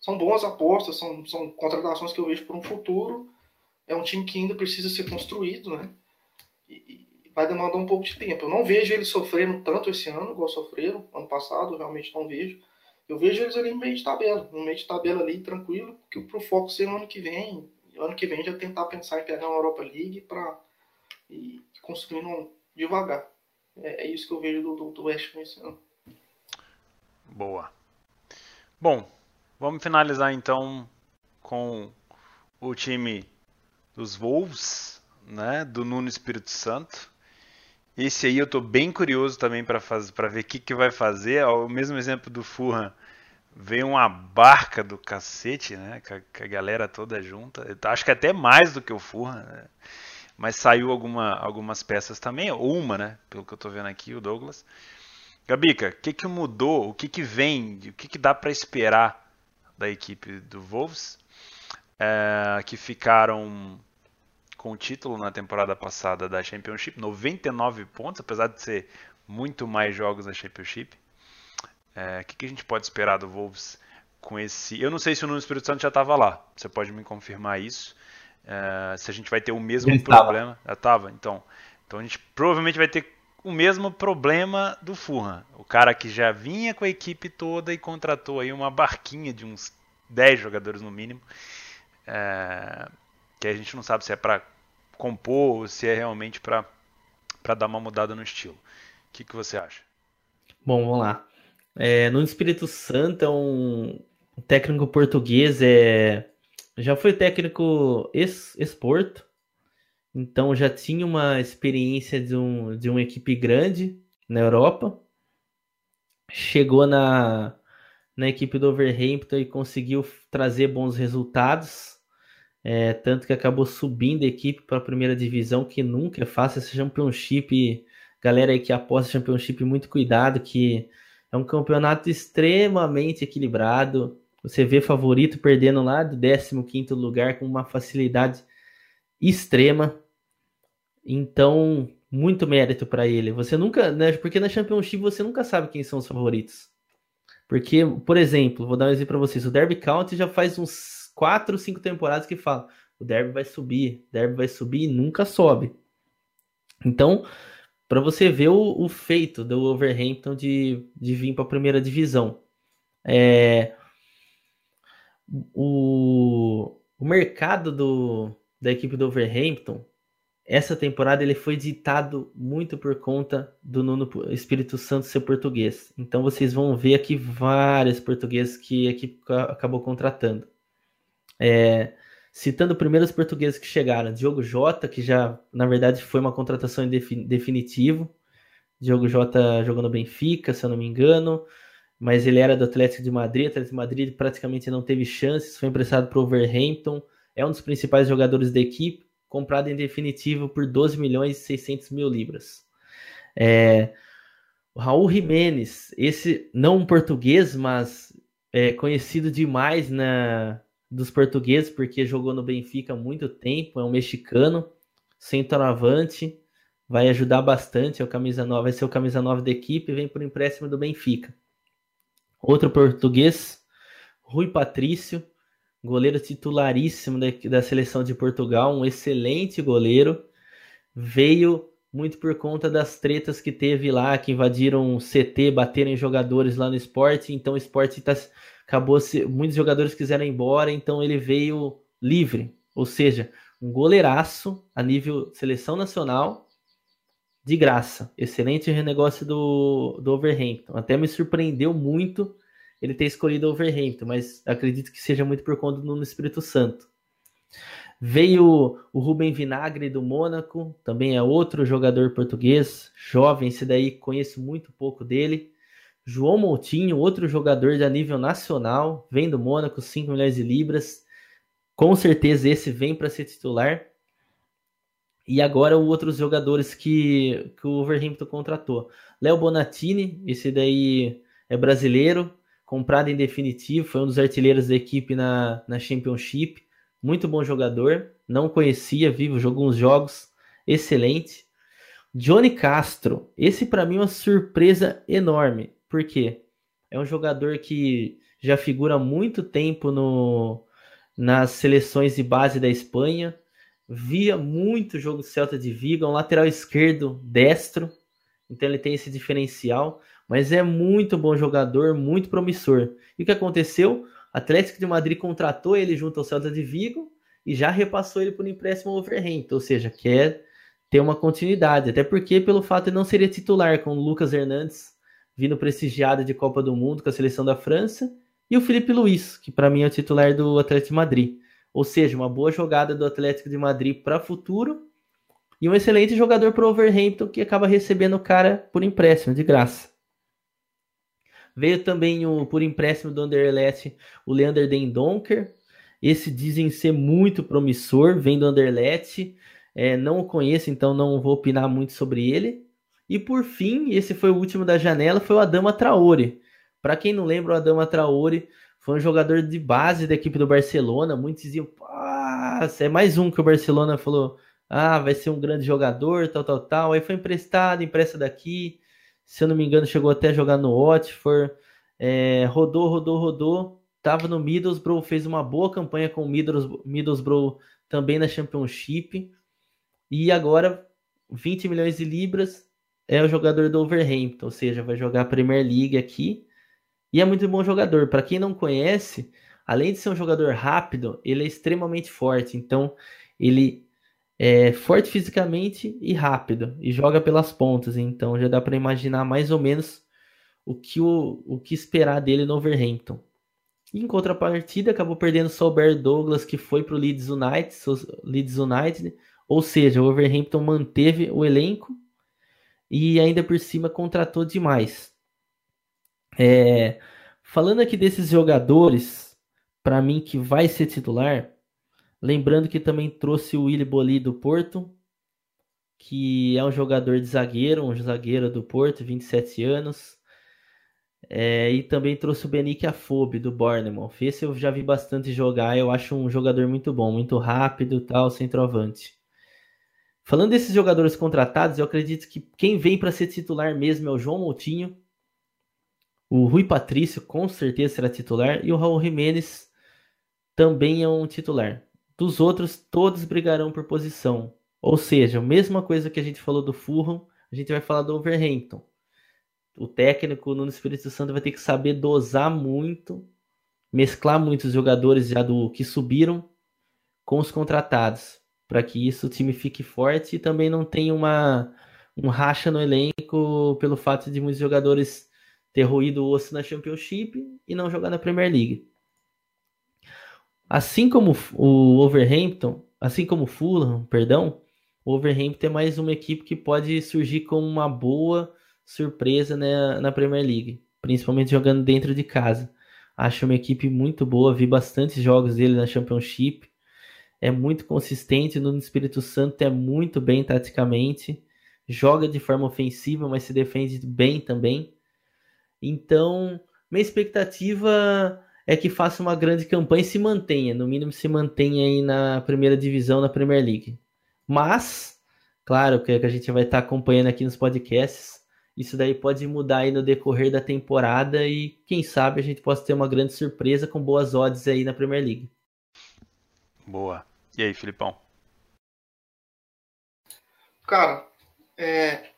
São boas apostas, são, são contratações que eu vejo para um futuro. É um time que ainda precisa ser construído, né? E vai demandar um pouco de tempo. Eu não vejo eles sofrendo tanto esse ano, igual sofreram ano passado, realmente não vejo. Eu vejo eles ali no meio de tabela, no meio de tabela ali, tranquilo, que o foco ser no ano que vem. Ano que vem já tentar pensar em pegar uma Europa League para e construindo devagar. É, é, isso que eu vejo do, do, do West Ham esse ano. Boa. Bom, vamos finalizar então com o time dos Wolves, né, do Nuno Espírito Santo. Esse aí eu tô bem curioso também para para ver o que, que vai fazer. O mesmo exemplo do Furran, veio uma barca do cacete, né, com a, com a galera toda junta. Acho que até mais do que o Furran. Né? mas saiu alguma, algumas peças também, uma, né? Pelo que eu estou vendo aqui, o Douglas. Gabica, o que, que mudou? O que, que vem? O que, que dá para esperar da equipe do Wolves? É, que ficaram com o título na temporada passada da Championship, 99 pontos, apesar de ser muito mais jogos na Championship. É, o que, que a gente pode esperar do Wolves com esse. Eu não sei se o Nuno Espírito Santo já estava lá, você pode me confirmar isso. Uh, se a gente vai ter o mesmo Ele problema. Estava. Já estava? Então, então a gente provavelmente vai ter o mesmo problema do Furran. O cara que já vinha com a equipe toda e contratou aí uma barquinha de uns 10 jogadores no mínimo. Uh, que a gente não sabe se é para compor se é realmente para dar uma mudada no estilo. O que, que você acha? Bom, vamos lá. É, no Espírito Santo, é um técnico português é já foi técnico ex-Porto, então já tinha uma experiência de, um, de uma equipe grande na Europa. Chegou na, na equipe do Overhampton e conseguiu trazer bons resultados. É, tanto que acabou subindo a equipe para a primeira divisão, que nunca é fácil. Esse Championship, galera aí que aposta Championship, muito cuidado, que é um campeonato extremamente equilibrado. Você vê favorito perdendo lá do 15 lugar com uma facilidade extrema. Então, muito mérito para ele. Você nunca, né, porque na Championship você nunca sabe quem são os favoritos. Porque, por exemplo, vou dar um exemplo para vocês. O Derby County já faz uns 4, 5 temporadas que fala: o Derby vai subir, o Derby vai subir e nunca sobe. Então, para você ver o, o, feito do Overhampton de, de vir para a primeira divisão. É, o, o mercado do, da equipe do Overhampton, essa temporada ele foi ditado muito por conta do Nuno Espírito Santo ser português. Então vocês vão ver aqui vários portugueses que a equipe acabou contratando. É, citando primeiro os portugueses que chegaram, Diogo Jota, que já na verdade foi uma contratação em definitivo. Diogo Jota jogou no Benfica, se eu não me engano mas ele era do Atlético de Madrid. Atlético de Madrid praticamente não teve chances, foi emprestado para o Overhampton. É um dos principais jogadores da equipe, comprado em definitivo por 12 milhões e 600 mil libras. É, o Raul Jimenez, esse não um português, mas é conhecido demais na dos portugueses porque jogou no Benfica há muito tempo, é um mexicano, centroavante, vai ajudar bastante, é o camisa 9, vai ser o camisa 9 da equipe, vem por empréstimo do Benfica. Outro português, Rui Patrício, goleiro titularíssimo da, da seleção de Portugal, um excelente goleiro, veio muito por conta das tretas que teve lá, que invadiram o CT, bateram em jogadores lá no esporte, então o esporte tá, acabou se, muitos jogadores quiseram ir embora, então ele veio livre, ou seja, um goleiraço a nível seleção nacional de graça. Excelente renegócio do, do Overhampton. Até me surpreendeu muito ele ter escolhido o Overhampton, mas acredito que seja muito por conta do Espírito Santo. Veio o Rubem Vinagre do Mônaco, também é outro jogador português, jovem, esse daí conheço muito pouco dele. João Moutinho, outro jogador de nível nacional, vem do Mônaco, 5 milhões de libras. Com certeza esse vem para ser titular. E agora outros jogadores que, que o Overhampton contratou. Léo Bonatini, esse daí é brasileiro, comprado em definitivo, foi um dos artilheiros da equipe na, na Championship. Muito bom jogador, não conhecia, vivo, jogou uns jogos, excelente. Johnny Castro, esse para mim é uma surpresa enorme, porque é um jogador que já figura muito tempo no, nas seleções de base da Espanha, via muito jogo do Celta de Vigo, é um lateral esquerdo destro, então ele tem esse diferencial, mas é muito bom jogador, muito promissor. E o que aconteceu? Atlético de Madrid contratou ele junto ao Celta de Vigo e já repassou ele por empréstimo ao ou seja, quer ter uma continuidade, até porque pelo fato de não seria titular com o Lucas Hernandes vindo prestigiado de Copa do Mundo com a seleção da França e o Felipe Luiz, que para mim é o titular do Atlético de Madrid. Ou seja, uma boa jogada do Atlético de Madrid para futuro e um excelente jogador para o Overhampton que acaba recebendo o cara por empréstimo, de graça. Veio também o, por empréstimo do Anderlecht o Leander Dendonker. Esse dizem ser muito promissor, vem do Anderlecht. É, não o conheço, então não vou opinar muito sobre ele. E por fim, esse foi o último da janela, foi o Adama Traore. Para quem não lembra, o Adama Traore foi um jogador de base da equipe do Barcelona. Muitos diziam, ah, é mais um que o Barcelona falou, ah, vai ser um grande jogador, tal, tal, tal. Aí foi emprestado, empresta daqui. Se eu não me engano, chegou até a jogar no Watford. É, rodou, rodou, rodou. Tava no Middlesbrough, fez uma boa campanha com o Middlesbrough também na Championship. E agora, 20 milhões de libras, é o jogador do Overhampton, ou seja, vai jogar a Premier League aqui e é muito bom jogador. Para quem não conhece, além de ser um jogador rápido, ele é extremamente forte. Então, ele é forte fisicamente e rápido e joga pelas pontas. Então, já dá para imaginar mais ou menos o que, o, o que esperar dele no Overhampton. em contrapartida, acabou perdendo só o Bear Douglas, que foi para o Leeds United, Leeds United. Ou seja, o Overhampton manteve o elenco e ainda por cima contratou demais. É, falando aqui desses jogadores, para mim que vai ser titular, lembrando que também trouxe o Willy Boli do Porto, que é um jogador de zagueiro, um zagueiro do Porto, 27 anos. É, e também trouxe o Benique Afobe do Bournemouth. Esse eu já vi bastante jogar, eu acho um jogador muito bom, muito rápido, tal, centroavante. Falando desses jogadores contratados, eu acredito que quem vem para ser titular mesmo é o João Moutinho, o Rui Patrício com certeza será titular e o Raul Jimenez também é um titular. Dos outros, todos brigarão por posição. Ou seja, a mesma coisa que a gente falou do Fulham, a gente vai falar do Overhampton. O técnico no Espírito Santo vai ter que saber dosar muito, mesclar muitos jogadores já do que subiram com os contratados, para que isso o time fique forte e também não tenha uma um racha no elenco pelo fato de muitos jogadores ter ruído o osso na Championship e não jogar na Premier League. Assim como o Overhampton, assim como o Fulham, perdão, o Overhampton é mais uma equipe que pode surgir como uma boa surpresa né, na Premier League, principalmente jogando dentro de casa. Acho uma equipe muito boa, vi bastante jogos dele na Championship. É muito consistente no Espírito Santo, é muito bem taticamente, joga de forma ofensiva, mas se defende bem também. Então, minha expectativa é que faça uma grande campanha e se mantenha, no mínimo se mantenha aí na primeira divisão, na Premier League. Mas, claro, que a gente vai estar acompanhando aqui nos podcasts, isso daí pode mudar aí no decorrer da temporada e quem sabe a gente possa ter uma grande surpresa com boas odds aí na Premier League. Boa. E aí, Filipão? Cara, é,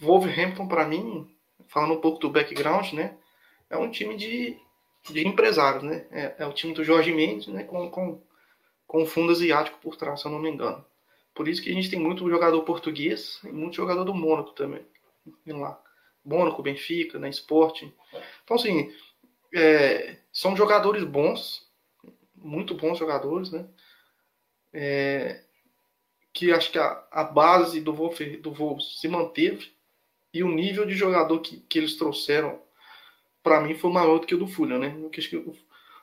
Wolverhampton para mim, falando um pouco do background, né, é um time de, de empresários, né? É, é o time do Jorge Mendes, né, com, com, com fundo asiático por trás, se eu não me engano. Por isso que a gente tem muito jogador português e muito jogador do Mônaco também. Lá. Mônaco, Benfica, né, Sporting. Então, assim, é, são jogadores bons, muito bons jogadores, né? É, que acho que a, a base do Wolf, do Wolves se manteve e o nível de jogador que, que eles trouxeram para mim foi maior do que o do Fulham, né? Acho que o,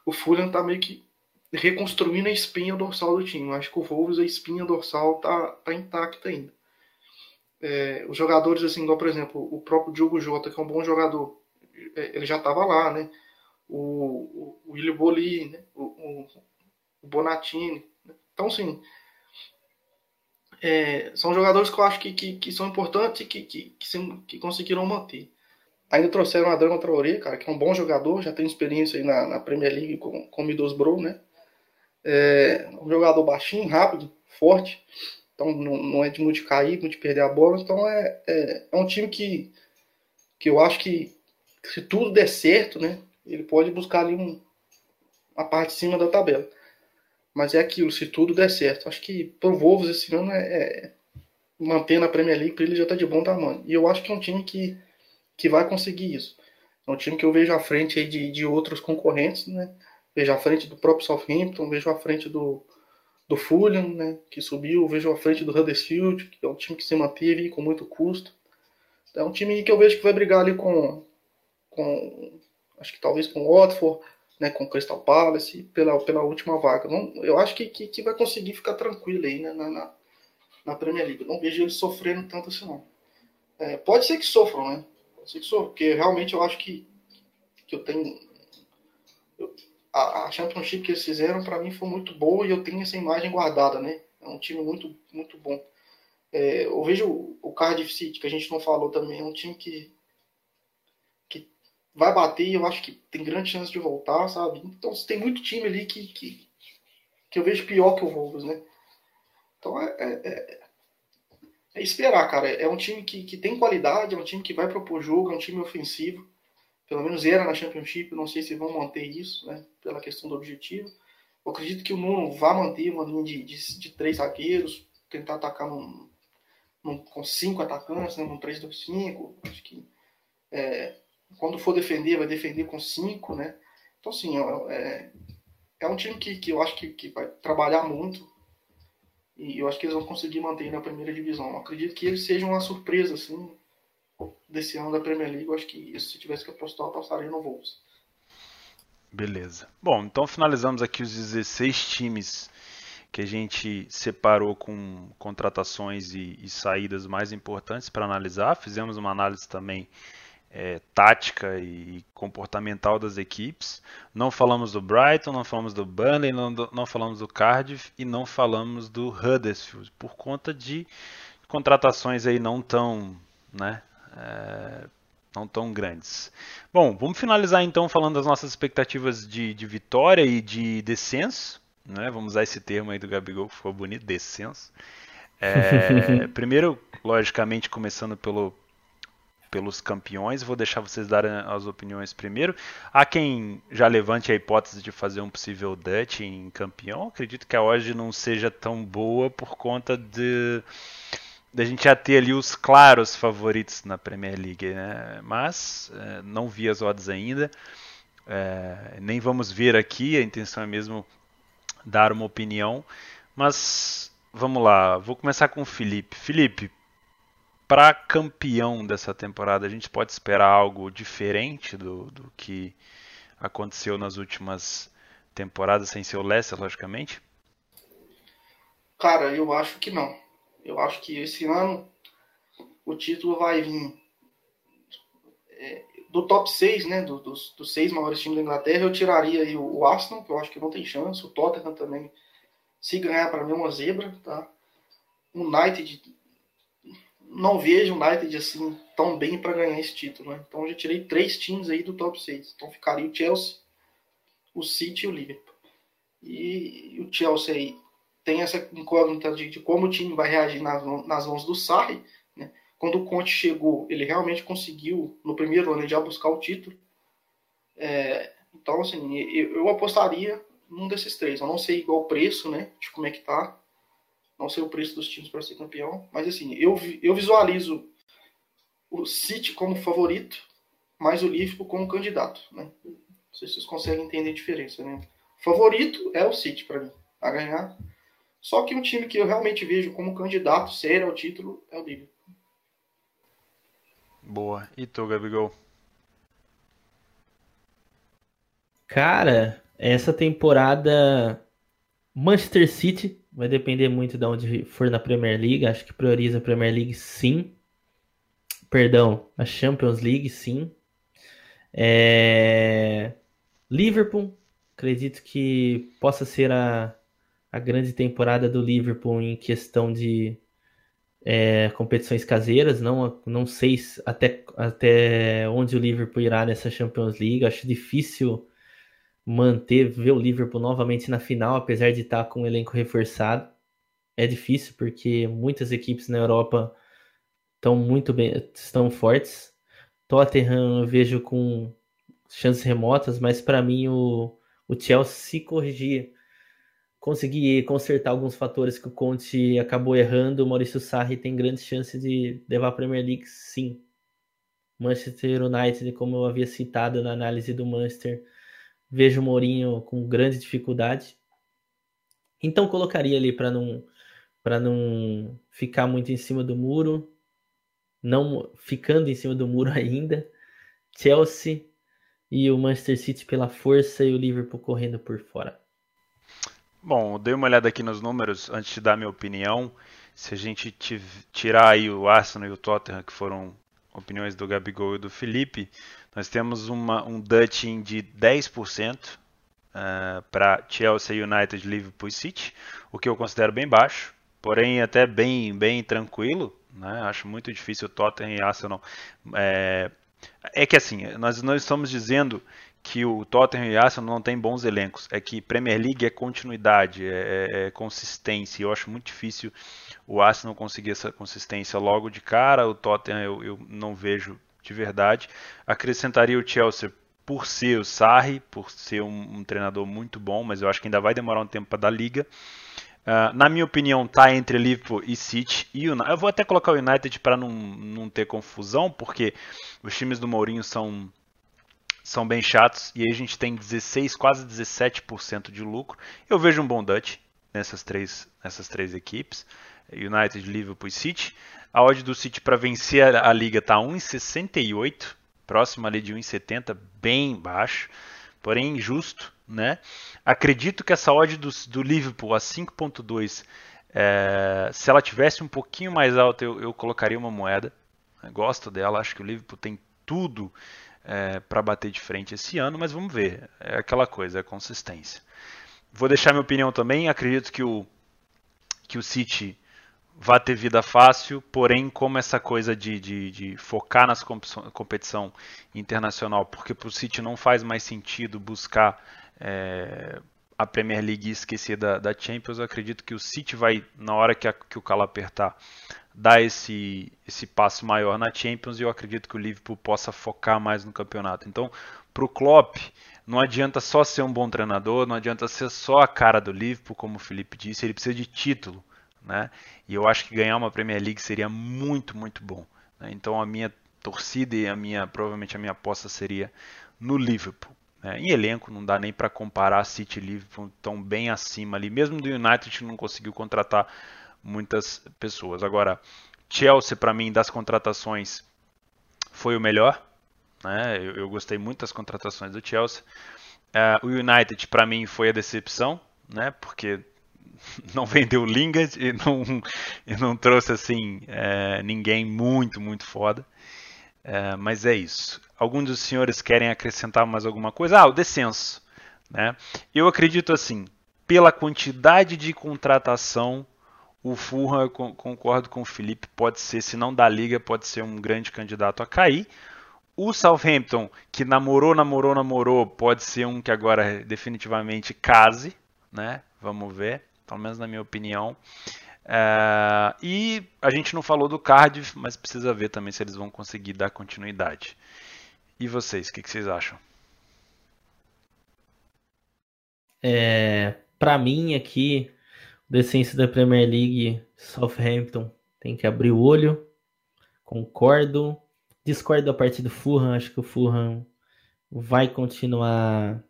o Fulham tá meio que reconstruindo a espinha dorsal do time. Acho que o Wolves, a espinha dorsal tá, tá intacta ainda. É, os jogadores, assim, igual, por exemplo, o próprio Diogo Jota, que é um bom jogador, é, ele já estava lá, né? O, o, o Boli, né? o, o, o Bonatini. Então, assim, é, são jogadores que eu acho que, que, que são importantes e que, que, que, que, conseguiram manter. Ainda trouxeram a Drama Traoré, cara, que é um bom jogador, já tem experiência aí na, na Premier League com, com o Middlesbrough, né? É um jogador baixinho, rápido, forte, então não, não é de muito cair, muito perder a bola, então é, é, é um time que, que eu acho que se tudo der certo, né, ele pode buscar ali um, a parte de cima da tabela. Mas é aquilo, se tudo der certo. Acho que pro Wolves esse ano é, é mantendo a Premier League para ele já tá de bom tamanho. E eu acho que é um time que, que vai conseguir isso. É um time que eu vejo à frente aí de, de outros concorrentes, né? Vejo à frente do próprio Southampton, vejo à frente do, do Fulham, né? Que subiu, vejo à frente do Huddersfield, que é um time que se manteve com muito custo. É um time que eu vejo que vai brigar ali com, com acho que talvez com o Watford, né, com o Crystal Palace pela, pela última vaga. Não, eu acho que, que, que, vai conseguir ficar tranquilo aí né, na, na, na Premier League. não vejo eles sofrendo tanto assim, não. É, pode ser que sofram, né? Pode ser que sofram, porque realmente eu acho que, que eu tenho. Eu, a, a Championship que eles fizeram, para mim, foi muito boa e eu tenho essa imagem guardada, né? É um time muito, muito bom. É, eu vejo o, Cardiff City, que a gente não falou também, é um time que vai bater eu acho que tem grande chance de voltar, sabe? Então tem muito time ali que, que, que eu vejo pior que o Wolves, né? Então é, é, é, é, esperar, cara. É um time que, que tem qualidade, é um time que vai propor jogo, é um time ofensivo. Pelo menos era na Championship, não sei se vão manter isso, né? Pela questão do objetivo. Eu acredito que o Nuno vai manter uma linha de, de, de três zagueiros, tentar atacar num, num, com cinco atacantes, né? num 3-2-5. Acho que é, quando for defender, vai defender com cinco, né? Então, assim, é, é um time que, que eu acho que, que vai trabalhar muito e eu acho que eles vão conseguir manter na primeira divisão. Eu acredito que eles sejam uma surpresa, assim, desse ano da Premier League. Eu acho que se tivesse que apostar, eu apostaria no Wolves. Beleza. Bom, então finalizamos aqui os 16 times que a gente separou com contratações e, e saídas mais importantes para analisar. Fizemos uma análise também é, tática e comportamental das equipes. Não falamos do Brighton, não falamos do Burnley, não, não falamos do Cardiff e não falamos do Huddersfield, por conta de contratações aí não tão, né, é, não tão grandes. Bom, vamos finalizar então falando das nossas expectativas de, de vitória e de descenso. Né? Vamos usar esse termo aí do Gabigol, que ficou bonito, descenso. É, *laughs* primeiro, logicamente, começando pelo, pelos campeões. Vou deixar vocês darem as opiniões primeiro. Há quem já levante a hipótese de fazer um possível Dutch em campeão. Acredito que a hoje não seja tão boa por conta de da gente já ter ali os claros favoritos na Premier League, né? Mas é, não vi as odds ainda. É, nem vamos ver aqui. A intenção é mesmo dar uma opinião. Mas vamos lá. Vou começar com o Felipe. Felipe, para campeão dessa temporada, a gente pode esperar algo diferente do, do que aconteceu nas últimas temporadas, sem ser o Leicester, logicamente? Cara, eu acho que não. Eu acho que esse ano o título vai vir é, do top 6, né, do, dos, dos seis maiores times da Inglaterra, eu tiraria aí o, o Arsenal, que eu acho que não tem chance, o Tottenham também, se ganhar para mim é uma zebra, tá? O United, não vejo o United assim tão bem para ganhar esse título, né? Então eu já tirei três times aí do top 6. Então ficaria o Chelsea, o City e o Liverpool. E o Chelsea aí tem essa incógnita de, de como o time vai reagir nas, nas mãos do Sarri, né? Quando o Conte chegou, ele realmente conseguiu, no primeiro ano, já buscar o título. É, então, assim, eu, eu, apostaria num desses três. Eu não sei igual o preço, né? De como é que tá. Não sei o preço dos times para ser campeão. Mas, assim, eu, eu visualizo o City como favorito, mas o Liverpool como candidato, né? Não sei se vocês conseguem entender a diferença, né? Favorito é o City para mim, a ganhar. Só que um time que eu realmente vejo como candidato sério ao título é o Liverpool. Boa. E tu, Gabigol? Cara, essa temporada Manchester City vai depender muito de onde for na Premier League. Acho que prioriza a Premier League sim. Perdão, a Champions League sim. É... Liverpool, acredito que possa ser a, a grande temporada do Liverpool em questão de é, competições caseiras. Não, não sei até, até onde o Liverpool irá nessa Champions League. Acho difícil manter, ver o Liverpool novamente na final, apesar de estar com um elenco reforçado. É difícil porque muitas equipes na Europa estão muito bem, estão fortes. Tottenham eu vejo com chances remotas, mas para mim o, o Chelsea se corrigir conseguir consertar alguns fatores que o Conte acabou errando, o Maurício Sarri tem grande chance de levar a Premier League, sim. Manchester United, como eu havia citado na análise do Manchester, vejo o Mourinho com grande dificuldade. Então colocaria ali para não para não ficar muito em cima do muro, não ficando em cima do muro *laughs* ainda, Chelsea e o Manchester City pela força e o Liverpool correndo por fora. Bom, dei uma olhada aqui nos números antes de dar minha opinião. Se a gente tirar aí o Arsenal e o Tottenham, que foram opiniões do Gabigol e do Felipe, nós temos uma, um Dutching de 10% uh, para Chelsea, United, Liverpool e City, o que eu considero bem baixo, porém até bem, bem tranquilo. Né? Acho muito difícil o Tottenham e Arsenal. É, é que assim, nós não estamos dizendo que o Tottenham e Arsenal não tem bons elencos. É que Premier League é continuidade, é, é, é consistência. Eu acho muito difícil o Arsenal conseguir essa consistência logo de cara. O Tottenham eu, eu não vejo de verdade. Acrescentaria o Chelsea por ser o Sarri, por ser um, um, treinador muito bom, mas eu acho que ainda vai demorar um tempo para dar liga. Uh, na minha opinião, tá entre Liverpool e City e United. Eu vou até colocar o United para não, não ter confusão, porque os times do Mourinho são são bem chatos e aí a gente tem 16, quase 17% de lucro. Eu vejo um bom Dutch nessas três, nessas três equipes, United, Liverpool e City. A odd do City para vencer a, a liga está 1,68, próximo ali de 1,70, bem baixo, porém injusto, né? Acredito que essa odd do, do Liverpool a 5,2, é, se ela tivesse um pouquinho mais alta, eu, eu colocaria uma moeda. Eu gosto dela, acho que o Liverpool tem tudo é, para bater de frente esse ano, mas vamos ver. É aquela coisa, é consistência. Vou deixar minha opinião também. Acredito que o, que o City vai ter vida fácil, porém, como essa coisa de, de, de focar nas competição internacional, porque para o City não faz mais sentido buscar é, a Premier League e esquecer da, da Champions, eu acredito que o City vai, na hora que, a, que o calo apertar, dar esse, esse passo maior na Champions e eu acredito que o Liverpool possa focar mais no campeonato. Então, para o Klopp, não adianta só ser um bom treinador, não adianta ser só a cara do Liverpool, como o Felipe disse, ele precisa de título. Né? E eu acho que ganhar uma Premier League seria muito, muito bom. Né? Então a minha torcida e a minha, provavelmente a minha aposta seria no Liverpool. Né? Em elenco não dá nem para comparar City e Liverpool tão bem acima ali. Mesmo do United não conseguiu contratar muitas pessoas. Agora, Chelsea, para mim, das contratações, foi o melhor. Né? Eu, eu, gostei muito das contratações do Chelsea. Uh, o United, para mim, foi a decepção, né? porque *laughs* não vendeu Lingard e não, e não trouxe assim é, ninguém muito, muito foda. É, mas é isso. Alguns dos senhores querem acrescentar mais alguma coisa? Ah, o descenso. Né? Eu acredito assim, pela quantidade de contratação, o eu concordo com o Felipe, pode ser, se não da liga, pode ser um grande candidato a cair. O Southampton, que namorou, namorou, namorou, pode ser um que agora definitivamente case, né? Vamos ver, pelo menos na minha opinião. É, e a gente não falou do Cardiff, mas precisa ver também se eles vão conseguir dar continuidade. E vocês, o que, que vocês acham? É, para mim aqui, o da Premier League, Southampton tem que abrir o olho. Concordo. Discordo da parte do Fulham, acho que o Fulham vai continuar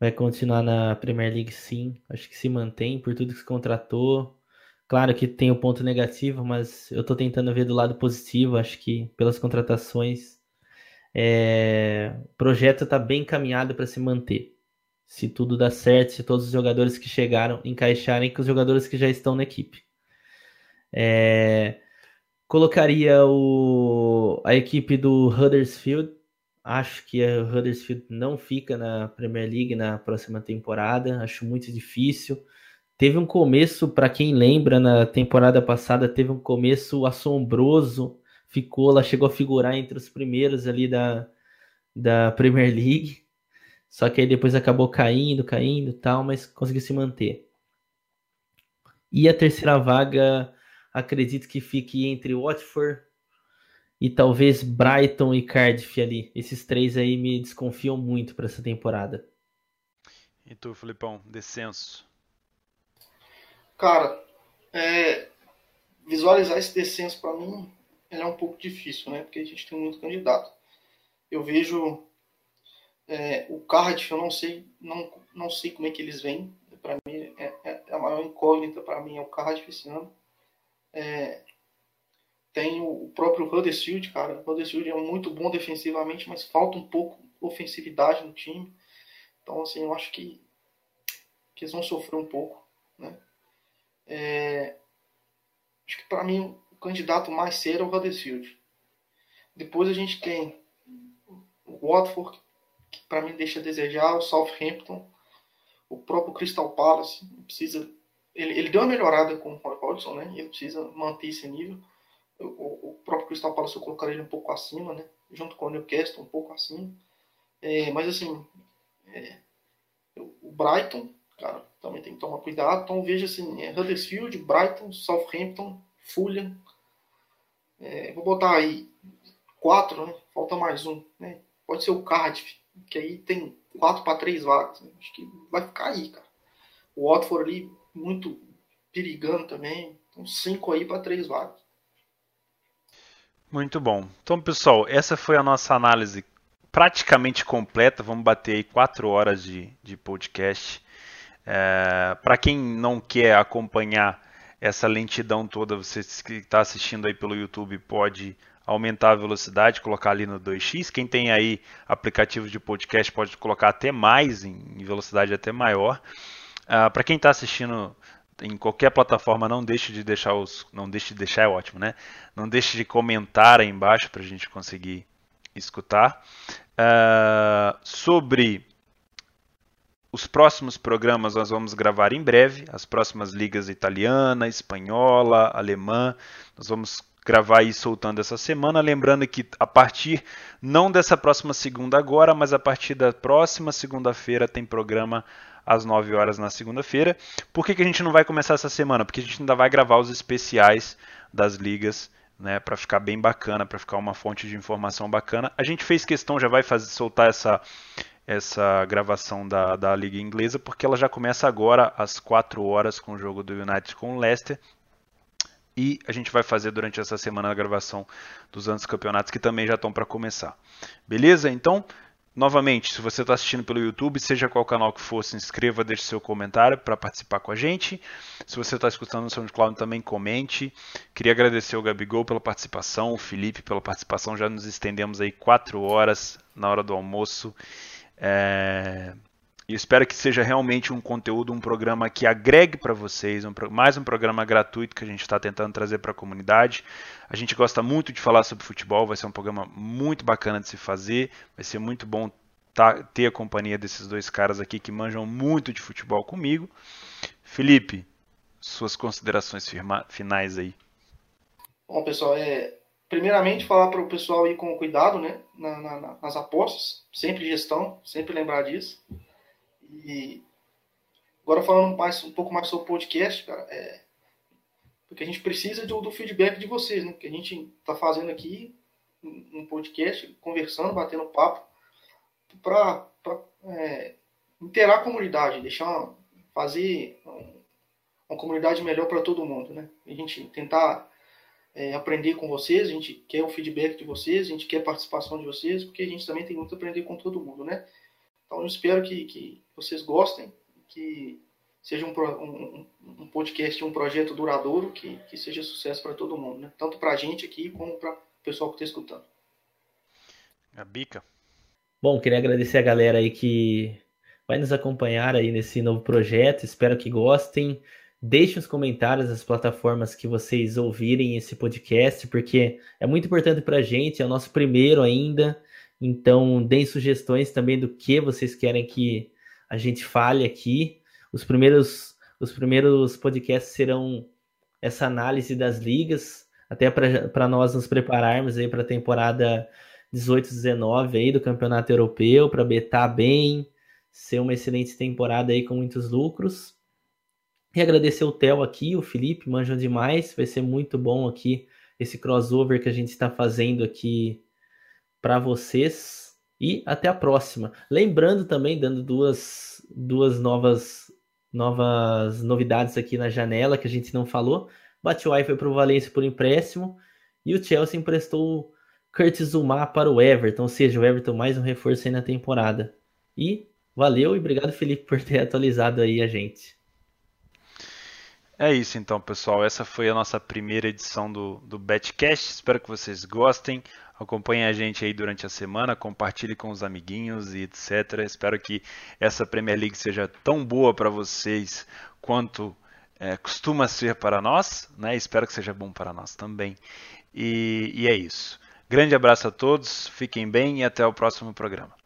vai continuar na Premier League sim. Acho que se mantém por tudo que se contratou. Claro que tem o ponto negativo, mas eu estou tentando ver do lado positivo. Acho que pelas contratações é... o projeto está bem encaminhado para se manter se tudo dá certo, se todos os jogadores que chegaram encaixarem com os jogadores que já estão na equipe. É, colocaria o, a equipe do Huddersfield. Acho que o Huddersfield não fica na Premier League na próxima temporada. Acho muito difícil. Teve um começo, para quem lembra, na temporada passada, teve um começo assombroso. Ficou, ela chegou a figurar entre os primeiros ali da, da Premier League. Só que aí depois acabou caindo, caindo tal, mas conseguiu se manter. E a terceira vaga, acredito que fique entre Watford e talvez Brighton e Cardiff ali. Esses três aí me desconfiam muito para essa temporada. E tu, Filipão, descenso? Cara, é, visualizar esse descenso para mim é um pouco difícil, né? Porque a gente tem muito candidato. Eu vejo é, o Cardiff, eu não sei, não, não sei como é que eles vêm. Para mim, é, é, é, a maior incógnita para mim é o Cardiff esse ano. É, tem o próprio Huddersfield, cara. O Huddersfield é muito bom defensivamente, mas falta um pouco ofensividade no time. Então, assim, eu acho que, que eles vão sofrer um pouco, né? É, acho que para mim o candidato mais sério é o Huddersfield. Depois a gente tem o Watford, que para mim deixa a desejar, o Southampton, o próprio Crystal Palace, precisa ele, ele deu uma melhorada com o Roy Hodgson, né? Ele precisa manter esse nível. O, o, próprio Crystal Palace eu colocaria ele um pouco acima, né? Junto com o Newcastle, um pouco acima. É, mas assim, é, o Brighton, cara, também tem que tomar cuidado. Então veja assim, é Huddersfield, Brighton, Southampton, Fulham. É, vou botar aí quatro, né? Falta mais um, né? Pode ser o Cardiff, que aí tem 4 para 3 vagas. Né? Acho que vai ficar aí, cara. O Watford ali, muito perigando também. Então, 5 aí para 3 vagas. Muito bom. Então, pessoal, essa foi a nossa análise praticamente completa. Vamos bater aí 4 horas de, de podcast. É, para quem não quer acompanhar essa lentidão toda, você que está assistindo aí pelo YouTube pode aumentar a velocidade, colocar ali no 2x. Quem tem aí aplicativos de podcast pode colocar até mais, em velocidade até maior. Uh, Para quem está assistindo em qualquer plataforma, não deixe de deixar os. Não deixe de deixar, é ótimo, né? Não deixe de comentar aí embaixo para a gente conseguir escutar. Uh, sobre os próximos programas nós vamos gravar em breve, as próximas ligas italiana, espanhola, alemã. Nós vamos gravar e soltando essa semana. Lembrando que a partir, não dessa próxima segunda agora, mas a partir da próxima segunda-feira tem programa às 9 horas na segunda-feira. Por que, que a gente não vai começar essa semana? Porque a gente ainda vai gravar os especiais das ligas. Né, para ficar bem bacana, para ficar uma fonte de informação bacana. A gente fez questão, já vai fazer, soltar essa, essa gravação da, da Liga Inglesa, porque ela já começa agora às 4 horas com o jogo do United com o Leicester e a gente vai fazer durante essa semana a gravação dos anos campeonatos que também já estão para começar. Beleza? Então, novamente, se você está assistindo pelo YouTube, seja qual canal que for, se inscreva, deixe seu comentário para participar com a gente. Se você está escutando no SoundCloud, também comente. Queria agradecer o Gabigol pela participação, o Felipe pela participação. Já nos estendemos aí quatro horas na hora do almoço. É... E espero que seja realmente um conteúdo, um programa que agregue para vocês, um, mais um programa gratuito que a gente está tentando trazer para a comunidade. A gente gosta muito de falar sobre futebol, vai ser um programa muito bacana de se fazer, vai ser muito bom tá, ter a companhia desses dois caras aqui que manjam muito de futebol comigo. Felipe, suas considerações firma, finais aí. Bom, pessoal, é, primeiramente falar para o pessoal ir com cuidado né, na, na, nas apostas, sempre gestão, sempre lembrar disso. E agora falando mais, um pouco mais sobre o podcast, cara, é, porque a gente precisa do, do feedback de vocês, né? Que a gente está fazendo aqui um podcast, conversando, batendo papo, para é, interar a comunidade, deixar fazer uma comunidade melhor para todo mundo, né? A gente tentar é, aprender com vocês, a gente quer o feedback de vocês, a gente quer a participação de vocês, porque a gente também tem muito a aprender com todo mundo, né? Então eu espero que, que vocês gostem, que seja um, um, um podcast, um projeto duradouro, que, que seja sucesso para todo mundo, né? Tanto para a gente aqui, como para o pessoal que está escutando. A bica. Bom, queria agradecer a galera aí que vai nos acompanhar aí nesse novo projeto. Espero que gostem. Deixe os comentários as plataformas que vocês ouvirem esse podcast, porque é muito importante para a gente, é o nosso primeiro ainda. Então, deem sugestões também do que vocês querem que a gente fale aqui. Os primeiros, os primeiros podcasts serão essa análise das ligas, até para nós nos prepararmos aí para a temporada 18-19 aí do Campeonato Europeu, para betar bem, ser uma excelente temporada aí com muitos lucros. E agradecer o Theo aqui, o Felipe, manjam demais, vai ser muito bom aqui esse crossover que a gente está fazendo aqui para vocês e até a próxima. Lembrando também, dando duas, duas novas, novas novidades aqui na janela que a gente não falou. Batshuayi foi para o Valência por empréstimo e o Chelsea emprestou Curtis Zuma para o Everton, ou seja, o Everton mais um reforço aí na temporada. E valeu e obrigado, Felipe, por ter atualizado aí a gente. É isso então, pessoal. Essa foi a nossa primeira edição do, do Betcast. Espero que vocês gostem. Acompanhe a gente aí durante a semana, compartilhe com os amiguinhos e etc. Espero que essa Premier League seja tão boa para vocês quanto é, costuma ser para nós. Né? Espero que seja bom para nós também. E, e é isso. Grande abraço a todos, fiquem bem e até o próximo programa.